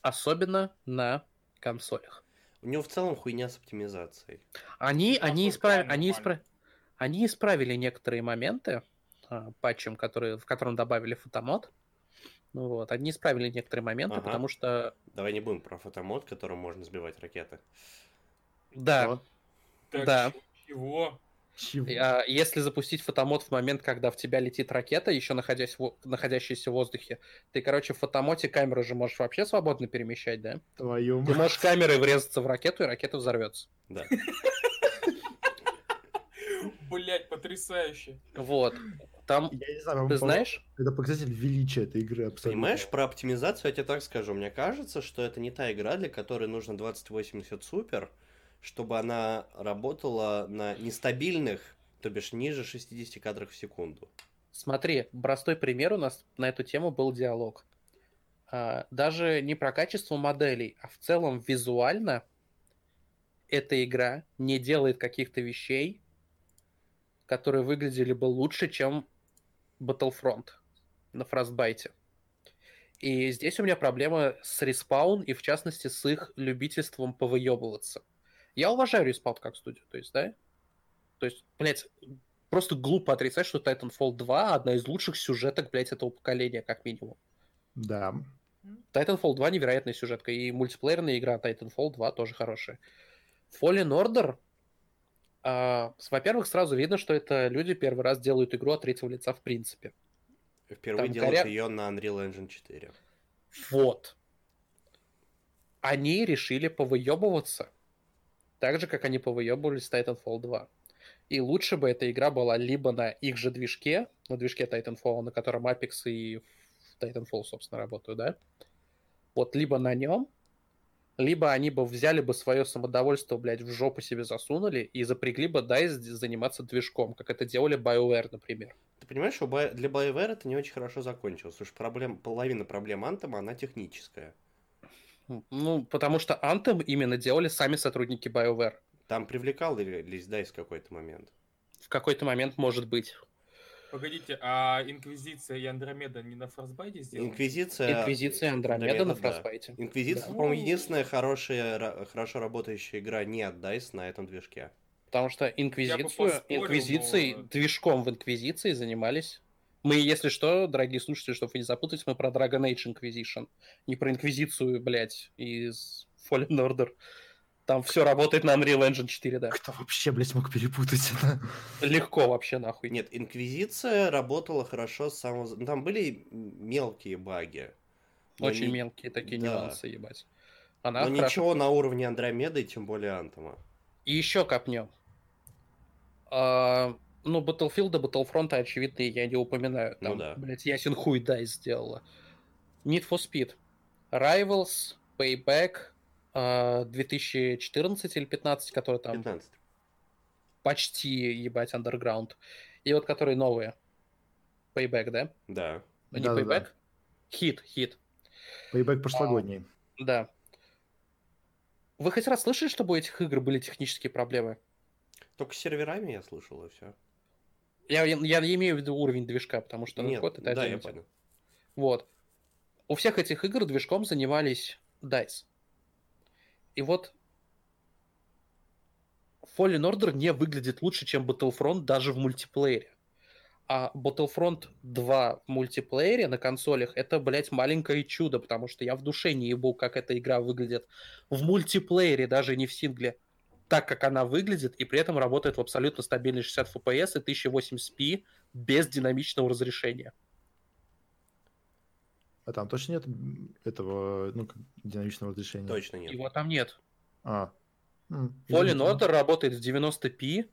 [SPEAKER 3] Особенно на консолях.
[SPEAKER 2] У него в целом хуйня с оптимизацией.
[SPEAKER 3] Они, они, исправили,
[SPEAKER 4] они
[SPEAKER 3] они,
[SPEAKER 4] нормально.
[SPEAKER 3] испра- они исправили некоторые моменты а, патчем, которые, в котором добавили фотомод. Ну вот, они исправили некоторые моменты,
[SPEAKER 2] Ага.
[SPEAKER 3] потому что,
[SPEAKER 2] Давай не будем про фотомод, которым можно сбивать ракеты.
[SPEAKER 3] да?
[SPEAKER 4] Так,
[SPEAKER 3] Да.
[SPEAKER 4] Чего?
[SPEAKER 1] Чего?
[SPEAKER 3] а, если запустить фотомод в момент, когда в тебя летит ракета, еще находясь в, находящаяся в воздухе, ты, короче, в фотомоте камеру же можешь вообще свободно перемещать, да?
[SPEAKER 1] Твою
[SPEAKER 3] Ты
[SPEAKER 1] мать.
[SPEAKER 3] можешь камерой врезаться в ракету, и ракета взорвется.
[SPEAKER 2] Да.
[SPEAKER 4] Блять, потрясающе.
[SPEAKER 3] Вот. Там,
[SPEAKER 1] Я не знаю,
[SPEAKER 3] ты знаешь,
[SPEAKER 1] Это показатель величия этой игры абсолютно.
[SPEAKER 2] Понимаешь, про оптимизацию я тебе так скажу. Мне кажется, что это не та игра, для которой нужно 2080 супер, чтобы она работала на нестабильных, то бишь ниже 60 кадрах в секунду.
[SPEAKER 3] смотри, простой пример у нас на эту тему был диалог. А, Даже не про качество моделей, а в целом визуально эта игра не делает каких-то вещей, которые выглядели бы лучше, чем Battlefront на Frostbite. И здесь у меня проблема с Respawn, и в частности с их любительством повыебываться. Я уважаю Respawn как студию, то есть, да? То есть, блядь, просто глупо отрицать, что Titanfall 2 одна из лучших сюжеток, блядь, этого поколения, как минимум.
[SPEAKER 1] Да.
[SPEAKER 3] Titanfall 2 невероятная сюжетка, и мультиплеерная игра Titanfall 2 тоже хорошая. Fallen Order во-первых, сразу видно, что это люди первый раз делают игру от третьего лица в принципе.
[SPEAKER 2] Впервые
[SPEAKER 3] Там
[SPEAKER 2] делают
[SPEAKER 3] коря-
[SPEAKER 2] ее на Unreal Engine 4.
[SPEAKER 3] Вот. Они решили повыебываться. Так же, как они повыебывались с Titanfall 2. И лучше бы эта игра была либо на их же движке, на движке Titanfall, на котором Apex и Titanfall, собственно, работают, да? Вот либо на нем, либо они бы взяли бы свое самодовольство, блядь, в жопу себе засунули и запрягли бы DICE заниматься движком, как это делали BioWare, например.
[SPEAKER 2] Ты понимаешь, что для BioWare это не очень хорошо закончилось, потому что проблем, половина проблем Anthem, она техническая.
[SPEAKER 3] Ну, потому что Anthem именно делали сами сотрудники BioWare.
[SPEAKER 2] Там привлекал ли DICE в какой-то момент?
[SPEAKER 3] В какой-то момент может быть.
[SPEAKER 4] Погодите, а Инквизиция и Андромеда не на Фростбайте сделаны?
[SPEAKER 2] Инквизиция...
[SPEAKER 3] Инквизиция Андромеда на
[SPEAKER 2] да.
[SPEAKER 3] Фростбайте.
[SPEAKER 2] Инквизиция,
[SPEAKER 3] Да.
[SPEAKER 2] по-моему, единственная хорошая, хорошо работающая игра не от DICE на этом движке.
[SPEAKER 3] Потому что Инквизицию,
[SPEAKER 4] поспорил,
[SPEAKER 3] Инквизицией,
[SPEAKER 4] но-
[SPEAKER 3] движком в Инквизиции занимались. Мы, если что, дорогие слушатели, чтобы вы не запутались, мы про Dragon Age Inquisition. Не про Инквизицию, блядь, из Fallen Order. Там все работает на Unreal Engine 4, да.
[SPEAKER 1] Кто вообще, блядь, мог перепутать это?
[SPEAKER 3] Легко вообще, нахуй.
[SPEAKER 2] Нет, Инквизиция работала хорошо с самого... ну, Там были мелкие баги.
[SPEAKER 3] Очень
[SPEAKER 2] не-
[SPEAKER 3] мелкие такие
[SPEAKER 2] да.
[SPEAKER 3] нюансы, ебать. Она
[SPEAKER 2] Но
[SPEAKER 3] хорошо
[SPEAKER 2] ничего на уровне Андромеды, и тем более Антома.
[SPEAKER 3] И еще копнем. А, ну, Battlefield, Battlefront, очевидно, я не упоминаю. Там,
[SPEAKER 2] Ну да.
[SPEAKER 3] блядь, ясен хуй дай сделала. Need for Speed. Rivals, Payback, 2014 или 15, который там
[SPEAKER 2] 15.
[SPEAKER 3] почти, ебать, Underground. И вот которые новые. Payback, да?
[SPEAKER 2] Да.
[SPEAKER 3] Ну, не
[SPEAKER 1] Да-да-да.
[SPEAKER 3] Payback? Хит, хит.
[SPEAKER 1] Пейбэк прошлогодний.
[SPEAKER 3] Да. Вы хоть раз слышали, чтобы у этих игр были технические проблемы?
[SPEAKER 2] Только с серверами я слышал, и все.
[SPEAKER 3] Я, я, я имею в виду уровень движка, потому что
[SPEAKER 2] Нет,
[SPEAKER 3] код это
[SPEAKER 2] да, я понял.
[SPEAKER 3] Вот. У всех этих игр движком занимались DICE. И вот Fallen Order не выглядит лучше, чем Battlefront даже в мультиплеере. А Battlefront 2 в мультиплеере на консолях это, блядь, маленькое чудо, потому что я в душе не ебу, как эта игра выглядит в мультиплеере, даже не в сингле, так, как она выглядит, и при этом работает в абсолютно стабильной 60 FPS и 1080p без динамичного разрешения.
[SPEAKER 1] А там точно нет этого, ну, динамичного разрешения?
[SPEAKER 2] Точно нет.
[SPEAKER 3] Его там нет.
[SPEAKER 1] А.
[SPEAKER 3] Fallen
[SPEAKER 1] извините.
[SPEAKER 3] Order работает в 90p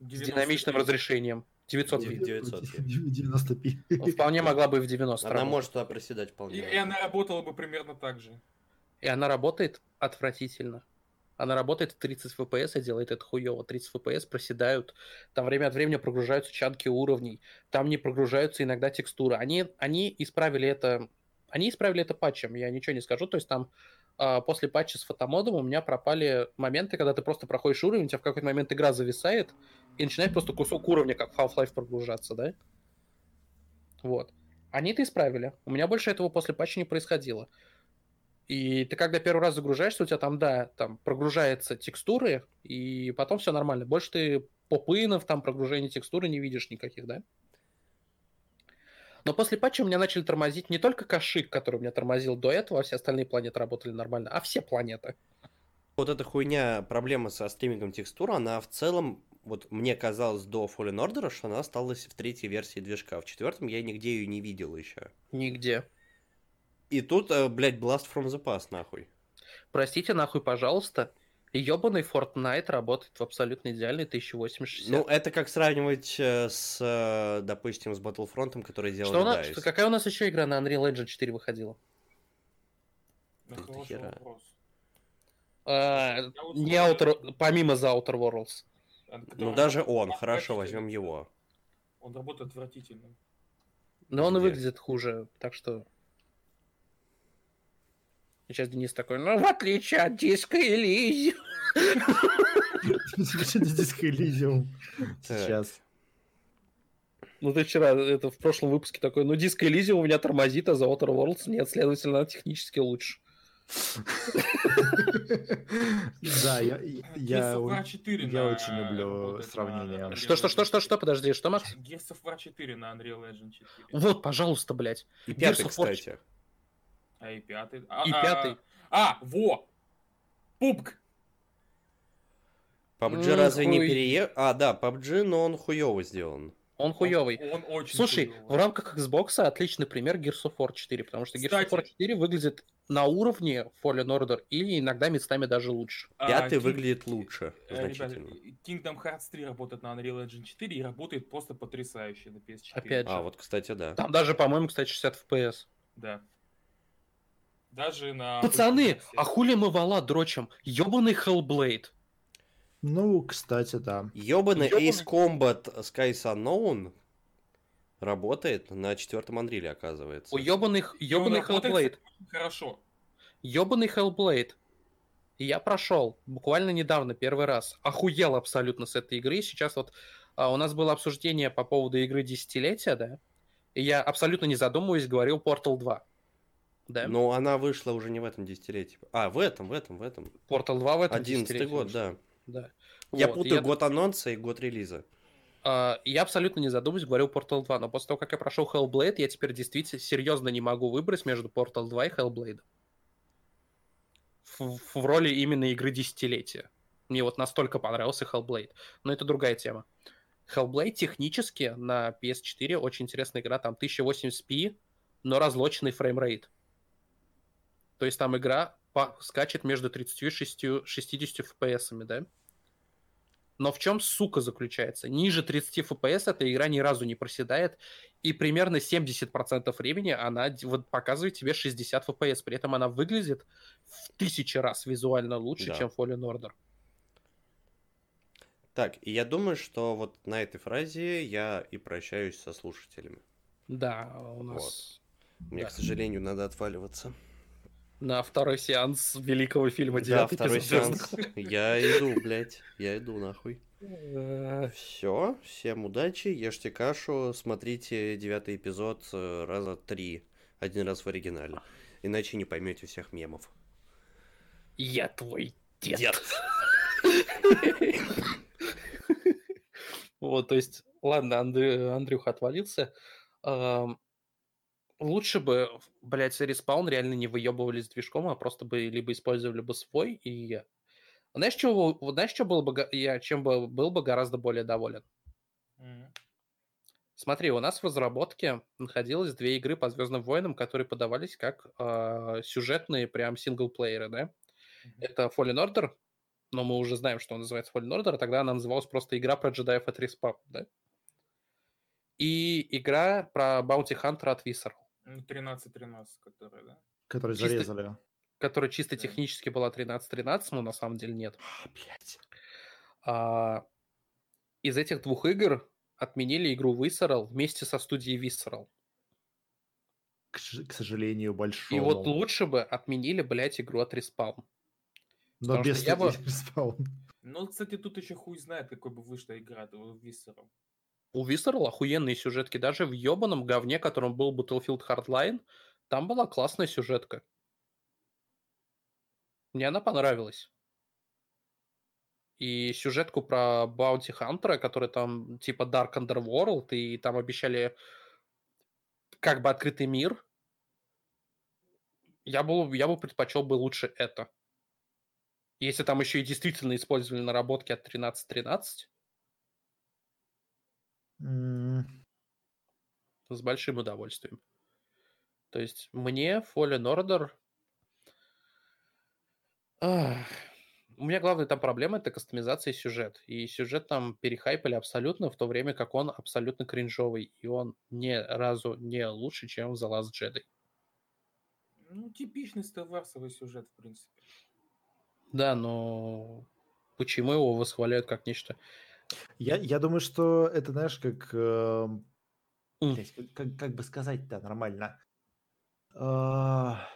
[SPEAKER 3] с
[SPEAKER 4] 90
[SPEAKER 3] динамичным разрешением. 900p.
[SPEAKER 2] 900p.
[SPEAKER 1] 90p.
[SPEAKER 3] Вполне могла бы и в 90
[SPEAKER 2] Она
[SPEAKER 3] работать.
[SPEAKER 2] может туда проседать вполне.
[SPEAKER 4] И, и она работала бы примерно так же.
[SPEAKER 3] И она работает отвратительно. Она работает в 30 FPS и делает это хуево. 30 FPS проседают. Там время от времени прогружаются чанки уровней. Там не прогружаются иногда текстуры. Они, они исправили это... Они исправили это патчем, я ничего не скажу. То есть там а, после патча с фотомодом у меня пропали моменты, когда ты просто проходишь уровень, у тебя в какой-то момент игра зависает, и начинает просто кусок уровня, как Half-Life, прогружаться, да? Вот. Они это исправили. У меня больше этого после патча не происходило. И ты когда первый раз загружаешься, у тебя там, да, там прогружаются текстуры, и потом все нормально. Больше ты попынов, там прогружения текстуры не видишь никаких, да? Но после патча у меня начали тормозить не только кашик, который у меня тормозил до этого, а все остальные планеты работали нормально, а все планеты.
[SPEAKER 2] Вот эта хуйня, проблема со стримингом текстур, она в целом, вот мне казалось до Fallen Order, что она осталась в третьей версии движка. В четвертом я нигде ее не видел еще.
[SPEAKER 3] Нигде.
[SPEAKER 2] И тут, э, блядь, Blast from the Past, нахуй.
[SPEAKER 3] Простите, нахуй, пожалуйста. Ебаный Fortnite работает в абсолютно идеальной 1080.
[SPEAKER 2] Ну, это как сравнивать э, с, э, допустим, с Battlefront, который делал
[SPEAKER 3] что у нас, что- какая у нас еще игра на Unreal Engine 4 выходила?
[SPEAKER 4] Хороший вопрос.
[SPEAKER 3] А, не Outer, помимо The Outer Worlds.
[SPEAKER 2] Ну, даже он, хорошо, возьмем его.
[SPEAKER 4] Он работает отвратительно.
[SPEAKER 3] Но он и
[SPEAKER 2] Где?
[SPEAKER 3] выглядит хуже, так что... Сейчас Денис такой, ну, в отличие от диска Элизи.
[SPEAKER 1] Диско Элизиум. Сейчас.
[SPEAKER 3] Ну, ты вчера, это в прошлом выпуске такой, ну, диск Элизи у меня тормозит, а The Outer Worlds нет, следовательно, она технически лучше.
[SPEAKER 1] Да, я, я,
[SPEAKER 4] of War 4
[SPEAKER 1] я
[SPEAKER 4] на-
[SPEAKER 1] очень люблю сравнение.
[SPEAKER 3] Что, что, что, что, что, подожди, что, Макс?
[SPEAKER 4] Gears of War 4 на Unreal Engine 4.
[SPEAKER 3] Вот, пожалуйста, блядь.
[SPEAKER 2] И пятый, кстати.
[SPEAKER 4] А и пятый. А,
[SPEAKER 3] И
[SPEAKER 4] а,
[SPEAKER 3] пятый.
[SPEAKER 4] А, во! Пупк!
[SPEAKER 2] PUBG
[SPEAKER 3] Ну,
[SPEAKER 2] разве не
[SPEAKER 3] хуй.
[SPEAKER 2] перее... А, да, PUBG, но он хуёво сделан.
[SPEAKER 3] Он хуёвый.
[SPEAKER 4] Он, он очень
[SPEAKER 3] Слушай,
[SPEAKER 4] хуёвый.
[SPEAKER 3] в рамках Xbox отличный пример Gears of War 4, потому что Gears of War
[SPEAKER 4] Кстати.
[SPEAKER 3] 4 выглядит на уровне Fallen Order или иногда местами даже лучше.
[SPEAKER 4] А,
[SPEAKER 2] Пятый
[SPEAKER 4] King-
[SPEAKER 2] выглядит лучше,
[SPEAKER 4] э, ребята,
[SPEAKER 2] значительно.
[SPEAKER 4] Kingdom Hearts 3 работает на Unreal Engine 4 и работает просто потрясающе на PS4.
[SPEAKER 3] Опять же.
[SPEAKER 2] А, вот, кстати, да.
[SPEAKER 3] Там даже, по-моему, кстати, 60 FPS.
[SPEAKER 4] Да. Даже на...
[SPEAKER 3] Пацаны, а хули мы вала дрочим? Ёбаный Hellblade.
[SPEAKER 1] Ну, кстати, да.
[SPEAKER 2] Ёбаный
[SPEAKER 3] Ёбаный.
[SPEAKER 2] Ace Combat Skies Unknown работает на четвертом Андриле, оказывается.
[SPEAKER 3] О, ёбаный, х- ёбаный
[SPEAKER 4] работает,
[SPEAKER 3] Hellblade.
[SPEAKER 4] очень Хорошо.
[SPEAKER 3] Ёбаный Hellblade. И я прошел буквально недавно, первый раз. Охуел абсолютно с этой игры. Сейчас вот а, у нас было обсуждение по поводу игры десятилетия, да? И я абсолютно не задумываясь говорил Portal 2. Да?
[SPEAKER 2] Но она вышла уже не в этом десятилетии. А, в этом, в этом, в этом.
[SPEAKER 3] Portal 2 в этом
[SPEAKER 2] Одиннадцатый
[SPEAKER 3] десятилетии
[SPEAKER 2] год,
[SPEAKER 3] вышел.
[SPEAKER 2] да.
[SPEAKER 3] Да.
[SPEAKER 2] Я
[SPEAKER 3] Вот,
[SPEAKER 2] путаю год анонса и год релиза.
[SPEAKER 3] А, я абсолютно не задумываюсь, говорил Portal 2, но после того, как я прошел Hellblade, я теперь действительно серьезно не могу выбрать между Portal 2 и Hellblade. В, в роли именно игры десятилетия. Мне вот настолько понравился Hellblade. Но это другая тема. Hellblade технически на PS4 очень интересная игра. Там 1080p, но разлоченный фреймрейт. То есть там игра скачет между 36 и 60 FPS, да? Но в чем сука заключается? Ниже 30 FPS эта игра ни разу не проседает, и примерно 70% времени она вот показывает тебе 60 FPS. При этом она выглядит в тысячи раз визуально лучше,
[SPEAKER 2] Да.
[SPEAKER 3] чем Fallen Order.
[SPEAKER 2] Так, и я думаю, что вот на этой фразе я и прощаюсь со слушателями.
[SPEAKER 3] Да, у нас
[SPEAKER 2] Мне,
[SPEAKER 3] Да.
[SPEAKER 2] к сожалению, надо отваливаться.
[SPEAKER 3] На второй сеанс великого фильма
[SPEAKER 2] Да,
[SPEAKER 3] «Девятый
[SPEAKER 2] второй
[SPEAKER 3] эпизод
[SPEAKER 2] сеанс.
[SPEAKER 3] «Звездных
[SPEAKER 2] Я иду, блядь. Я иду нахуй.
[SPEAKER 3] войн».
[SPEAKER 2] Все, всем удачи, ешьте кашу, смотрите девятый эпизод э, раза три, один раз в оригинале. Иначе не поймете всех мемов.
[SPEAKER 3] Я твой дед.
[SPEAKER 2] Дед.
[SPEAKER 3] Вот, то есть, ладно, Андрю- Андрюха отвалился. Ам, Лучше бы, блядь, респаун реально не выебывались движком, а просто бы либо использовали бы свой и... Знаешь, чего, знаешь, что было бы, я чем бы был бы гораздо более доволен?
[SPEAKER 4] Мгм.
[SPEAKER 3] Смотри, у нас в разработке находилось две игры по Звездным войнам, которые подавались как а, сюжетные прям синглплееры, да?
[SPEAKER 4] Мгм.
[SPEAKER 3] Это Fallen Order, но мы уже знаем, что он называется Fallen Order, а тогда она называлась просто игра про джедаев от Respawn, да? И игра про Bounty Hunter от Visceral,
[SPEAKER 4] 13-13, которая, да?
[SPEAKER 1] Которые
[SPEAKER 3] Чисто-
[SPEAKER 1] зарезали.
[SPEAKER 3] которая чисто технически была 13-13, но на самом деле нет.
[SPEAKER 1] А.
[SPEAKER 3] А, из этих двух игр отменили игру Visceral вместе со студией Visceral.
[SPEAKER 1] К, к сожалению, большому.
[SPEAKER 3] И вот лучше бы отменили, блядь, игру от Respawn.
[SPEAKER 1] Но
[SPEAKER 3] потому
[SPEAKER 1] без
[SPEAKER 3] я бы-
[SPEAKER 1] Respawn.
[SPEAKER 4] Ну, кстати, тут еще хуй знает, какой бы вышла игра этого Виссера.
[SPEAKER 3] У Visceral охуенные сюжетки. Даже в ебаном говне, которым был Battlefield Hardline, там была классная сюжетка. Мне она понравилась. И сюжетку про Баунти Хантера, который там типа Dark Underworld, и там обещали как бы открытый мир. Я бы, я бы предпочел бы лучше это. Если там еще и действительно использовали наработки от 13.13,
[SPEAKER 1] М,
[SPEAKER 3] с большим удовольствием. То есть мне Fallen Order... Ах, У меня главная там проблема это кастомизация и сюжет. И сюжет там перехайпали абсолютно, в то время как он абсолютно кринжовый. И он ни разу не лучше, чем в The Last Jedi.
[SPEAKER 4] Ну, типичный старварсовый сюжет, в принципе.
[SPEAKER 3] Да, но почему его восхваляют как нечто?
[SPEAKER 1] Я, я думаю, что это, знаешь, как...
[SPEAKER 3] М.
[SPEAKER 1] блядь, как, как- бы сказать-то нормально. А,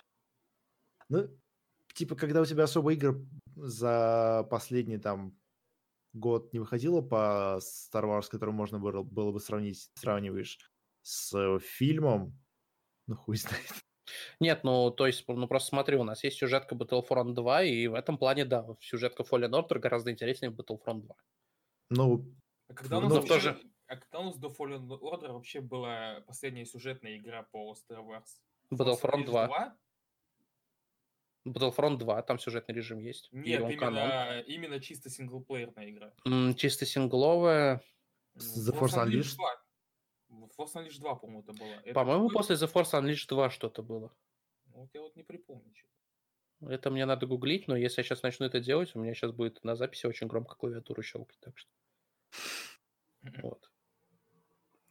[SPEAKER 1] Ну, типа, когда у тебя особо игр за последний там год не выходило по Star Wars, который можно было, было бы сравнить, сравниваешь с э, фильмом, ну хуй знает.
[SPEAKER 3] Нет, ну, то есть, ну, просто смотри, у нас есть сюжетка Battlefront 2, и в этом плане, да, сюжетка Fallen Order гораздо интереснее Battlefront 2.
[SPEAKER 1] Ну,
[SPEAKER 4] А когда, у
[SPEAKER 1] Ну,
[SPEAKER 4] нас
[SPEAKER 3] но
[SPEAKER 4] вообще-
[SPEAKER 3] тоже-
[SPEAKER 4] а когда у нас до Fallen Order вообще была последняя сюжетная игра по Star Wars?
[SPEAKER 3] Battlefront
[SPEAKER 4] Force
[SPEAKER 3] 2.
[SPEAKER 4] Unleashed
[SPEAKER 3] Battlefront 2, там сюжетный режим есть.
[SPEAKER 4] Нет,
[SPEAKER 3] он канон.
[SPEAKER 4] именно, именно чисто синглплеерная игра.
[SPEAKER 3] М, Чисто сингловая.
[SPEAKER 4] Ну,
[SPEAKER 1] The Force Unleashed?
[SPEAKER 4] 2. Force Unleashed 2, по-моему, это было.
[SPEAKER 3] По-моему, после The Force Unleashed 2 что-то было.
[SPEAKER 4] Ну, Вот я вот не припомню. чё.
[SPEAKER 3] Это мне надо гуглить, но если я сейчас начну это делать, у меня сейчас будет на записи очень громко клавиатуру щелкать, так что вот.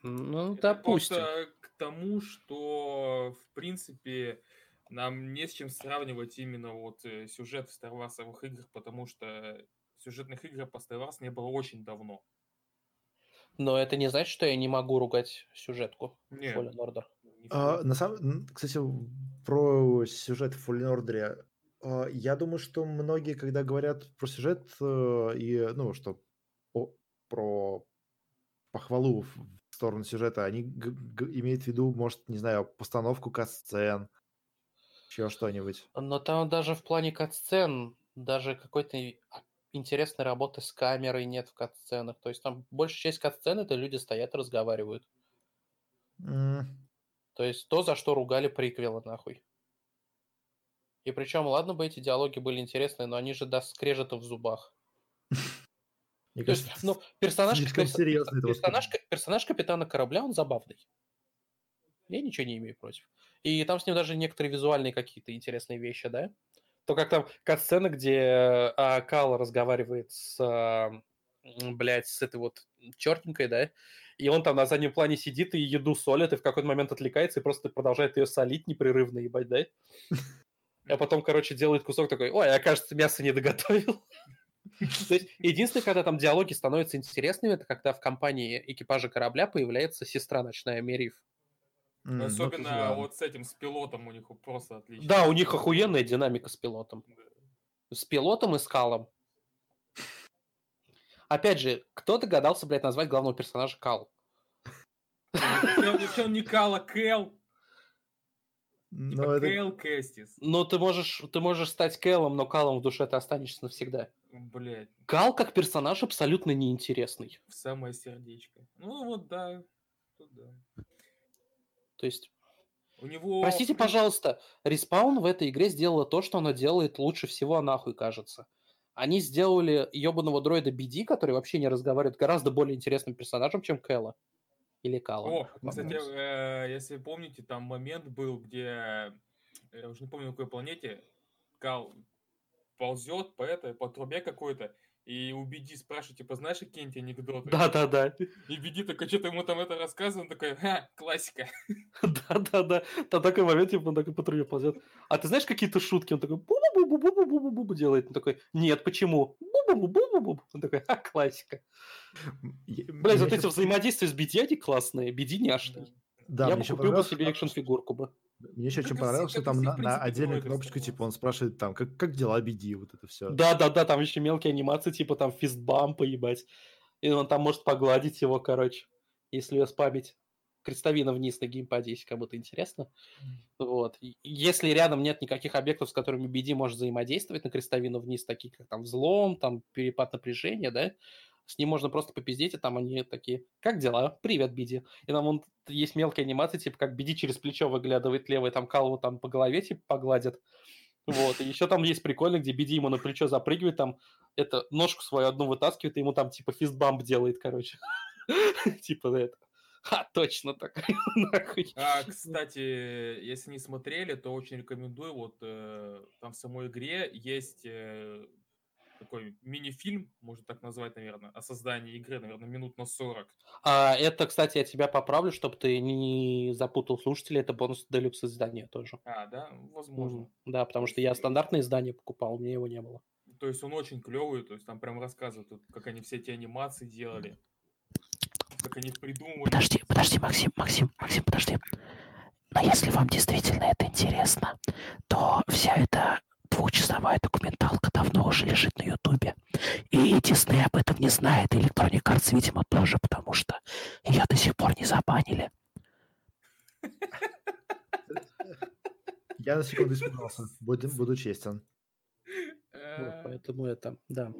[SPEAKER 3] Ну,
[SPEAKER 4] Это
[SPEAKER 3] допустим.
[SPEAKER 4] просто к тому, что, в принципе, нам не с чем сравнивать именно вот э, сюжет в Star Wars'овых играх, потому что сюжетных игр по Star Wars не было очень давно.
[SPEAKER 3] Но это не значит, что я не могу ругать сюжетку
[SPEAKER 4] Нет.
[SPEAKER 3] Fallen Order.
[SPEAKER 1] А, на самом, кстати, про сюжет в Fallen Order. А, Я думаю, что многие, когда говорят про сюжет э, и, ну, что о- про похвалу в сторону сюжета, они имеют в виду, может, не знаю, постановку кат-сцен, еще что-нибудь.
[SPEAKER 3] Но там даже в плане кат-сцен, даже какой-то а, интересной работы с камерой нет в кат-сценах. То есть там большая часть кат-сцен это люди стоят и разговаривают.
[SPEAKER 1] М,
[SPEAKER 3] То есть то, за что ругали приквелы, нахуй. И причем, ладно бы эти диалоги были интересные, но они же до скрежета в зубах.
[SPEAKER 1] Мне
[SPEAKER 3] То есть, ну, персонаж, перс- персонаж, персонаж капитана корабля, он забавный. Я ничего не имею против. И там с ним даже некоторые визуальные какие-то интересные вещи, да? То как там кат-сцена, где а, Кал разговаривает с, а, блядь, с этой вот чертенькой, да? И он там на заднем плане сидит и еду солит, и в какой-то момент отвлекается и просто продолжает ее солить непрерывно, ебать, да? А потом, короче, делает кусок такой, ой, я, кажется, мясо не доготовил. То есть единственное, когда там диалоги становятся интересными, это когда в компании экипажа корабля появляется сестра ночная Мерив.
[SPEAKER 1] м, ну,
[SPEAKER 4] Особенно
[SPEAKER 1] да.
[SPEAKER 4] вот с этим, с пилотом у них просто отлично.
[SPEAKER 3] Да, у них охуенная динамика с пилотом.
[SPEAKER 4] Да.
[SPEAKER 3] С пилотом и с Калом. Опять же, кто догадался, блядь, назвать главного персонажа Кал?
[SPEAKER 4] Причем не Кала, Кэл. Типа
[SPEAKER 1] это-
[SPEAKER 4] Кэл Кэстис.
[SPEAKER 3] Ну, ты можешь, ты можешь стать Кэлом, но Калом в душе ты останешься навсегда.
[SPEAKER 4] Блять,
[SPEAKER 3] Кал как персонаж абсолютно неинтересный.
[SPEAKER 4] в самое сердечко. Ну вот да. Тут да.
[SPEAKER 3] То есть,
[SPEAKER 4] У него...
[SPEAKER 3] простите, пожалуйста, Респаун в этой игре сделала то, что она делает лучше всего, нахуй, кажется. Они сделали ебаного дроида BD, который вообще не разговаривает, гораздо более интересным персонажем, чем Кэла. Или Кала.
[SPEAKER 4] О, кстати, э, если помните, там момент был, где, я уже не помню, на какой планете, Кал ползет по этой, по трубе какой-то, и у Биди спрашивает, типа, знаешь какие-нибудь анекдоты?
[SPEAKER 3] Да-да-да.
[SPEAKER 4] И Биди такой, что-то ему там это рассказывает, он такой, ха, классика.
[SPEAKER 3] Да-да-да. Там такой момент, типа, он такой по трубе ползет. А ты знаешь какие-то шутки? Он такой бу-бу-бу-бу-бу-бу-бу-бу делает. Он такой, нет, почему? Бу-бу-бу-бу-бу-бу. Он такой, а, классика.
[SPEAKER 1] Я-
[SPEAKER 3] Блядь,
[SPEAKER 1] мне
[SPEAKER 3] вот эти взаимодействия с они классные. BD няшный.
[SPEAKER 1] Да,
[SPEAKER 3] Я бы купил бы себе экшн-фигурку бы.
[SPEAKER 1] Мне еще
[SPEAKER 4] Как
[SPEAKER 1] очень
[SPEAKER 4] и все-
[SPEAKER 1] понравилось, что там на, на отдельную кнопочку, типа, он спрашивает там, как, как дела BD, вот это все.
[SPEAKER 3] Да-да-да, там еще мелкие анимации, типа там фистбампа, ебать. И он там может погладить его, короче, если ее спамить. Крестовина вниз на геймпаде, если кому-то интересно. Вот. И Если рядом нет никаких объектов, с которыми BD может взаимодействовать на крестовину вниз, такие как там взлом, там перепад напряжения, да, с ним можно просто попиздеть, и там они такие, как дела? Привет, BD. И там вон есть мелкие анимации, типа как BD через плечо выглядывает левый, там Калву там по голове типа погладит. Вот, и еще там есть прикольно, где BD ему на плечо запрыгивает, там это ножку свою одну вытаскивает, и ему там типа фистбамп делает, короче. Типа это. Ха, точно так.
[SPEAKER 4] А, кстати, если не смотрели, то очень рекомендую. Вот э, там в самой игре есть э, такой мини-фильм, можно так назвать, наверное, о создании игры, наверное, минут на 40.
[SPEAKER 3] А это, кстати, я тебя поправлю, чтобы ты не запутал слушателей, это бонус делюкс издания тоже.
[SPEAKER 4] А, да, возможно.
[SPEAKER 3] Мгм. Да, потому что я стандартное издание покупал, у меня его не было.
[SPEAKER 4] То есть он очень клевый, то есть там прям рассказывают, как они все эти анимации делали, как они придумывали.
[SPEAKER 5] Подожди, подожди, Максим, Максим, Максим, подожди. Но если вам действительно это интересно, то вся эта двухчасовая документалка давно уже лежит на Ютубе. И Дисней об этом не знает, и Electronic Arts, видимо, тоже, потому что ее до сих пор не забанили.
[SPEAKER 1] Я на секунду испугался, буду, буду честен.
[SPEAKER 3] Вот,
[SPEAKER 4] Э,
[SPEAKER 3] поэтому это, да.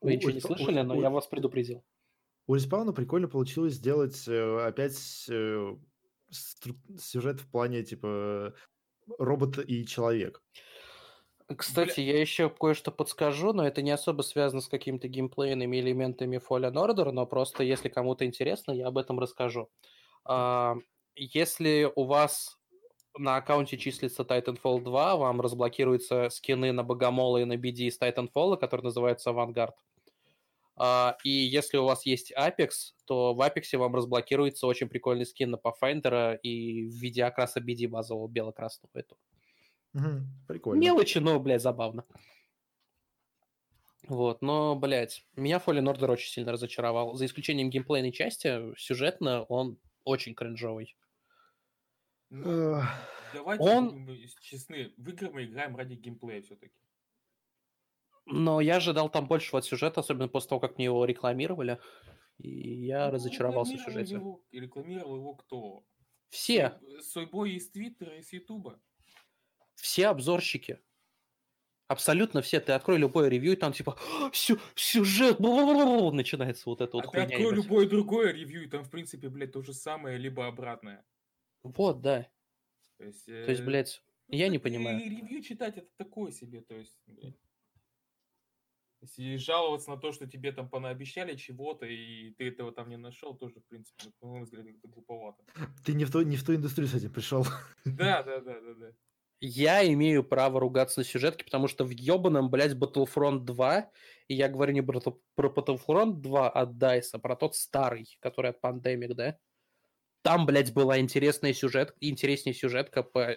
[SPEAKER 1] У-
[SPEAKER 3] Вы ничего не слышали,
[SPEAKER 1] у-
[SPEAKER 3] но
[SPEAKER 1] у-
[SPEAKER 3] я вас предупредил.
[SPEAKER 1] У Респауна прикольно получилось сделать э, опять э, стру- сюжет в плане, типа, робот и человек.
[SPEAKER 3] Кстати, я еще кое-что подскажу, но это не особо связано с какими-то геймплейными элементами Fallen Order, но просто если кому-то интересно, я об этом расскажу. А, Если у вас на аккаунте числится Titanfall 2, вам разблокируются скины на Богомола и на BD из Titanfall, который называется Vanguard. А, И если у вас есть Apex, то в Apex вам разблокируется очень прикольный скин на Pathfinder и в виде окраса BD базового бело-красного этого.
[SPEAKER 1] Прикольно.
[SPEAKER 3] Мелочи, но, блядь, забавно. Вот, но, блядь, меня Fallen Order очень сильно разочаровал. За исключением геймплейной части, сюжетно он очень кринжовый.
[SPEAKER 4] Ну, Давайте
[SPEAKER 3] Он-
[SPEAKER 4] будем честны, в игры мы играем ради геймплея все-таки.
[SPEAKER 3] Но я ожидал там большего от сюжета, особенно после того, как мне его рекламировали. И я
[SPEAKER 4] Ну,
[SPEAKER 3] разочаровался в сюжете.
[SPEAKER 4] его- и рекламировал его кто?
[SPEAKER 3] Все,
[SPEAKER 4] Сой- Сойбой из Твиттера и с Ютуба.
[SPEAKER 3] Все обзорщики. Абсолютно все. Ты открой любое ревью, и там типа «А, сю- сюжет, бла-бла-бла-бла», начинается вот это вот
[SPEAKER 4] а ты
[SPEAKER 3] хуйня.
[SPEAKER 4] открой
[SPEAKER 3] ебать.
[SPEAKER 4] любое другое ревью, и там, в принципе, блядь, то же самое, либо обратное.
[SPEAKER 3] Вот, да.
[SPEAKER 4] То есть,
[SPEAKER 3] То есть,
[SPEAKER 4] э,
[SPEAKER 3] блядь, я не
[SPEAKER 4] и
[SPEAKER 3] понимаю.
[SPEAKER 4] ревью читать это такое себе, то есть, блядь. Если жаловаться на то, что тебе там понаобещали чего-то, и ты этого там не нашел, тоже, в принципе, на мой взгляд, это глуповато.
[SPEAKER 1] Ты не в, ту, не в ту индустрию с этим пришел.
[SPEAKER 4] Да, да, да, да, да.
[SPEAKER 3] Я имею право ругаться на сюжетке, потому что в ебаном, блядь, Battlefront 2, и я говорю не про, про Battlefront 2 от DICE, а про тот старый, который от Pandemic, да? Там, блядь, была интересная сюжет, интереснее сюжетка по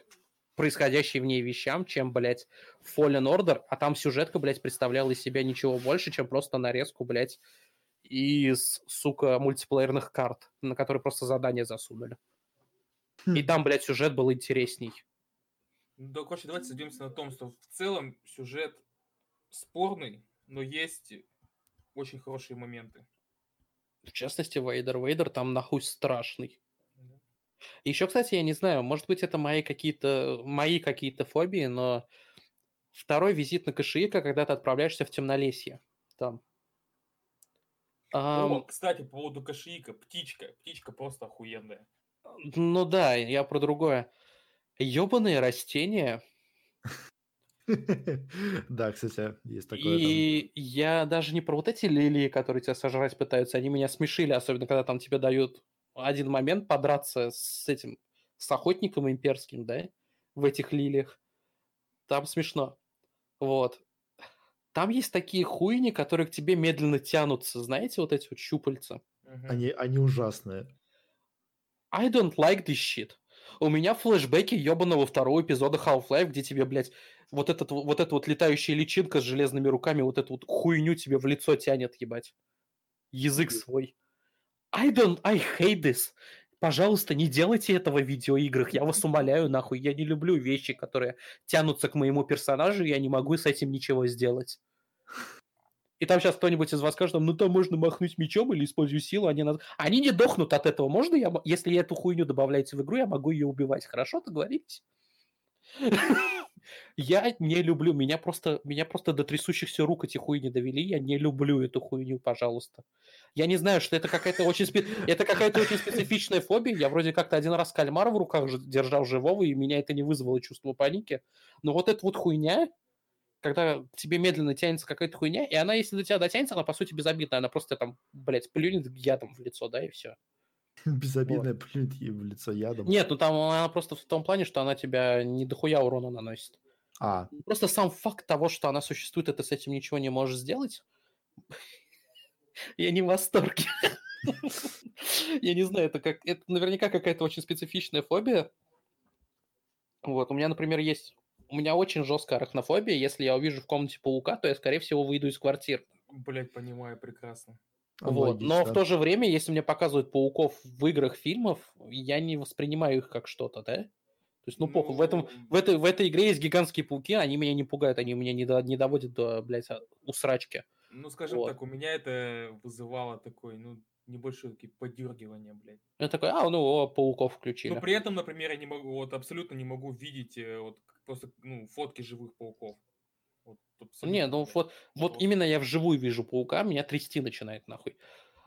[SPEAKER 3] происходящей в ней вещам, чем, блядь, Fallen Order, а там сюжетка, блядь, представляла из себя ничего больше, чем просто нарезку, блядь, из, сука, мультиплеерных карт, на которые просто задания засунули. И
[SPEAKER 1] Хм.
[SPEAKER 3] там, блядь, сюжет был интересней.
[SPEAKER 4] Ну, да, короче, давайте сойдемся на том, что в целом сюжет спорный, но есть очень хорошие моменты.
[SPEAKER 3] В частности, Вейдер. Вейдер там нахуй страшный.
[SPEAKER 4] Да.
[SPEAKER 3] Еще, кстати, я не знаю, может быть, это мои какие-то мои какие-то фобии, но второй визит на Кашиика, когда ты отправляешься в темнолесье. Там.
[SPEAKER 4] О,
[SPEAKER 3] Ам,
[SPEAKER 4] кстати, по поводу Кашиика, птичка. Птичка просто охуенная.
[SPEAKER 3] ну да, я про другое. Ебаные растения.
[SPEAKER 1] Да, кстати, есть такое.
[SPEAKER 3] И я даже не про вот эти лилии, которые тебя сожрать пытаются, они меня смешили, особенно когда там тебе дают один момент подраться с этим, с охотником имперским, да, в этих лилиях. Там смешно. Вот. Там есть такие хуйни, которые к тебе медленно тянутся, знаете, вот эти вот щупальца.
[SPEAKER 1] Они, они ужасные.
[SPEAKER 3] I don't like this shit. У меня флешбеки ебаного второго эпизода Half-Life, где тебе, блядь, вот, этот, вот эта вот летающая личинка с железными руками, вот эту вот хуйню тебе в лицо тянет, ебать. Язык свой. I don't, I hate this. Пожалуйста, не делайте этого в видеоиграх, я вас умоляю, нахуй. Я не люблю вещи, которые тянутся к моему персонажу, я не могу с этим ничего сделать. И там сейчас кто-нибудь из вас скажет, ну там можно махнуть мечом или использую силу, они, над- они не дохнут от этого. Можно я, если я эту хуйню добавляете в игру, я могу ее убивать. Хорошо, договорились? Я не люблю, меня просто, меня просто до трясущихся рук эти хуйни довели, я не люблю эту хуйню, пожалуйста. Я не знаю, что это какая-то очень, спе- это какая-то очень специфичная фобия. Я вроде как-то один раз кальмара в руках держал живого, и меня это не вызвало чувство паники. Но вот эта вот хуйня, когда к тебе медленно тянется какая-то хуйня, и она, если до тебя дотянется, она, по сути, безобидная. Она просто там, блядь, плюнет ядом в лицо, да, и все.
[SPEAKER 1] Безобидная плюнет ей в лицо ядом.
[SPEAKER 3] Нет, ну там она просто в том плане, что она тебя не дохуя урона наносит.
[SPEAKER 1] А,
[SPEAKER 3] Просто сам факт того, что она существует, и ты с этим ничего не можешь сделать, я не в восторге. Я не знаю, это как это наверняка какая-то очень специфичная фобия. Вот, у меня, например, есть... У меня очень жесткая арахнофобия. Если я увижу в комнате паука, то я, скорее всего, выйду из квартиры.
[SPEAKER 4] Блять, понимаю прекрасно.
[SPEAKER 3] Вот. Но в то же время, если мне показывают пауков в играх, фильмов, я не воспринимаю их как что-то, да? То есть, ну, похуй, в, этом, в, этой, в этой игре есть гигантские пауки, они меня не пугают, они меня не, до- не доводят до, блядь, а- усрачки.
[SPEAKER 4] Ну, скажем
[SPEAKER 3] Вот.
[SPEAKER 4] так, у меня это вызывало такой, ну, небольшое такие подергивание, блядь.
[SPEAKER 3] Я такой, а, ну, о, пауков включили.
[SPEAKER 4] Но при этом, например, я не могу, вот абсолютно не могу видеть э, вот просто, ну, фотки живых пауков. Вот,
[SPEAKER 3] Не, ну вот, вот именно я вживую вижу паука, меня трясти начинает нахуй.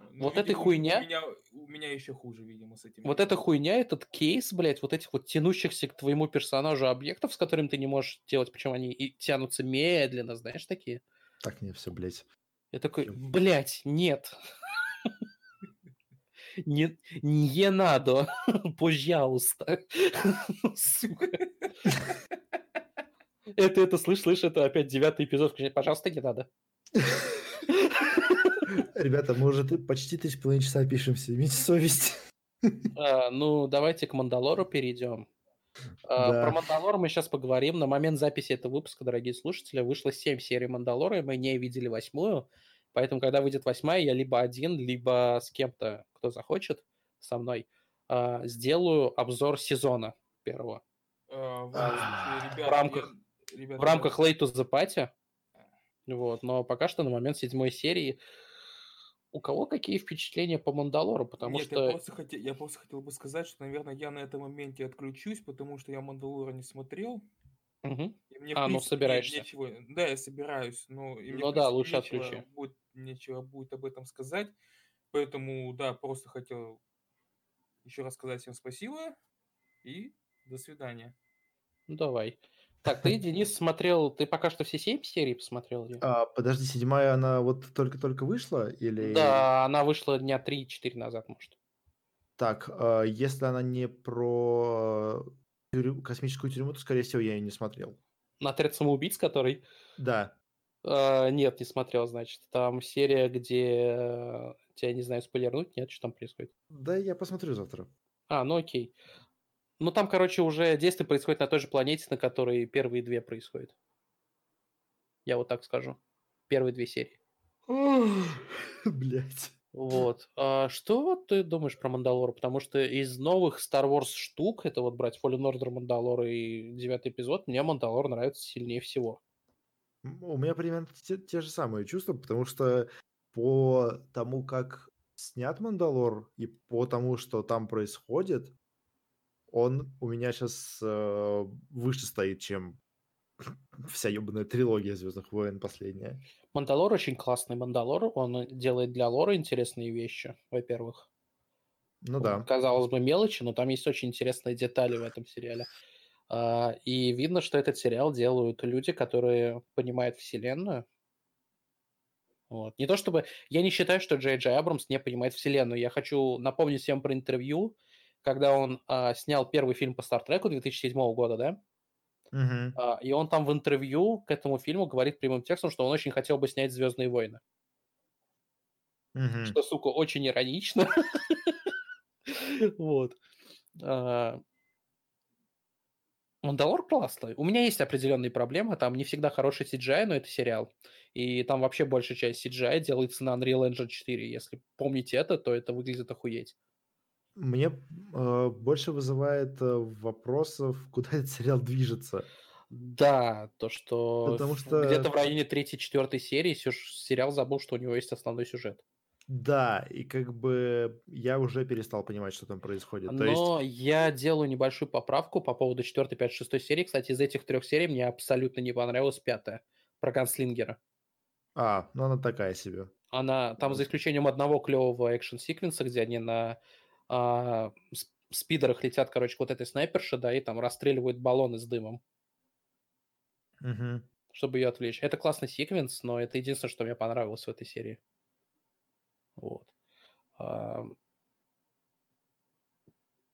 [SPEAKER 4] Ну,
[SPEAKER 3] Вот
[SPEAKER 4] видимо,
[SPEAKER 3] хуйня-
[SPEAKER 4] У меня, у меня еще хуже, видимо, с этим.
[SPEAKER 3] Вот эта хуйня, этот кейс, блядь, вот этих вот тянущихся к твоему персонажу объектов, с которыми ты не можешь делать, почему они и тянутся медленно, знаешь, такие.
[SPEAKER 1] Так не все, блядь.
[SPEAKER 3] Я такой, блядь, нет. Не, не надо, пожалуйста. Сука. Это, это, слышь, слышь, это опять девятый эпизод. Пожалуйста, не надо.
[SPEAKER 1] Ребята, мы уже почти три с половиной часа пишемся. Имейте совесть.
[SPEAKER 3] А, ну, давайте к Мандалору перейдем. А,
[SPEAKER 1] Да.
[SPEAKER 3] Про Мандалор мы сейчас поговорим. На момент записи этого выпуска, дорогие слушатели, вышло 7 серий Мандалора, и мы не видели восьмую. Поэтому, когда выйдет восьмая, я либо один, либо с кем-то, кто захочет, со мной, а, сделаю обзор сезона первого.
[SPEAKER 4] А, в,
[SPEAKER 3] рамках-
[SPEAKER 4] ребята,
[SPEAKER 3] В рамках Late to the Party. Вот, но пока что на момент седьмой серии у кого какие впечатления по Мандалору? Потому
[SPEAKER 4] Нет,
[SPEAKER 3] что...
[SPEAKER 4] я, просто хотел, я просто хотел бы сказать, что, наверное, я на этом моменте отключусь, потому что я Мандалора не смотрел.
[SPEAKER 3] Мгм.
[SPEAKER 4] И мне,
[SPEAKER 3] А, ну,
[SPEAKER 4] принципе,
[SPEAKER 3] собираешься.
[SPEAKER 4] Нечего... Да, я собираюсь, но... и
[SPEAKER 3] Ну да,
[SPEAKER 4] принципе,
[SPEAKER 3] лучше
[SPEAKER 4] нечего
[SPEAKER 3] отключи.
[SPEAKER 4] Будет, нечего будет об этом сказать. Поэтому, да, просто хотел еще раз сказать всем спасибо и до свидания.
[SPEAKER 3] Ну, давай. Так, ты, Денис, смотрел... Ты пока что все семь серий посмотрел?
[SPEAKER 1] А, подожди, седьмая, она вот только-только вышла? Или...
[SPEAKER 3] Да, она вышла дня 3-4 назад, может.
[SPEAKER 1] Так, а, если она не про тюрю- космическую тюрьму, то, скорее всего, я ее не смотрел.
[SPEAKER 3] На отряд самоубийц, который...
[SPEAKER 1] Да.
[SPEAKER 3] э, нет, не смотрел, значит. Там серия, где... э, Тебя не знаю, спойлернуть, нет, что там происходит.
[SPEAKER 1] Да, я посмотрю завтра.
[SPEAKER 3] А, ну окей. Ну там, короче, уже действие происходит на той же планете, на которой первые две происходят. Я вот так скажу. Первые две серии.
[SPEAKER 1] Блять.
[SPEAKER 3] Вот. А что ты думаешь про Мандалора? Потому что из новых Star Wars штук, это вот брать Fallen Order, Мандалор и девятый эпизод, мне Мандалор нравится сильнее всего.
[SPEAKER 1] У меня примерно те, те же самые чувства, потому что по тому, как снят Мандалор, и по тому, что там происходит, он у меня сейчас выше стоит, чем вся ебаная трилогия Звездных войн последняя.
[SPEAKER 3] Мандалор очень классный Мандалор, он делает для лора интересные вещи, во-первых.
[SPEAKER 1] Ну да.
[SPEAKER 3] Казалось бы, мелочи, но там есть очень интересные детали в этом сериале. А, И видно, что этот сериал делают люди, которые понимают вселенную. Вот. Не то чтобы... Я не считаю, что Джей Джей Абрамс не понимает вселенную. Я хочу напомнить всем про интервью, когда он а, снял первый фильм по Стартреку 2007 года, да? А, и он там в интервью к этому фильму говорит прямым текстом, что он очень хотел бы снять «Звездные войны».
[SPEAKER 1] Мгм.
[SPEAKER 3] что, сука, очень иронично. Вот. А, Мандалор классный. У меня есть определенные проблемы. Там не всегда хороший CGI, но это сериал. И там вообще большая часть CGI делается на Unreal Engine 4. Если помните это, то это выглядит охуеть.
[SPEAKER 1] Мне э, больше вызывает э, вопросов, куда этот сериал движется.
[SPEAKER 3] Да, то, что,
[SPEAKER 1] Потому что-
[SPEAKER 3] где-то в районе третьей-четвертой серии сюж- сериал забыл, что у него есть основной сюжет.
[SPEAKER 1] Да, и как бы я уже перестал понимать, что там происходит. То есть,
[SPEAKER 3] Но я делаю небольшую поправку по поводу 4, 5, 6 серии. Кстати, из этих трех серий мне абсолютно не понравилась пятая про Ганслингера.
[SPEAKER 1] а, ну она такая себе.
[SPEAKER 3] Она там за исключением одного клевого экшн-секвенса, где они на а, сп- спидерах летят, короче, вот этой снайперши, да, и там расстреливают баллоны с дымом,
[SPEAKER 1] Мгм.
[SPEAKER 3] чтобы ее отвлечь. Это классный секвенс, но это единственное, что мне понравилось в этой серии. Вот. А,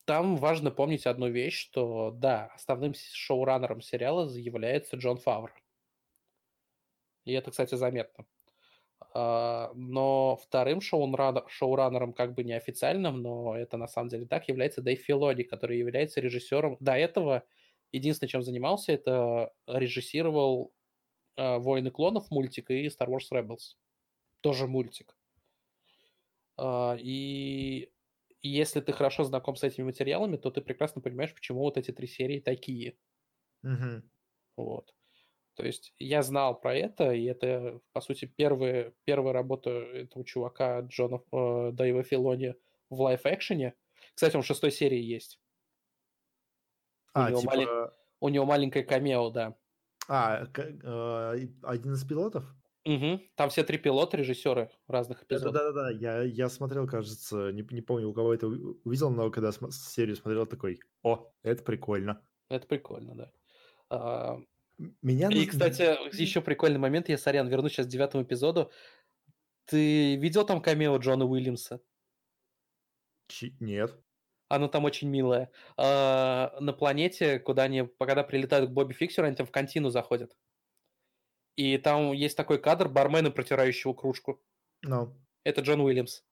[SPEAKER 3] Там важно помнить одну вещь, что, да, основным шоураннером сериала является Джон Фавр. И это, кстати, заметно. А, Но вторым шоураннер- шоураннером, как бы неофициальным, но это на самом деле так, является Дэйв Филони, который является режиссером. До этого единственное, чем занимался, это режиссировал а, «Войны клонов» мультик и «Star Wars Rebels». Тоже мультик. А, И если ты хорошо знаком с этими материалами, то ты прекрасно понимаешь, почему вот эти три серии такие.
[SPEAKER 1] Мгм.
[SPEAKER 3] Вот. То есть я знал про это, и это, по сути, первая, первая работа этого чувака Джона э, Дэйва Филони в лайф-экшене. Кстати, он в шестой серии есть. У
[SPEAKER 1] А,
[SPEAKER 3] него
[SPEAKER 1] типа,
[SPEAKER 3] малень- У него маленькое камео, да.
[SPEAKER 1] а, э, один из пилотов?
[SPEAKER 3] Мгм. Там все три пилота, режиссеры разных эпизодов.
[SPEAKER 1] Да-да-да, я, я смотрел, кажется, не, не помню, у кого это у- увидел, но когда см- серию смотрел, такой, о, это прикольно.
[SPEAKER 3] Это прикольно, да.
[SPEAKER 1] Меня...
[SPEAKER 3] И, кстати, еще прикольный момент, я, сорян, вернусь сейчас к девятому эпизоду. Ты видел там камео Джона Уильямса?
[SPEAKER 1] Чи- Нет.
[SPEAKER 3] Оно там очень милое. А, на планете, куда они, когда прилетают к Бобби Фиксеру, они там в контину заходят. И там есть такой кадр бармена, протирающего кружку.
[SPEAKER 1] Ну,
[SPEAKER 3] Это Джон Уильямс.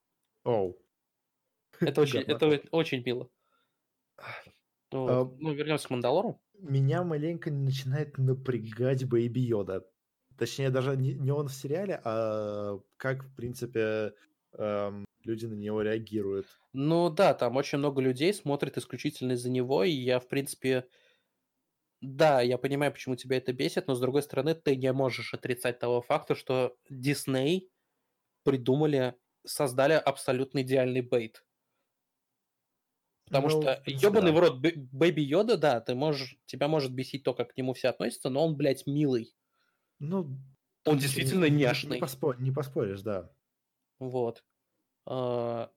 [SPEAKER 1] оу.
[SPEAKER 3] Это очень, это очень мило.
[SPEAKER 1] А,
[SPEAKER 3] Ну, вернемся к Мандалору.
[SPEAKER 1] Меня маленько начинает напрягать Бэйби Йода. Точнее, даже не, не он в сериале, а как, в принципе, эм, люди на него реагируют.
[SPEAKER 3] Ну да, там очень много людей смотрят исключительно из-за него, и я, в принципе, да, я понимаю, почему тебя это бесит, но с другой стороны, ты не можешь отрицать того факта, что Дисней придумали, создали абсолютно идеальный бейт. Потому
[SPEAKER 1] Ну,
[SPEAKER 3] что ебаный
[SPEAKER 1] да.
[SPEAKER 3] в рот Бэби Йода, да, ты можешь, тебя может бесить то, как к нему все относятся, но он, блядь, милый.
[SPEAKER 1] Ну,
[SPEAKER 3] Он действительно
[SPEAKER 1] не,
[SPEAKER 3] няшный.
[SPEAKER 1] Не, поспо- не поспоришь, да.
[SPEAKER 3] Вот. А,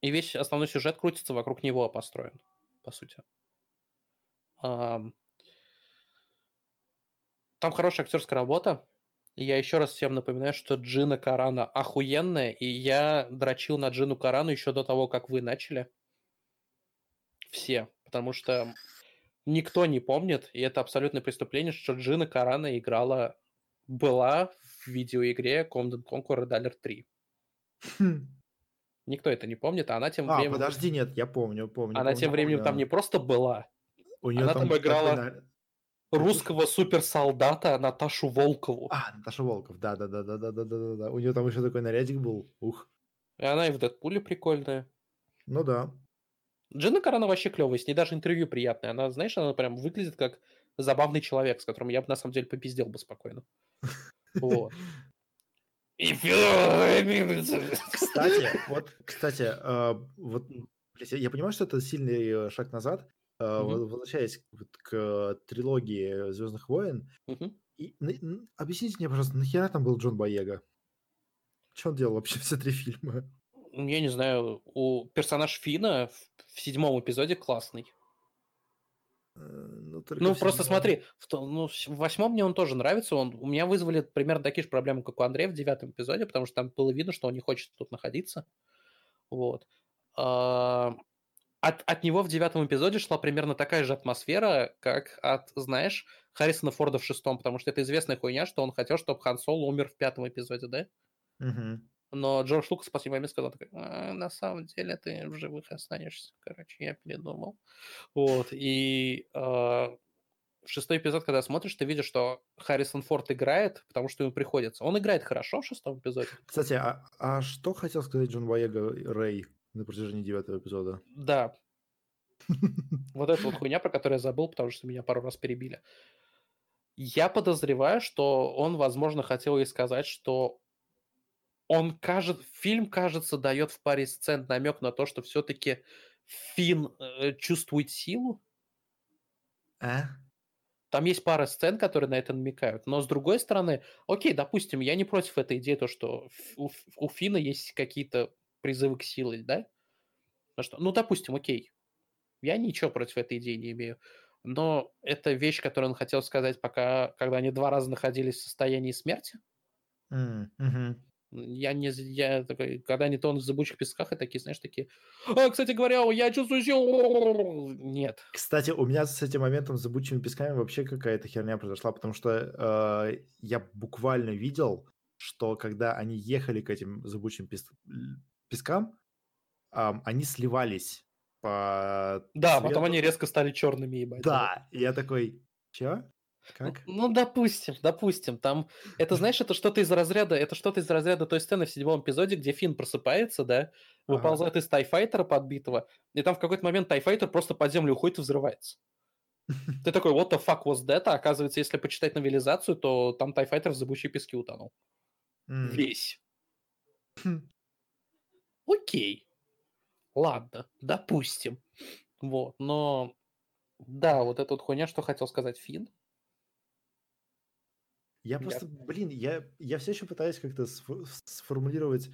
[SPEAKER 3] И весь основной сюжет крутится вокруг него построен, по сути. Ам, Там хорошая актерская работа. И я еще раз всем напоминаю, что Джина Карана охуенная, и я дрочил на Джину Карану еще до того, как вы начали. Все. Потому что никто не помнит, и это абсолютное преступление, что Джина Карана играла, была в видеоигре Command Conqueror Dollar 3.
[SPEAKER 1] Хм.
[SPEAKER 3] Никто это не помнит, а она тем
[SPEAKER 1] а,
[SPEAKER 3] временем...
[SPEAKER 1] подожди, нет, я помню, помню.
[SPEAKER 3] Она
[SPEAKER 1] помню,
[SPEAKER 3] тем временем помню. там не просто была,
[SPEAKER 1] У нее
[SPEAKER 3] она там,
[SPEAKER 1] там
[SPEAKER 3] играла русского суперсолдата Наташу Волкову.
[SPEAKER 1] А, Наташа Волков, да-да-да-да-да-да-да. У нее там еще такой нарядик был, ух.
[SPEAKER 3] И она и в Дэдпуле прикольная.
[SPEAKER 1] Ну да.
[SPEAKER 3] Джина Карана вообще клевая, с ней даже интервью приятное. Она, знаешь, она прям выглядит как забавный человек, с которым я бы на самом деле попиздел бы спокойно. Вот.
[SPEAKER 1] Кстати, вот, кстати, э, вот, я- понимаю, что это сильный э, шаг назад. Вот Возвращаясь к трилогии Звездных войн,
[SPEAKER 3] Мгм.
[SPEAKER 1] и, объясните мне, пожалуйста, нахера там был Джон Боега? Что он делал вообще все три фильма?
[SPEAKER 3] Я не знаю, у персонаж Фина в, седьмом эпизоде классный.
[SPEAKER 1] Э, Ну,
[SPEAKER 3] Ну, просто смотри, в, ну, в восьмом мне он тоже нравится. Он, у меня вызвали примерно такие же проблемы, как у Андрея в девятом эпизоде, потому что там было видно, что он не хочет тут находиться. Вот. А, От, от него в девятом эпизоде шла примерно такая же атмосфера, как от, знаешь, Харрисона Форда в шестом, потому что это известная хуйня, что он хотел, чтобы Хан Соло умер в пятом эпизоде, да?
[SPEAKER 1] Мгм.
[SPEAKER 3] Но Джордж Лукас в последний момент сказал, такой, «А, на самом деле ты в живых останешься. Короче, я передумал. Вот, и э, шестой эпизод, когда смотришь, ты видишь, что Харрисон Форд играет, потому что ему приходится. Он играет хорошо в шестом эпизоде.
[SPEAKER 1] Кстати, а, а что хотел сказать Джон Боега Рэй на протяжении девятого эпизода?
[SPEAKER 3] Да, вот эта вот хуйня, про которую я забыл, потому что меня пару раз перебили. Я подозреваю, что он, возможно, хотел ей сказать, что он кажет, фильм, кажется, дает в паре сцен намек на то, что все-таки Финн э, чувствует силу.
[SPEAKER 1] А?
[SPEAKER 3] Там есть пара сцен, которые на это намекают. Но с другой стороны, окей, допустим, я не против этой идеи, то, что у, у Фина есть какие-то призывы к силе, да? Ну, что, ну, допустим, окей. Я ничего против этой идеи не имею. Но это вещь, которую он хотел сказать, пока, когда они два раза находились в состоянии смерти.
[SPEAKER 1] Мгм.
[SPEAKER 3] Я не, я такой, когда они тонут в зыбучих песках, и такие, знаешь, такие, а, кстати говоря, я чувствую силу. Нет.
[SPEAKER 1] Кстати, у меня с этим моментом с зыбучими песками вообще какая-то херня произошла, потому что э, я буквально видел, что когда они ехали к этим зыбучим пес- пескам, ам, они сливались по
[SPEAKER 3] Да,
[SPEAKER 1] цвету.
[SPEAKER 3] потом они резко стали черными, ебать.
[SPEAKER 1] Да, я такой, чё? Как?
[SPEAKER 3] Ну, допустим, допустим. Там, это, знаешь, это что-то из разряда, это что-то из разряда той сцены в седьмом эпизоде, где Финн просыпается, да, выползает из тайфайтера подбитого, и там в какой-то момент тайфайтер просто под землю уходит и взрывается. Ты такой, what the fuck was that? А оказывается, если почитать новелизацию, то там тайфайтер в зыбучие пески утонул.
[SPEAKER 1] М.
[SPEAKER 3] Весь. Окей. Ладно, допустим. Вот, но... Да, вот эта вот хуйня, что хотел сказать Финн.
[SPEAKER 1] Я просто, блин, я, я все еще пытаюсь как-то сфо- сформулировать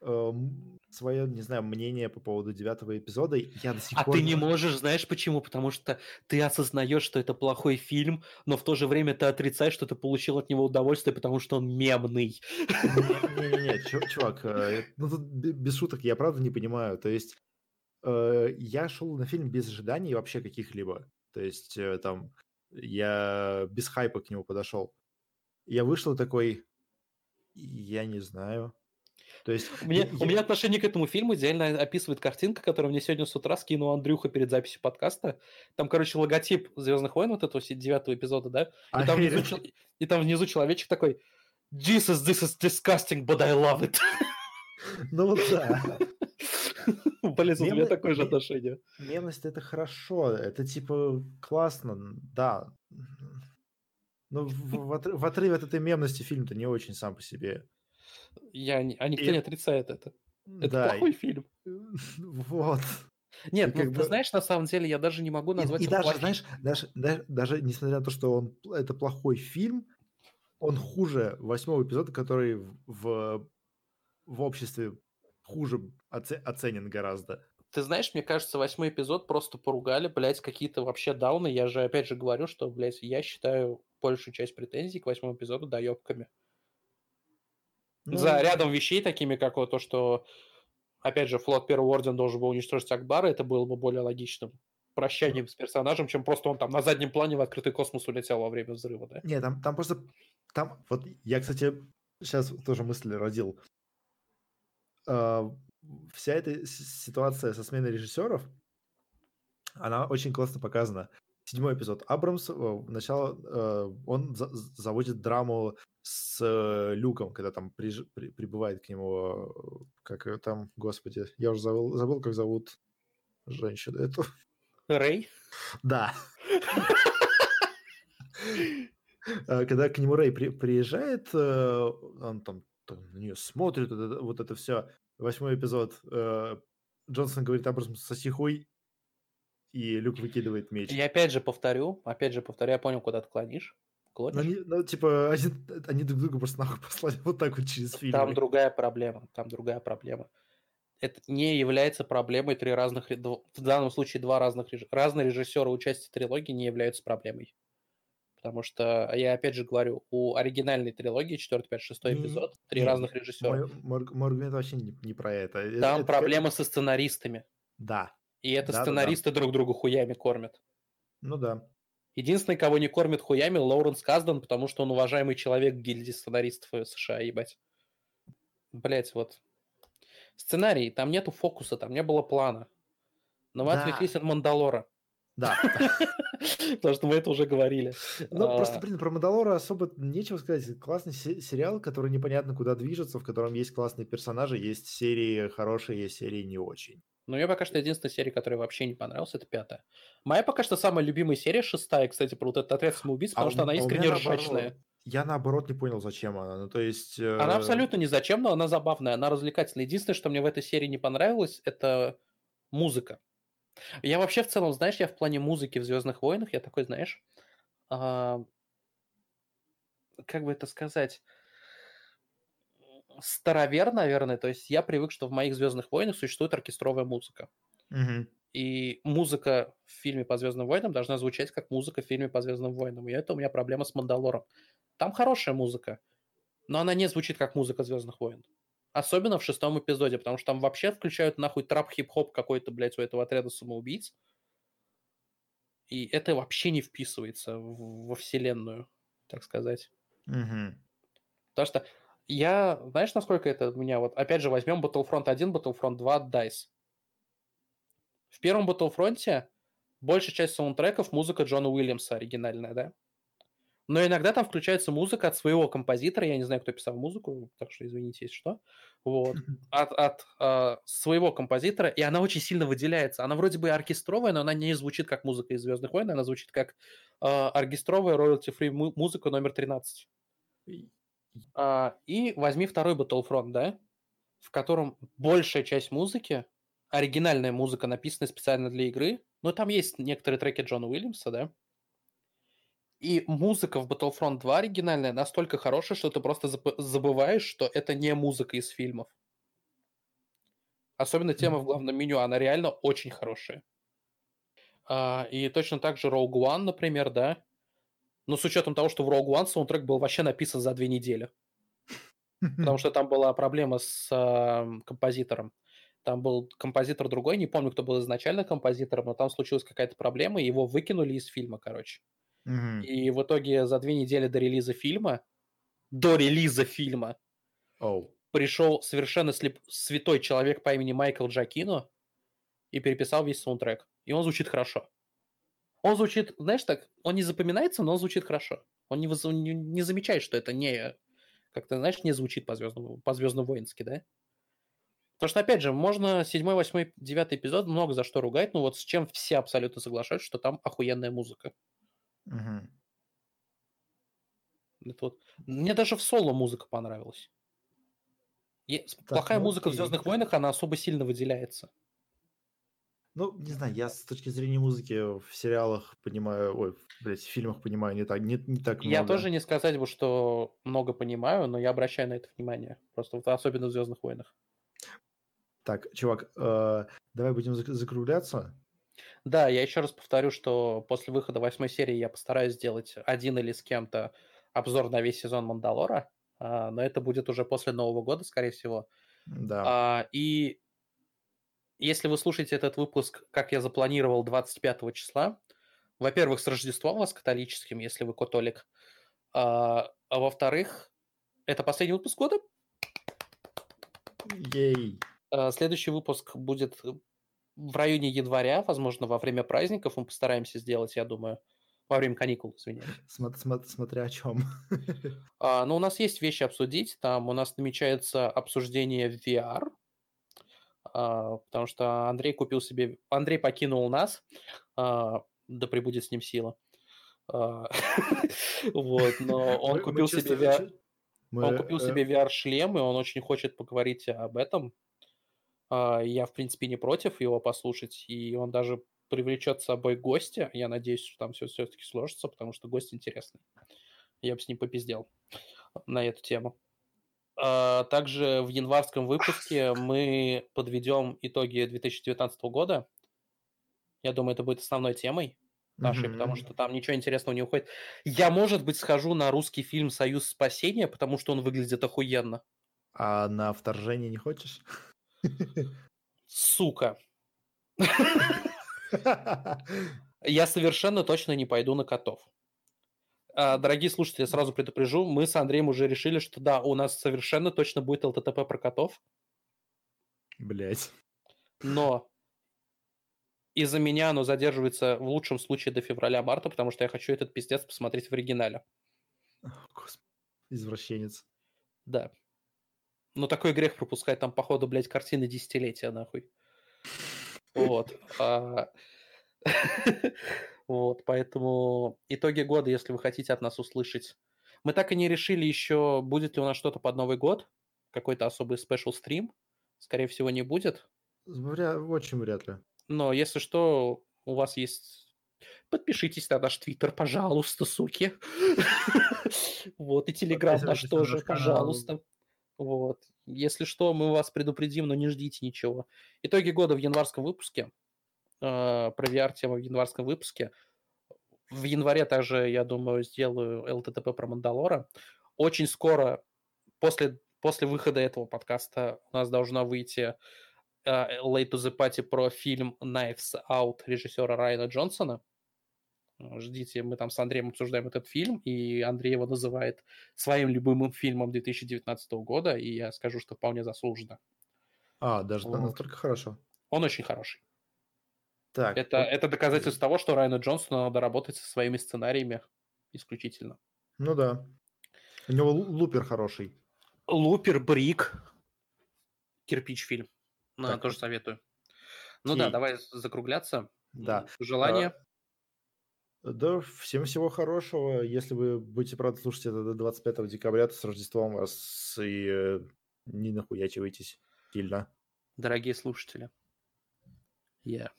[SPEAKER 1] свое, не знаю, мнение по поводу девятого эпизода. Я до сих
[SPEAKER 3] А
[SPEAKER 1] пор...
[SPEAKER 3] ты не можешь, знаешь почему? Потому что ты осознаешь, что это плохой фильм, но в то же время ты отрицаешь, что ты получил от него удовольствие, потому что он мемный.
[SPEAKER 1] Не-не-не, чувак, э, ну тут без шуток, я правда не понимаю. То есть э, я шел на фильм без ожиданий вообще каких-либо. То есть э, там я без хайпа к нему подошел. Я вышел такой, я не знаю,
[SPEAKER 3] то есть, мне, я... У меня отношение к этому фильму идеально описывает картинка, которую мне сегодня с утра скинул Андрюха перед записью подкаста. Там, короче, логотип Звездных войн, вот этого девятого эпизода, да? И там, внизу, и там внизу человечек такой Jesus, this is disgusting, but I love it.
[SPEAKER 1] Ну вот да.
[SPEAKER 3] Блин, у меня такое же отношение.
[SPEAKER 1] Мемность это хорошо, это типа классно, да. Но в, в, в отрыве от этой мемности фильм-то не очень сам по себе.
[SPEAKER 3] Я, а никто и... не отрицает это. Это да, плохой и... фильм.
[SPEAKER 1] Вот.
[SPEAKER 3] Нет, ну, ты бы... знаешь, на самом деле я даже не могу назвать
[SPEAKER 1] и, и даже, плохим. знаешь, даже, даже, даже несмотря на то, что он это плохой фильм, он хуже восьмого эпизода, который в, в обществе хуже оце, оценен гораздо.
[SPEAKER 3] Ты знаешь, мне кажется, восьмой эпизод просто поругали, блядь, какие-то вообще дауны. Я же опять же говорю, что, блядь, я считаю большую часть претензий к восьмому эпизоду доебками. Ну... За рядом вещей, такими как вот то, что, опять же, флот Первого Ордена должен был уничтожить Акбара, это было бы более логичным прощанием с персонажем, чем просто он там на заднем плане в открытый космос улетел во время взрыва, да?
[SPEAKER 1] Не, там, там просто... Там, вот я, кстати, сейчас тоже мысль родил. Uh, вся эта ситуация со сменой режиссеров, она очень классно показана. Седьмой эпизод. Абрамс, э, начало, uh, он за заводит драму с э, Люком, когда там приж... при... прибывает к нему, э, как там, господи, я уже забыл, забыл как зовут женщину эту.
[SPEAKER 3] Рэй?
[SPEAKER 1] Да. Э, когда к нему Рэй при... приезжает, он там на нее смотрит, вот это все. Восьмой эпизод. Джонсон говорит, Абрамс, соси хуй, и Люк выкидывает меч.
[SPEAKER 3] Я опять же повторю, опять же повторю, я понял, куда ты клонишь
[SPEAKER 1] клонишь? Ну, они, ну, типа, они, они друг друга просто нахуй послали вот так вот через фильм.
[SPEAKER 3] Там другая проблема, там другая проблема. Это не является проблемой три разных, в данном случае два разных, разные режиссера участия трилогии не являются проблемой. Потому что, я опять же говорю, у оригинальной трилогии, 4, 5, 6 эпизод, три нет, разных режиссера.
[SPEAKER 1] Мой, мой аргумент вообще не, не про это.
[SPEAKER 3] Там
[SPEAKER 1] это,
[SPEAKER 3] проблема это... со сценаристами.
[SPEAKER 1] Да.
[SPEAKER 3] И это да, сценаристы да, да. друг друга хуями кормят.
[SPEAKER 1] Ну да.
[SPEAKER 3] Единственный, кого не кормит хуями, Лоуренс Каздан, потому что он уважаемый человек в гильдии сценаристов США, ебать. Блять, вот. Сценарий, там нету фокуса, там не было плана. Но мы да. отвлеклись от Мандалора.
[SPEAKER 1] Да.
[SPEAKER 3] Потому что мы это уже говорили.
[SPEAKER 1] Ну, просто, а. блин, про Мандалора особо нечего сказать. Классный сериал, который непонятно куда движется, в котором есть классные персонажи, есть серии хорошие, есть серии не очень.
[SPEAKER 3] Но мне пока что единственная серия, которая вообще не понравилась, это пятая. Моя пока что самая любимая серия, шестая, кстати, про вот этот отряд самоубийц, потому а что она искренне ржачная.
[SPEAKER 1] Я наоборот не понял, зачем она. Ну, то есть... Э...
[SPEAKER 3] Она абсолютно не зачем, но она забавная, она развлекательная. Единственное, что мне в этой серии не понравилось, это музыка. Я вообще в целом, знаешь, я в плане музыки в Звездных войнах, я такой, знаешь, а... как бы это сказать, старовер, наверное. То есть я привык, что в моих Звездных войнах существует оркестровая музыка.
[SPEAKER 1] Угу.
[SPEAKER 3] И музыка в фильме по Звездным войнам должна звучать как музыка в фильме по Звездным войнам. И это у меня проблема с Мандалором. Там хорошая музыка, но она не звучит как музыка Звездных войн. Особенно в шестом эпизоде, потому что там вообще включают нахуй трап-хип-хоп какой-то, блядь, у этого отряда самоубийц. И это вообще не вписывается во вселенную, так сказать.
[SPEAKER 1] Угу.
[SPEAKER 3] Потому что я, знаешь, насколько это у меня вот, опять же, возьмем Battlefront 1, Battlefront 2 от DICE. В первом Battlefront большая часть саундтреков музыка Джона Уильямса оригинальная, да? Но иногда там включается музыка от своего композитора, я не знаю, кто писал музыку, так что извините, если что, вот, от, от э, своего композитора, и она очень сильно выделяется. Она вроде бы оркестровая, но она не звучит как музыка из «Звездных войн», она звучит как э, оркестровая royalty-free музыка номер 13. А, и возьми второй Battlefront, да, в котором большая часть музыки, оригинальная музыка, написанная специально для игры, но там есть некоторые треки Джона Уильямса, да, И музыка в Battlefront 2 оригинальная настолько хорошая, что ты просто забываешь, что это не музыка из фильмов. Особенно тема в главном меню, она реально очень хорошая. А, и точно так же Rogue One, например, да. Но с учетом того, что в Rogue One саундтрек был вообще написан за две недели. Потому что там была проблема с э, композитором. Там был композитор другой, не помню, кто был изначально композитором, но там случилась какая-то проблема, и его выкинули из фильма, короче. И в итоге за две недели до релиза фильма, до релиза фильма,
[SPEAKER 1] Оу.
[SPEAKER 3] пришел совершенно слеп- святой человек по имени Майкл Джакино и переписал весь саундтрек. И он звучит хорошо. Он звучит, знаешь так, он не запоминается, но он звучит хорошо. Он не, выз- не, не замечает, что это не, как-то, знаешь, не звучит по-звездному, по-звездно-воински, да? Потому что, опять же, можно 7, 8, 9 эпизод много за что ругать, но вот с чем все абсолютно соглашаются, что там охуенная музыка.
[SPEAKER 1] Мгм.
[SPEAKER 3] Это вот- Мне даже в соло музыка понравилась. И с- плохая
[SPEAKER 1] ну
[SPEAKER 3] музыка в
[SPEAKER 1] окей.
[SPEAKER 3] Звездных войнах, она особо сильно выделяется.
[SPEAKER 1] Ну, не знаю, я с точки зрения музыки в сериалах понимаю, ой, блядь, в фильмах понимаю не так, не, не так много.
[SPEAKER 3] Я тоже не сказать бы, что много понимаю, но я обращаю на это внимание. Просто вот особенно в Звездных войнах.
[SPEAKER 1] Так, чувак, э, давай будем зак- закругляться.
[SPEAKER 3] Да, я еще раз повторю, что после выхода восьмой серии я постараюсь сделать один или с кем-то обзор на весь сезон Мандалора, а, но это будет уже после Нового года, скорее всего.
[SPEAKER 1] Да.
[SPEAKER 3] А, и если вы слушаете этот выпуск, как я запланировал, 25 числа, во-первых, с Рождеством вас католическим, если вы католик, а, а во-вторых, это последний выпуск года.
[SPEAKER 1] Ей.
[SPEAKER 3] А, Следующий выпуск будет в районе января, возможно, во время праздников. Мы постараемся сделать, я думаю, во время каникул, извиняюсь.
[SPEAKER 1] Смо- смо- смотря о чем.
[SPEAKER 3] А, но у нас есть вещи обсудить. Там у нас намечается обсуждение VR, потому что Андрей купил себе... Андрей покинул нас, а, да пребудет с ним сила. А, Вот, но он купил себе VR... Он
[SPEAKER 1] э,
[SPEAKER 3] купил себе VR-шлем, и он очень хочет поговорить об этом. А, Я, в принципе, не против его послушать, и он даже привлечет с собой гостя. Я надеюсь, что там все все-таки сложится, потому что гость интересный. Я бы с ним попиздел на эту тему. А, Также в январском выпуске мы подведем итоги 2019 года. Я думаю, это будет основной темой нашей, потому что там ничего интересного не уходит. Я, может быть, схожу на русский фильм «Союз спасения», потому что он выглядит охуенно.
[SPEAKER 1] А на вторжение не хочешь?
[SPEAKER 3] Сука. Я совершенно точно не пойду на котов. А, Дорогие слушатели, я сразу предупрежу, мы с Андреем уже решили, что да, у нас совершенно точно будет ЛТТП про котов,
[SPEAKER 1] Блять.
[SPEAKER 3] но из-за меня оно задерживается в лучшем случае до февраля-марта, потому что я хочу этот пиздец посмотреть в оригинале.
[SPEAKER 1] Господи. Извращенец.
[SPEAKER 3] Да. Ну, такой грех пропускать там, походу, блядь, картины десятилетия, нахуй. Вот. Вот, поэтому итоги года, если вы хотите от нас услышать. Мы так и не решили еще, будет ли у нас что-то под Новый год, какой-то особый спешл стрим. Скорее всего, не будет.
[SPEAKER 1] Вря- Очень вряд ли.
[SPEAKER 3] Но если что, у вас есть... Подпишитесь на наш твиттер, пожалуйста, суки. Вот, и телеграм наш тоже, пожалуйста. Вот. Если что, мы вас предупредим, но не ждите ничего. Итоги года в январском выпуске. Э, Про VR-тему в январском выпуске. В январе также, я думаю, сделаю ЛТТП про Мандалора. Очень скоро, после, после выхода этого подкаста, у нас должна выйти э, Late to the Party про фильм Knives Out режиссера Райана Джонсона. Ждите, мы там с Андреем обсуждаем этот фильм, и Андрей его называет своим любимым фильмом 2019 года, и я скажу, что вполне заслуженно.
[SPEAKER 1] А, даже
[SPEAKER 3] Вот.
[SPEAKER 1] настолько хорошо.
[SPEAKER 3] Он очень хороший.
[SPEAKER 1] Так,
[SPEAKER 3] Это, это доказательство того, что Райану Джонсону надо работать со своими сценариями исключительно.
[SPEAKER 1] ну да. У него лу- лупер хороший.
[SPEAKER 3] Лупер, Брик, Кирпич фильм. Ну,
[SPEAKER 1] Так,
[SPEAKER 3] тоже советую. Ну да,
[SPEAKER 1] окей.
[SPEAKER 3] давай закругляться.
[SPEAKER 1] Да.
[SPEAKER 3] Желание.
[SPEAKER 1] Да, всем всего хорошего. Если вы будете, правда, слушать это до 25 декабря, то с Рождеством вас и э, не нахуячивайтесь сильно.
[SPEAKER 3] Дорогие слушатели, я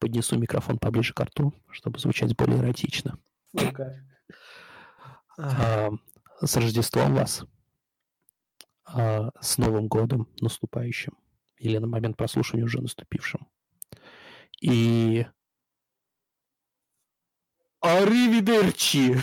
[SPEAKER 3] поднесу микрофон поближе к рту, чтобы звучать более эротично. А, С Рождеством вас. А, С Новым годом наступающим. Или на момент прослушивания уже наступившим. И... Аривидерчи!